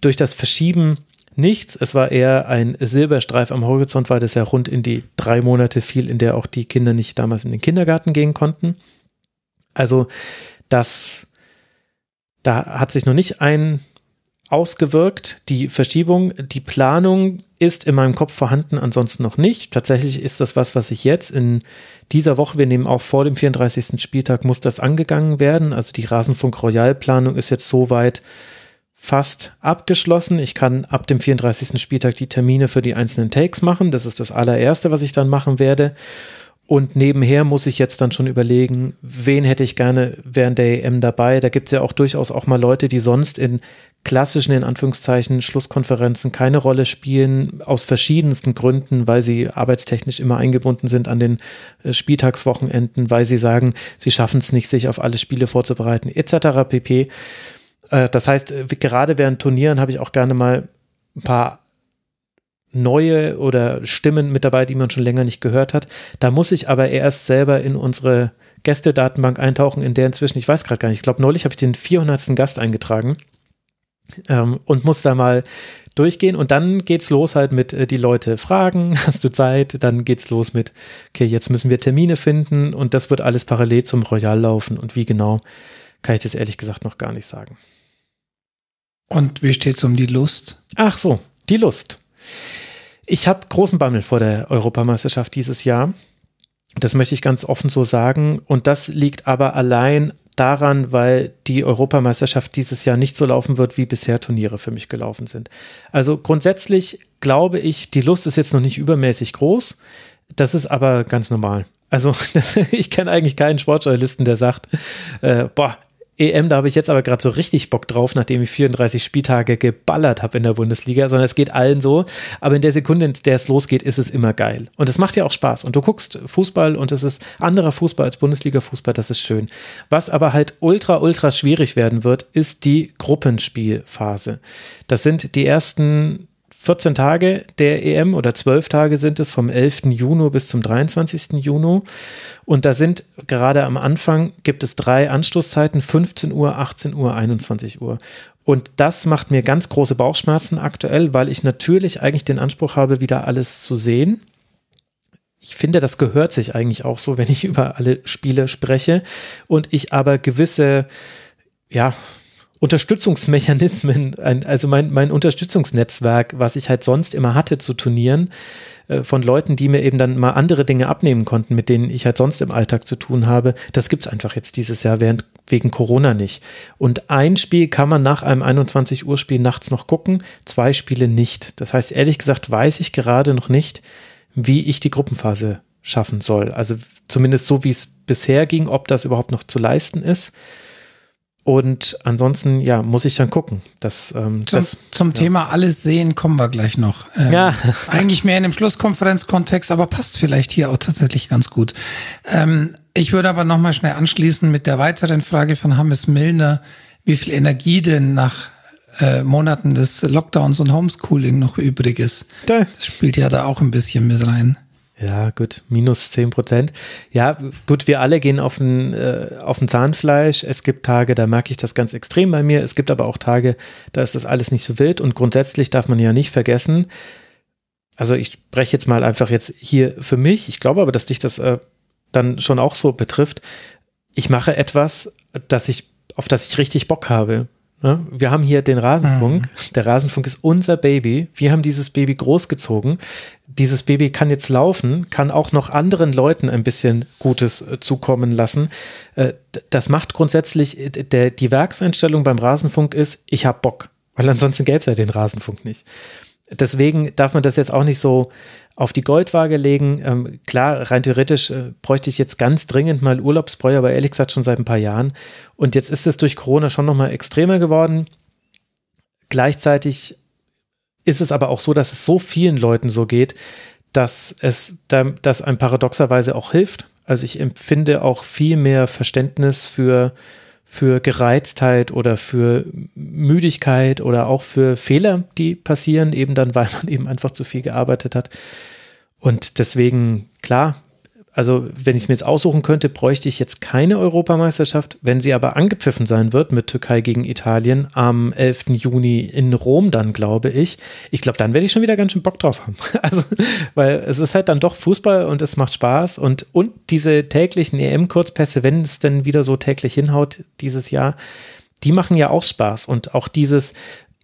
durch das Verschieben nichts. Es war eher ein Silberstreif am Horizont, weil das ja rund in die drei Monate fiel, in der auch die Kinder nicht damals in den Kindergarten gehen konnten. Also, das, da hat sich noch nicht ein ausgewirkt, die Verschiebung. Die Planung ist in meinem Kopf vorhanden, ansonsten noch nicht. Tatsächlich ist das was, was ich jetzt in dieser Woche, wir nehmen auch vor dem 34. Spieltag, muss das angegangen werden. Also die Rasenfunk Royal Planung ist jetzt soweit fast abgeschlossen. Ich kann ab dem 34. Spieltag die Termine für die einzelnen Takes machen. Das ist das allererste, was ich dann machen werde. Und nebenher muss ich jetzt dann schon überlegen, wen hätte ich gerne während der EM dabei. Da gibt es ja auch durchaus auch mal Leute, die sonst in klassischen, in Anführungszeichen, Schlusskonferenzen keine Rolle spielen, aus verschiedensten Gründen, weil sie arbeitstechnisch immer eingebunden sind an den äh, Spieltagswochenenden, weil sie sagen, sie schaffen es nicht, sich auf alle Spiele vorzubereiten, etc. pp. Äh, das heißt, äh, gerade während Turnieren habe ich auch gerne mal ein paar neue oder Stimmen mit dabei, die man schon länger nicht gehört hat. Da muss ich aber erst selber in unsere Gästedatenbank eintauchen, in der inzwischen, ich weiß gerade gar nicht, ich glaube, neulich habe ich den 400. Gast eingetragen ähm, und muss da mal durchgehen und dann geht's los halt mit äh, die Leute fragen, hast du Zeit? Dann geht's los mit, okay, jetzt müssen wir Termine finden und das wird alles parallel zum Royal laufen und wie genau, kann ich das ehrlich gesagt noch gar nicht sagen. Und wie steht's um die Lust? Ach so, die Lust. Ich habe großen Bammel vor der Europameisterschaft dieses Jahr. Das möchte ich ganz offen so sagen. Und das liegt aber allein daran, weil die Europameisterschaft dieses Jahr nicht so laufen wird, wie bisher Turniere für mich gelaufen sind. Also grundsätzlich glaube ich, die Lust ist jetzt noch nicht übermäßig groß. Das ist aber ganz normal. Also ich kenne eigentlich keinen Sportjournalisten, der sagt, äh, boah, EM, da habe ich jetzt aber gerade so richtig Bock drauf, nachdem ich 34 Spieltage geballert habe in der Bundesliga, sondern es geht allen so. Aber in der Sekunde, in der es losgeht, ist es immer geil. Und es macht ja auch Spaß. Und du guckst Fußball und es ist anderer Fußball als Bundesliga-Fußball, das ist schön. Was aber halt ultra, ultra schwierig werden wird, ist die Gruppenspielphase. Das sind die ersten 14 Tage der EM oder 12 Tage sind es vom 11. Juni bis zum 23. Juni. Und da sind gerade am Anfang gibt es drei Anstoßzeiten, 15 Uhr, 18 Uhr, 21 Uhr. Und das macht mir ganz große Bauchschmerzen aktuell, weil ich natürlich eigentlich den Anspruch habe, wieder alles zu sehen. Ich finde, das gehört sich eigentlich auch so, wenn ich über alle Spiele spreche und ich aber gewisse, ja, Unterstützungsmechanismen, also mein, mein Unterstützungsnetzwerk, was ich halt sonst immer hatte zu Turnieren, äh, von Leuten, die mir eben dann mal andere Dinge abnehmen konnten, mit denen ich halt sonst im Alltag zu tun habe, das gibt's einfach jetzt dieses Jahr während, wegen Corona nicht. Und ein Spiel kann man nach einem 21 Uhr Spiel nachts noch gucken, zwei Spiele nicht. Das heißt, ehrlich gesagt weiß ich gerade noch nicht, wie ich die Gruppenphase schaffen soll. Also zumindest so, wie es bisher ging, ob das überhaupt noch zu leisten ist. Und ansonsten, ja, muss ich dann gucken. Dass, ähm, zum, das, zum ja. Thema alles sehen kommen wir gleich noch. Ähm, Ja. Eigentlich mehr in dem Schlusskonferenzkontext, aber passt vielleicht hier auch tatsächlich ganz gut. Ähm, ich würde aber nochmal schnell anschließen mit der weiteren Frage von Hammes Milner, wie viel Energie denn nach äh, Monaten des Lockdowns und Homeschooling noch übrig ist. Da. Das spielt ja da auch ein bisschen mit rein. Ja, gut, minus 10 Prozent. Ja, gut, wir alle gehen auf ein, äh, auf ein Zahnfleisch. Es gibt Tage, da merke ich das ganz extrem bei mir. Es gibt aber auch Tage, da ist das alles nicht so wild. Und grundsätzlich darf man ja nicht vergessen, also ich spreche jetzt mal einfach jetzt hier für mich. Ich glaube aber, dass dich das äh, dann schon auch so betrifft. Ich mache etwas, das ich, auf das ich richtig Bock habe. Ne? Wir haben hier den Rasenfunk. Der Rasenfunk ist unser Baby. Wir haben dieses Baby großgezogen. Dieses Baby kann jetzt laufen, kann auch noch anderen Leuten ein bisschen Gutes äh, zukommen lassen. Äh, das macht grundsätzlich, äh, die Werkseinstellung beim Rasenfunk ist, ich hab Bock. Weil ansonsten gäbe es ja den Rasenfunk nicht. Deswegen darf man das jetzt auch nicht so auf die Goldwaage legen. Ähm, klar, rein theoretisch äh, bräuchte ich jetzt ganz dringend mal Urlaubsbräu, aber ehrlich gesagt schon seit ein paar Jahren. Und jetzt ist es durch Corona schon nochmal extremer geworden. Gleichzeitig ist es aber auch so, dass es so vielen Leuten so geht, dass es da, das ein paradoxerweise auch hilft. Also ich empfinde auch viel mehr Verständnis für, für Gereiztheit oder für Müdigkeit oder auch für Fehler, die passieren, eben dann, weil man eben einfach zu viel gearbeitet hat. Und deswegen, klar, also wenn ich es mir jetzt aussuchen könnte, bräuchte ich jetzt keine Europameisterschaft. Wenn sie aber angepfiffen sein wird mit Türkei gegen Italien am 11. Juni in Rom, dann glaube ich, ich glaube, dann werde ich schon wieder ganz schön Bock drauf haben. Also, weil es ist halt dann doch Fußball und es macht Spaß und, und diese täglichen EM-Kurzpässe, wenn es denn wieder so täglich hinhaut dieses Jahr, die machen ja auch Spaß und auch dieses,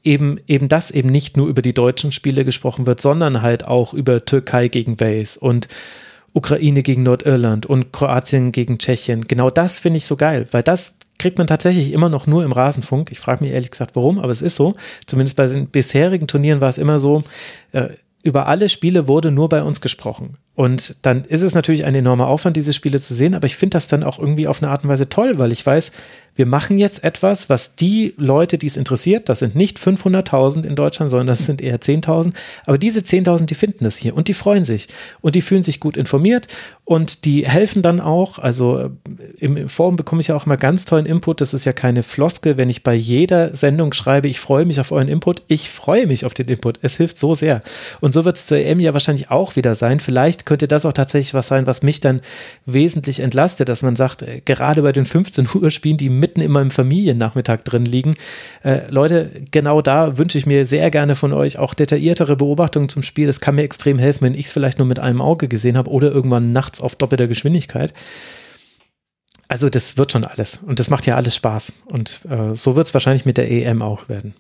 eben, eben das eben nicht nur über die deutschen Spiele gesprochen wird, sondern halt auch über Türkei gegen Wales und Ukraine gegen Nordirland und Kroatien gegen Tschechien. Genau das finde ich so geil, weil das kriegt man tatsächlich immer noch nur im Rasenfunk. Ich frage mich ehrlich gesagt, warum, aber es ist so. Zumindest bei den bisherigen Turnieren war es immer so, äh, über alle Spiele wurde nur bei uns gesprochen. Und dann ist es natürlich ein enormer Aufwand, diese Spiele zu sehen, aber ich finde das dann auch irgendwie auf eine Art und Weise toll, weil ich weiß, wir machen jetzt etwas, was die Leute, die es interessiert, das sind nicht 500.000 in Deutschland, sondern das sind eher 10.000, aber diese 10.000, die finden es hier und die freuen sich und die fühlen sich gut informiert und die helfen dann auch, also äh, im, Forum bekomme ich ja auch immer ganz tollen Input, das ist ja keine Floskel, wenn ich bei jeder Sendung schreibe, ich freue mich auf euren Input, ich freue mich auf den Input, es hilft so sehr. Und so wird es zur EM ja wahrscheinlich auch wieder sein, vielleicht könnte das auch tatsächlich was sein, was mich dann wesentlich entlastet, dass man sagt, äh, gerade bei den 15 Uhr Spielen, die mitten immer im Familiennachmittag drin liegen, äh, Leute, genau da wünsche ich mir sehr gerne von euch auch detailliertere Beobachtungen zum Spiel. Das kann mir extrem helfen, wenn ich es vielleicht nur mit einem Auge gesehen habe oder irgendwann nachts auf doppelter Geschwindigkeit. Also das wird schon alles und das macht ja alles Spaß und äh, so wird es wahrscheinlich mit der EM auch werden.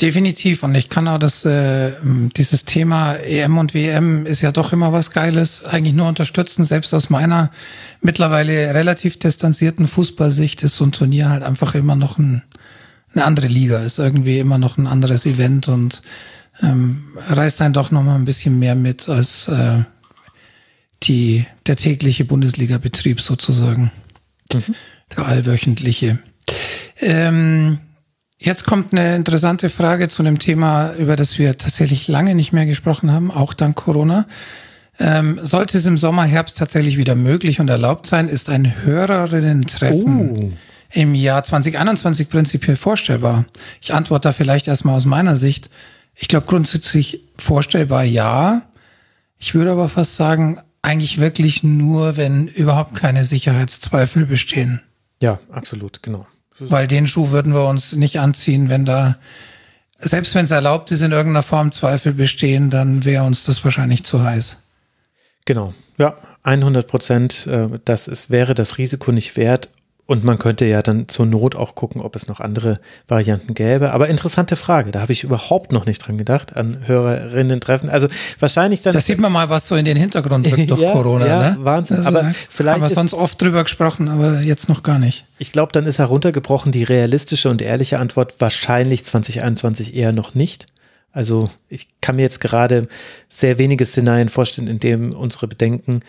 Definitiv. Und ich kann auch das, äh, dieses Thema EM und WM ist ja doch immer was Geiles, eigentlich nur unterstützen. Selbst aus meiner mittlerweile relativ distanzierten Fußballsicht ist so ein Turnier halt einfach immer noch ein, eine andere Liga, ist irgendwie immer noch ein anderes Event und ähm, reißt einen doch noch mal ein bisschen mehr mit als äh, die, der tägliche Bundesliga-Betrieb sozusagen. Mhm. Der allwöchentliche. Ähm, Jetzt kommt eine interessante Frage zu einem Thema, über das wir tatsächlich lange nicht mehr gesprochen haben, auch dank Corona. Ähm, sollte es im Sommer, Herbst tatsächlich wieder möglich und erlaubt sein, ist ein Hörerinnen-Treffen oh. im Jahr 2021 prinzipiell vorstellbar. Ich antworte da vielleicht erstmal aus meiner Sicht. Ich glaube grundsätzlich vorstellbar ja. Ich würde aber fast sagen, eigentlich wirklich nur, wenn überhaupt keine Sicherheitszweifel bestehen. Ja, absolut, genau. Weil den Schuh würden wir uns nicht anziehen, wenn da, selbst wenn es erlaubt ist, in irgendeiner Form Zweifel bestehen, dann wäre uns das wahrscheinlich zu heiß. Genau, ja, 100 Prozent. Äh, das ist, wäre das Risiko nicht wert. Und man könnte ja dann zur Not auch gucken, ob es noch andere Varianten gäbe. Aber interessante Frage, da habe ich überhaupt noch nicht dran gedacht, an Hörerinnen-Treffen. Also wahrscheinlich dann. Das sieht man mal, was so in den Hintergrund rückt durch ja, Corona. Ja, ne? Wahnsinn. Also, aber vielleicht. Haben wir sonst oft drüber gesprochen, aber jetzt noch gar nicht. Ich glaube, dann ist heruntergebrochen die realistische und ehrliche Antwort wahrscheinlich 2021 eher noch nicht. Also ich kann mir jetzt gerade sehr wenige Szenarien vorstellen, in denen unsere Bedenken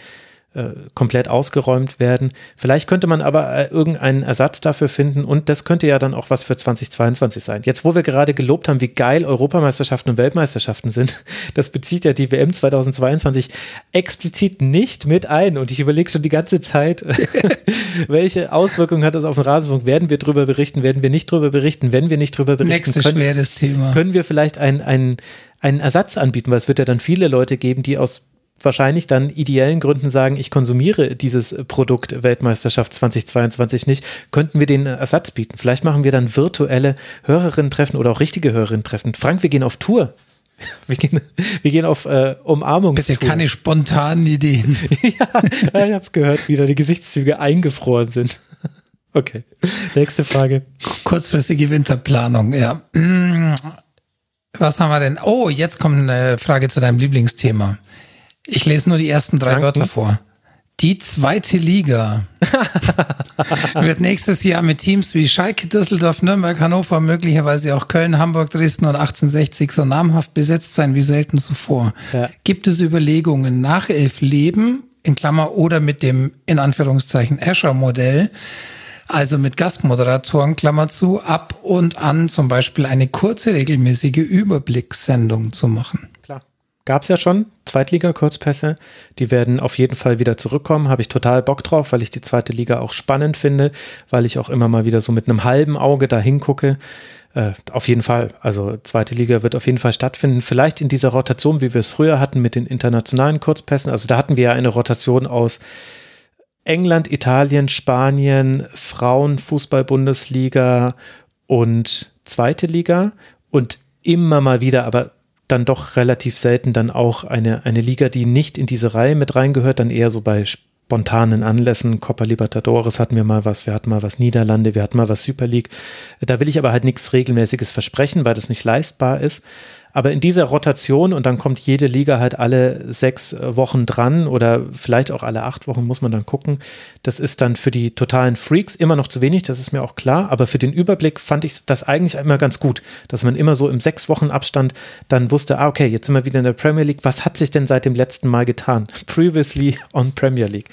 äh, komplett ausgeräumt werden. Vielleicht könnte man aber äh, irgendeinen Ersatz dafür finden und das könnte ja dann auch was für 2022 sein. Jetzt, wo wir gerade gelobt haben, wie geil Europameisterschaften und Weltmeisterschaften sind, das bezieht ja die WM 2022 explizit nicht mit ein und ich überlege schon die ganze Zeit, welche Auswirkungen hat das auf den Rasenfunk? Werden wir drüber berichten? Werden wir nicht drüber berichten? Wenn wir nicht drüber berichten, Nächstes können, schweres Thema. können wir vielleicht einen, einen, einen Ersatz anbieten, weil es wird ja dann viele Leute geben, die aus wahrscheinlich dann ideellen Gründen sagen, ich konsumiere dieses Produkt Weltmeisterschaft 2022 nicht, könnten wir den Ersatz bieten. Vielleicht machen wir dann virtuelle Hörerinnen-Treffen oder auch richtige Hörerinnen-Treffen. Frank, wir gehen auf Tour. Wir gehen, wir gehen auf äh, Umarmung. Bitte keine spontanen Ideen. ja, ich habe es gehört, wie da die Gesichtszüge eingefroren sind. Okay, nächste Frage. Kurzfristige Winterplanung, ja. Was haben wir denn? Oh, jetzt kommt eine Frage zu deinem Lieblingsthema. Ich lese nur die ersten drei Danken. Wörter vor. Die zweite Liga wird nächstes Jahr mit Teams wie Schalke, Düsseldorf, Nürnberg, Hannover, möglicherweise auch Köln, Hamburg, Dresden und 1860 so namhaft besetzt sein wie selten zuvor. Ja. Gibt es Überlegungen nach elf Leben, in Klammer, oder mit dem, in Anführungszeichen, Escher-Modell, also mit Gastmoderatoren, Klammer zu, ab und an zum Beispiel eine kurze, regelmäßige Überblickssendung zu machen? Gab es ja schon, Zweitliga-Kurzpässe. Die werden auf jeden Fall wieder zurückkommen. Habe ich total Bock drauf, weil ich die zweite Liga auch spannend finde, weil ich auch immer mal wieder so mit einem halben Auge da hingucke. Äh, auf jeden Fall. Also zweite Liga wird auf jeden Fall stattfinden. Vielleicht in dieser Rotation, wie wir es früher hatten mit den internationalen Kurzpässen. Also da hatten wir ja eine Rotation aus England, Italien, Spanien, Frauenfußball-Bundesliga und zweite Liga. Und immer mal wieder, aber dann doch relativ selten dann auch eine, eine Liga, die nicht in diese Reihe mit reingehört, dann eher so bei spontanen Anlässen. Copa Libertadores hatten wir mal was, wir hatten mal was Niederlande, wir hatten mal was Super League. Da will ich aber halt nichts Regelmäßiges versprechen, weil das nicht leistbar ist. Aber in dieser Rotation und dann kommt jede Liga halt alle sechs Wochen dran oder vielleicht auch alle acht Wochen muss man dann gucken. Das ist dann für die totalen Freaks immer noch zu wenig, das ist mir auch klar. Aber für den Überblick fand ich das eigentlich immer ganz gut, dass man immer so im sechs Wochen Abstand dann wusste, ah, okay, jetzt sind wir wieder in der Premier League. Was hat sich denn seit dem letzten Mal getan? Previously on Premier League.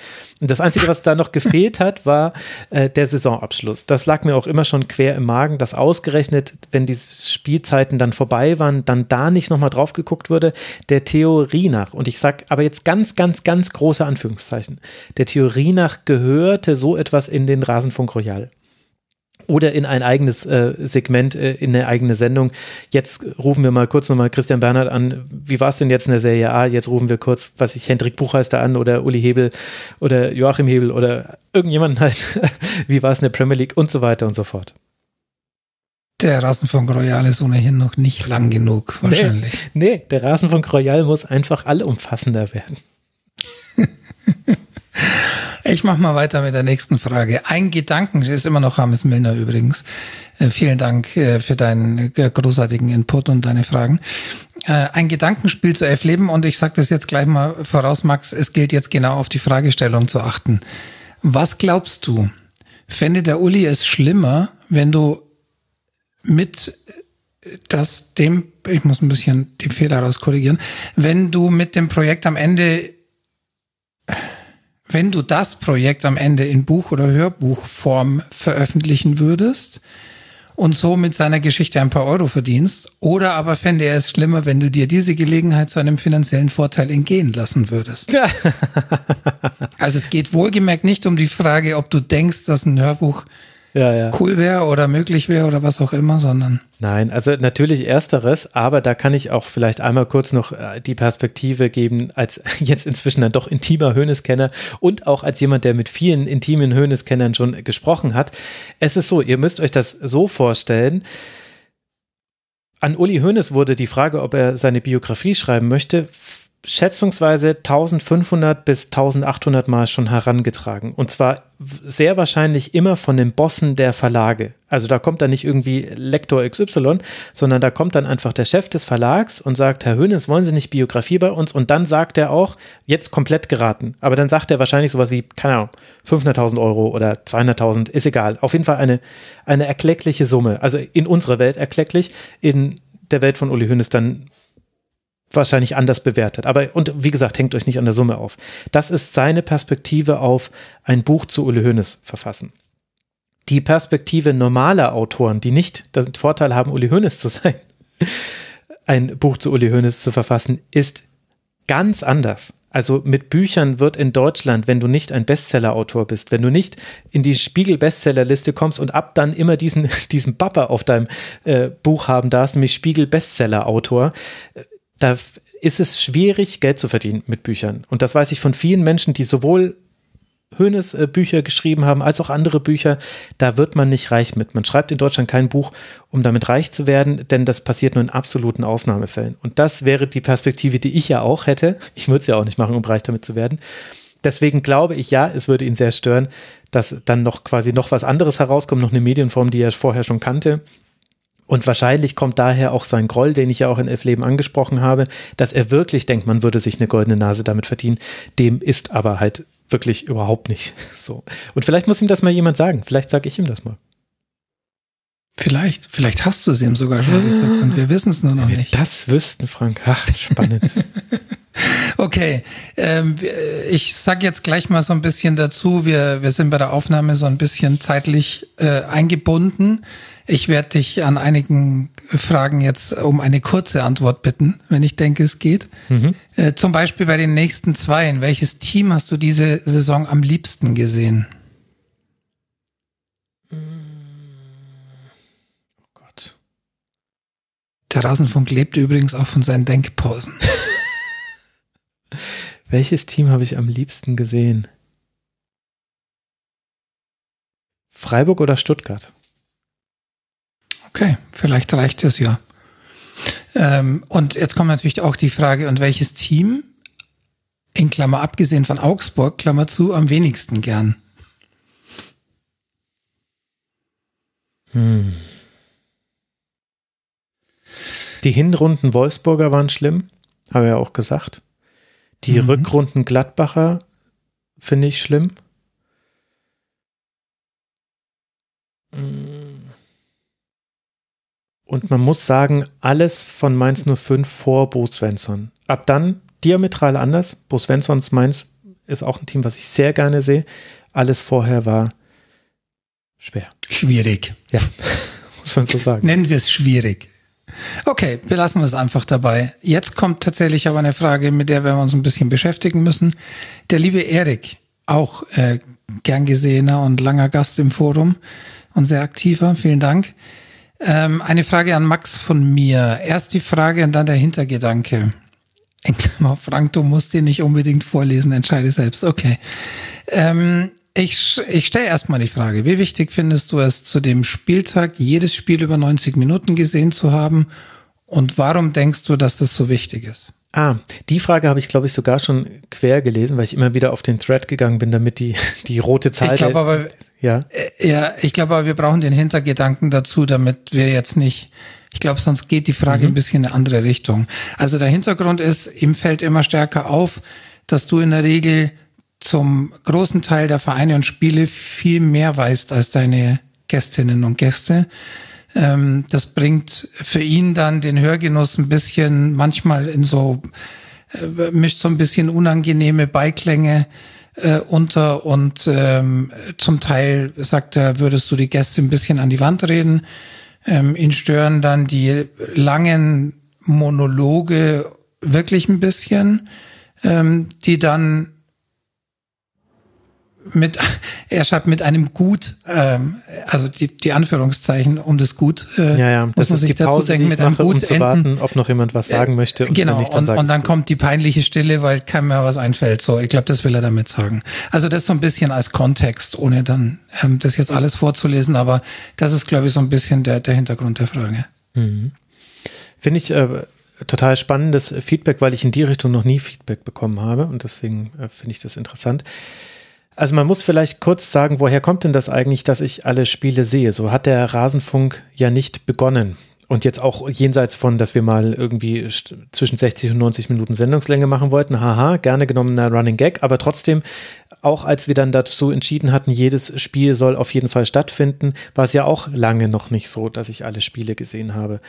Das Einzige, was da noch gefehlt hat, war äh, der Saisonabschluss. Das lag mir auch immer schon quer im Magen, dass ausgerechnet, wenn die Spielzeiten dann vorbei waren, dann da nicht nochmal drauf geguckt wurde, der Theorie nach, und ich sage aber jetzt ganz, ganz, ganz große Anführungszeichen, der Theorie nach gehörte so etwas in den Rasenfunk Royal oder in ein eigenes äh, Segment, äh, in eine eigene Sendung. Jetzt rufen wir mal kurz nochmal Christian Bernhard an. Wie war es denn jetzt in der Serie A? Jetzt rufen wir kurz, was ich, Hendrik Buchheister an oder Uli Hebel oder Joachim Hebel oder irgendjemanden halt. Wie war es in der Premier League und so weiter und so fort. Der Rasenfunk Royal ist ohnehin noch nicht lang genug, wahrscheinlich. Nee, nee der Rasenfunk Royal muss einfach allumfassender werden. Ich mach mal weiter mit der nächsten Frage. Ein Gedanken ist immer noch Hames Milner übrigens. Äh, vielen Dank äh, für deinen äh, großartigen Input und deine Fragen. Ein Gedankenspiel zu elf Leben und ich sage das jetzt gleich mal voraus, Max, es gilt jetzt genau auf die Fragestellung zu achten. Was glaubst du, fände der Uli es schlimmer, wenn du mit das dem, ich muss ein bisschen die Fehler rauskorrigieren, wenn du mit dem Projekt am Ende wenn du das Projekt am Ende in Buch- oder Hörbuchform veröffentlichen würdest und so mit seiner Geschichte ein paar Euro verdienst, oder aber fände er es schlimmer, wenn du dir diese Gelegenheit zu einem finanziellen Vorteil entgehen lassen würdest. also es geht wohlgemerkt nicht um die Frage, ob du denkst, dass ein Hörbuch ja, ja. cool wäre oder möglich wäre oder was auch immer, sondern. Nein, also natürlich ersteres, aber da kann ich auch vielleicht einmal kurz noch äh, die Perspektive geben, als jetzt inzwischen dann doch intimer Höneskenner und auch als jemand, der mit vielen intimen Höhneskennern schon gesprochen hat. Es ist so, ihr müsst euch das so vorstellen. An Uli Hoeneß wurde die Frage, ob er seine Biografie schreiben möchte, schätzungsweise 1500 bis 1800 Mal schon herangetragen. Und zwar sehr wahrscheinlich immer von den Bossen der Verlage. Also da kommt dann nicht irgendwie Lektor XY, sondern da kommt dann einfach der Chef des Verlags und sagt, Herr Hönes, wollen Sie nicht Biografie bei uns? Und dann sagt er auch, jetzt komplett geraten. Aber dann sagt er wahrscheinlich sowas wie, keine Ahnung, 500.000 Euro oder 200.000, ist egal. Auf jeden Fall eine, eine erkleckliche Summe. Also in unserer Welt erklecklich, in der Welt von Uli Hönes dann wahrscheinlich anders bewertet. Aber, und wie gesagt, hängt euch nicht an der Summe auf. Das ist seine Perspektive auf ein Buch zu Uli Hoeneß verfassen. Die Perspektive normaler Autoren, die nicht den Vorteil haben, Uli Hoeneß zu sein, ein Buch zu Uli Hoeneß zu verfassen, ist ganz anders. Also mit Büchern wird in Deutschland, wenn du nicht ein Bestseller-Autor bist, wenn du nicht in die Spiegel-Bestsellerliste kommst und ab dann immer diesen, diesen Bapper auf deinem äh, Buch haben darfst, nämlich Spiegel-Bestseller-Autor, da ist es schwierig, Geld zu verdienen mit Büchern. Und das weiß ich von vielen Menschen, die sowohl Hönes äh, Bücher geschrieben haben, als auch andere Bücher, da wird man nicht reich mit. Man schreibt in Deutschland kein Buch, um damit reich zu werden, denn das passiert nur in absoluten Ausnahmefällen. Und das wäre die Perspektive, die ich ja auch hätte. Ich würde es ja auch nicht machen, um reich damit zu werden. Deswegen glaube ich, ja, es würde ihn sehr stören, dass dann noch quasi noch was anderes herauskommt, noch eine Medienform, die er vorher schon kannte. Und wahrscheinlich kommt daher auch sein Groll, den ich ja auch in Elf Leben angesprochen habe, dass er wirklich denkt, man würde sich eine goldene Nase damit verdienen. Dem ist aber halt wirklich überhaupt nicht so. Und vielleicht muss ihm das mal jemand sagen. Vielleicht sage ich ihm das mal. Vielleicht, vielleicht hast du es ihm sogar schon gesagt und wir wissen es nur noch Wenn wir nicht. Das wüssten, Frank. Ach, spannend. Okay, ähm, ich sag jetzt gleich mal so ein bisschen dazu. Wir, wir sind bei der Aufnahme so ein bisschen zeitlich äh, eingebunden. Ich werde dich an einigen Fragen jetzt um eine kurze Antwort bitten, wenn ich denke, es geht. Äh, zum Beispiel bei den nächsten zwei. In welches Team hast du diese Saison am liebsten gesehen? Gott. Der Rasenfunk lebte übrigens auch von seinen Denkpausen. Welches Team habe ich am liebsten gesehen? Freiburg oder Stuttgart? Okay, vielleicht reicht es ja. Ähm, und jetzt kommt natürlich auch die Frage, und welches Team, in Klammer abgesehen von Augsburg, Klammer zu, am wenigsten gern? Die Hinrunden Wolfsburger waren schlimm, habe ich ja auch gesagt. Die Mhm. Rückrunden Gladbacher finde ich schlimm. Und man muss sagen, alles von Mainz 05 vor Bo Svensson. Ab dann diametral anders. Bo Svenssons Mainz ist auch ein Team, was ich sehr gerne sehe. Alles vorher war schwer. Schwierig. Ja, muss man so sagen. Nennen wir es schwierig. Okay, wir lassen es einfach dabei. Jetzt kommt tatsächlich aber eine Frage, mit der wir uns ein bisschen beschäftigen müssen. Der liebe Erik, auch äh, gern gesehener und langer Gast im Forum und sehr aktiver, vielen Dank. Ähm, eine Frage an Max von mir. Erst die Frage und dann der Hintergedanke. In Frank, du musst den nicht unbedingt vorlesen, entscheide selbst. Okay. Ähm, ich ich stelle erstmal die Frage, wie wichtig findest du es, zu dem Spieltag jedes Spiel über 90 Minuten gesehen zu haben? Und warum denkst du, dass das so wichtig ist? Ah, die Frage habe ich, glaube ich, sogar schon quer gelesen, weil ich immer wieder auf den Thread gegangen bin, damit die, die rote Zahl. Ich glaube aber, ja. Äh, ja, ich glaube aber, wir brauchen den Hintergedanken dazu, damit wir jetzt nicht, ich glaube, sonst geht die Frage mhm. ein bisschen in eine andere Richtung. Also der Hintergrund ist, ihm fällt immer stärker auf, dass du in der Regel zum großen Teil der Vereine und Spiele viel mehr weißt als deine Gästinnen und Gäste. Ähm, das bringt für ihn dann den Hörgenuss ein bisschen manchmal in so, äh, mischt so ein bisschen unangenehme Beiklänge äh, unter und ähm, zum Teil sagt er, würdest du die Gäste ein bisschen an die Wand reden. Ähm, ihn stören dann die langen Monologe wirklich ein bisschen, ähm, die dann mit, er schreibt mit einem Gut, ähm, also die, die Anführungszeichen um das Gut. Äh, ja, ja, das ist die Pause, denken, die ich mit mache, einem Gut um zu warten, ob noch jemand was sagen möchte. Und genau, dann und, und dann kommt die peinliche Stille, weil keinem mehr was einfällt. So, ich glaube, das will er damit sagen. Also das so ein bisschen als Kontext, ohne dann ähm, das jetzt alles vorzulesen, aber das ist, glaube ich, so ein bisschen der, der Hintergrund der Frage. Mhm. Finde ich äh, total spannendes Feedback, weil ich in die Richtung noch nie Feedback bekommen habe und deswegen äh, finde ich das interessant. Also man muss vielleicht kurz sagen, woher kommt denn das eigentlich, dass ich alle Spiele sehe? So hat der Rasenfunk ja nicht begonnen. Und jetzt auch jenseits von, dass wir mal irgendwie zwischen 60 und 90 Minuten Sendungslänge machen wollten. Haha, gerne genommener Running Gag. Aber trotzdem, auch als wir dann dazu entschieden hatten, jedes Spiel soll auf jeden Fall stattfinden, war es ja auch lange noch nicht so, dass ich alle Spiele gesehen habe.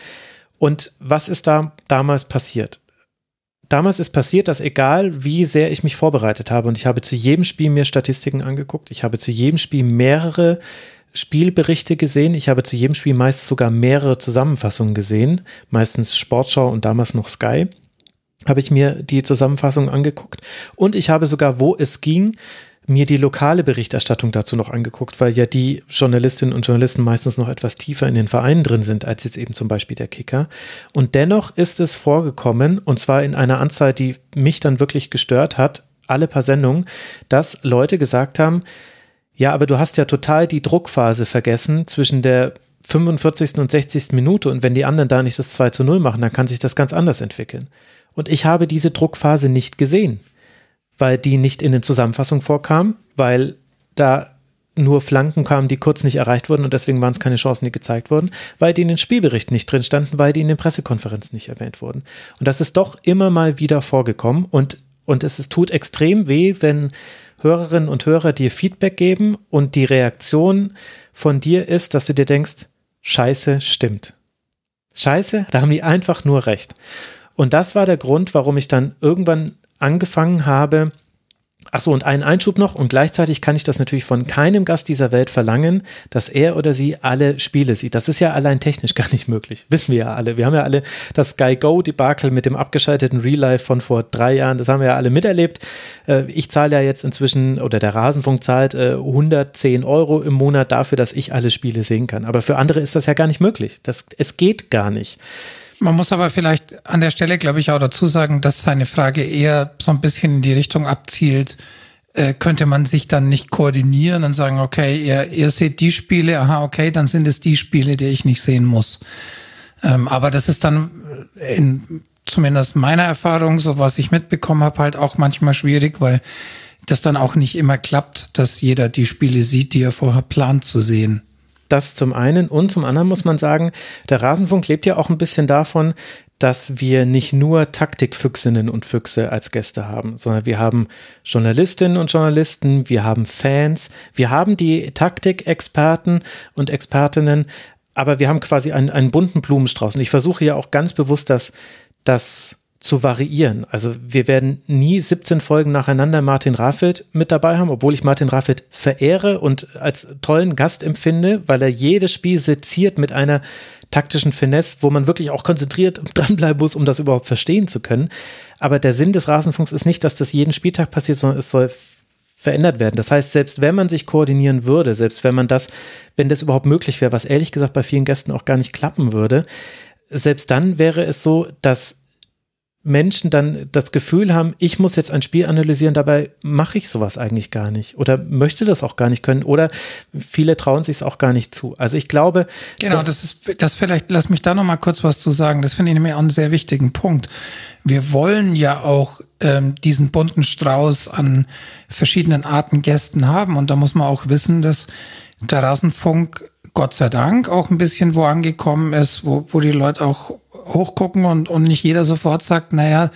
Und was ist da damals passiert? Damals ist passiert, dass egal wie sehr ich mich vorbereitet habe und ich habe zu jedem Spiel mir Statistiken angeguckt, ich habe zu jedem Spiel mehrere Spielberichte gesehen, ich habe zu jedem Spiel meist sogar mehrere Zusammenfassungen gesehen, meistens Sportschau und damals noch Sky, habe ich mir die Zusammenfassung angeguckt. Und ich habe sogar, wo es ging, mir die lokale Berichterstattung dazu noch angeguckt, weil ja die Journalistinnen und Journalisten meistens noch etwas tiefer in den Vereinen drin sind, als jetzt eben zum Beispiel der Kicker. Und dennoch ist es vorgekommen, und zwar in einer Anzahl, die mich dann wirklich gestört hat, alle paar Sendungen, dass Leute gesagt haben, ja, aber du hast ja total die Druckphase vergessen zwischen der 45. und 60. Minute und wenn die anderen da nicht das 2 zu 0 machen, dann kann sich das ganz anders entwickeln. Und ich habe diese Druckphase nicht gesehen weil die nicht in den Zusammenfassungen vorkam, weil da nur Flanken kamen, die kurz nicht erreicht wurden und deswegen waren es keine Chancen, die gezeigt wurden, weil die in den Spielberichten nicht drin standen, weil die in den Pressekonferenzen nicht erwähnt wurden. Und das ist doch immer mal wieder vorgekommen und, und es, es tut extrem weh, wenn Hörerinnen und Hörer dir Feedback geben und die Reaktion von dir ist, dass du dir denkst, Scheiße, stimmt. Scheiße, da haben die einfach nur recht. Und das war der Grund, warum ich dann irgendwann angefangen habe, Ach so, und einen Einschub noch und gleichzeitig kann ich das natürlich von keinem Gast dieser Welt verlangen, dass er oder sie alle Spiele sieht. Das ist ja allein technisch gar nicht möglich. Wissen wir ja alle. Wir haben ja alle das Sky Go Debakel mit dem abgeschalteten Real Life von vor drei Jahren. Das haben wir ja alle miterlebt. Äh, ich zahle ja jetzt inzwischen oder der Rasenfunk zahlt 110 äh, Euro im Monat dafür, dass ich alle Spiele sehen kann. Aber für andere ist das ja gar nicht möglich. Das, es geht gar nicht. Man muss aber vielleicht an der Stelle, glaube ich, auch dazu sagen, dass seine Frage eher so ein bisschen in die Richtung abzielt, äh, könnte man sich dann nicht koordinieren und sagen, okay, ihr, ihr seht die Spiele, aha, okay, dann sind es die Spiele, die ich nicht sehen muss. Ähm, aber das ist dann in zumindest meiner Erfahrung, so was ich mitbekommen habe, halt auch manchmal schwierig, weil das dann auch nicht immer klappt, dass jeder die Spiele sieht, die er vorher plant zu sehen. Das zum einen und zum anderen muss man sagen, der Rasenfunk lebt ja auch ein bisschen davon, dass wir nicht nur Taktikfüchsinnen und Füchse als Gäste haben, sondern wir haben Journalistinnen und Journalisten, wir haben Fans, wir haben die Taktikexperten und Expertinnen, aber wir haben quasi einen, einen bunten Blumenstrauß. Und ich versuche ja auch ganz bewusst, dass das zu variieren. Also wir werden nie 17 Folgen nacheinander Martin Raffelt mit dabei haben, obwohl ich Martin Raffelt verehre und als tollen Gast empfinde, weil er jedes Spiel seziert mit einer taktischen Finesse, wo man wirklich auch konzentriert dranbleiben muss, um das überhaupt verstehen zu können. Aber der Sinn des Rasenfunks ist nicht, dass das jeden Spieltag passiert, sondern es soll verändert werden. Das heißt, selbst wenn man sich koordinieren würde, selbst wenn man das, wenn das überhaupt möglich wäre, was ehrlich gesagt bei vielen Gästen auch gar nicht klappen würde, selbst dann wäre es so, dass Menschen dann das Gefühl haben, ich muss jetzt ein Spiel analysieren, dabei mache ich sowas eigentlich gar nicht oder möchte das auch gar nicht können oder viele trauen sich es auch gar nicht zu. Also ich glaube. Genau, das ist, das vielleicht, lass mich da nochmal kurz was zu sagen. Das finde ich nämlich auch einen sehr wichtigen Punkt. Wir wollen ja auch ähm, diesen bunten Strauß an verschiedenen Arten Gästen haben und da muss man auch wissen, dass der Rasenfunk Gott sei Dank auch ein bisschen wo angekommen ist, wo, wo die Leute auch hochgucken und, und nicht jeder sofort sagt, naja,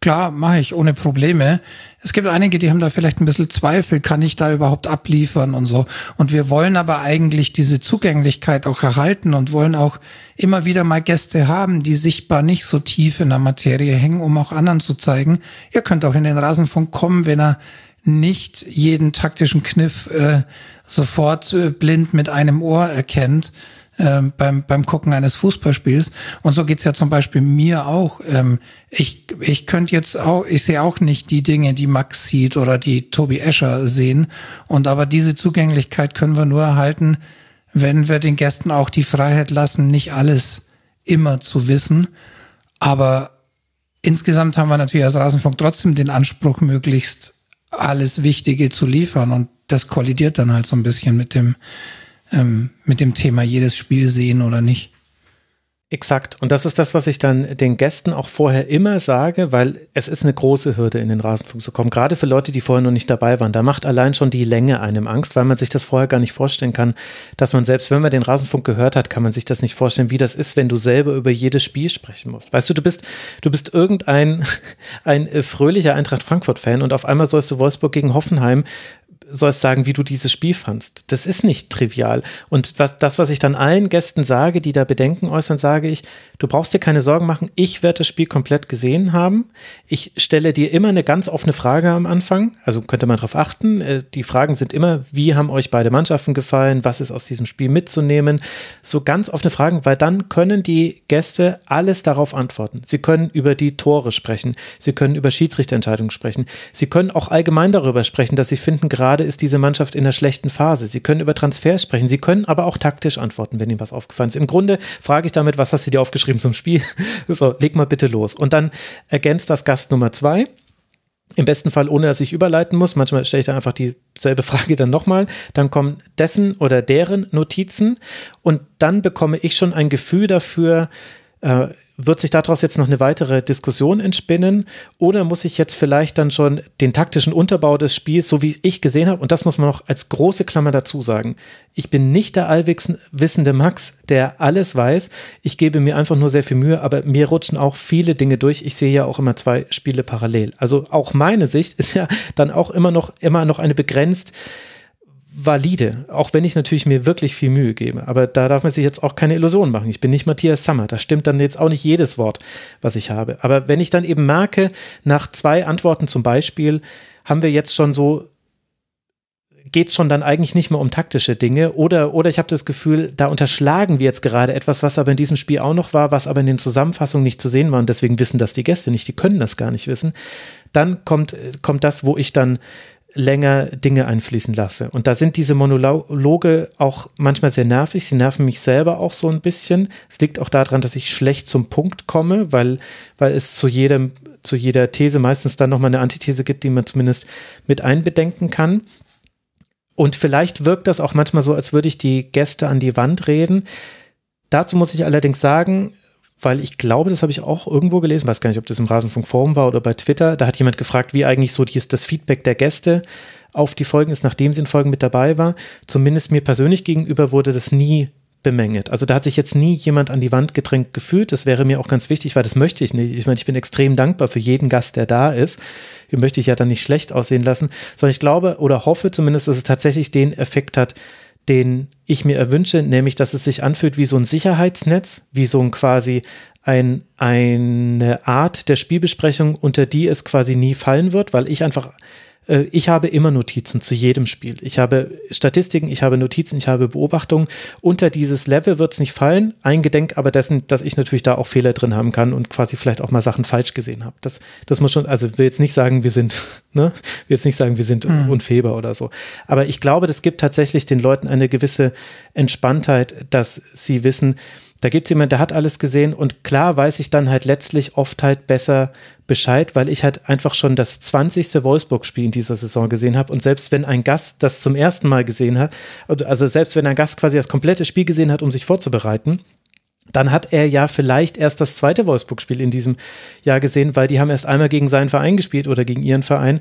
klar, mache ich ohne Probleme. Es gibt einige, die haben da vielleicht ein bisschen Zweifel, kann ich da überhaupt abliefern und so. Und wir wollen aber eigentlich diese Zugänglichkeit auch erhalten und wollen auch immer wieder mal Gäste haben, die sichtbar nicht so tief in der Materie hängen, um auch anderen zu zeigen, ihr könnt auch in den Rasenfunk kommen, wenn er nicht jeden taktischen Kniff äh, sofort äh, blind mit einem Ohr erkennt, ähm, beim, beim Gucken eines Fußballspiels. Und so geht's ja zum Beispiel mir auch. Ähm, ich ich könnte jetzt auch, ich sehe auch nicht die Dinge, die Max sieht oder die Tobi Escher sehen. Und aber diese Zugänglichkeit können wir nur erhalten, wenn wir den Gästen auch die Freiheit lassen, nicht alles immer zu wissen. Aber insgesamt haben wir natürlich als Rasenfunk trotzdem den Anspruch, möglichst alles Wichtige zu liefern. Und das kollidiert dann halt so ein bisschen mit dem, ähm, mit dem Thema jedes Spiel sehen oder nicht. Exakt. Und das ist das, was ich dann den Gästen auch vorher immer sage, weil es ist eine große Hürde, in den Rasenfunk zu kommen. Gerade für Leute, die vorher noch nicht dabei waren. Da macht allein schon die Länge einem Angst, weil man sich das vorher gar nicht vorstellen kann, dass man selbst, wenn man den Rasenfunk gehört hat, kann man sich das nicht vorstellen, wie das ist, wenn du selber über jedes Spiel sprechen musst. Weißt du, du bist, du bist irgendein, ein äh, fröhlicher Eintracht Frankfurt-Fan und auf einmal sollst du Wolfsburg gegen Hoffenheim sollst sagen, wie du dieses Spiel fandst. Das ist nicht trivial. Und was, das, was ich dann allen Gästen sage, die da Bedenken äußern, sage ich, du brauchst dir keine Sorgen machen. Ich werde das Spiel komplett gesehen haben. Ich stelle dir immer eine ganz offene Frage am Anfang. Also könnte man darauf achten. Äh, die Fragen sind immer, wie haben euch beide Mannschaften gefallen? Was ist aus diesem Spiel mitzunehmen? So ganz offene Fragen, weil dann können die Gäste alles darauf antworten. Sie können über die Tore sprechen. Sie können über Schiedsrichterentscheidungen sprechen. Sie können auch allgemein darüber sprechen, dass sie finden, gerade gerade ist diese Mannschaft in einer schlechten Phase. Sie können über Transfers sprechen, Sie können aber auch taktisch antworten, wenn Ihnen was aufgefallen ist. Im Grunde frage ich damit, was hast du dir aufgeschrieben zum Spiel? So, leg mal bitte los. Und dann ergänzt das Gast Nummer zwei. Im besten Fall, ohne dass ich überleiten muss. Manchmal stelle ich da einfach dieselbe Frage dann nochmal. Dann kommen dessen oder deren Notizen und dann bekomme ich schon ein Gefühl dafür, äh, wird sich daraus jetzt noch eine weitere Diskussion entspinnen oder muss ich jetzt vielleicht dann schon den taktischen Unterbau des Spiels, so wie ich gesehen habe, und das muss man noch als große Klammer dazu sagen, ich bin nicht der allwissende Max, der alles weiß. Ich gebe mir einfach nur sehr viel Mühe, aber mir rutschen auch viele Dinge durch. Ich sehe ja auch immer zwei Spiele parallel. Also auch meine Sicht ist ja dann auch immer noch, immer noch eine begrenzt valide, auch wenn ich natürlich mir wirklich viel Mühe gebe. Aber da darf man sich jetzt auch keine Illusionen machen. Ich bin nicht Matthias Sammer. Da stimmt dann jetzt auch nicht jedes Wort, was ich habe. Aber wenn ich dann eben merke, nach zwei Antworten zum Beispiel, haben wir jetzt schon so geht schon dann eigentlich nicht mehr um taktische Dinge oder, oder ich habe das Gefühl, da unterschlagen wir jetzt gerade etwas, was aber in diesem Spiel auch noch war, was aber in den Zusammenfassungen nicht zu sehen war und deswegen wissen das die Gäste nicht, die können das gar nicht wissen. Dann kommt, kommt das, wo ich dann länger Dinge einfließen lasse. Und da sind diese Monologe auch manchmal sehr nervig. Sie nerven mich selber auch so ein bisschen. Es liegt auch daran, dass ich schlecht zum Punkt komme, weil, weil es zu jedem, zu jeder These meistens dann nochmal eine Antithese gibt, die man zumindest mit einbedenken kann. Und vielleicht wirkt das auch manchmal so, als würde ich die Gäste an die Wand reden. Dazu muss ich allerdings sagen, weil ich glaube, das habe ich auch irgendwo gelesen, weiß gar nicht, ob das im Rasenfunk Forum war oder bei Twitter. Da hat jemand gefragt, wie eigentlich so die, das Feedback der Gäste auf die Folgen ist, nachdem sie in Folgen mit dabei war. Zumindest mir persönlich gegenüber wurde das nie bemängelt. Also da hat sich jetzt nie jemand an die Wand gedrängt gefühlt. Das wäre mir auch ganz wichtig, weil das möchte ich nicht. Ich meine, ich bin extrem dankbar für jeden Gast, der da ist. Den möchte ich ja dann nicht schlecht aussehen lassen, sondern ich glaube oder hoffe zumindest, dass es tatsächlich den Effekt hat, den ich mir erwünsche, nämlich dass es sich anfühlt wie so ein Sicherheitsnetz, wie so ein quasi ein, eine Art der Spielbesprechung, unter die es quasi nie fallen wird, weil ich einfach ich habe immer Notizen zu jedem Spiel. Ich habe Statistiken, ich habe Notizen, ich habe Beobachtungen. Unter dieses Level wird es nicht fallen, eingedenk aber dessen, dass ich natürlich da auch Fehler drin haben kann und quasi vielleicht auch mal Sachen falsch gesehen habe. Das, das muss schon, also will jetzt nicht sagen, wir sind, ne, will jetzt nicht sagen, wir sind mhm. unfehlbar oder so. Aber ich glaube, das gibt tatsächlich den Leuten eine gewisse Entspanntheit, dass sie wissen, Da gibt es jemanden, der hat alles gesehen und klar weiß ich dann halt letztlich oft halt besser Bescheid, weil ich halt einfach schon das 20. Wolfsburg-Spiel in dieser Saison gesehen habe und selbst wenn ein Gast das zum ersten Mal gesehen hat, also selbst wenn ein Gast quasi das komplette Spiel gesehen hat, um sich vorzubereiten, dann hat er ja vielleicht erst das zweite Wolfsburg-Spiel in diesem Jahr gesehen, weil die haben erst einmal gegen seinen Verein gespielt oder gegen ihren Verein.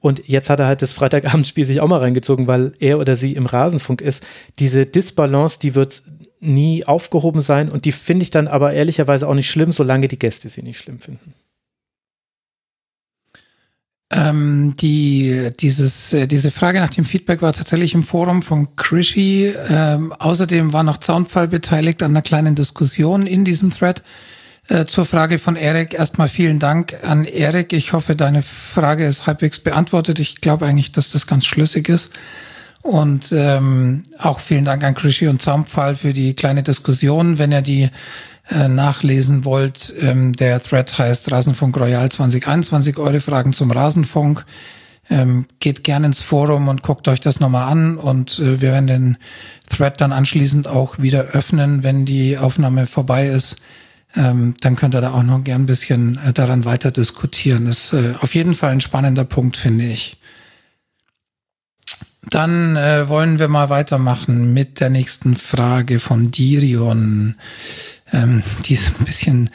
Und jetzt hat er halt das Freitagabendspiel sich auch mal reingezogen, weil er oder sie im Rasenfunk ist. Diese Disbalance, die wird nie aufgehoben sein und die finde ich dann aber ehrlicherweise auch nicht schlimm, solange die Gäste sie nicht schlimm finden. Ähm, die, dieses, äh, diese Frage nach dem Feedback war tatsächlich im Forum von Krishy. Ähm, außerdem war noch Zaunfall beteiligt an einer kleinen Diskussion in diesem Thread. Äh, zur Frage von Erik. Erstmal vielen Dank an Erik. Ich hoffe, deine Frage ist halbwegs beantwortet. Ich glaube eigentlich, dass das ganz schlüssig ist. Und ähm, auch vielen Dank an Krishy und Zaunpfahl für die kleine Diskussion. Wenn ihr die äh, nachlesen wollt, ähm, der Thread heißt Rasenfunk Royal 2021, eure Fragen zum Rasenfunk. Ähm, geht gerne ins Forum und guckt euch das nochmal an und äh, wir werden den Thread dann anschließend auch wieder öffnen, wenn die Aufnahme vorbei ist. Ähm, dann könnt ihr da auch noch gern ein bisschen äh, daran weiter diskutieren. Ist äh, auf jeden Fall ein spannender Punkt, finde ich. Dann äh, wollen wir mal weitermachen mit der nächsten Frage von Dirion. Ähm, die ist ein bisschen,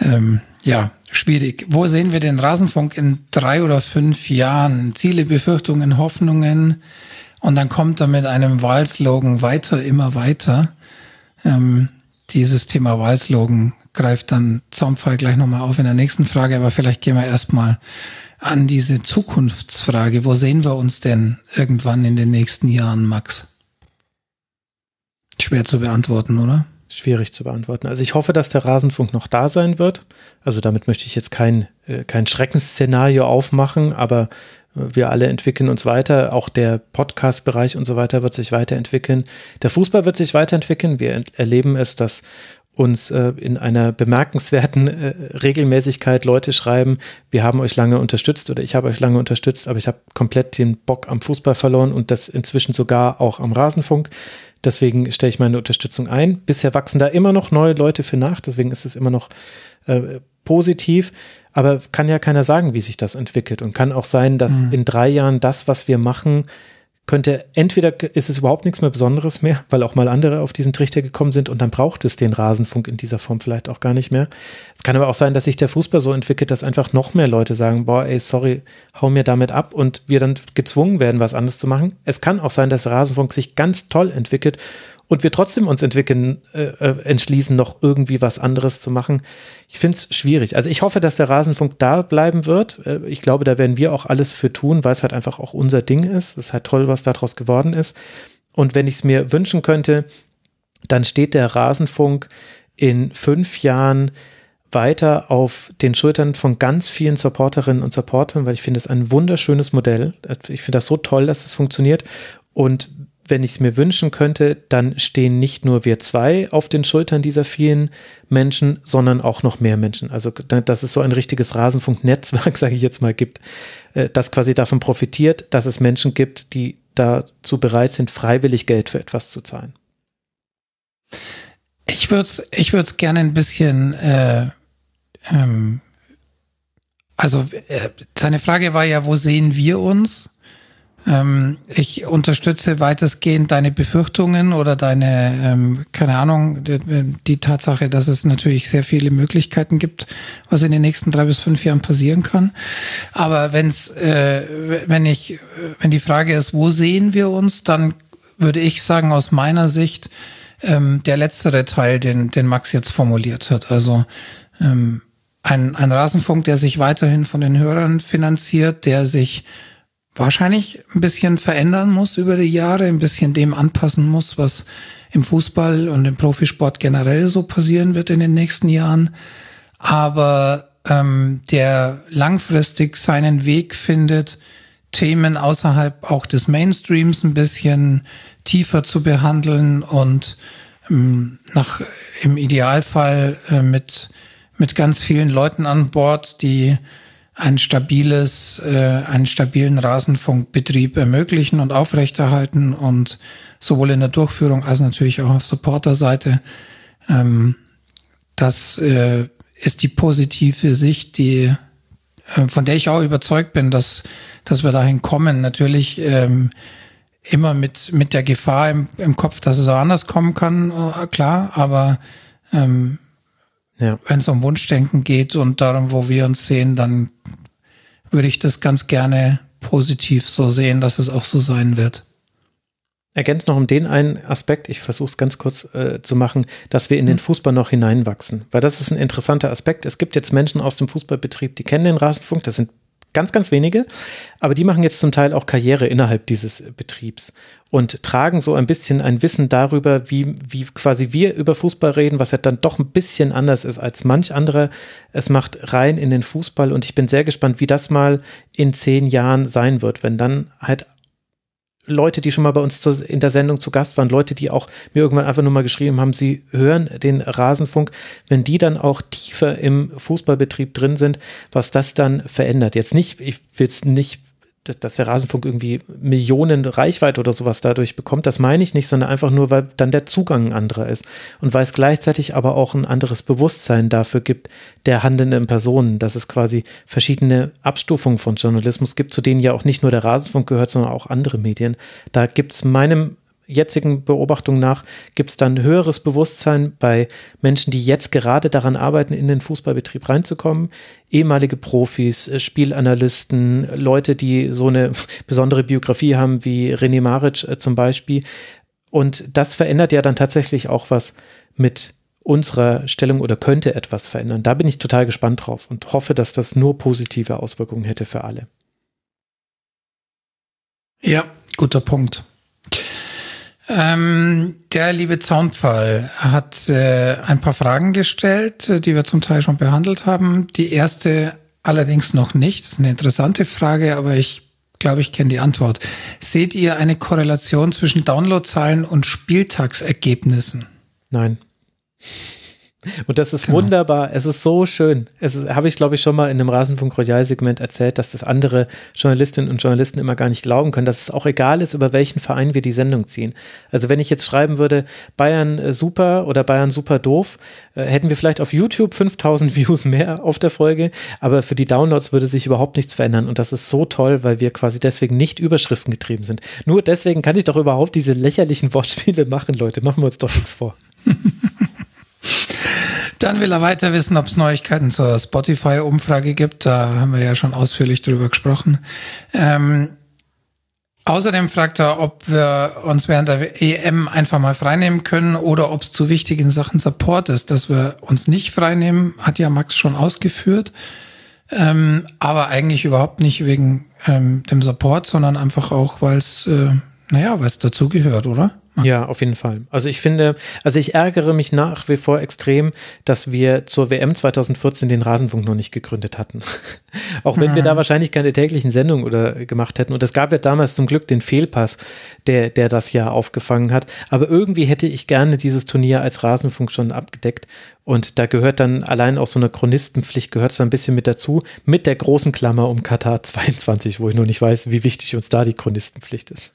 ähm, ja, schwierig. Wo sehen wir den Rasenfunk in drei oder fünf Jahren? Ziele, Befürchtungen, Hoffnungen. Und dann kommt er mit einem Wahlslogan weiter, immer weiter. Ähm, dieses Thema Wahlslogan greift dann Zaumfall gleich nochmal auf in der nächsten Frage, aber vielleicht gehen wir erstmal an diese Zukunftsfrage. Wo sehen wir uns denn irgendwann in den nächsten Jahren, Max? Schwer zu beantworten, oder? Schwierig zu beantworten. Also ich hoffe, dass der Rasenfunk noch da sein wird. Also damit möchte ich jetzt kein, äh, kein Schreckensszenario aufmachen, aber wir alle entwickeln uns weiter. Auch der Podcast-Bereich und so weiter wird sich weiterentwickeln. Der Fußball wird sich weiterentwickeln. Wir erleben es, dass uns äh, in einer bemerkenswerten äh, Regelmäßigkeit Leute schreiben, wir haben euch lange unterstützt oder ich habe euch lange unterstützt, aber ich habe komplett den Bock am Fußball verloren und das inzwischen sogar auch am Rasenfunk. Deswegen stelle ich meine Unterstützung ein. Bisher wachsen da immer noch neue Leute für nach, deswegen ist es immer noch äh, positiv. Aber kann ja keiner sagen, wie sich das entwickelt. Und kann auch sein, dass mhm. in drei Jahren das, was wir machen, könnte entweder ist es überhaupt nichts mehr Besonderes mehr, weil auch mal andere auf diesen Trichter gekommen sind und dann braucht es den Rasenfunk in dieser Form vielleicht auch gar nicht mehr. Es kann aber auch sein, dass sich der Fußball so entwickelt, dass einfach noch mehr Leute sagen, boah, ey, sorry, hau mir damit ab und wir dann gezwungen werden, was anderes zu machen. Es kann auch sein, dass Rasenfunk sich ganz toll entwickelt und wir trotzdem uns entwickeln, äh, äh, entschließen, noch irgendwie was anderes zu machen. Ich finde es schwierig. Also ich hoffe, dass der Rasenfunk da bleiben wird. Äh, ich glaube, da werden wir auch alles für tun, weil es halt einfach auch unser Ding ist. Es ist halt toll, was daraus geworden ist. Und wenn ich es mir wünschen könnte, dann steht der Rasenfunk in fünf Jahren weiter auf den Schultern von ganz vielen Supporterinnen und Supportern, weil ich finde es ein wunderschönes Modell. Ich finde das so toll, dass das funktioniert. Und wenn ich es mir wünschen könnte, dann stehen nicht nur wir zwei auf den Schultern dieser vielen Menschen, sondern auch noch mehr Menschen. Also, dass es so ein richtiges Rasenfunknetzwerk, sage ich jetzt mal, gibt, äh, das quasi davon profitiert, dass es Menschen gibt, die dazu bereit sind, freiwillig Geld für etwas zu zahlen. Ich würde es ich würd's gerne ein bisschen, äh, ähm, also äh, seine Frage war ja, wo sehen wir uns? Ähm, ich unterstütze weitestgehend deine Befürchtungen oder deine, ähm, keine Ahnung, die, die, Tatsache, dass es natürlich sehr viele Möglichkeiten gibt, was in den nächsten drei bis fünf Jahren passieren kann. Aber wenn's, äh, wenn ich, wenn die Frage ist, wo sehen wir uns, dann würde ich sagen, aus meiner Sicht, ähm, der letztere Teil, den, den Max jetzt formuliert hat. Also ähm, ein, ein Rasenfunk, der sich weiterhin von den Hörern finanziert, der sich wahrscheinlich ein bisschen verändern muss über die Jahre, ein bisschen dem anpassen muss, was im Fußball und im Profisport generell so passieren wird in den nächsten Jahren. Aber ähm, der langfristig seinen Weg findet, Themen außerhalb auch des Mainstreams ein bisschen tiefer zu behandeln und ähm, nach im Idealfall äh, mit mit ganz vielen Leuten an Bord, die ein stabiles, äh, einen stabilen Rasenfunkbetrieb ermöglichen und aufrechterhalten und sowohl in der Durchführung als natürlich auch auf Supporterseite Ähm, das äh, ist die positive Sicht, die äh, von der ich auch überzeugt bin, dass, dass wir dahin kommen. Natürlich ähm, immer mit, mit der Gefahr im, im Kopf, dass es auch anders kommen kann, äh, klar, aber ähm, ja. wenn es um Wunschdenken geht und darum, wo wir uns sehen, dann würde ich das ganz gerne positiv so sehen, dass es auch so sein wird ergänzt noch um den einen Aspekt, ich versuche es ganz kurz äh, zu machen, dass wir in den mhm. Fußball noch hineinwachsen. Weil das ist ein interessanter Aspekt. Es gibt jetzt Menschen aus dem Fußballbetrieb, die kennen den Rasenfunk, das sind ganz, ganz wenige, aber die machen jetzt zum Teil auch Karriere innerhalb dieses Betriebs und tragen so ein bisschen ein Wissen darüber, wie, wie quasi wir über Fußball reden, was ja dann doch ein bisschen anders ist als manch andere es macht, rein in den Fußball. Und ich bin sehr gespannt, wie das mal in zehn Jahren sein wird, wenn dann halt Leute, die schon mal bei uns in der Sendung zu Gast waren, Leute, die auch mir irgendwann einfach nur mal geschrieben haben, sie hören den Rasenfunk, wenn die dann auch tiefer im Fußballbetrieb drin sind, was das dann verändert. Jetzt nicht, ich will es nicht dass der Rasenfunk irgendwie Millionen Reichweite oder sowas dadurch bekommt, das meine ich nicht, sondern einfach nur, weil dann der Zugang ein anderer ist und weil es gleichzeitig aber auch ein anderes Bewusstsein dafür gibt, der handelnden Personen, dass es quasi verschiedene Abstufungen von Journalismus gibt, zu denen ja auch nicht nur der Rasenfunk gehört, sondern auch andere Medien. Da gibt es meinem jetzigen Beobachtung nach gibt es dann höheres Bewusstsein bei Menschen, die jetzt gerade daran arbeiten, in den Fußballbetrieb reinzukommen. Ehemalige Profis, äh, Spielanalysten, Leute, die so eine besondere Biografie haben wie René Maric äh, zum Beispiel. Und das verändert ja dann tatsächlich auch was mit unserer Stellung oder könnte etwas verändern. Da bin ich total gespannt drauf und hoffe, dass das nur positive Auswirkungen hätte für alle. Ja, guter Punkt. Ähm, der liebe Zaunpfahl hat äh, ein paar Fragen gestellt, äh, die wir zum Teil schon behandelt haben. Die erste allerdings noch nicht. Das ist eine interessante Frage, aber ich glaube, ich kenne die Antwort. Seht ihr eine Korrelation zwischen Downloadzahlen und Spieltagsergebnissen? Nein. Und das ist genau. wunderbar. Es ist so schön. Es habe ich, glaube ich, schon mal in einem Rasenfunk Royal-Segment erzählt, dass das andere Journalistinnen und Journalisten immer gar nicht glauben können, dass es auch egal ist, über welchen Verein wir die Sendung ziehen. Also wenn ich jetzt schreiben würde, Bayern äh, super oder Bayern super doof, äh, hätten wir vielleicht auf YouTube 5000 Views mehr auf der Folge, aber für die Downloads würde sich überhaupt nichts verändern. Und das ist so toll, weil wir quasi deswegen nicht Überschriften getrieben sind. Nur deswegen kann ich doch überhaupt diese lächerlichen Wortspiele machen, Leute. Machen wir uns doch nichts vor. Dann will er weiter wissen, ob es Neuigkeiten zur Spotify-Umfrage gibt. Da haben wir ja schon ausführlich drüber gesprochen. Ähm, außerdem fragt er, ob wir uns während der EM einfach mal freinehmen können oder ob es zu wichtigen Sachen Support ist, dass wir uns nicht freinehmen, hat ja Max schon ausgeführt. Ähm, aber eigentlich überhaupt nicht wegen ähm, dem Support, sondern einfach auch, weil es, äh, naja, weil es dazugehört, oder? Ja, auf jeden Fall. Also ich finde, also ich ärgere mich nach wie vor extrem, dass wir zur WM 2014 den Rasenfunk noch nicht gegründet hatten. Auch wenn mhm. wir da wahrscheinlich keine täglichen Sendungen oder gemacht hätten. Und es gab ja damals zum Glück den Fehlpass, der, der das ja aufgefangen hat. Aber irgendwie hätte ich gerne dieses Turnier als Rasenfunk schon abgedeckt. Und da gehört dann allein auch so eine Chronistenpflicht gehört es ein bisschen mit dazu, mit der großen Klammer um Katar 22, wo ich noch nicht weiß, wie wichtig uns da die Chronistenpflicht ist.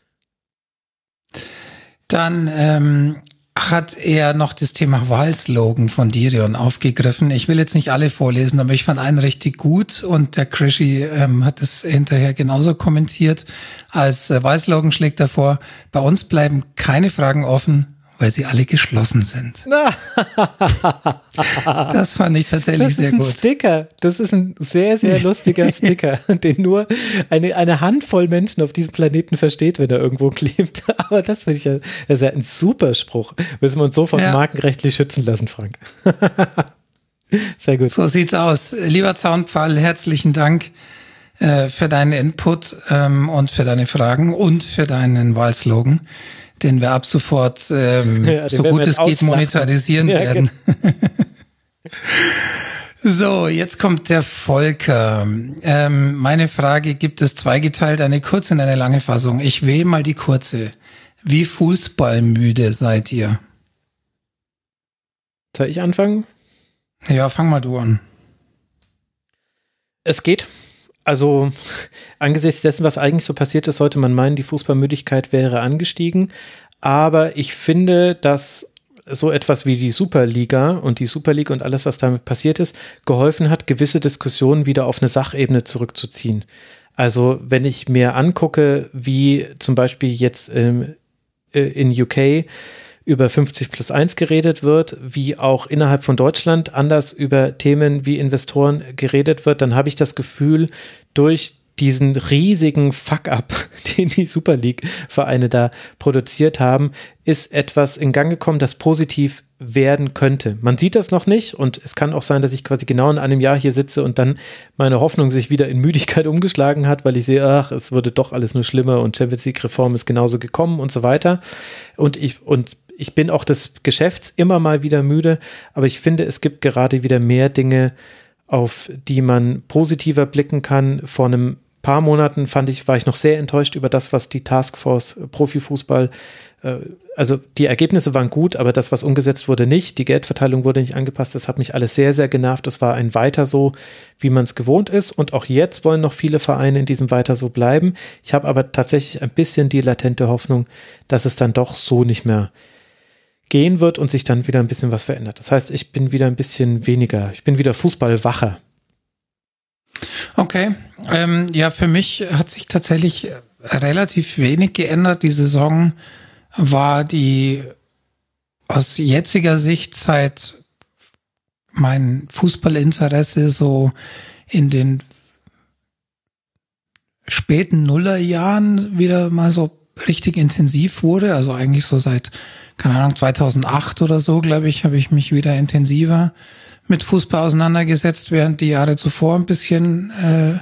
Dann ähm, hat er noch das Thema Wahlslogan von Dirion aufgegriffen. Ich will jetzt nicht alle vorlesen, aber ich fand einen richtig gut und der Krischi ähm, hat es hinterher genauso kommentiert. Als äh, Wahlslogan schlägt er vor, bei uns bleiben keine Fragen offen, weil sie alle geschlossen sind. das fand ich tatsächlich sehr gut. Das ist ein Sticker. Das ist ein sehr, sehr lustiger Sticker, den nur eine, eine Handvoll Menschen auf diesem Planeten versteht, wenn er irgendwo klebt. Aber das finde ich ja, das ist ja ein super Spruch. Müssen wir uns sofort ja. markenrechtlich schützen lassen, Frank. Sehr gut. So sieht's aus. Lieber Zaunpfahl, herzlichen Dank äh, für deinen Input ähm, und für deine Fragen und für deinen Wahlslogan den wir ab sofort ähm, ja, so gut es geht monetarisieren ja, werden. Genau. so, jetzt kommt der Volker. Ähm, meine Frage gibt es zweigeteilt, eine kurze und eine lange Fassung. Ich wähle mal die kurze. Wie fußballmüde seid ihr? Soll ich anfangen? Ja, fang mal du an. Es geht also angesichts dessen, was eigentlich so passiert ist, sollte man meinen, die Fußballmüdigkeit wäre angestiegen. Aber ich finde, dass so etwas wie die Superliga und die Super League und alles, was damit passiert ist, geholfen hat, gewisse Diskussionen wieder auf eine Sachebene zurückzuziehen. Also wenn ich mir angucke, wie zum Beispiel jetzt ähm, äh, in UK über 50 plus 1 geredet wird, wie auch innerhalb von Deutschland anders über Themen wie Investoren geredet wird, dann habe ich das Gefühl, durch diesen riesigen Fuck-up, den die Super League-Vereine da produziert haben, ist etwas in Gang gekommen, das positiv werden könnte. Man sieht das noch nicht und es kann auch sein, dass ich quasi genau in einem Jahr hier sitze und dann meine Hoffnung sich wieder in Müdigkeit umgeschlagen hat, weil ich sehe, ach, es wurde doch alles nur schlimmer und Champions League-Reform ist genauso gekommen und so weiter. Und ich, und ich bin auch des Geschäfts immer mal wieder müde, aber ich finde, es gibt gerade wieder mehr Dinge, auf die man positiver blicken kann. Vor einem paar Monaten fand ich, war ich noch sehr enttäuscht über das, was die Taskforce Profifußball, äh, also die Ergebnisse waren gut, aber das, was umgesetzt wurde, nicht. Die Geldverteilung wurde nicht angepasst. Das hat mich alles sehr, sehr genervt. Das war ein Weiter so, wie man es gewohnt ist. Und auch jetzt wollen noch viele Vereine in diesem Weiter so bleiben. Ich habe aber tatsächlich ein bisschen die latente Hoffnung, dass es dann doch so nicht mehr gehen wird und sich dann wieder ein bisschen was verändert. Das heißt, ich bin wieder ein bisschen weniger, ich bin wieder Fußballwacher. Okay, ähm, ja, für mich hat sich tatsächlich relativ wenig geändert. Die Saison war die aus jetziger Sicht seit mein Fußballinteresse so in den späten Nullerjahren wieder mal so richtig intensiv wurde. Also eigentlich so seit, keine Ahnung, 2008 oder so, glaube ich, habe ich mich wieder intensiver mit Fußball auseinandergesetzt, während die Jahre zuvor ein bisschen äh,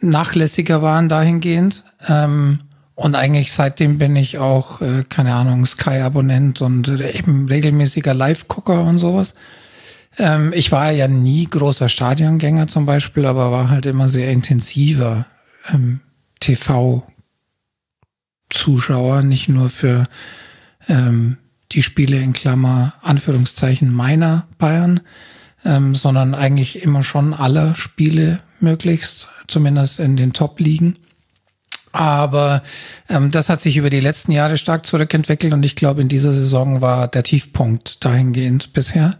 nachlässiger waren dahingehend. Ähm, und eigentlich seitdem bin ich auch, äh, keine Ahnung, Sky-Abonnent und eben regelmäßiger Live-Gucker und sowas. Ähm, ich war ja nie großer Stadiongänger zum Beispiel, aber war halt immer sehr intensiver ähm, TV-Zuschauer, nicht nur für ähm, die Spiele in Klammer Anführungszeichen meiner Bayern, ähm, sondern eigentlich immer schon alle Spiele möglichst, zumindest in den Top-Ligen. Aber ähm, das hat sich über die letzten Jahre stark zurückentwickelt und ich glaube, in dieser Saison war der Tiefpunkt dahingehend bisher.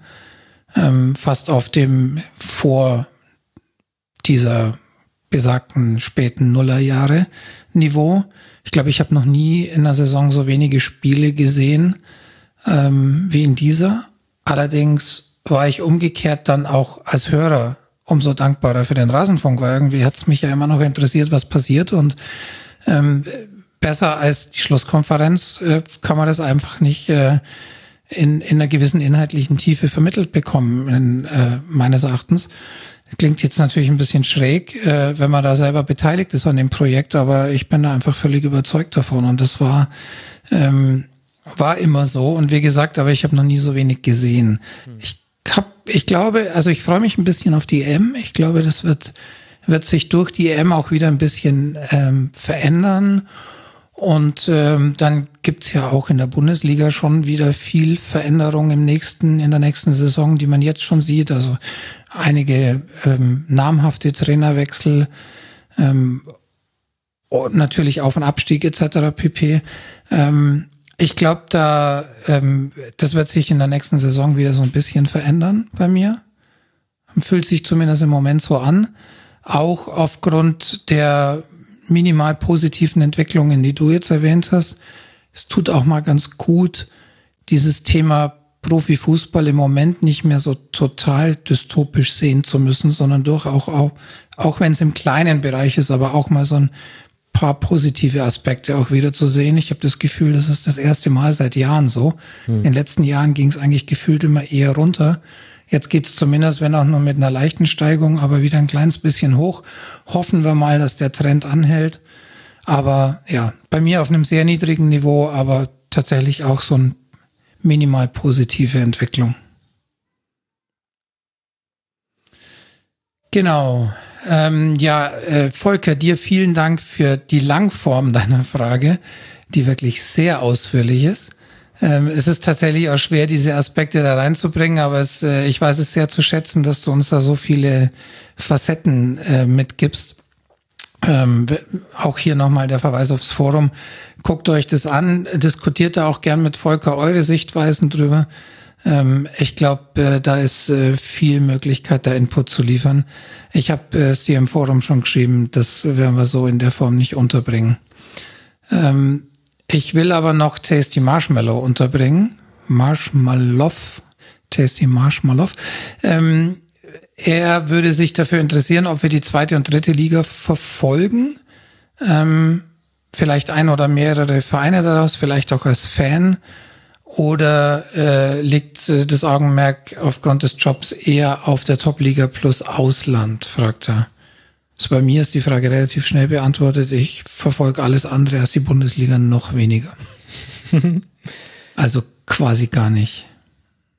Ähm, fast auf dem vor dieser besagten späten Nullerjahre Niveau. Ich glaube, ich habe noch nie in einer Saison so wenige Spiele gesehen ähm, wie in dieser. Allerdings war ich umgekehrt dann auch als Hörer umso dankbarer für den Rasenfunk, weil irgendwie hat es mich ja immer noch interessiert, was passiert und ähm, besser als die Schlusskonferenz äh, kann man das einfach nicht äh, in, in einer gewissen inhaltlichen Tiefe vermittelt bekommen, in, äh, meines Erachtens. Klingt jetzt natürlich ein bisschen schräg, äh, wenn man da selber beteiligt ist an dem Projekt, aber ich bin da einfach völlig überzeugt davon und das war ähm, war immer so und wie gesagt, aber ich habe noch nie so wenig gesehen. Hm. Ich hab, ich glaube, also ich freue mich ein bisschen auf die EM. Ich glaube, das wird, wird sich durch die EM auch wieder ein bisschen ähm, verändern. Und ähm, dann gibt's ja auch in der Bundesliga schon wieder viel Veränderung im nächsten, in der nächsten Saison, die man jetzt schon sieht. Also einige ähm, namhafte Trainerwechsel, ähm, und natürlich Auf- und Abstieg etc. pp. Ähm, ich glaube, da ähm, das wird sich in der nächsten Saison wieder so ein bisschen verändern bei mir. Fühlt sich zumindest im Moment so an. Auch aufgrund der minimal positiven Entwicklungen, die du jetzt erwähnt hast. Es tut auch mal ganz gut, dieses Thema Profifußball im Moment nicht mehr so total dystopisch sehen zu müssen, sondern durch auch, auch, auch wenn es im kleinen Bereich ist, aber auch mal so ein paar positive Aspekte auch wieder zu sehen. Ich habe das Gefühl, das ist das erste Mal seit Jahren so. Hm. In den letzten Jahren ging es eigentlich gefühlt immer eher runter. Jetzt geht es zumindest, wenn auch nur mit einer leichten Steigung, aber wieder ein kleines bisschen hoch. Hoffen wir mal, dass der Trend anhält. Aber ja, bei mir auf einem sehr niedrigen Niveau, aber tatsächlich auch so ein minimal positive Entwicklung. Genau. Ähm, ja, äh, Volker, dir vielen Dank für die Langform deiner Frage, die wirklich sehr ausführlich ist. Ähm, es ist tatsächlich auch schwer, diese Aspekte da reinzubringen, aber es, äh, ich weiß es sehr zu schätzen, dass du uns da so viele Facetten äh, mitgibst. Ähm, auch hier nochmal der Verweis aufs Forum. Guckt euch das an, diskutiert da auch gern mit Volker eure Sichtweisen drüber. Ähm, ich glaube, äh, da ist äh, viel Möglichkeit, da Input zu liefern. Ich habe äh, es dir im Forum schon geschrieben, das werden wir so in der Form nicht unterbringen. Ähm, ich will aber noch Tasty Marshmallow unterbringen. Marshmallow. Tasty Marshmallow. Ähm, er würde sich dafür interessieren, ob wir die zweite und dritte Liga verfolgen. Ähm, vielleicht ein oder mehrere Vereine daraus, vielleicht auch als Fan. Oder äh, liegt äh, das Augenmerk aufgrund des Jobs eher auf der Top-Liga plus Ausland, fragt er. Also bei mir ist die Frage relativ schnell beantwortet. Ich verfolge alles andere als die Bundesliga noch weniger. also quasi gar nicht.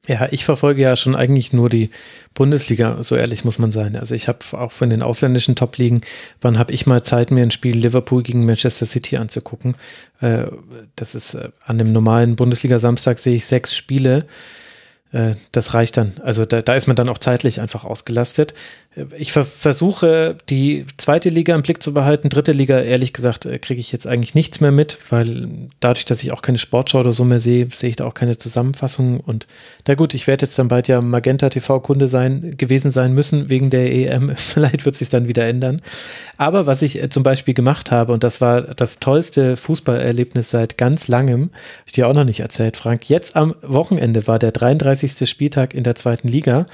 Ja, ich verfolge ja schon eigentlich nur die Bundesliga, so ehrlich muss man sein. Also ich habe auch von den ausländischen Top-Ligen, wann habe ich mal Zeit, mir ein Spiel Liverpool gegen Manchester City anzugucken? Äh, das ist äh, an dem normalen Bundesliga-Samstag sehe ich sechs Spiele äh, das reicht dann. Also da, da ist man dann auch zeitlich einfach ausgelastet. Äh, ich ver versuche, die zweite Liga im Blick zu behalten. Dritte Liga, ehrlich gesagt, äh, kriege ich jetzt eigentlich nichts mehr mit, weil dadurch, dass ich auch keine Sportschau oder so mehr sehe, sehe ich da auch keine Zusammenfassung. Und na gut, ich werde jetzt dann bald ja Magenta TV-Kunde sein, gewesen sein müssen wegen der EM. Vielleicht wird sich dann wieder ändern. Aber was ich zum Beispiel gemacht habe, und das war das tollste Fußballerlebnis seit ganz langem, habe ich dir auch noch nicht erzählt, Frank. Jetzt am Wochenende war der 33 31. Spieltag in der zweiten Liga.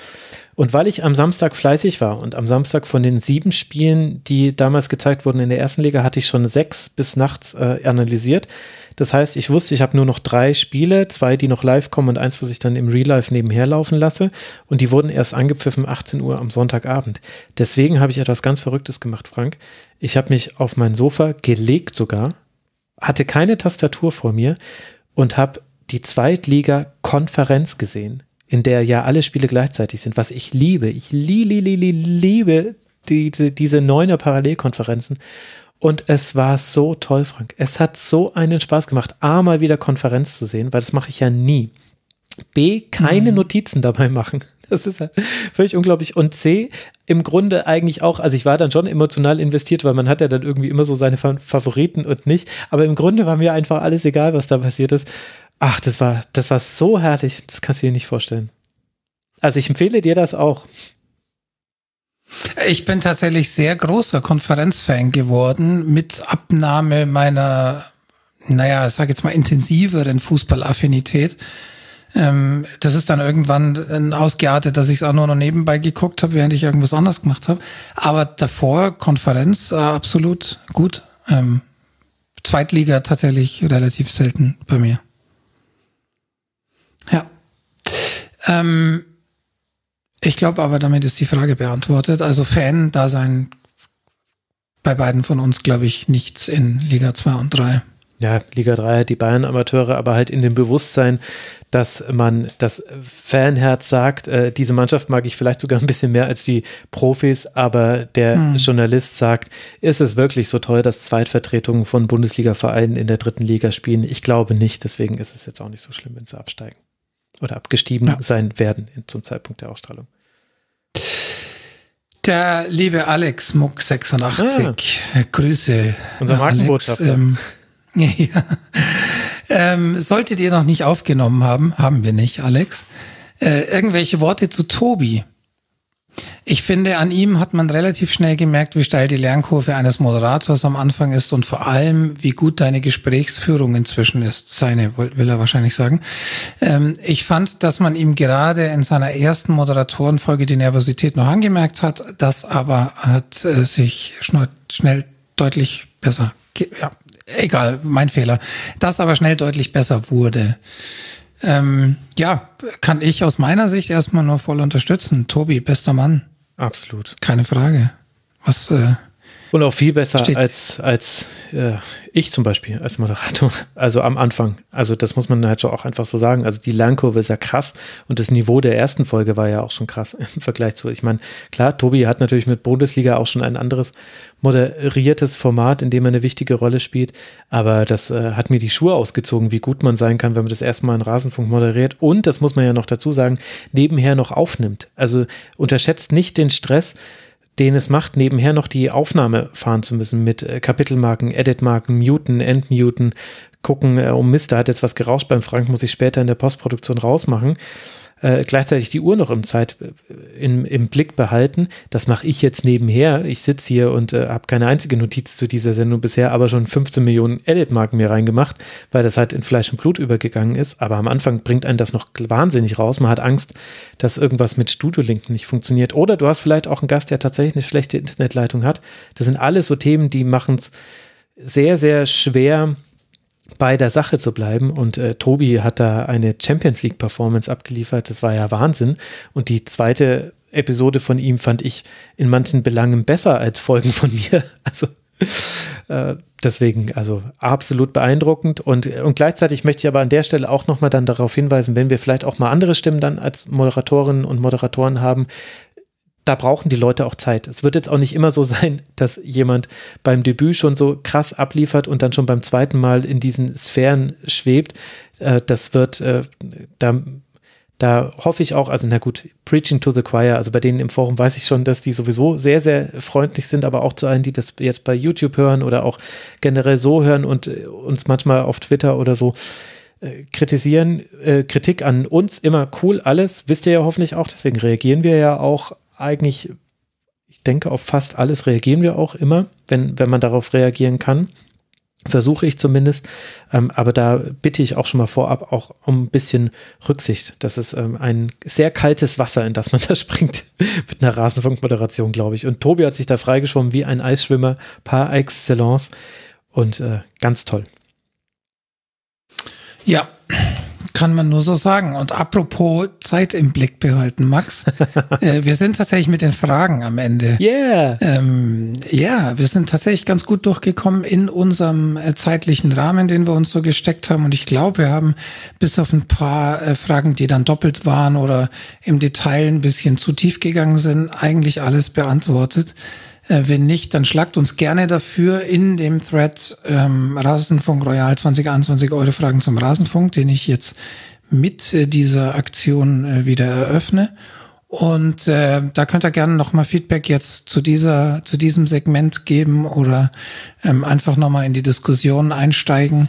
Und weil ich am Samstag fleißig war und am Samstag von den sieben Spielen, die damals gezeigt wurden in der ersten Liga, hatte ich schon sechs bis nachts äh, analysiert. Das heißt, ich wusste, ich habe nur noch drei Spiele, zwei, die noch live kommen und eins, was ich dann im Real Life nebenher laufen lasse. Und die wurden erst angepfiffen 18 Uhr am Sonntagabend. Deswegen habe ich etwas ganz Verrücktes gemacht, Frank. Ich habe mich auf mein Sofa gelegt sogar, hatte keine Tastatur vor mir und habe die Zweitliga-Konferenz gesehen, in der ja alle Spiele gleichzeitig sind, was ich liebe. Ich li, li, li, li, liebe diese, neuner Parallelkonferenzen. Und es war so toll, Frank. Es hat so einen Spaß gemacht, A, mal wieder Konferenz zu sehen, weil das mache ich ja nie. B, keine mhm. Notizen dabei machen. Das ist ja völlig unglaublich. Und C, im Grunde eigentlich auch, also ich war dann schon emotional investiert, weil man hat ja dann irgendwie immer so seine Favoriten und nicht. Aber im Grunde war mir einfach alles egal, was da passiert ist. Ach, das war, das war so herrlich. Das kannst du dir nicht vorstellen. Also ich empfehle dir das auch. Ich bin tatsächlich sehr großer Konferenzfan geworden mit Abnahme meiner, naja, ich sag jetzt mal intensiveren Fußballaffinität. Ähm, das ist dann irgendwann ausgeartet, dass ich es auch nur noch nebenbei geguckt habe, während ich irgendwas anderes gemacht habe. Aber davor Konferenz äh, absolut gut. Ähm, Zweitliga tatsächlich relativ selten bei mir. Ja. Ähm, ich glaube aber, damit ist die Frage beantwortet. Also Fan-Dasein bei beiden von uns, glaube ich, nichts in Liga 2 und 3. Ja, Liga 3 hat die Bayern-Amateure, aber halt in dem Bewusstsein, dass man das Fanherz sagt, äh, diese Mannschaft mag ich vielleicht sogar ein bisschen mehr als die Profis, aber der hm. Journalist sagt, ist es wirklich so toll, dass Zweitvertretungen von Bundesliga-Vereinen in der dritten Liga spielen? Ich glaube nicht, deswegen ist es jetzt auch nicht so schlimm, wenn sie absteigen oder abgestiegen ja. sein werden zum Zeitpunkt der Ausstrahlung. Der liebe Alex Muck 86, ah, Grüße. Unser Markenbotschafter. Ähm, ja. ähm, solltet ihr noch nicht aufgenommen haben, haben wir nicht, Alex. Äh, irgendwelche Worte zu Tobi. Ich finde, an ihm hat man relativ schnell gemerkt, wie steil die Lernkurve eines Moderators am Anfang ist und vor allem, wie gut deine Gesprächsführung inzwischen ist. Seine, will er wahrscheinlich sagen. Ähm, ich fand, dass man ihm gerade in seiner ersten Moderatorenfolge die Nervosität noch angemerkt hat. Das aber hat äh, sich schnell, deutlich besser, ja, egal, mein Fehler. Das aber schnell deutlich besser wurde. Ähm, ja, kann ich aus meiner Sicht erstmal nur voll unterstützen. Tobi, bester Mann. Absolut. Keine Frage. Was äh, und auch viel besser Steht. als, als äh, ich zum Beispiel als Moderator. Also am Anfang. Also das muss man halt schon auch einfach so sagen. Also die Lernkurve ist ja krass und das Niveau der ersten Folge war ja auch schon krass im Vergleich zu. Ich meine, klar, Tobi hat natürlich mit Bundesliga auch schon ein anderes moderiertes Format, in dem er eine wichtige Rolle spielt. Aber das äh, hat mir die Schuhe ausgezogen, wie gut man sein kann, wenn man das erstmal in Rasenfunk moderiert. Und das muss man ja noch dazu sagen, nebenher noch aufnimmt. Also unterschätzt nicht den Stress den es macht, nebenher noch die Aufnahme fahren zu müssen mit äh, Kapitelmarken, Editmarken, Muten, Endmuten, gucken, äh, oh Mist, da hat jetzt was gerauscht beim Frank, muss ich später in der Postproduktion rausmachen äh, gleichzeitig die Uhr noch im Zeit äh, im, im Blick behalten. Das mache ich jetzt nebenher. Ich sitze hier und äh, habe keine einzige Notiz zu dieser Sendung bisher, aber schon 15 Millionen Edit-Marken mir reingemacht, weil das halt in Fleisch und Blut übergegangen ist. Aber am Anfang bringt einen das noch wahnsinnig raus. Man hat Angst, dass irgendwas mit Studio-Link nicht funktioniert. Oder du hast vielleicht auch einen Gast, der tatsächlich eine schlechte Internetleitung hat. Das sind alles so Themen, die machen es sehr, sehr schwer, bei der Sache zu bleiben. Und äh, Tobi hat da eine Champions League Performance abgeliefert. Das war ja Wahnsinn. Und die zweite Episode von ihm fand ich in manchen Belangen besser als Folgen von mir. Also äh, deswegen, also absolut beeindruckend. Und, und gleichzeitig möchte ich aber an der Stelle auch nochmal dann darauf hinweisen, wenn wir vielleicht auch mal andere Stimmen dann als Moderatorinnen und Moderatoren haben, da brauchen die Leute auch Zeit. Es wird jetzt auch nicht immer so sein, dass jemand beim Debüt schon so krass abliefert und dann schon beim zweiten Mal in diesen Sphären schwebt. Äh, das wird, äh, da, da hoffe ich auch, also na gut, Preaching to the Choir, also bei denen im Forum weiß ich schon, dass die sowieso sehr, sehr freundlich sind, aber auch zu allen, die das jetzt bei YouTube hören oder auch generell so hören und äh, uns manchmal auf Twitter oder so kritisieren, Kritik an uns, immer cool, alles, wisst ihr ja hoffentlich auch, deswegen reagieren wir ja auch eigentlich, ich denke, auf fast alles reagieren wir auch immer, wenn, wenn man darauf reagieren kann. Versuche ich zumindest. Ähm, aber da bitte ich auch schon mal vorab auch um ein bisschen Rücksicht. Das ist ähm, ein sehr kaltes Wasser, in das man da springt mit einer Rasenfunkmoderation, glaube ich. Und Tobi hat sich da freigeschwommen wie ein Eisschwimmer par excellence und äh, ganz toll. Ja, kann man nur so sagen. Und apropos Zeit im Blick behalten, Max. äh, wir sind tatsächlich mit den Fragen am Ende. Yeah. Ähm, ja, wir sind tatsächlich ganz gut durchgekommen in unserem äh, zeitlichen Rahmen, den wir uns so gesteckt haben. Und ich glaube, wir haben bis auf ein paar äh, Fragen, die dann doppelt waren oder im Detail ein bisschen zu tief gegangen sind, eigentlich alles beantwortet. Äh, wenn nicht, dann schlagt uns gerne dafür in dem Thread ähm, Rasenfunk Royal 2021 eure Fragen zum Rasenfunk, den ich jetzt mit äh, dieser Aktion äh, wieder eröffne. Und äh, da könnt ihr gerne nochmal Feedback jetzt zu dieser, zu diesem Segment geben oder ähm, einfach nochmal in die Diskussion einsteigen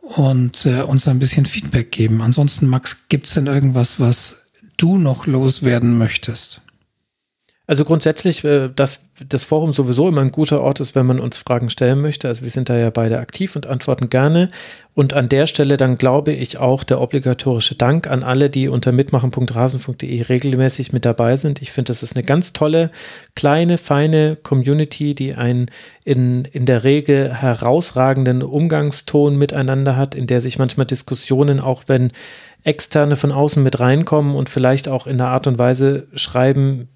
und äh, uns ein bisschen Feedback geben. Ansonsten, Max, gibt's denn irgendwas, was du noch loswerden möchtest? Also grundsätzlich, äh, dass das Forum sowieso immer ein guter Ort ist, wenn man uns Fragen stellen möchte. Also wir sind da ja beide aktiv und antworten gerne. Und an der Stelle dann glaube ich auch der obligatorische Dank an alle, die unter mitmachen.rasen.de regelmäßig mit dabei sind. Ich finde, das ist eine ganz tolle, kleine, feine Community, die einen in, in der Regel herausragenden Umgangston miteinander hat, in der sich manchmal Diskussionen, auch wenn Externe von außen mit reinkommen und vielleicht auch in einer Art und Weise schreiben,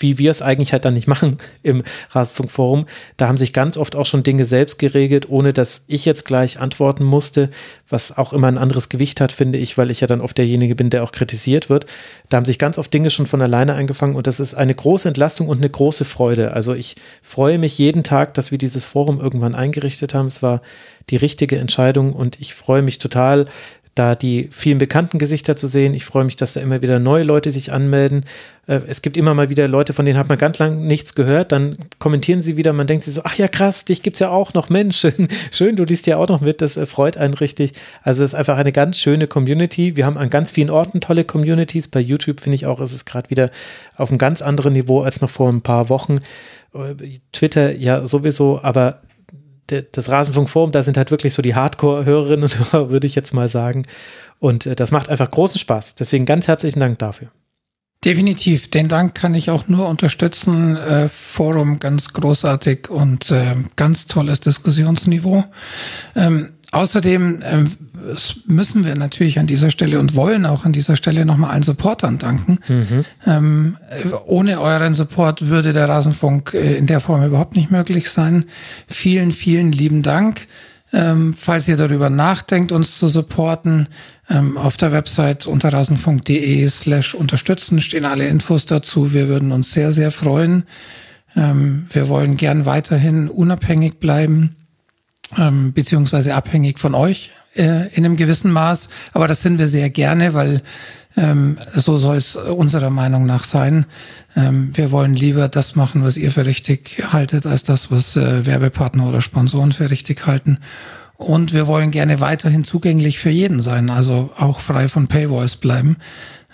wie wir es eigentlich halt dann nicht machen im Rasenfunkforum. Da haben sich ganz oft auch schon Dinge selbst geregelt, ohne dass ich jetzt gleich antworten musste, was auch immer ein anderes Gewicht hat, finde ich, weil ich ja dann oft derjenige bin, der auch kritisiert wird. Da haben sich ganz oft Dinge schon von alleine eingefangen und das ist eine große Entlastung und eine große Freude. Also ich freue mich jeden Tag, dass wir dieses Forum irgendwann eingerichtet haben. Es war die richtige Entscheidung und ich freue mich total, da die vielen bekannten Gesichter zu sehen. Ich freue mich, dass da immer wieder neue Leute sich anmelden. Äh, es gibt immer mal wieder Leute, von denen hat man ganz lang nichts gehört. Dann kommentieren sie wieder. Man denkt sich so, ach ja, krass, dich gibt's ja auch noch. Mensch, schön, schön du liest ja auch noch mit. Das äh, freut einen richtig. Also es ist einfach eine ganz schöne Community. Wir haben an ganz vielen Orten tolle Communities. Bei YouTube finde ich auch, ist es gerade wieder auf einem ganz anderen Niveau als noch vor ein paar Wochen. Äh, Twitter ja sowieso, aber das Rasenfunkforum, da sind halt wirklich so die Hardcore-Hörerinnen und Hörer, würde ich jetzt mal sagen. Und äh, das macht einfach großen Spaß. Deswegen ganz herzlichen Dank dafür. Definitiv. Den Dank kann ich auch nur unterstützen. Äh, Forum ganz großartig und äh, ganz tolles Diskussionsniveau. Ähm, außerdem ähm, müssen wir natürlich an dieser Stelle und wollen auch an dieser Stelle nochmal allen Supportern danken. Mhm. Ähm, ohne euren Support würde der Rasenfunk äh, in der Form überhaupt nicht möglich sein. Vielen, vielen lieben Dank. Ähm, falls ihr darüber nachdenkt, uns zu supporten, ähm, auf der Website unter rasenfunk.de slash unterstützen stehen alle Infos dazu. Wir würden uns sehr, sehr freuen. Ähm, wir wollen gern weiterhin unabhängig bleiben, ähm, beziehungsweise abhängig von euch äh, in einem gewissen Maß. Aber das sind wir sehr gerne, weil Ähm, so soll es unserer Meinung nach sein. Ähm, wir wollen lieber das machen, was ihr für richtig haltet, als das, was äh, Werbepartner oder Sponsoren für richtig halten. Und wir wollen gerne weiterhin zugänglich für jeden sein, also auch frei von Paywalls bleiben.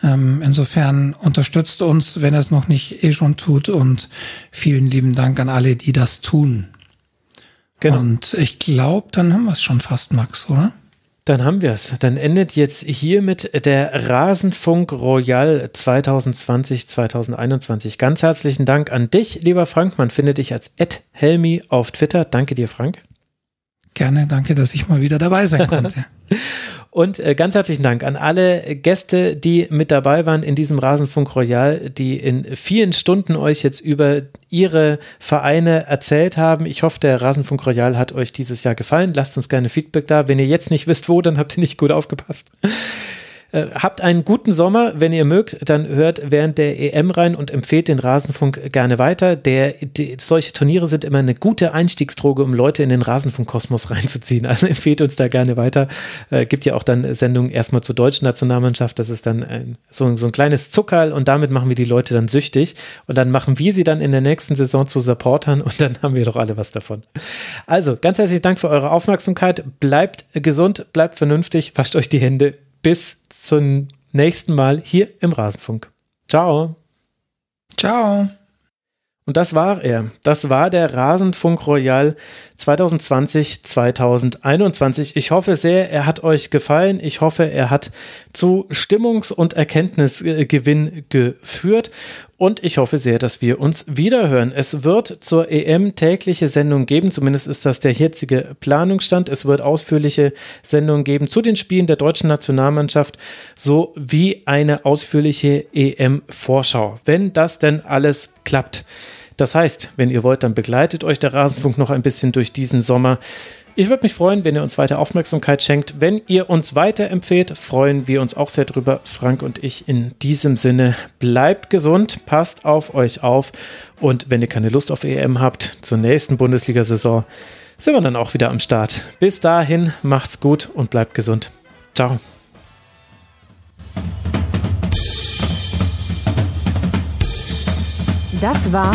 Ähm, insofern unterstützt uns, wenn er es noch nicht eh schon tut. Und vielen lieben Dank an alle, die das tun. Genau. Und ich glaube, dann haben wir es schon fast, Max, oder? Dann haben wir es. Dann endet jetzt hiermit der Rasenfunk Royal 2020-2021. Ganz herzlichen Dank an dich, lieber Frank. Man findet dich als Ed Helmi auf Twitter. Danke dir, Frank. Gerne, danke, dass ich mal wieder dabei sein konnte. Und äh, ganz herzlichen Dank an alle Gäste, die mit dabei waren in diesem Rasenfunk Royal, die in vielen Stunden euch jetzt über ihre Vereine erzählt haben. Ich hoffe, der Rasenfunk Royal hat euch dieses Jahr gefallen. Lasst uns gerne Feedback da. Wenn ihr jetzt nicht wisst, wo, dann habt ihr nicht gut aufgepasst. Äh, habt einen guten Sommer. Wenn ihr mögt, dann hört während der EM rein und empfehlt den Rasenfunk gerne weiter. Der, die, solche Turniere sind immer eine gute Einstiegsdroge, um Leute in den Rasenfunkkosmos reinzuziehen. Also empfehlt uns da gerne weiter. Äh, gibt ja auch dann Sendungen erstmal zur deutschen Nationalmannschaft. Das ist dann ein, so, so ein kleines Zuckerl und damit machen wir die Leute dann süchtig. Und dann machen wir sie dann in der nächsten Saison zu Supportern und dann haben wir doch alle was davon. Also ganz herzlichen Dank für eure Aufmerksamkeit. Bleibt gesund, bleibt vernünftig, wascht euch die Hände bis zum nächsten Mal hier im Rasenfunk. Ciao. Ciao. Und das war er. Das war der Rasenfunk Royal 2020, 2021. Ich hoffe sehr, er hat euch gefallen. Ich hoffe, er hat zu Stimmungs- und Erkenntnisgewinn geführt. Und ich hoffe sehr, dass wir uns wiederhören. Es wird zur EM tägliche Sendungen geben, zumindest ist das der jetzige Planungsstand. Es wird ausführliche Sendungen geben zu den Spielen der deutschen Nationalmannschaft sowie eine ausführliche EM-Vorschau, wenn das denn alles klappt. Das heißt, wenn ihr wollt, dann begleitet euch der Rasenfunk noch ein bisschen durch diesen Sommer. Ich würde mich freuen, wenn ihr uns weiter Aufmerksamkeit schenkt. Wenn ihr uns weiterempfehlt, freuen wir uns auch sehr drüber. Frank und ich in diesem Sinne. Bleibt gesund, passt auf euch auf. Und wenn ihr keine Lust auf EM habt, zur nächsten Bundesliga-Saison sind wir dann auch wieder am Start. Bis dahin, macht's gut und bleibt gesund. Ciao. Das war